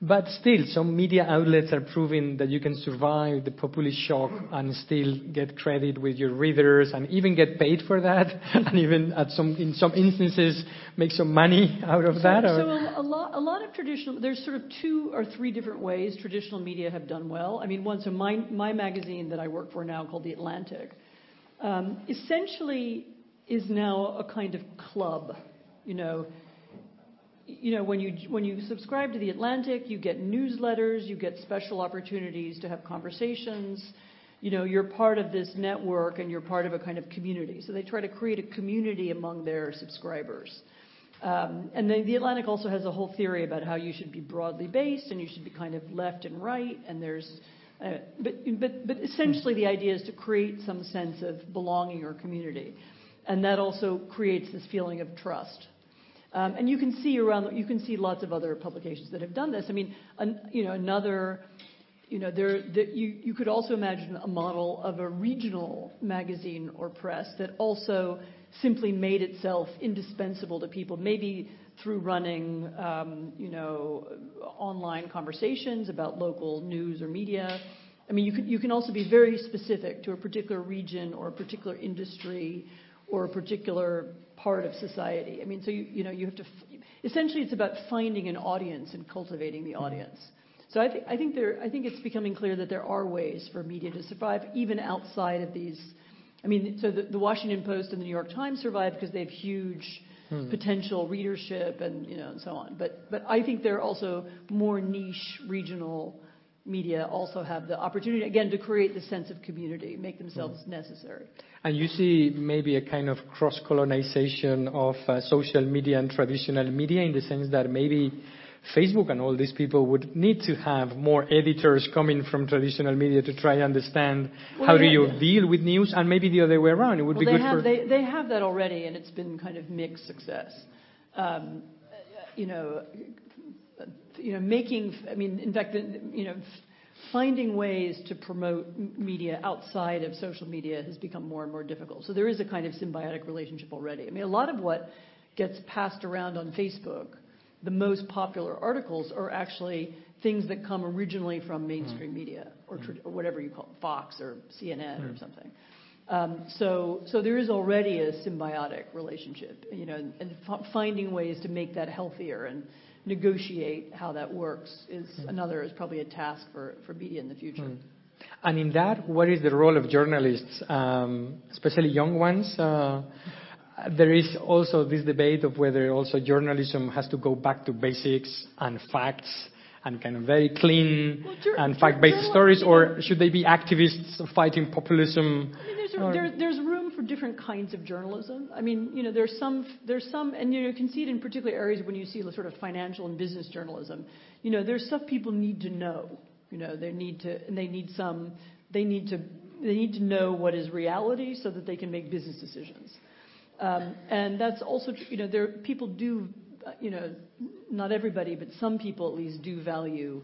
But still, some media outlets are proving that you can survive the populist shock and still get credit with your readers and even get paid for that, and even at some in some instances make some money out of that. So, a, a lot, a lot of traditional. There's sort of two or three different ways traditional media have done well. I mean, one. So my my magazine that I work for now, called The Atlantic, um, essentially is now a kind of club. You know, when you when you subscribe to The Atlantic, you get newsletters, you get special opportunities to have conversations. You know, you're part of this network and you're part of a kind of community. So they try to create a community among their subscribers. Um, and then the Atlantic also has a whole theory about how you should be broadly based and you should be kind of left and right. And there's, uh, but, but, but essentially the idea is to create some sense of belonging or community. And that also creates this feeling of trust. Um, and you can see around, you can see lots of other publications that have done this. I mean, an, you know, another, you know, there, there, you, you could also imagine a model of a regional magazine or press that also simply made itself indispensable to people, maybe through running, um, you know, online conversations about local news or media. I mean, you can, you can also be very specific to a particular region or a particular industry or a particular part of society. I mean, so you, you know, you have to, f- essentially it's about finding an audience and cultivating the audience. So I, th- I think there, I think it's becoming clear that there are ways for media to survive even outside of these. I mean, so the, the Washington Post and the New York Times survive because they have huge Hmm. potential readership and you know and so on. But but I think there are also more niche regional media also have the opportunity again to create the sense of community, make themselves necessary. And you see maybe a kind of cross colonization of uh, social media and traditional media in the sense that maybe Facebook and all these people would need to have more editors coming from traditional media to try and understand Well, how do you have- deal with news and maybe the other way around. It would well, be they good have for. they they have that already, and it's been kind of mixed success. Um, you know, you know, making. I mean, in fact, you know, finding ways to promote media outside of social media has become more and more difficult. So there is a kind of symbiotic relationship already. I mean, a lot of what gets passed around on Facebook, the most popular articles are actually things that come originally from mainstream media or, or whatever you call it, Fox or CNN or Mm. something. Um, so, so there is already a symbiotic relationship, you know, and, and f- finding ways to make that healthier and negotiate how that works is another is probably a task for, for media in the future. Mm. And in that, what is the role of journalists, um, especially young ones? Uh, there is also this debate of whether also journalism has to go back to basics and facts and kind of very clean jur- and fact-based stories, or should they be activists fighting populism? I mean, there's, there, there's room for different kinds of journalism. I mean, you know, there's some, there's some, and you, can see it in particular areas when you see the sort of financial and business journalism. You know, there's stuff people need to know. You know, they need to, and they need some, they need to, they need to know what is reality so that they can make business decisions. Um, and that's also, you know, there people do, you know, not everybody, but some people at least do value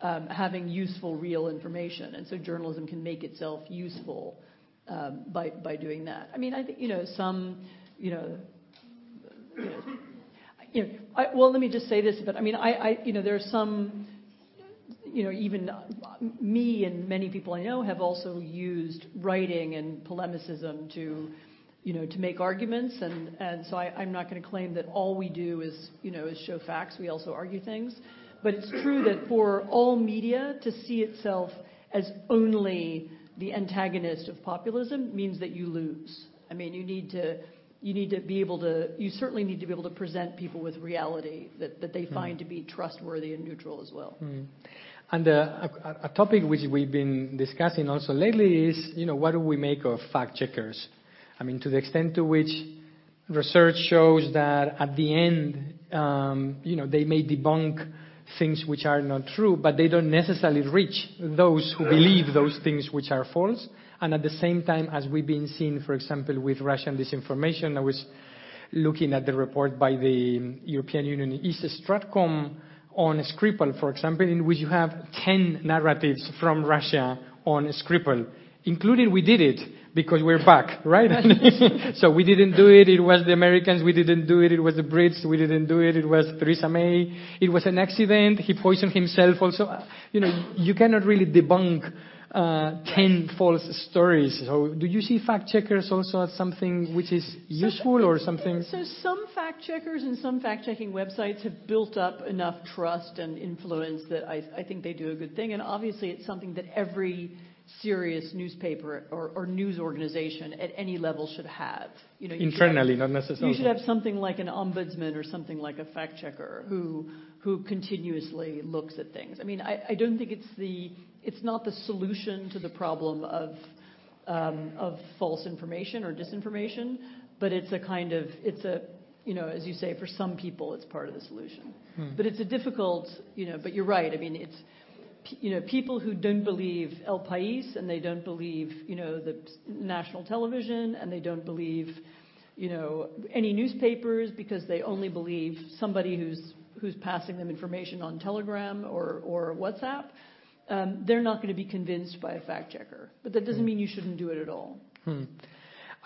um, having useful, real information, and so journalism can make itself useful by by doing that. I mean, I think you know some, you know, you know, I, well, let me just say this, but I mean, I, you know, there are some, you know, even uh, me and many people I know have also used writing and polemicism to, you know, to make arguments, and so I'm not going to claim that all we do is, you know, is show facts. We also argue things, but it's true that for all media to see itself as only the antagonist of populism means that you lose. I mean, you need to. You need to be able to, you certainly need to be able to present people with reality that, that they find to be trustworthy and neutral as well. Mm. And uh, a, a topic which we've been discussing also lately is, you know, what do we make of fact checkers? I mean, to the extent to which research shows that at the end, um, you know, they may debunk things which are not true, but they don't necessarily reach those who believe those things which are false. And at the same time, as we've been seeing, for example, with Russian disinformation, I was looking at the report by the European Union East Stratcom on Skripal, for example, in which you have 10 narratives from Russia on Skripal, including we did it because we're back, right? so we didn't do it. It was the Americans. We didn't do it. It was the Brits. We didn't do it. It was Theresa May. It was an accident. He poisoned himself also. Uh, You know, you cannot really debunk uh, 10 false stories. So do you see fact checkers also as something which is useful or something? So some fact checkers and some fact checking websites have built up enough trust and influence that I, I think they do a good thing. And obviously, it's something that every serious newspaper or, or news organization at any level should have. You know, you should have- Internally, not necessarily. You should have something like an ombudsman or something like a fact checker who who continuously looks at things. I mean, I, I don't think it's the it's not the solution to the problem of um, of false information or disinformation, but it's a kind of it's a you know as you say for some people it's part of the solution. Hmm. But it's a difficult you know. But you're right. I mean, it's you know people who don't believe El País and they don't believe you know the national television and they don't believe you know any newspapers because they only believe somebody who's who's passing them information on Telegram or or WhatsApp. Um, they're not going to be convinced by a fact checker, but that doesn't mean you shouldn't do it at all. Hmm.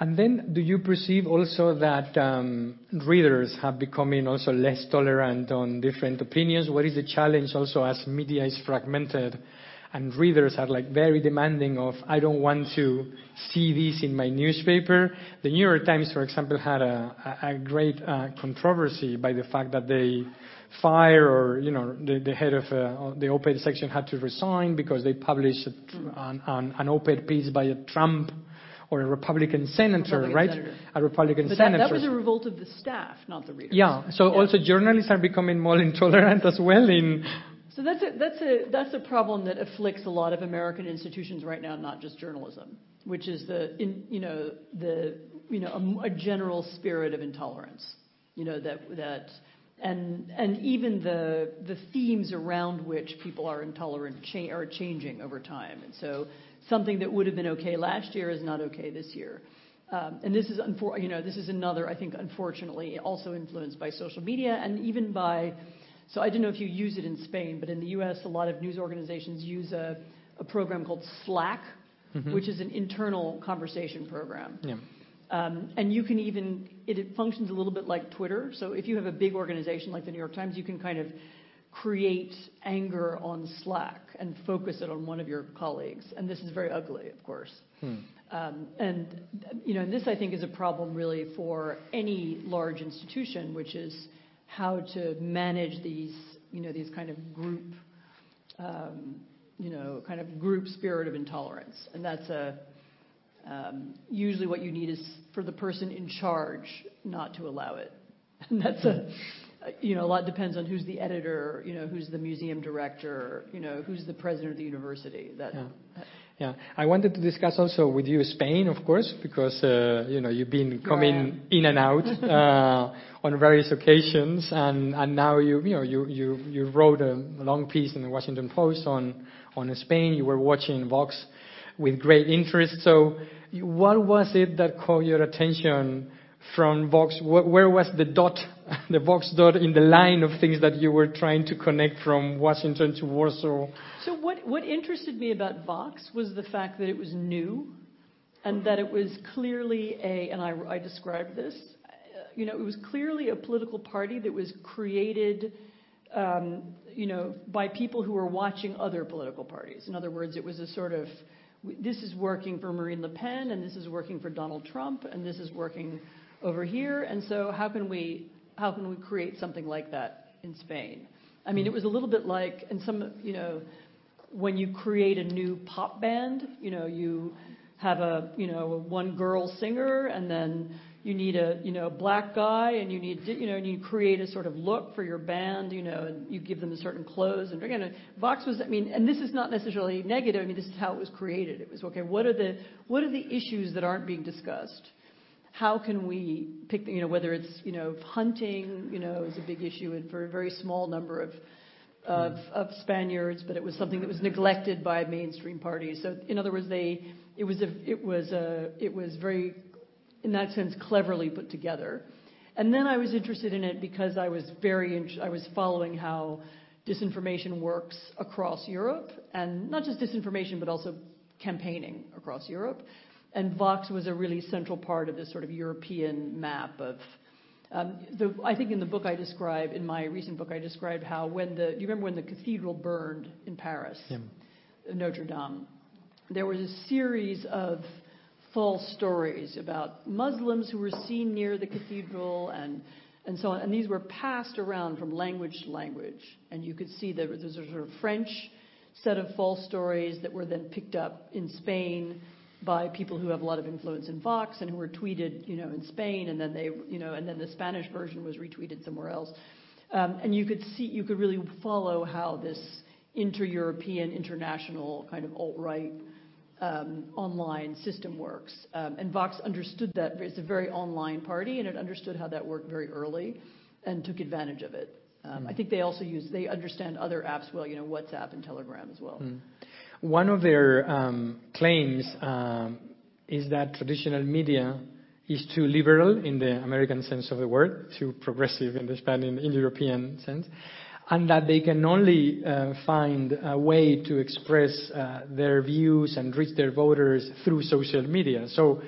And then, do you perceive also that um, readers have becoming also less tolerant on different opinions? What is the challenge also as media is fragmented and readers are like very demanding of, I don't want to see this in my newspaper? The New York Times, for example, had a, great uh, controversy by the fact that they fire or you know the, head of uh, the op-ed section had to resign because they published an op-ed piece by a Trump or a Republican senator, Republican right? senator. A Republican But that, senator. that was a revolt of the staff, not the readers. yeah. So also journalists are becoming more intolerant as well in. So that's a, that's a, that's a problem that afflicts a lot of American institutions right now, not just journalism, which is the, in, you know, the, you know, a, a general spirit of intolerance, you know, that, that, and, and even the, the themes around which people are intolerant cha- are changing over time. And so something that would have been okay last year is not okay this year. Um, and this is, unfor- you know, this is another, I think, unfortunately, also influenced by social media and even by, so I don't know if you use it in Spain, but in the U.S., a lot of news organizations use a, a program called Slack, Mhm. which is an internal conversation program. Yeah. Um, and you can even, it, it functions a little bit like Twitter. So if you have a big organization like the New York Times, you can kind of create anger on Slack and focus it on one of your colleagues. And this is very ugly, of course. Hmm. Um, and you know, and this I think is a problem really for any large institution, which is how to manage these, you know, these kind of group, um, you know, kind of group spirit of intolerance. And that's a, Um, usually, what you need is for the person in charge not to allow it. And that's a, you know, a lot depends on who's the editor, you know, who's the museum director, you know, who's the president of the university. That, Yeah. Yeah. I wanted to discuss also with you Spain, of course, because, uh, you know, you've been coming in and out uh, on various occasions, and and now you you know, you you you wrote a long piece in the Washington Post on on Spain. You were watching Vox with great interest. So what was it that caught your attention from Vox? Where was the dot, the Vox dot in the line of things that you were trying to connect from Washington to Warsaw? So what, what interested me about Vox was the fact that it was new and that it was clearly a, and I, I described this, you know, it was clearly a political party that was created, um, you know, by people who were watching other political parties. In other words, it was a sort of, this is working for Marine Le Pen and this is working for Donald Trump and this is working over here. And so how can we, how can we create something like that in Spain? I mean, hmm. it was a little bit like, and some, you know, when you create a new pop band, you know, you have a, you know, a one girl singer and then you need a, you know, black guy and you need, you know, and you create a sort of look for your band, you know, and you give them a certain clothes and again, Vox was, I mean, and this is not necessarily negative. I mean, this is how it was created. It was, okay, what are the, what are the issues that aren't being discussed? How can we pick, you know, whether it's, you know, hunting, you know, is a big issue and for a very small number of, of, of Spaniards, but it was something that was neglected by mainstream parties. So, in other words, they it was a it was a it was very, in that sense, cleverly put together. And then I was interested in it because I was very I was following how disinformation works across Europe, and not just disinformation, but also campaigning across Europe. And Vox was a really central part of this sort of European map of um, the, I think in the book I describe, in my recent book, I described how when the, do you remember when the cathedral burned in Paris, Yeah. Notre Dame? There was a series of false stories about Muslims who were seen near the cathedral and, and so on. And these were passed around from language to language. And you could see that there's a sort of French set of false stories that were then picked up in Spain by people who have a lot of influence in Vox and who were tweeted, you know, in Spain, and then they, you know, and then the Spanish version was retweeted somewhere else. Um, and you could see, you could really follow how this inter-European, international kind of alt-right um, online system works. Um, and Vox understood that it's a very online party, and it understood how that worked very early, and took advantage of it. Um, I think they also use, they understand other apps well, you know, WhatsApp and Telegram as well. One of their um, claims um, is that traditional media is too liberal in the American sense of the word, too progressive in the Spanish, in European sense, and that they can only uh, find a way to express uh, their views and reach their voters through social media. So,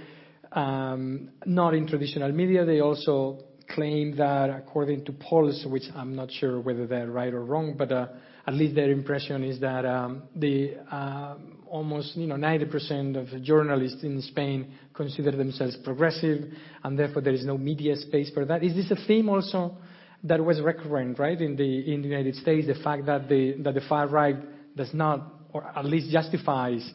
um, not in traditional media. They also claim that, according to polls, which I'm not sure whether they're right or wrong, but uh, at least their impression is that um, the uh, almost you know 90% of journalists in Spain consider themselves progressive, and therefore there is no media space for that. Is this a theme also that was recurrent, right, in the in the United States? The fact that the that the far right does not, or at least justifies.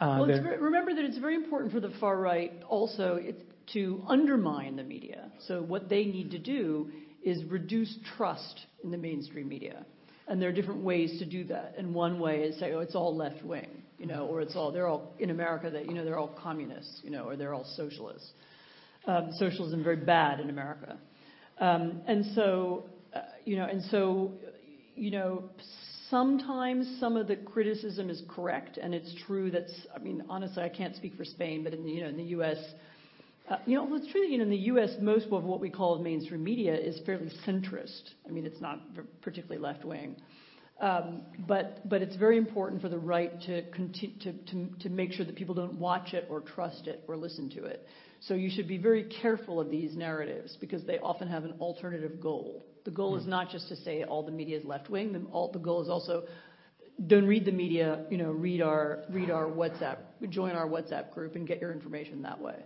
Uh, well, remember that it's very important for the far right also it, to undermine the media. So what they need to do is reduce trust in the mainstream media. And there are different ways to do that. And one way is say, oh, it's all left wing, you know, or it's all they're all in America that you know they're all communists, you know, or they're all socialists. Um, socialism very bad in America. Um, and so, uh, you know, and so, you know, sometimes some of the criticism is correct, and it's true that's. I mean, honestly, I can't speak for Spain, but in the, you know, in the U.S. Uh, you know, it's true that you know, in the U.S., most of what we call mainstream media is fairly centrist. I mean, it's not particularly left wing. Um, but, but it's very important for the right to, conti- to, to, to make sure that people don't watch it or trust it or listen to it. So you should be very careful of these narratives because they often have an alternative goal. The goal is not just to say all the media is left wing. The, the goal is also don't read the media. You know, read our read our WhatsApp, join our WhatsApp group, and get your information that way.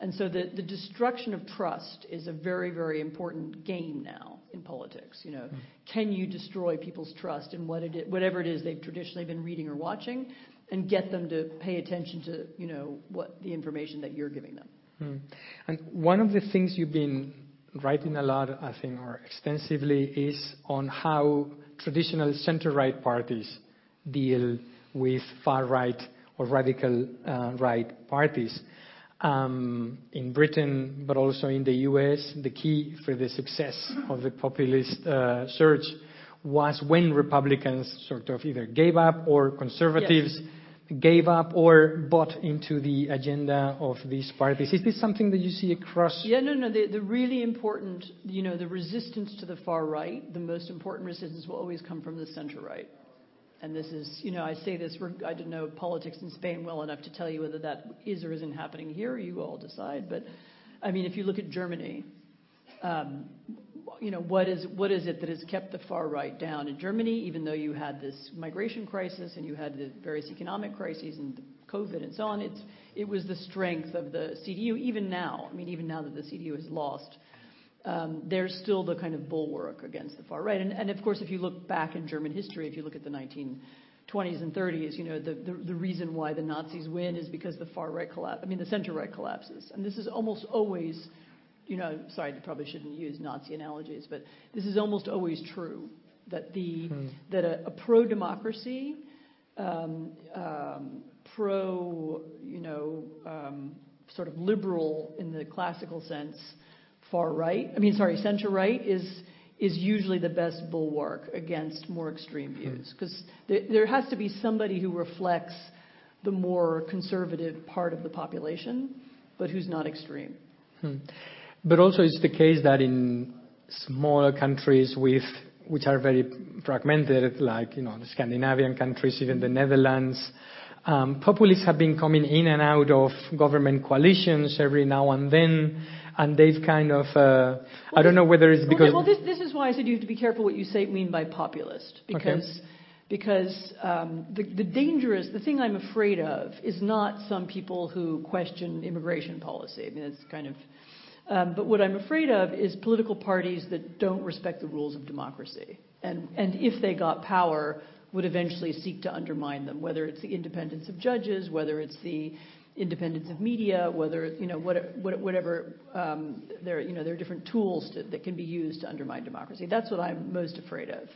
And so the, the destruction of trust is a very, very important game now in politics. You know, can you destroy people's trust in what it is, whatever it is they've traditionally been reading or watching? and get them to pay attention to, you know, what the information that you're giving them. Mm. And one of the things you've been writing a lot, I think, or extensively, is on how traditional center-right parties deal with far-right or radical uh, right parties. Um, in Britain, but also in the US, the key for the success of the populist uh, surge was when Republicans sort of either gave up or conservatives Yes. gave up or bought into the agenda of these parties. Is this something that you see across? Yeah, no, no. The, the really important, you know, the resistance to the far right, the most important resistance will always come from the center right. And this is, you know, I say this, I don't know politics in Spain well enough to tell you whether that is or isn't happening here. You all decide. But, I mean, if you look at Germany, um, you know, what is, what is it that has kept the far right down in Germany, even though you had this migration crisis and you had the various economic crises and COVID and so on? It's, it was the strength of the CDU, even now. I mean, even now that the CDU has lost, they're still the kind of bulwark against the far right. And, and of course, if you look back in German history, if you look at the 1920s and 30s, you know, the, the, the reason why the Nazis win is because the far right collapse, I mean, the center right collapses. And this is almost always, you know, sorry, I probably shouldn't use Nazi analogies, but this is almost always true that the, Hmm. that a, pro-democracy, um, um, pro, you know, um, sort of liberal in the classical sense, far right, I mean, sorry, center right is is usually the best bulwark against more extreme views because there, there has to be somebody who reflects the more conservative part of the population, but who's not extreme. Hmm. But also, it's the case that in smaller countries with which are very fragmented, like you know the Scandinavian countries, even the Netherlands, um, populists have been coming in and out of government coalitions every now and then, and they've kind of uh, I don't know whether it's because th- well, this, this is why I said you have to be careful what you say mean by populist, Okay. because because um, the, the dangerous, the thing I'm afraid of is not some people who question immigration policy. I mean, it's kind of. Um, but what I'm afraid of is political parties that don't respect the rules of democracy, and and if they got power, would eventually seek to undermine them, whether it's the independence of judges, whether it's the independence of media, whether you know what, what, whatever um, there you know there are different tools to, that can be used to undermine democracy. That's what I'm most afraid of.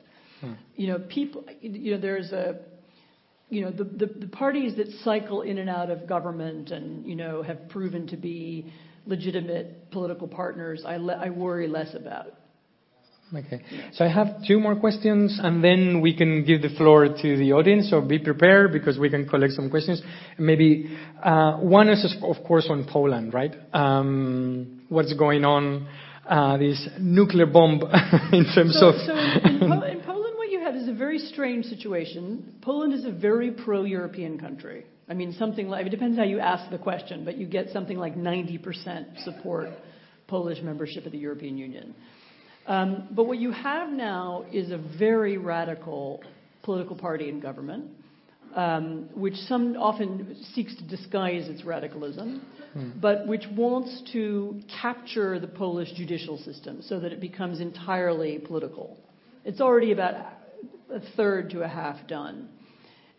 You know, people. You know, there's a. You know, the, the the parties that cycle in and out of government and you know have proven to be legitimate political partners. I le- I worry less about. Okay. So I have two more questions, and then we can give the floor to the audience. So be prepared because we can collect some questions. Maybe uh, one is, of course, on Poland, right? Um, what's going on? Uh, this nuclear bomb in terms of. so in Poland, what you have is a very strange situation. Poland is a very pro-European country. I mean, something like it depends how you ask the question, but you get something like 90% support Polish membership of the European Union. Um, but what you have now is a very radical political party in government, um, which some often seeks to disguise its radicalism, but which wants to capture the Polish judicial system so that it becomes entirely political. It's already about a third to a half done.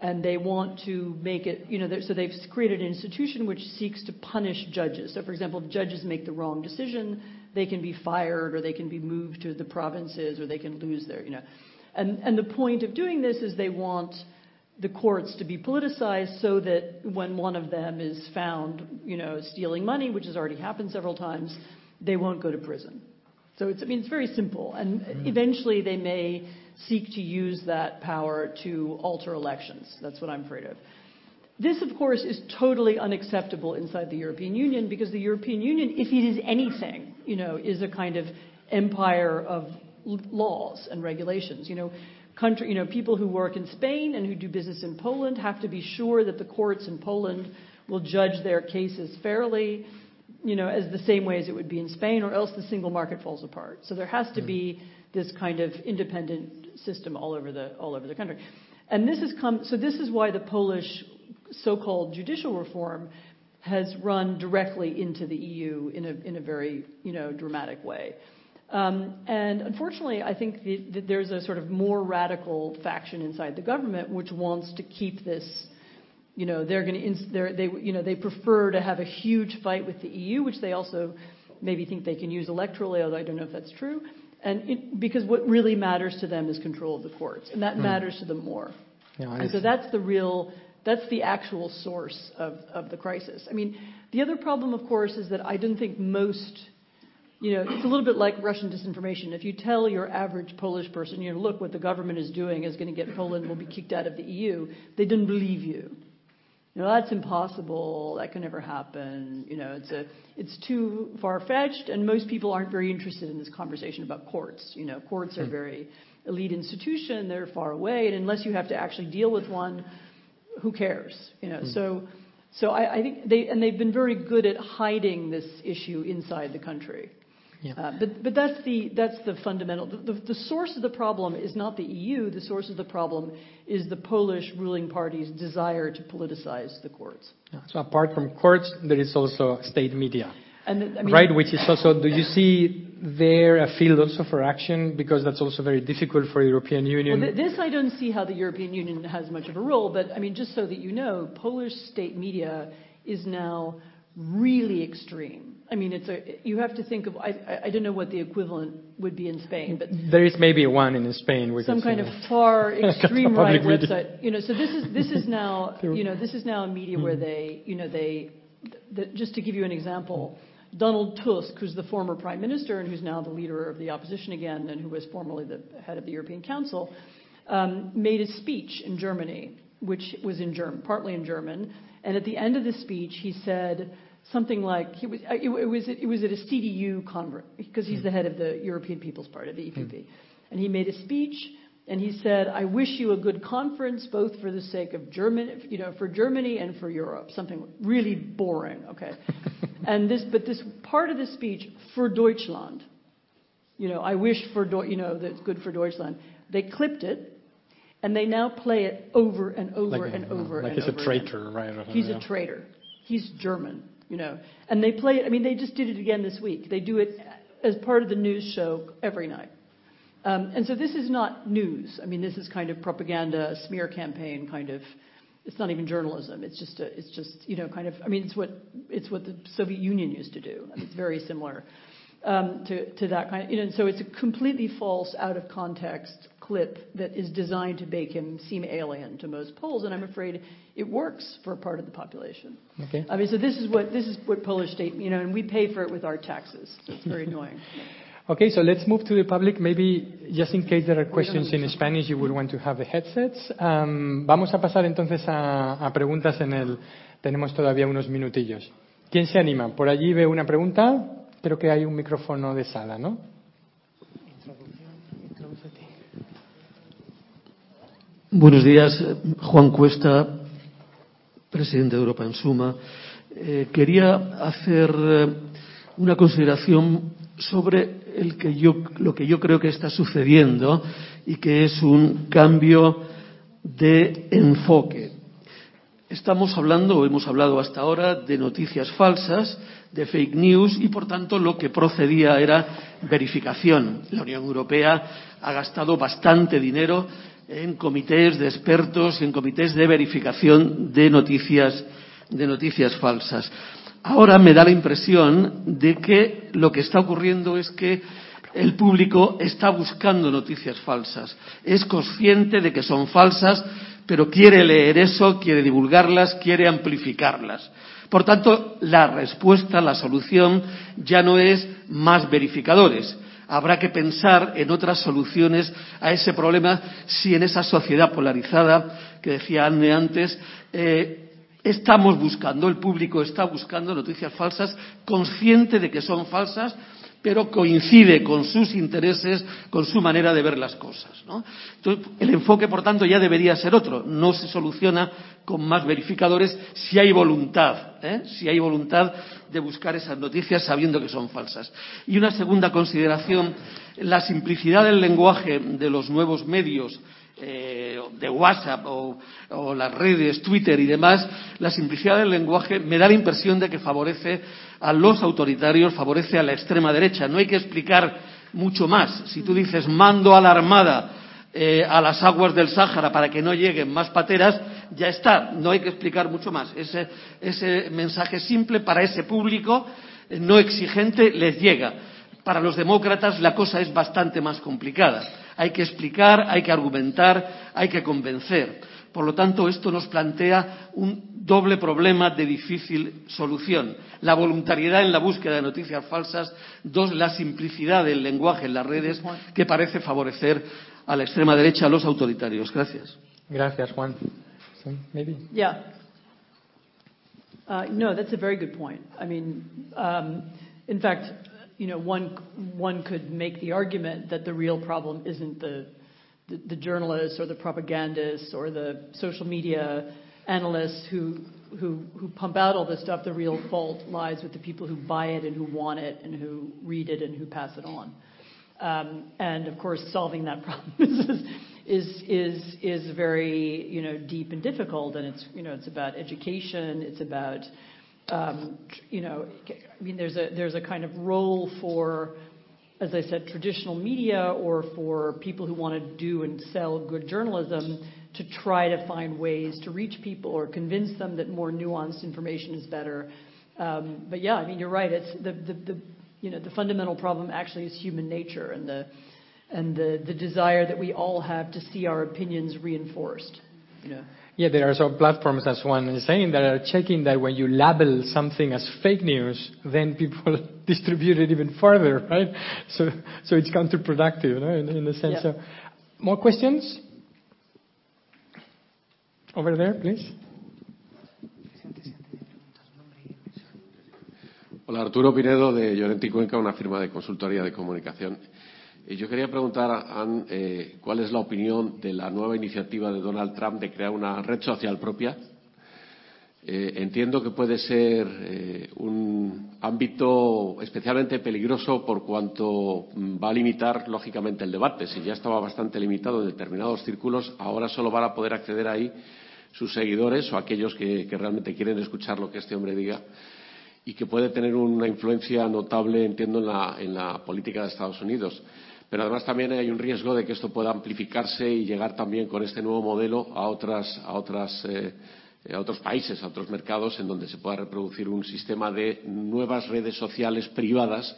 And they want to make it, you know, so they've created an institution which seeks to punish judges. So, for example, if judges make the wrong decision, they can be fired or they can be moved to the provinces or they can lose their, you know. And, and the point of doing this is they want the courts to be politicized so that when one of them is found, you know, stealing money, which has already happened several times, they won't go to prison. So it's, I mean, it's very simple. And mm-hmm. eventually they may seek to use that power to alter elections. That's what I'm afraid of. This, of course, is totally unacceptable inside the European Union because the European Union, if it is anything, you know, is a kind of empire of l- laws and regulations. You know, country, you know, people who work in Spain and who do business in Poland have to be sure that the courts in Poland will judge their cases fairly, you know, as the same way as it would be in Spain, or else the single market falls apart. So there has to be mm-hmm. this kind of independent system all over the all over the country. And this has come. So this is why the Polish so-called judicial reform has run directly into the EU in a in a very you know dramatic way. Um, and unfortunately, I think that that there's a sort of more radical faction inside the government which wants to keep this You know, they're going to, they're, they, you know, they prefer to have a huge fight with the EU, which they also maybe think they can use electorally, although I don't know if that's true. And it, because what really matters to them is control of the courts, and that Mm. matters to them more. Yeah, And so that's the real, that's the actual source of, of the crisis. I mean, the other problem, of course, is that I don't think most, you know, it's a little bit like Russian disinformation. If you tell your average Polish person, you know, look, what the government is doing is going to get Poland will be kicked out of the EU, they didn't believe you. You know, that's impossible. That can never happen. You know, it's a, it's too far fetched, and most people aren't very interested in this conversation about courts. You know, courts are Hmm. very elite institution. They're far away, and unless you have to actually deal with one, who cares? You know, Hmm. so, so I, I think they and they've been very good at hiding this issue inside the country. Yeah. Uh, but but that's the that's the fundamental. The, the, the source of the problem is not the EU. The source of the problem is the Polish ruling party's desire to politicize the courts. So apart from courts, there is also state media. And the- I mean, right, which is also, do you see there a field also for action? Because that's also very difficult for the European Union. Well, th- this I don't see how the European Union has much of a role, but I mean, just so that you know, Polish state media is now really extreme. I mean, it's a you have to think of I I- don't know what the equivalent would be in Spain, but there is maybe one in Spain. We some kind of uh, far extreme right website. You know, so this is this is now you know this is now a media hmm. where they you know they the, just to give you an example. Donald Tusk, who's the former prime minister and who's now the leader of the opposition again, and who was formerly the head of the European Council, um, made a speech in Germany, which was in German, partly in German. And at the end of the speech, he said something like he was, uh, it, it was it was at a CDU conference because he's hmm. the head of the European People's Party, the EPP, hmm. and he made a speech and he said, "I wish you a good conference, both for the sake of German, you know, for Germany and for Europe." Something really boring, okay. and this, but this part of the speech for Deutschland, you know, I wish for, Deu- you know, that's good for Deutschland. They clipped it, and they now play it over and over Like and over like and he's a traitor, again. right, He's yeah. a traitor. He's German, you know. And they play it. I mean, they just did it again this week. They do it as part of the news show every night. Um, and so this is not news. I mean, this is kind of propaganda, smear campaign, kind of. It's not even journalism. It's just a, it's just you know kind of. I mean, it's what it's what the Soviet Union used to do. I mean, it's very similar um, to to that kind. Of, you know, and so it's a completely false, out of context clip that is designed to make him seem alien to most Poles. And I'm afraid it works for a part of the population. Okay. I mean, so this is what this is what Polish state, you know, and we pay for it with our taxes. So it's very annoying. Okay, so let's move to the public. Maybe just in case there are questions in Spanish, you would want to have the headsets. Um, vamos a pasar entonces a, a preguntas en el. Tenemos todavía unos minutillos. ¿Quién se anima? Por allí veo una pregunta. Creo que hay un micrófono de sala, ¿no? Buenos días, Juan Cuesta, presidente de Europa en Suma. Eh, quería hacer eh, una consideración sobre lo que yo creo que está sucediendo y que es un cambio de enfoque. Estamos hablando, o hemos hablado hasta ahora, de noticias falsas, de fake news y, por tanto, lo que procedía era verificación. La Unión Europea ha gastado bastante dinero en comités de expertos, en comités de verificación de noticias, de noticias falsas. Ahora me da la impresión de que lo que está ocurriendo es que el público está buscando noticias falsas. Es consciente de que son falsas, pero quiere leer eso, quiere divulgarlas, quiere amplificarlas. Por tanto, la respuesta, la solución ya no es más verificadores. Habrá que pensar en otras soluciones a ese problema si en esa sociedad polarizada que decía Anne antes eh, estamos buscando, el público está buscando noticias falsas, consciente de que son falsas, pero coincide con sus intereses, con su manera de ver las cosas. el enfoque, por tanto, ya debería ser otro. No se soluciona con más verificadores si hay voluntad, ¿eh? si hay voluntad de buscar esas noticias sabiendo que son falsas. Y una segunda consideración, la simplicidad del lenguaje de los nuevos medios eh, de WhatsApp o, las redes, Twitter y demás, la simplicidad del lenguaje me da la impresión de que favorece a los autoritarios, favorece a la extrema derecha. No hay que explicar mucho más. Si tú dices mando a la Armada eh, a las aguas del Sáhara para que no lleguen más pateras, ya está, no hay que explicar mucho más. Ese, ese mensaje simple para ese público eh, no exigente les llega. Para los demócratas la cosa es bastante más complicada. Hay que explicar, hay que argumentar, hay que convencer. Por lo tanto, esto nos plantea un doble problema de difícil solución. La voluntariedad en la búsqueda de noticias falsas. Dos, la simplicidad del lenguaje en las redes que parece favorecer a la extrema derecha, a los autoritarios. Gracias. Gracias, Juan. So, maybe. Yeah. Uh, no, that's a very good point. I mean, um, in fact, you know, one one could make the argument that the real problem isn't the journalists or the propagandists or the social media analysts who pump out all this stuff. The real fault lies with the people who buy it and who want it and who read it and who pass it on. Um, and of course, solving that problem is, is is is very you know deep and difficult. And it's you know it's about education. It's about you know I mean there's a there's a kind of role for as I said, traditional media or for people who want to do and sell good journalism to try to find ways to reach people or convince them that more nuanced information is better. Um, but yeah, I mean, you're right. It's the, you know, the fundamental problem actually is human nature and the, and the, the desire that we all have to see our opinions reinforced. You know. Yeah, there are some platforms, as one is saying, that are checking that when you label something as fake news, then people distribute it even further, right? So, so it's counterproductive, no? in, in a sense. Yeah. So, more questions? Over there, please. Hola, Arturo Pinedo de Llorente y Cuenca, una firma de consultoría de comunicación. Yo quería preguntar a Anne eh, cuál es la opinión de la nueva iniciativa de Donald Trump de crear una red social propia. Eh, entiendo que puede ser eh, un ámbito especialmente peligroso por cuanto mm, va a limitar, lógicamente, el debate. Si ya estaba bastante limitado en determinados círculos, ahora solo van a poder acceder ahí sus seguidores o aquellos que, que realmente quieren escuchar lo que este hombre diga y que puede tener una influencia notable, entiendo, en la, en la política de Estados Unidos. Pero además también hay un riesgo de que esto pueda amplificarse y llegar también con este nuevo modelo a, otras, a, otras, eh, a otros países, a otros mercados, en donde se pueda reproducir un sistema de nuevas redes sociales privadas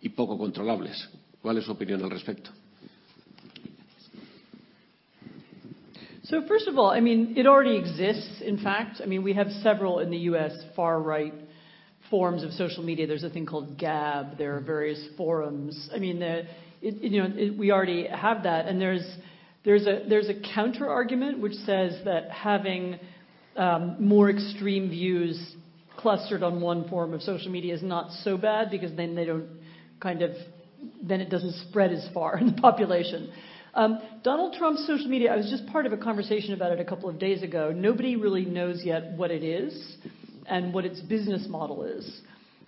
y poco controlables. ¿Cuál es su opinión al respecto? So first of all, I mean, it already exists. In fact, I mean, we have several in the U.S. far right forms of social media. There's a thing called Gab. There are various forums. I mean, the, it, you know, we already have that, and there's there's a there's a counter argument which says that having um, more extreme views clustered on one form of social media is not so bad because then they don't kind of then it doesn't spread as far in the population. Um, Donald Trump's social media, I was just part of a conversation about it a couple of days ago. Nobody really knows yet what it is and what its business model is.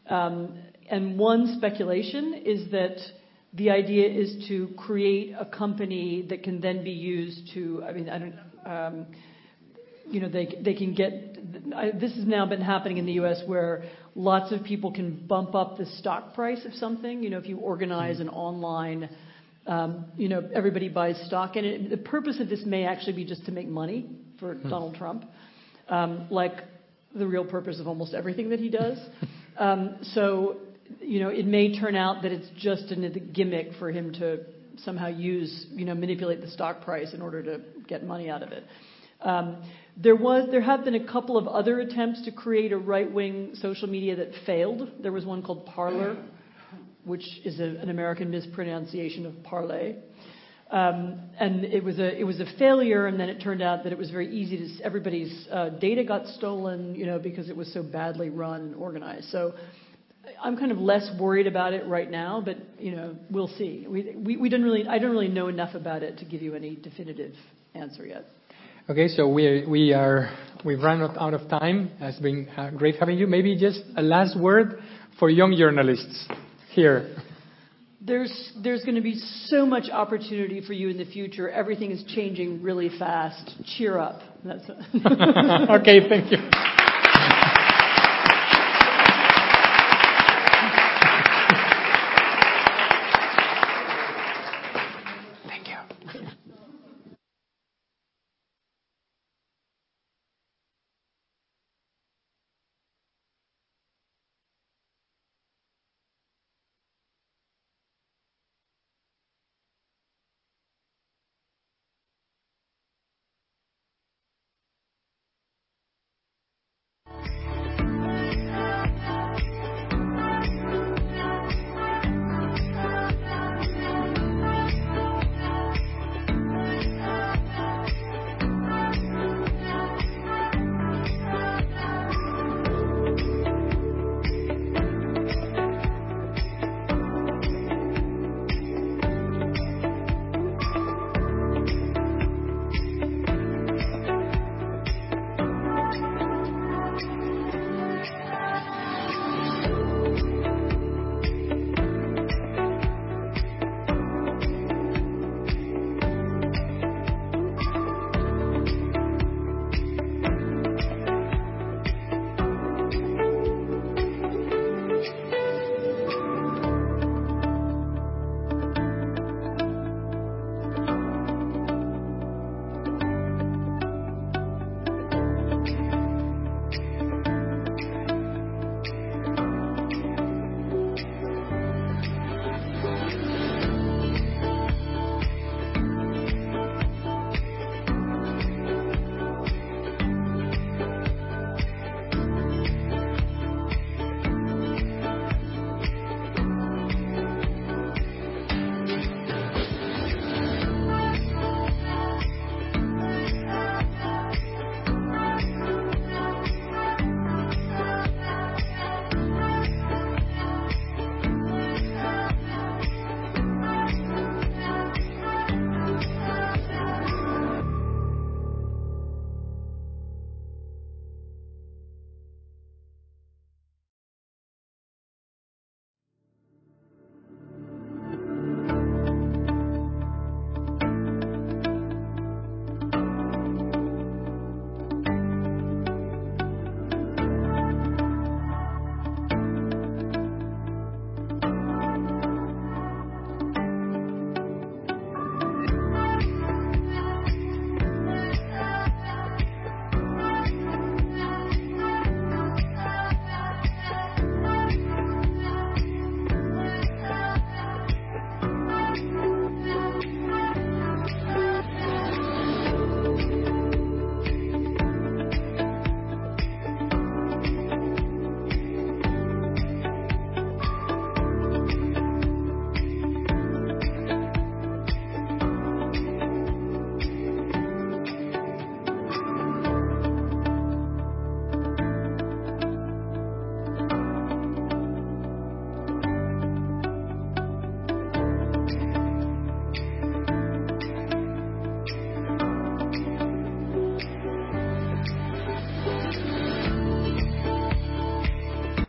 Um, and one speculation is that the idea is to create a company that can then be used to, I mean, I don't, um, you know, they, they can get, I, this has now been happening in the U.S. where lots of people can bump up the stock price of something. You know, if you organize an online, um, you know, everybody buys stock. And it, the purpose of this may actually be just to make money for Hmm. Donald Trump, um, like the real purpose of almost everything that he does. um, so, you know, it may turn out that it's just a gimmick for him to somehow use, you know, manipulate the stock price in order to get money out of it. Um, there was, there have been a couple of other attempts to create a right-wing social media that failed. There was one called Parler, which is a, an American mispronunciation of parlay. Um, and it was a it was a failure, and then it turned out that it was very easy to everybody's uh, data got stolen, you know, because it was so badly run and organized. So I'm kind of less worried about it right now, but you know, we'll see. We we, we didn't really I don't really know enough about it to give you any definitive answer yet. Okay, so we we are we've run out out of time. It's been uh, great having you. Maybe just a last word for young journalists here. There's there's going to be so much opportunity for you in the future. Everything is changing really fast. Cheer up. That's okay, thank you.